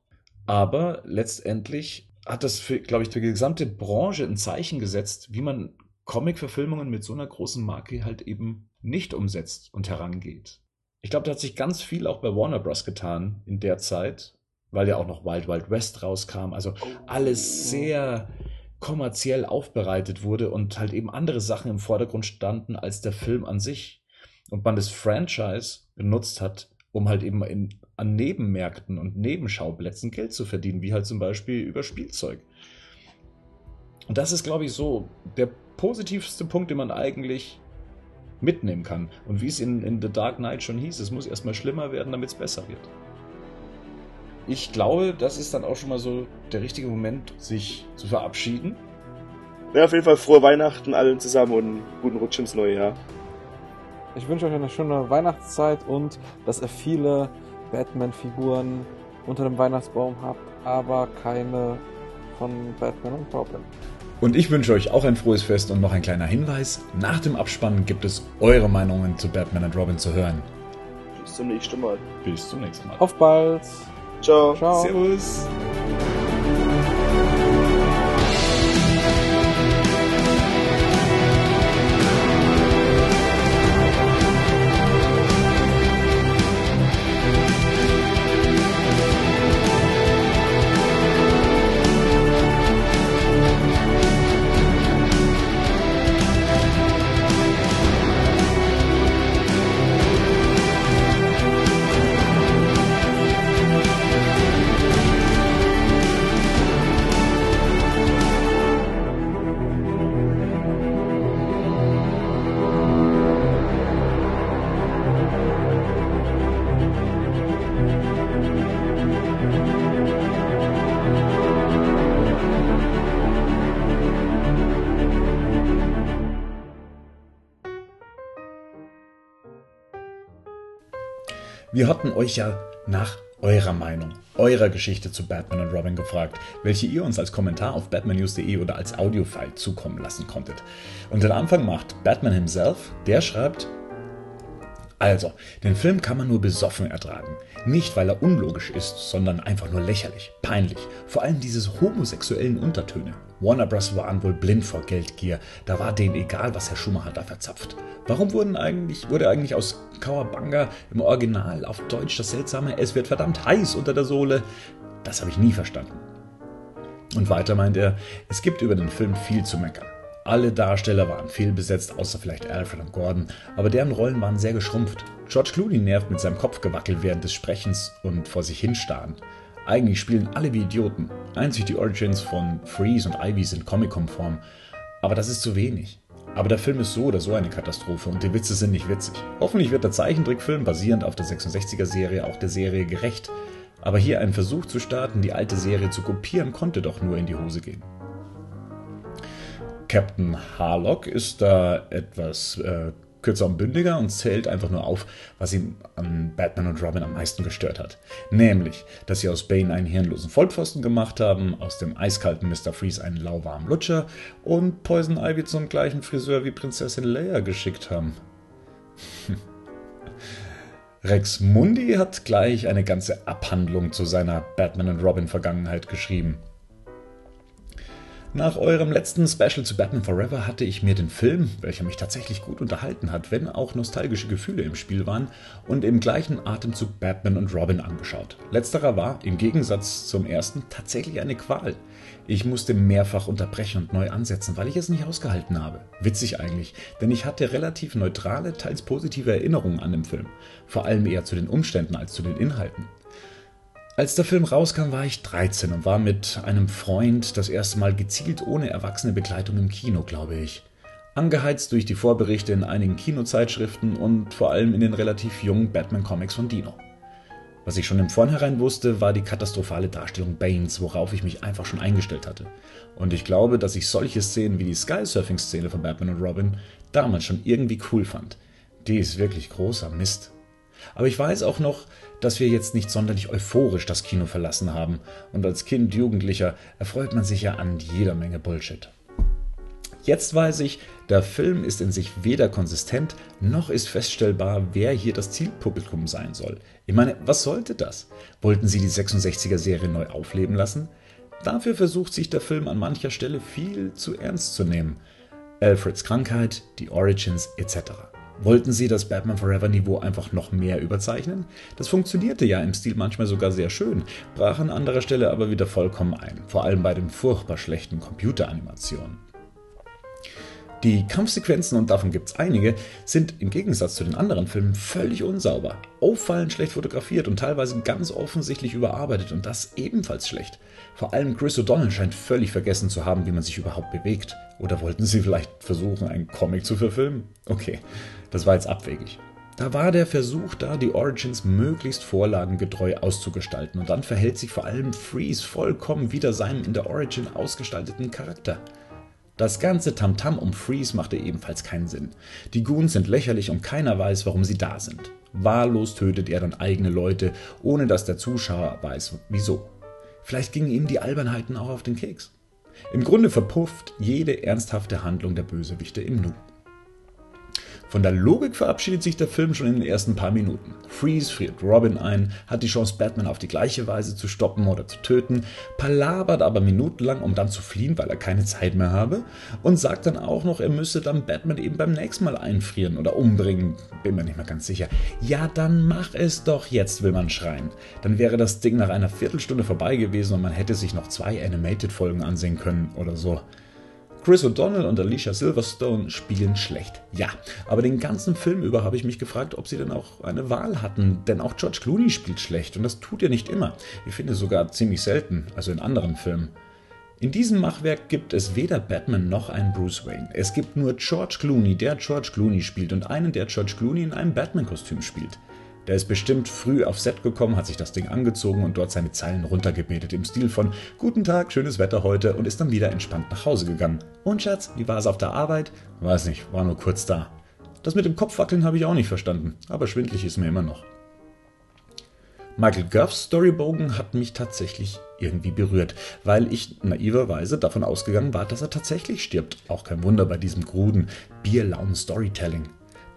aber letztendlich hat das, glaube ich, für die gesamte Branche ein Zeichen gesetzt, wie man Comic-Verfilmungen mit so einer großen Marke halt eben nicht umsetzt und herangeht. Ich glaube, da hat sich ganz viel auch bei Warner Bros. getan in der Zeit, weil ja auch noch Wild Wild West rauskam. Also alles sehr kommerziell aufbereitet wurde und halt eben andere Sachen im Vordergrund standen als der Film an sich. Und man das Franchise benutzt hat, um halt eben in, an Nebenmärkten und Nebenschauplätzen Geld zu verdienen, wie halt zum Beispiel über Spielzeug. Und das ist, glaube ich, so der positivste Punkt, den man eigentlich mitnehmen kann. Und wie es in, in The Dark Knight schon hieß, es muss erstmal schlimmer werden, damit es besser wird. Ich glaube, das ist dann auch schon mal so der richtige Moment, sich zu verabschieden. Ja, auf jeden Fall frohe Weihnachten allen zusammen und einen guten Rutsch ins neue Jahr. Ich wünsche euch eine schöne Weihnachtszeit und dass ihr viele Batman-Figuren unter dem Weihnachtsbaum habt, aber keine von Batman und Robin. Und ich wünsche euch auch ein frohes Fest und noch ein kleiner Hinweis. Nach dem Abspann gibt es eure Meinungen zu Batman und Robin zu hören. Bis zum nächsten Mal. Bis zum nächsten Mal. Auf bald! Ciao. Ciao! Servus. Euch ja nach eurer Meinung, eurer Geschichte zu Batman und Robin gefragt, welche ihr uns als Kommentar auf batmannews.de oder als Audiofile zukommen lassen konntet. Und den Anfang macht Batman himself, der schreibt, also, den Film kann man nur besoffen ertragen. Nicht, weil er unlogisch ist, sondern einfach nur lächerlich, peinlich. Vor allem diese homosexuellen Untertöne. Warner Bros. waren wohl blind vor Geldgier. Da war denen egal, was Herr Schumacher da verzapft. Warum wurden eigentlich, wurde eigentlich aus Kawabanga im Original auf Deutsch das seltsame Es wird verdammt heiß unter der Sohle? Das habe ich nie verstanden. Und weiter meint er, es gibt über den Film viel zu meckern. Alle Darsteller waren fehlbesetzt, außer vielleicht Alfred und Gordon, aber deren Rollen waren sehr geschrumpft. George Clooney nervt mit seinem Kopfgewackel während des Sprechens und vor sich hinstarren. Eigentlich spielen alle wie Idioten. Einzig die Origins von Freeze und Ivy sind comic-konform. Aber das ist zu wenig. Aber der Film ist so oder so eine Katastrophe und die Witze sind nicht witzig. Hoffentlich wird der Zeichentrickfilm basierend auf der 66er-Serie auch der Serie gerecht. Aber hier einen Versuch zu starten, die alte Serie zu kopieren, konnte doch nur in die Hose gehen. Captain Harlock ist da etwas äh, kürzer und bündiger und zählt einfach nur auf, was ihn an Batman und Robin am meisten gestört hat. Nämlich, dass sie aus Bane einen hirnlosen Vollpfosten gemacht haben, aus dem eiskalten Mr. Freeze einen lauwarmen Lutscher und Poison Ivy zum gleichen Friseur wie Prinzessin Leia geschickt haben. *laughs* Rex Mundi hat gleich eine ganze Abhandlung zu seiner Batman und Robin Vergangenheit geschrieben. Nach eurem letzten Special zu Batman Forever hatte ich mir den Film, welcher mich tatsächlich gut unterhalten hat, wenn auch nostalgische Gefühle im Spiel waren, und im gleichen Atemzug Batman und Robin angeschaut. Letzterer war, im Gegensatz zum ersten, tatsächlich eine Qual. Ich musste mehrfach unterbrechen und neu ansetzen, weil ich es nicht ausgehalten habe. Witzig eigentlich, denn ich hatte relativ neutrale, teils positive Erinnerungen an den Film. Vor allem eher zu den Umständen als zu den Inhalten. Als der Film rauskam, war ich 13 und war mit einem Freund das erste Mal gezielt ohne erwachsene Begleitung im Kino, glaube ich. Angeheizt durch die Vorberichte in einigen Kinozeitschriften und vor allem in den relativ jungen Batman-Comics von Dino. Was ich schon im Vornherein wusste, war die katastrophale Darstellung Banes, worauf ich mich einfach schon eingestellt hatte. Und ich glaube, dass ich solche Szenen wie die Sky-Surfing-Szene von Batman und Robin damals schon irgendwie cool fand. Die ist wirklich großer Mist. Aber ich weiß auch noch, dass wir jetzt nicht sonderlich euphorisch das Kino verlassen haben. Und als Kind, Jugendlicher erfreut man sich ja an jeder Menge Bullshit. Jetzt weiß ich, der Film ist in sich weder konsistent, noch ist feststellbar, wer hier das Zielpublikum sein soll. Ich meine, was sollte das? Wollten sie die 66er-Serie neu aufleben lassen? Dafür versucht sich der Film an mancher Stelle viel zu ernst zu nehmen. Alfreds Krankheit, die Origins etc. Wollten sie das Batman Forever Niveau einfach noch mehr überzeichnen? Das funktionierte ja im Stil manchmal sogar sehr schön, brach an anderer Stelle aber wieder vollkommen ein, vor allem bei den furchtbar schlechten Computeranimationen. Die Kampfsequenzen, und davon gibt es einige, sind im Gegensatz zu den anderen Filmen völlig unsauber, auffallend schlecht fotografiert und teilweise ganz offensichtlich überarbeitet und das ebenfalls schlecht. Vor allem Chris O'Donnell scheint völlig vergessen zu haben, wie man sich überhaupt bewegt. Oder wollten sie vielleicht versuchen, einen Comic zu verfilmen? Okay, das war jetzt abwegig. Da war der Versuch da, die Origins möglichst vorlagengetreu auszugestalten und dann verhält sich vor allem Freeze vollkommen wider seinem in der Origin ausgestalteten Charakter. Das ganze Tamtam um Freeze machte ebenfalls keinen Sinn. Die Goons sind lächerlich und keiner weiß, warum sie da sind. Wahllos tötet er dann eigene Leute, ohne dass der Zuschauer weiß, wieso. Vielleicht gingen ihm die Albernheiten auch auf den Keks. Im Grunde verpufft jede ernsthafte Handlung der Bösewichte im Nu. Von der Logik verabschiedet sich der Film schon in den ersten paar Minuten. Freeze friert Robin ein, hat die Chance, Batman auf die gleiche Weise zu stoppen oder zu töten, palabert aber minutenlang, um dann zu fliehen, weil er keine Zeit mehr habe, und sagt dann auch noch, er müsse dann Batman eben beim nächsten Mal einfrieren oder umbringen. Bin mir nicht mehr ganz sicher. Ja, dann mach es doch jetzt, will man schreien. Dann wäre das Ding nach einer Viertelstunde vorbei gewesen und man hätte sich noch zwei Animated-Folgen ansehen können oder so. Chris O'Donnell und Alicia Silverstone spielen schlecht. Ja, aber den ganzen Film über habe ich mich gefragt, ob sie denn auch eine Wahl hatten. Denn auch George Clooney spielt schlecht und das tut er nicht immer. Ich finde sogar ziemlich selten, also in anderen Filmen. In diesem Machwerk gibt es weder Batman noch einen Bruce Wayne. Es gibt nur George Clooney, der George Clooney spielt und einen, der George Clooney in einem Batman-Kostüm spielt. Der ist bestimmt früh aufs Set gekommen, hat sich das Ding angezogen und dort seine Zeilen runtergebetet im Stil von Guten Tag, schönes Wetter heute und ist dann wieder entspannt nach Hause gegangen. Und Schatz, wie war es auf der Arbeit? Weiß nicht, war nur kurz da. Das mit dem Kopfwackeln habe ich auch nicht verstanden, aber schwindlig ist mir immer noch. Michael Goffs Storybogen hat mich tatsächlich irgendwie berührt, weil ich naiverweise davon ausgegangen war, dass er tatsächlich stirbt. Auch kein Wunder bei diesem kruden, bierlaunen Storytelling.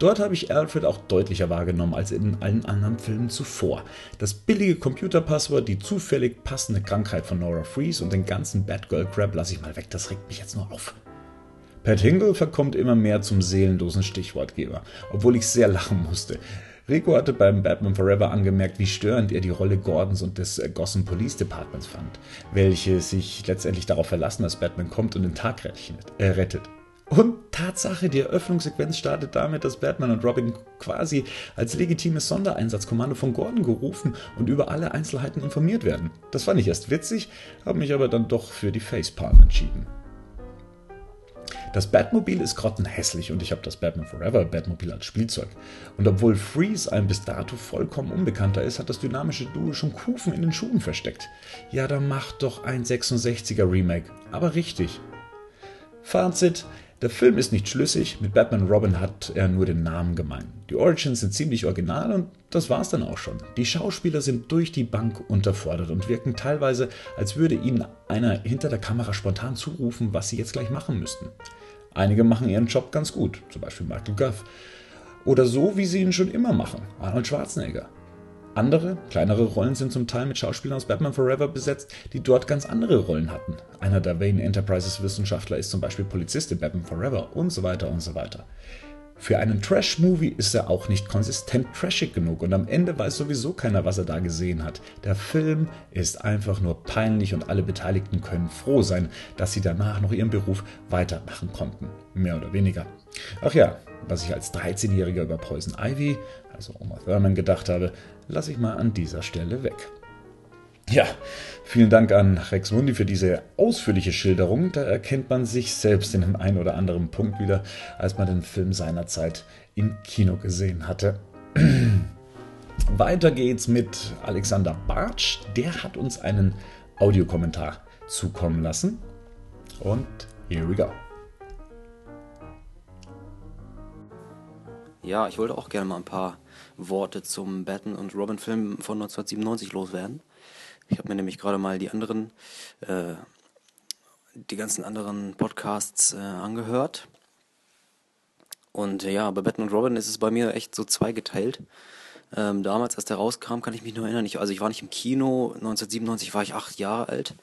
Dort habe ich Alfred auch deutlicher wahrgenommen als in allen anderen Filmen zuvor. Das billige Computerpasswort, die zufällig passende Krankheit von Nora Freeze und den ganzen Batgirl-Crap lasse ich mal weg, das regt mich jetzt nur auf. Pat Hingle verkommt immer mehr zum seelenlosen Stichwortgeber, obwohl ich sehr lachen musste. Rico hatte beim Batman Forever angemerkt, wie störend er die Rolle Gordons und des äh, Gotham Police Departments fand, welche sich letztendlich darauf verlassen, dass Batman kommt und den Tag äh, rettet. Und Tatsache, die Eröffnungssequenz startet damit, dass Batman und Robin quasi als legitimes Sondereinsatzkommando von Gordon gerufen und über alle Einzelheiten informiert werden. Das fand ich erst witzig, habe mich aber dann doch für die Facepalm entschieden. Das Batmobil ist grottenhässlich und ich habe das Batman Forever Batmobil als Spielzeug. Und obwohl Freeze ein bis dato vollkommen Unbekannter ist, hat das dynamische Duo schon Kufen in den Schuhen versteckt. Ja, da macht doch ein 66er Remake. Aber richtig. Fazit, der Film ist nicht schlüssig, mit Batman Robin hat er nur den Namen gemein. Die Origins sind ziemlich original und das war's dann auch schon. Die Schauspieler sind durch die Bank unterfordert und wirken teilweise, als würde ihnen einer hinter der Kamera spontan zurufen, was sie jetzt gleich machen müssten. Einige machen ihren Job ganz gut, zum Beispiel Michael Goff. Oder so, wie sie ihn schon immer machen, Arnold Schwarzenegger. Andere, kleinere Rollen sind zum Teil mit Schauspielern aus Batman Forever besetzt, die dort ganz andere Rollen hatten. Einer der Wayne Enterprises Wissenschaftler ist zum Beispiel Polizist in Batman Forever und so weiter und so weiter. Für einen Trash-Movie ist er auch nicht konsistent trashig genug und am Ende weiß sowieso keiner, was er da gesehen hat. Der Film ist einfach nur peinlich und alle Beteiligten können froh sein, dass sie danach noch ihren Beruf weitermachen konnten. Mehr oder weniger. Ach ja, was ich als 13-Jähriger über Poison Ivy, also Oma Thurman, gedacht habe, lasse ich mal an dieser Stelle weg. Ja, vielen Dank an Rex Mundi für diese ausführliche Schilderung. Da erkennt man sich selbst in dem einen oder anderen Punkt wieder, als man den Film seinerzeit im Kino gesehen hatte. *clears throat* Weiter geht's mit Alexander Bartsch. Der hat uns einen Audiokommentar zukommen lassen. Und here we go. Ja, ich wollte auch gerne mal ein paar Worte zum Batman und Robin Film von 1997 loswerden. Ich habe mir nämlich gerade mal die anderen, äh, die ganzen anderen Podcasts äh, angehört. Und äh, ja, bei Batman und Robin ist es bei mir echt so zweigeteilt. Ähm, damals, als der rauskam, kann ich mich nur erinnern. Ich, also ich war nicht im Kino. 1997 war ich acht Jahre alt.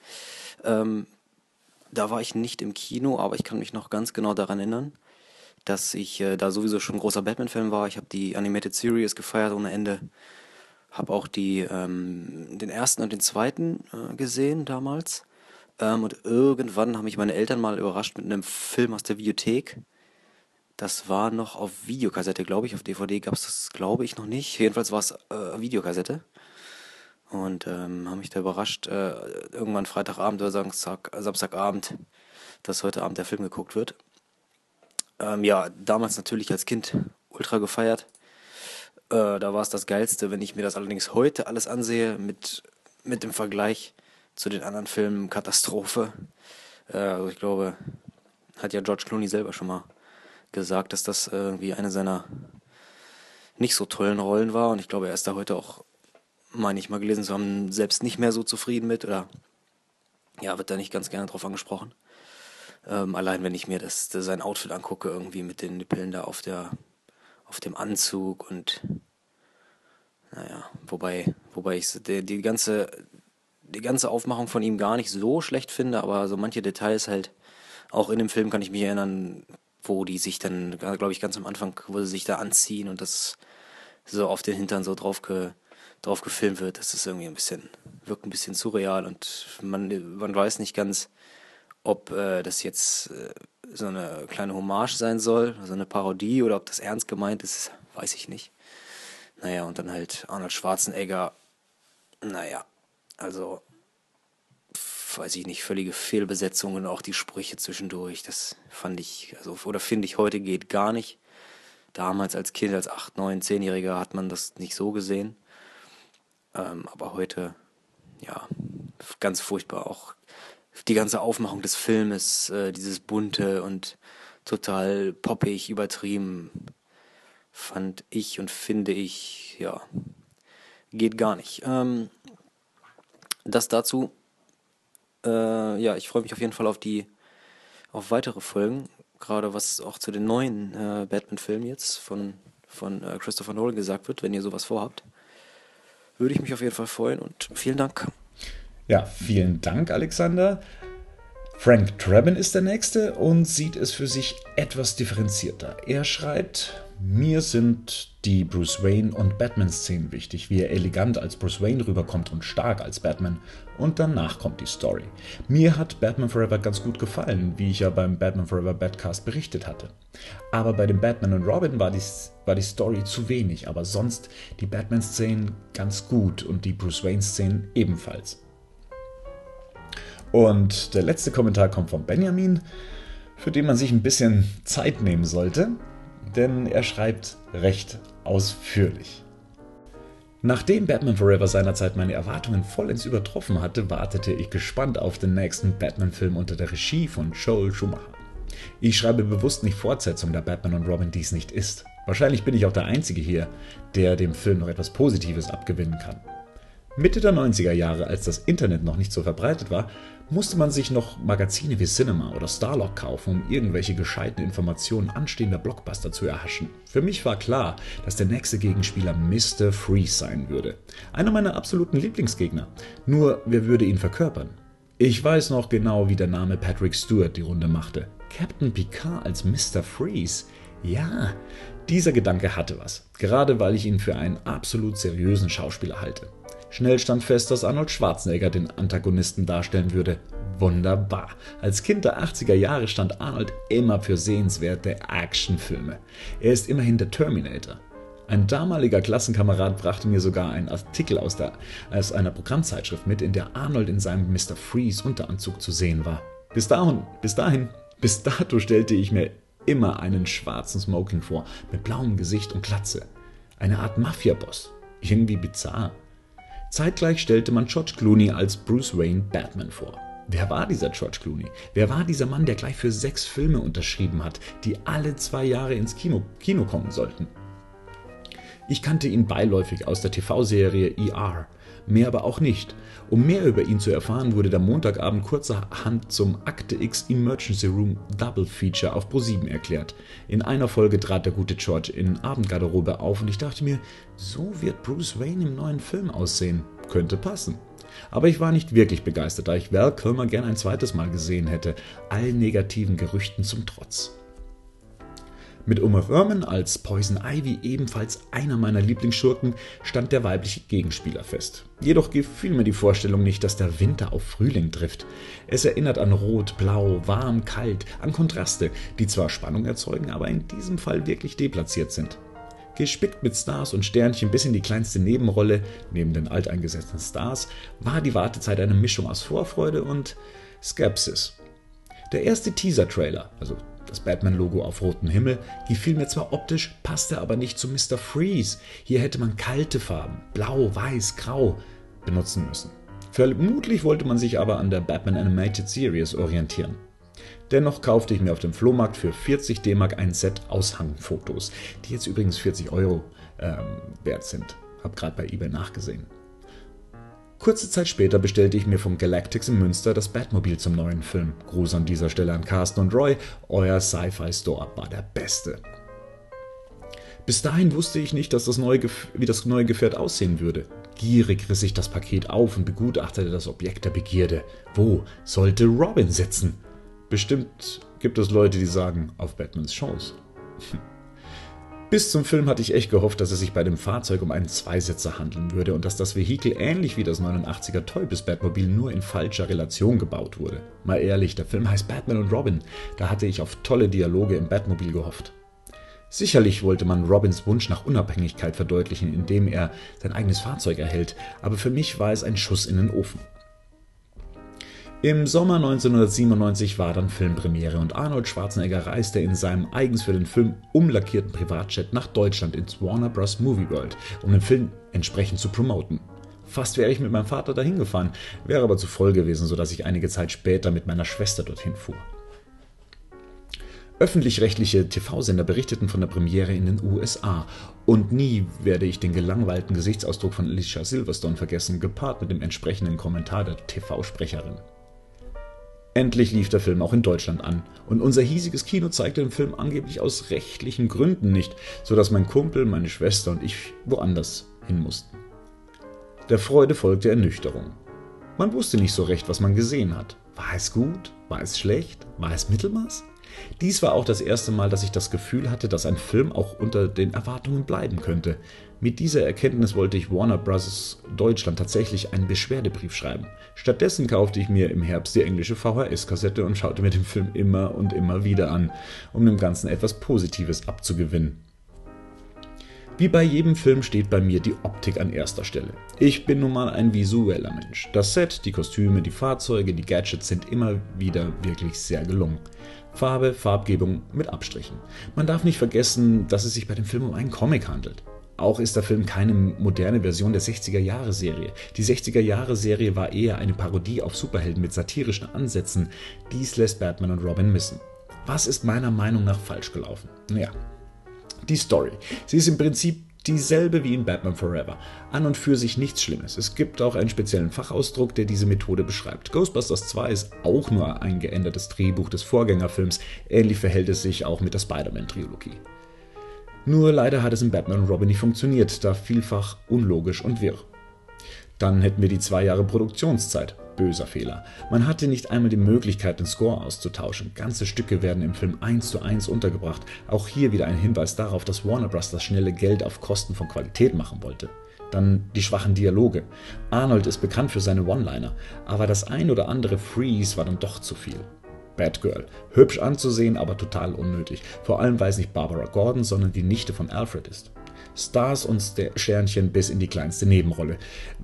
Ähm, da war ich nicht im Kino, aber ich kann mich noch ganz genau daran erinnern, dass ich äh, da sowieso schon ein großer Batman-Fan war. Ich habe die Animated Series gefeiert ohne Ende. Habe auch die, ähm, den ersten und den zweiten äh, gesehen damals. Ähm, und irgendwann haben mich meine Eltern mal überrascht mit einem Film aus der Videothek. Das war noch auf Videokassette, glaube ich. Auf DVD gab es das, glaube ich, noch nicht. Jedenfalls war es äh, Videokassette. Und ähm, haben mich da überrascht, äh, irgendwann Freitagabend oder Samstag, Samstagabend, dass heute Abend der Film geguckt wird. Ähm, ja, damals natürlich als Kind ultra gefeiert. Äh, da war es das Geilste. Wenn ich mir das allerdings heute alles ansehe, mit, mit dem Vergleich zu den anderen Filmen, Katastrophe. Äh, also ich glaube, hat ja George Clooney selber schon mal gesagt, dass das irgendwie eine seiner nicht so tollen Rollen war. Und ich glaube, er ist da heute auch, meine ich mal gelesen zu haben, selbst nicht mehr so zufrieden mit. Oder ja, wird da nicht ganz gerne drauf angesprochen. Ähm, allein wenn ich mir das, das, sein Outfit angucke, irgendwie mit den Nippeln da auf der, auf dem Anzug und naja, wobei, wobei ich die, die ganze, die ganze Aufmachung von ihm gar nicht so schlecht finde, aber so manche Details halt, auch in dem Film kann ich mich erinnern, wo die sich dann, glaube ich, ganz am Anfang, wo sie sich da anziehen und das so auf den Hintern so drauf, ge, drauf gefilmt wird, das ist irgendwie ein bisschen, wirkt ein bisschen surreal und man, man weiß nicht ganz, ob äh, das jetzt äh, so eine kleine Hommage sein soll, so eine Parodie oder ob das ernst gemeint ist, weiß ich nicht. Naja, und dann halt Arnold Schwarzenegger, naja, also weiß ich nicht, völlige Fehlbesetzungen, auch die Sprüche zwischendurch, das fand ich, also, oder finde ich heute geht gar nicht. Damals als Kind, als 8, 9, 10-Jähriger hat man das nicht so gesehen. Ähm, aber heute, ja, ganz furchtbar. Auch die ganze Aufmachung des Filmes, äh, dieses bunte und total poppig, übertrieben, fand ich und finde ich, ja, geht gar nicht. Ähm, das dazu. Äh, ja, ich freue mich auf jeden Fall auf die, auf weitere Folgen. Gerade was auch zu den neuen äh, Batman-Filmen jetzt von, von äh, Christopher Nolan gesagt wird, wenn ihr sowas vorhabt. Würde ich mich auf jeden Fall freuen und vielen Dank. Ja, vielen Dank, Alexander. Frank Drabin ist der Nächste und sieht es für sich etwas differenzierter. Er schreibt, mir sind die Bruce Wayne und Batman-Szenen wichtig, wie er elegant als Bruce Wayne rüberkommt und stark als Batman. Und danach kommt die Story. Mir hat Batman Forever ganz gut gefallen, wie ich ja beim Batman Forever Batcast berichtet hatte. Aber bei dem Batman und Robin war die, war die Story zu wenig, aber sonst die Batman-Szenen ganz gut und die Bruce Wayne-Szenen ebenfalls. Und der letzte Kommentar kommt von Benjamin, für den man sich ein bisschen Zeit nehmen sollte denn er schreibt recht ausführlich. Nachdem Batman Forever seinerzeit meine Erwartungen vollends übertroffen hatte, wartete ich gespannt auf den nächsten Batman-Film unter der Regie von Joel Schumacher. Ich schreibe bewusst nicht Fortsetzung, da Batman und Robin dies nicht ist. Wahrscheinlich bin ich auch der Einzige hier, der dem Film noch etwas Positives abgewinnen kann. Mitte der 90er Jahre, als das Internet noch nicht so verbreitet war, musste man sich noch Magazine wie Cinema oder Starlog kaufen, um irgendwelche gescheiten Informationen anstehender Blockbuster zu erhaschen. Für mich war klar, dass der nächste Gegenspieler Mr. Freeze sein würde. Einer meiner absoluten Lieblingsgegner. Nur, wer würde ihn verkörpern? Ich weiß noch genau, wie der Name Patrick Stewart die Runde machte. Captain Picard als Mr. Freeze. Ja, dieser Gedanke hatte was, gerade weil ich ihn für einen absolut seriösen Schauspieler halte. Schnell stand fest, dass Arnold Schwarzenegger den Antagonisten darstellen würde. Wunderbar. Als Kind der 80er Jahre stand Arnold immer für sehenswerte Actionfilme. Er ist immerhin der Terminator. Ein damaliger Klassenkamerad brachte mir sogar einen Artikel aus, der, aus einer Programmzeitschrift mit, in der Arnold in seinem Mr. Freeze Unteranzug zu sehen war. Bis dahin, bis dahin, bis dato stellte ich mir immer einen schwarzen Smoking vor, mit blauem Gesicht und Glatze. Eine Art Mafia-Boss. Irgendwie bizarr. Zeitgleich stellte man George Clooney als Bruce Wayne Batman vor. Wer war dieser George Clooney? Wer war dieser Mann, der gleich für sechs Filme unterschrieben hat, die alle zwei Jahre ins Kino, Kino kommen sollten? Ich kannte ihn beiläufig aus der TV-Serie ER, mehr aber auch nicht. Um mehr über ihn zu erfahren, wurde der Montagabend kurzerhand zum Akte X Emergency Room Double Feature auf Pro7 erklärt. In einer Folge trat der gute George in Abendgarderobe auf und ich dachte mir, so wird Bruce Wayne im neuen Film aussehen. Könnte passen. Aber ich war nicht wirklich begeistert, da ich Val Kilmer gern ein zweites Mal gesehen hätte, allen negativen Gerüchten zum Trotz. Mit Uma Thurman als Poison Ivy, ebenfalls einer meiner Lieblingsschurken, stand der weibliche Gegenspieler fest. Jedoch gefiel mir die Vorstellung nicht, dass der Winter auf Frühling trifft. Es erinnert an Rot, Blau, Warm, Kalt, an Kontraste, die zwar Spannung erzeugen, aber in diesem Fall wirklich deplatziert sind. Gespickt mit Stars und Sternchen bis in die kleinste Nebenrolle, neben den alteingesetzten Stars, war die Wartezeit eine Mischung aus Vorfreude und Skepsis. Der erste Teaser-Trailer, also das Batman-Logo auf rotem Himmel gefiel mir zwar optisch, passte aber nicht zu Mr. Freeze. Hier hätte man kalte Farben, blau, weiß, grau, benutzen müssen. Vermutlich wollte man sich aber an der Batman Animated Series orientieren. Dennoch kaufte ich mir auf dem Flohmarkt für 40 D-Mark ein Set Aushangfotos, die jetzt übrigens 40 Euro ähm, wert sind. Hab gerade bei eBay nachgesehen. Kurze Zeit später bestellte ich mir von Galactics in Münster das Batmobil zum neuen Film. Gruß an dieser Stelle an Carsten und Roy, euer Sci-Fi Store war der beste. Bis dahin wusste ich nicht, dass das neue wie das neue Gefährt aussehen würde. Gierig riss ich das Paket auf und begutachtete das Objekt der Begierde. Wo sollte Robin sitzen? Bestimmt gibt es Leute, die sagen, auf Batmans Chance. Bis zum Film hatte ich echt gehofft, dass es sich bei dem Fahrzeug um einen Zweisitzer handeln würde und dass das Vehikel ähnlich wie das 89er Toy bis Batmobil nur in falscher Relation gebaut wurde. Mal ehrlich, der Film heißt Batman und Robin, da hatte ich auf tolle Dialoge im Batmobil gehofft. Sicherlich wollte man Robins Wunsch nach Unabhängigkeit verdeutlichen, indem er sein eigenes Fahrzeug erhält, aber für mich war es ein Schuss in den Ofen. Im Sommer 1997 war dann Filmpremiere und Arnold Schwarzenegger reiste in seinem eigens für den Film umlackierten Privatjet nach Deutschland ins Warner Bros. Movie World, um den Film entsprechend zu promoten. Fast wäre ich mit meinem Vater dahin gefahren, wäre aber zu voll gewesen, sodass ich einige Zeit später mit meiner Schwester dorthin fuhr. Öffentlich-rechtliche TV-Sender berichteten von der Premiere in den USA. Und nie werde ich den gelangweilten Gesichtsausdruck von Alicia Silverstone vergessen, gepaart mit dem entsprechenden Kommentar der TV-Sprecherin. Endlich lief der Film auch in Deutschland an und unser hiesiges Kino zeigte den Film angeblich aus rechtlichen Gründen nicht, sodass mein Kumpel, meine Schwester und ich woanders hin mussten. Der Freude folgte Ernüchterung. Man wusste nicht so recht, was man gesehen hat. War es gut? War es schlecht? War es Mittelmaß? Dies war auch das erste Mal, dass ich das Gefühl hatte, dass ein Film auch unter den Erwartungen bleiben könnte. Mit dieser Erkenntnis wollte ich Warner Bros. Deutschland tatsächlich einen Beschwerdebrief schreiben. Stattdessen kaufte ich mir im Herbst die englische VHS-Kassette und schaute mir den Film immer und immer wieder an, um dem Ganzen etwas Positives abzugewinnen. Wie bei jedem Film steht bei mir die Optik an erster Stelle. Ich bin nun mal ein visueller Mensch. Das Set, die Kostüme, die Fahrzeuge, die Gadgets sind immer wieder wirklich sehr gelungen. Farbe, Farbgebung mit Abstrichen. Man darf nicht vergessen, dass es sich bei dem Film um einen Comic handelt. Auch ist der Film keine moderne Version der 60er-Jahre-Serie. Die 60er-Jahre-Serie war eher eine Parodie auf Superhelden mit satirischen Ansätzen. Dies lässt Batman und Robin missen. Was ist meiner Meinung nach falsch gelaufen? Naja, die Story. Sie ist im Prinzip dieselbe wie in Batman Forever. An und für sich nichts Schlimmes. Es gibt auch einen speziellen Fachausdruck, der diese Methode beschreibt. Ghostbusters 2 ist auch nur ein geändertes Drehbuch des Vorgängerfilms. Ähnlich verhält es sich auch mit der Spider-Man-Trilogie. Nur leider hat es in Batman und Robin nicht funktioniert, da vielfach unlogisch und wirr. Dann hätten wir die zwei Jahre Produktionszeit. Böser Fehler. Man hatte nicht einmal die Möglichkeit, den Score auszutauschen. Ganze Stücke werden im Film eins zu eins untergebracht. Auch hier wieder ein Hinweis darauf, dass Warner Bros. das schnelle Geld auf Kosten von Qualität machen wollte. Dann die schwachen Dialoge. Arnold ist bekannt für seine One-Liner, aber das ein oder andere Freeze war dann doch zu viel. Batgirl. Hübsch anzusehen, aber total unnötig. Vor allem, weil es nicht Barbara Gordon, sondern die Nichte von Alfred ist. Stars und Sternchen bis in die kleinste Nebenrolle.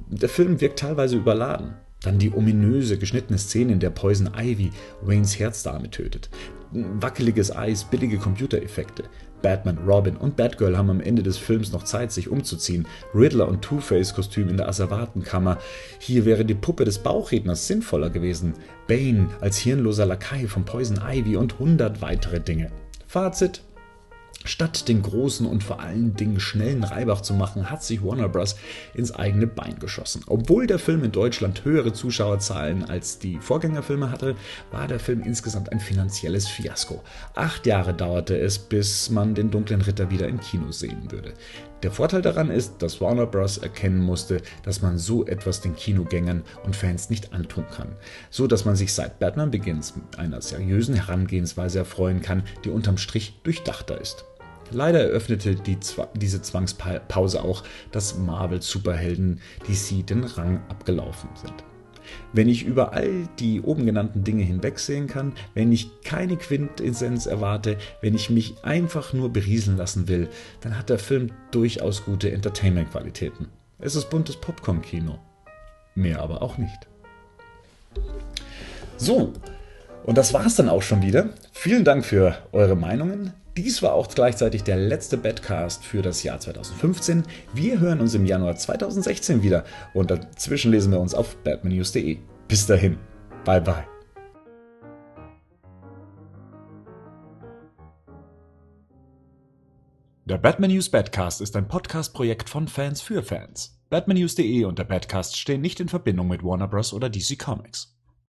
Der Film wirkt teilweise überladen. Dann die ominöse, geschnittene Szene, in der Poison Ivy Waynes Herzdame tötet. Wackeliges Eis, billige Computereffekte. Batman, Robin und Batgirl haben am Ende des Films noch Zeit, sich umzuziehen. Riddler und Two-Face-Kostüm in der Asservatenkammer. Hier wäre die Puppe des Bauchredners sinnvoller gewesen. Bane als hirnloser Lakai von Poison Ivy und hundert weitere Dinge. Fazit: Statt den großen und vor allen Dingen schnellen Reibach zu machen, hat sich Warner Bros. ins eigene Bein geschossen. Obwohl der Film in Deutschland höhere Zuschauerzahlen als die Vorgängerfilme hatte, war der Film insgesamt ein finanzielles Fiasko. Acht Jahre dauerte es, bis man den dunklen Ritter wieder im Kino sehen würde. Der Vorteil daran ist, dass Warner Bros. erkennen musste, dass man so etwas den Kinogängern und Fans nicht antun kann, so dass man sich seit Batman Begins mit einer seriösen Herangehensweise erfreuen kann, die unterm Strich durchdachter ist. Leider eröffnete die, diese Zwangspause auch, dass Marvel-Superhelden DC den Rang abgelaufen sind. Wenn ich über all die oben genannten Dinge hinwegsehen kann, wenn ich keine Quintessenz erwarte, wenn ich mich einfach nur berieseln lassen will, dann hat der Film durchaus gute Entertainment-Qualitäten. Es ist buntes Popcorn-Kino. Mehr aber auch nicht. So, und das war's dann auch schon wieder. Vielen Dank für eure Meinungen. Dies war auch gleichzeitig der letzte Badcast für das Jahr 2015. Wir hören uns im Januar 2016 wieder und dazwischen lesen wir uns auf batmannews.de. Bis dahin, bye bye. Der Batman News Badcast ist ein Podcast-Projekt von Fans für Fans. Batmannews.de und der Badcast stehen nicht in Verbindung mit Warner Bros. oder DC Comics.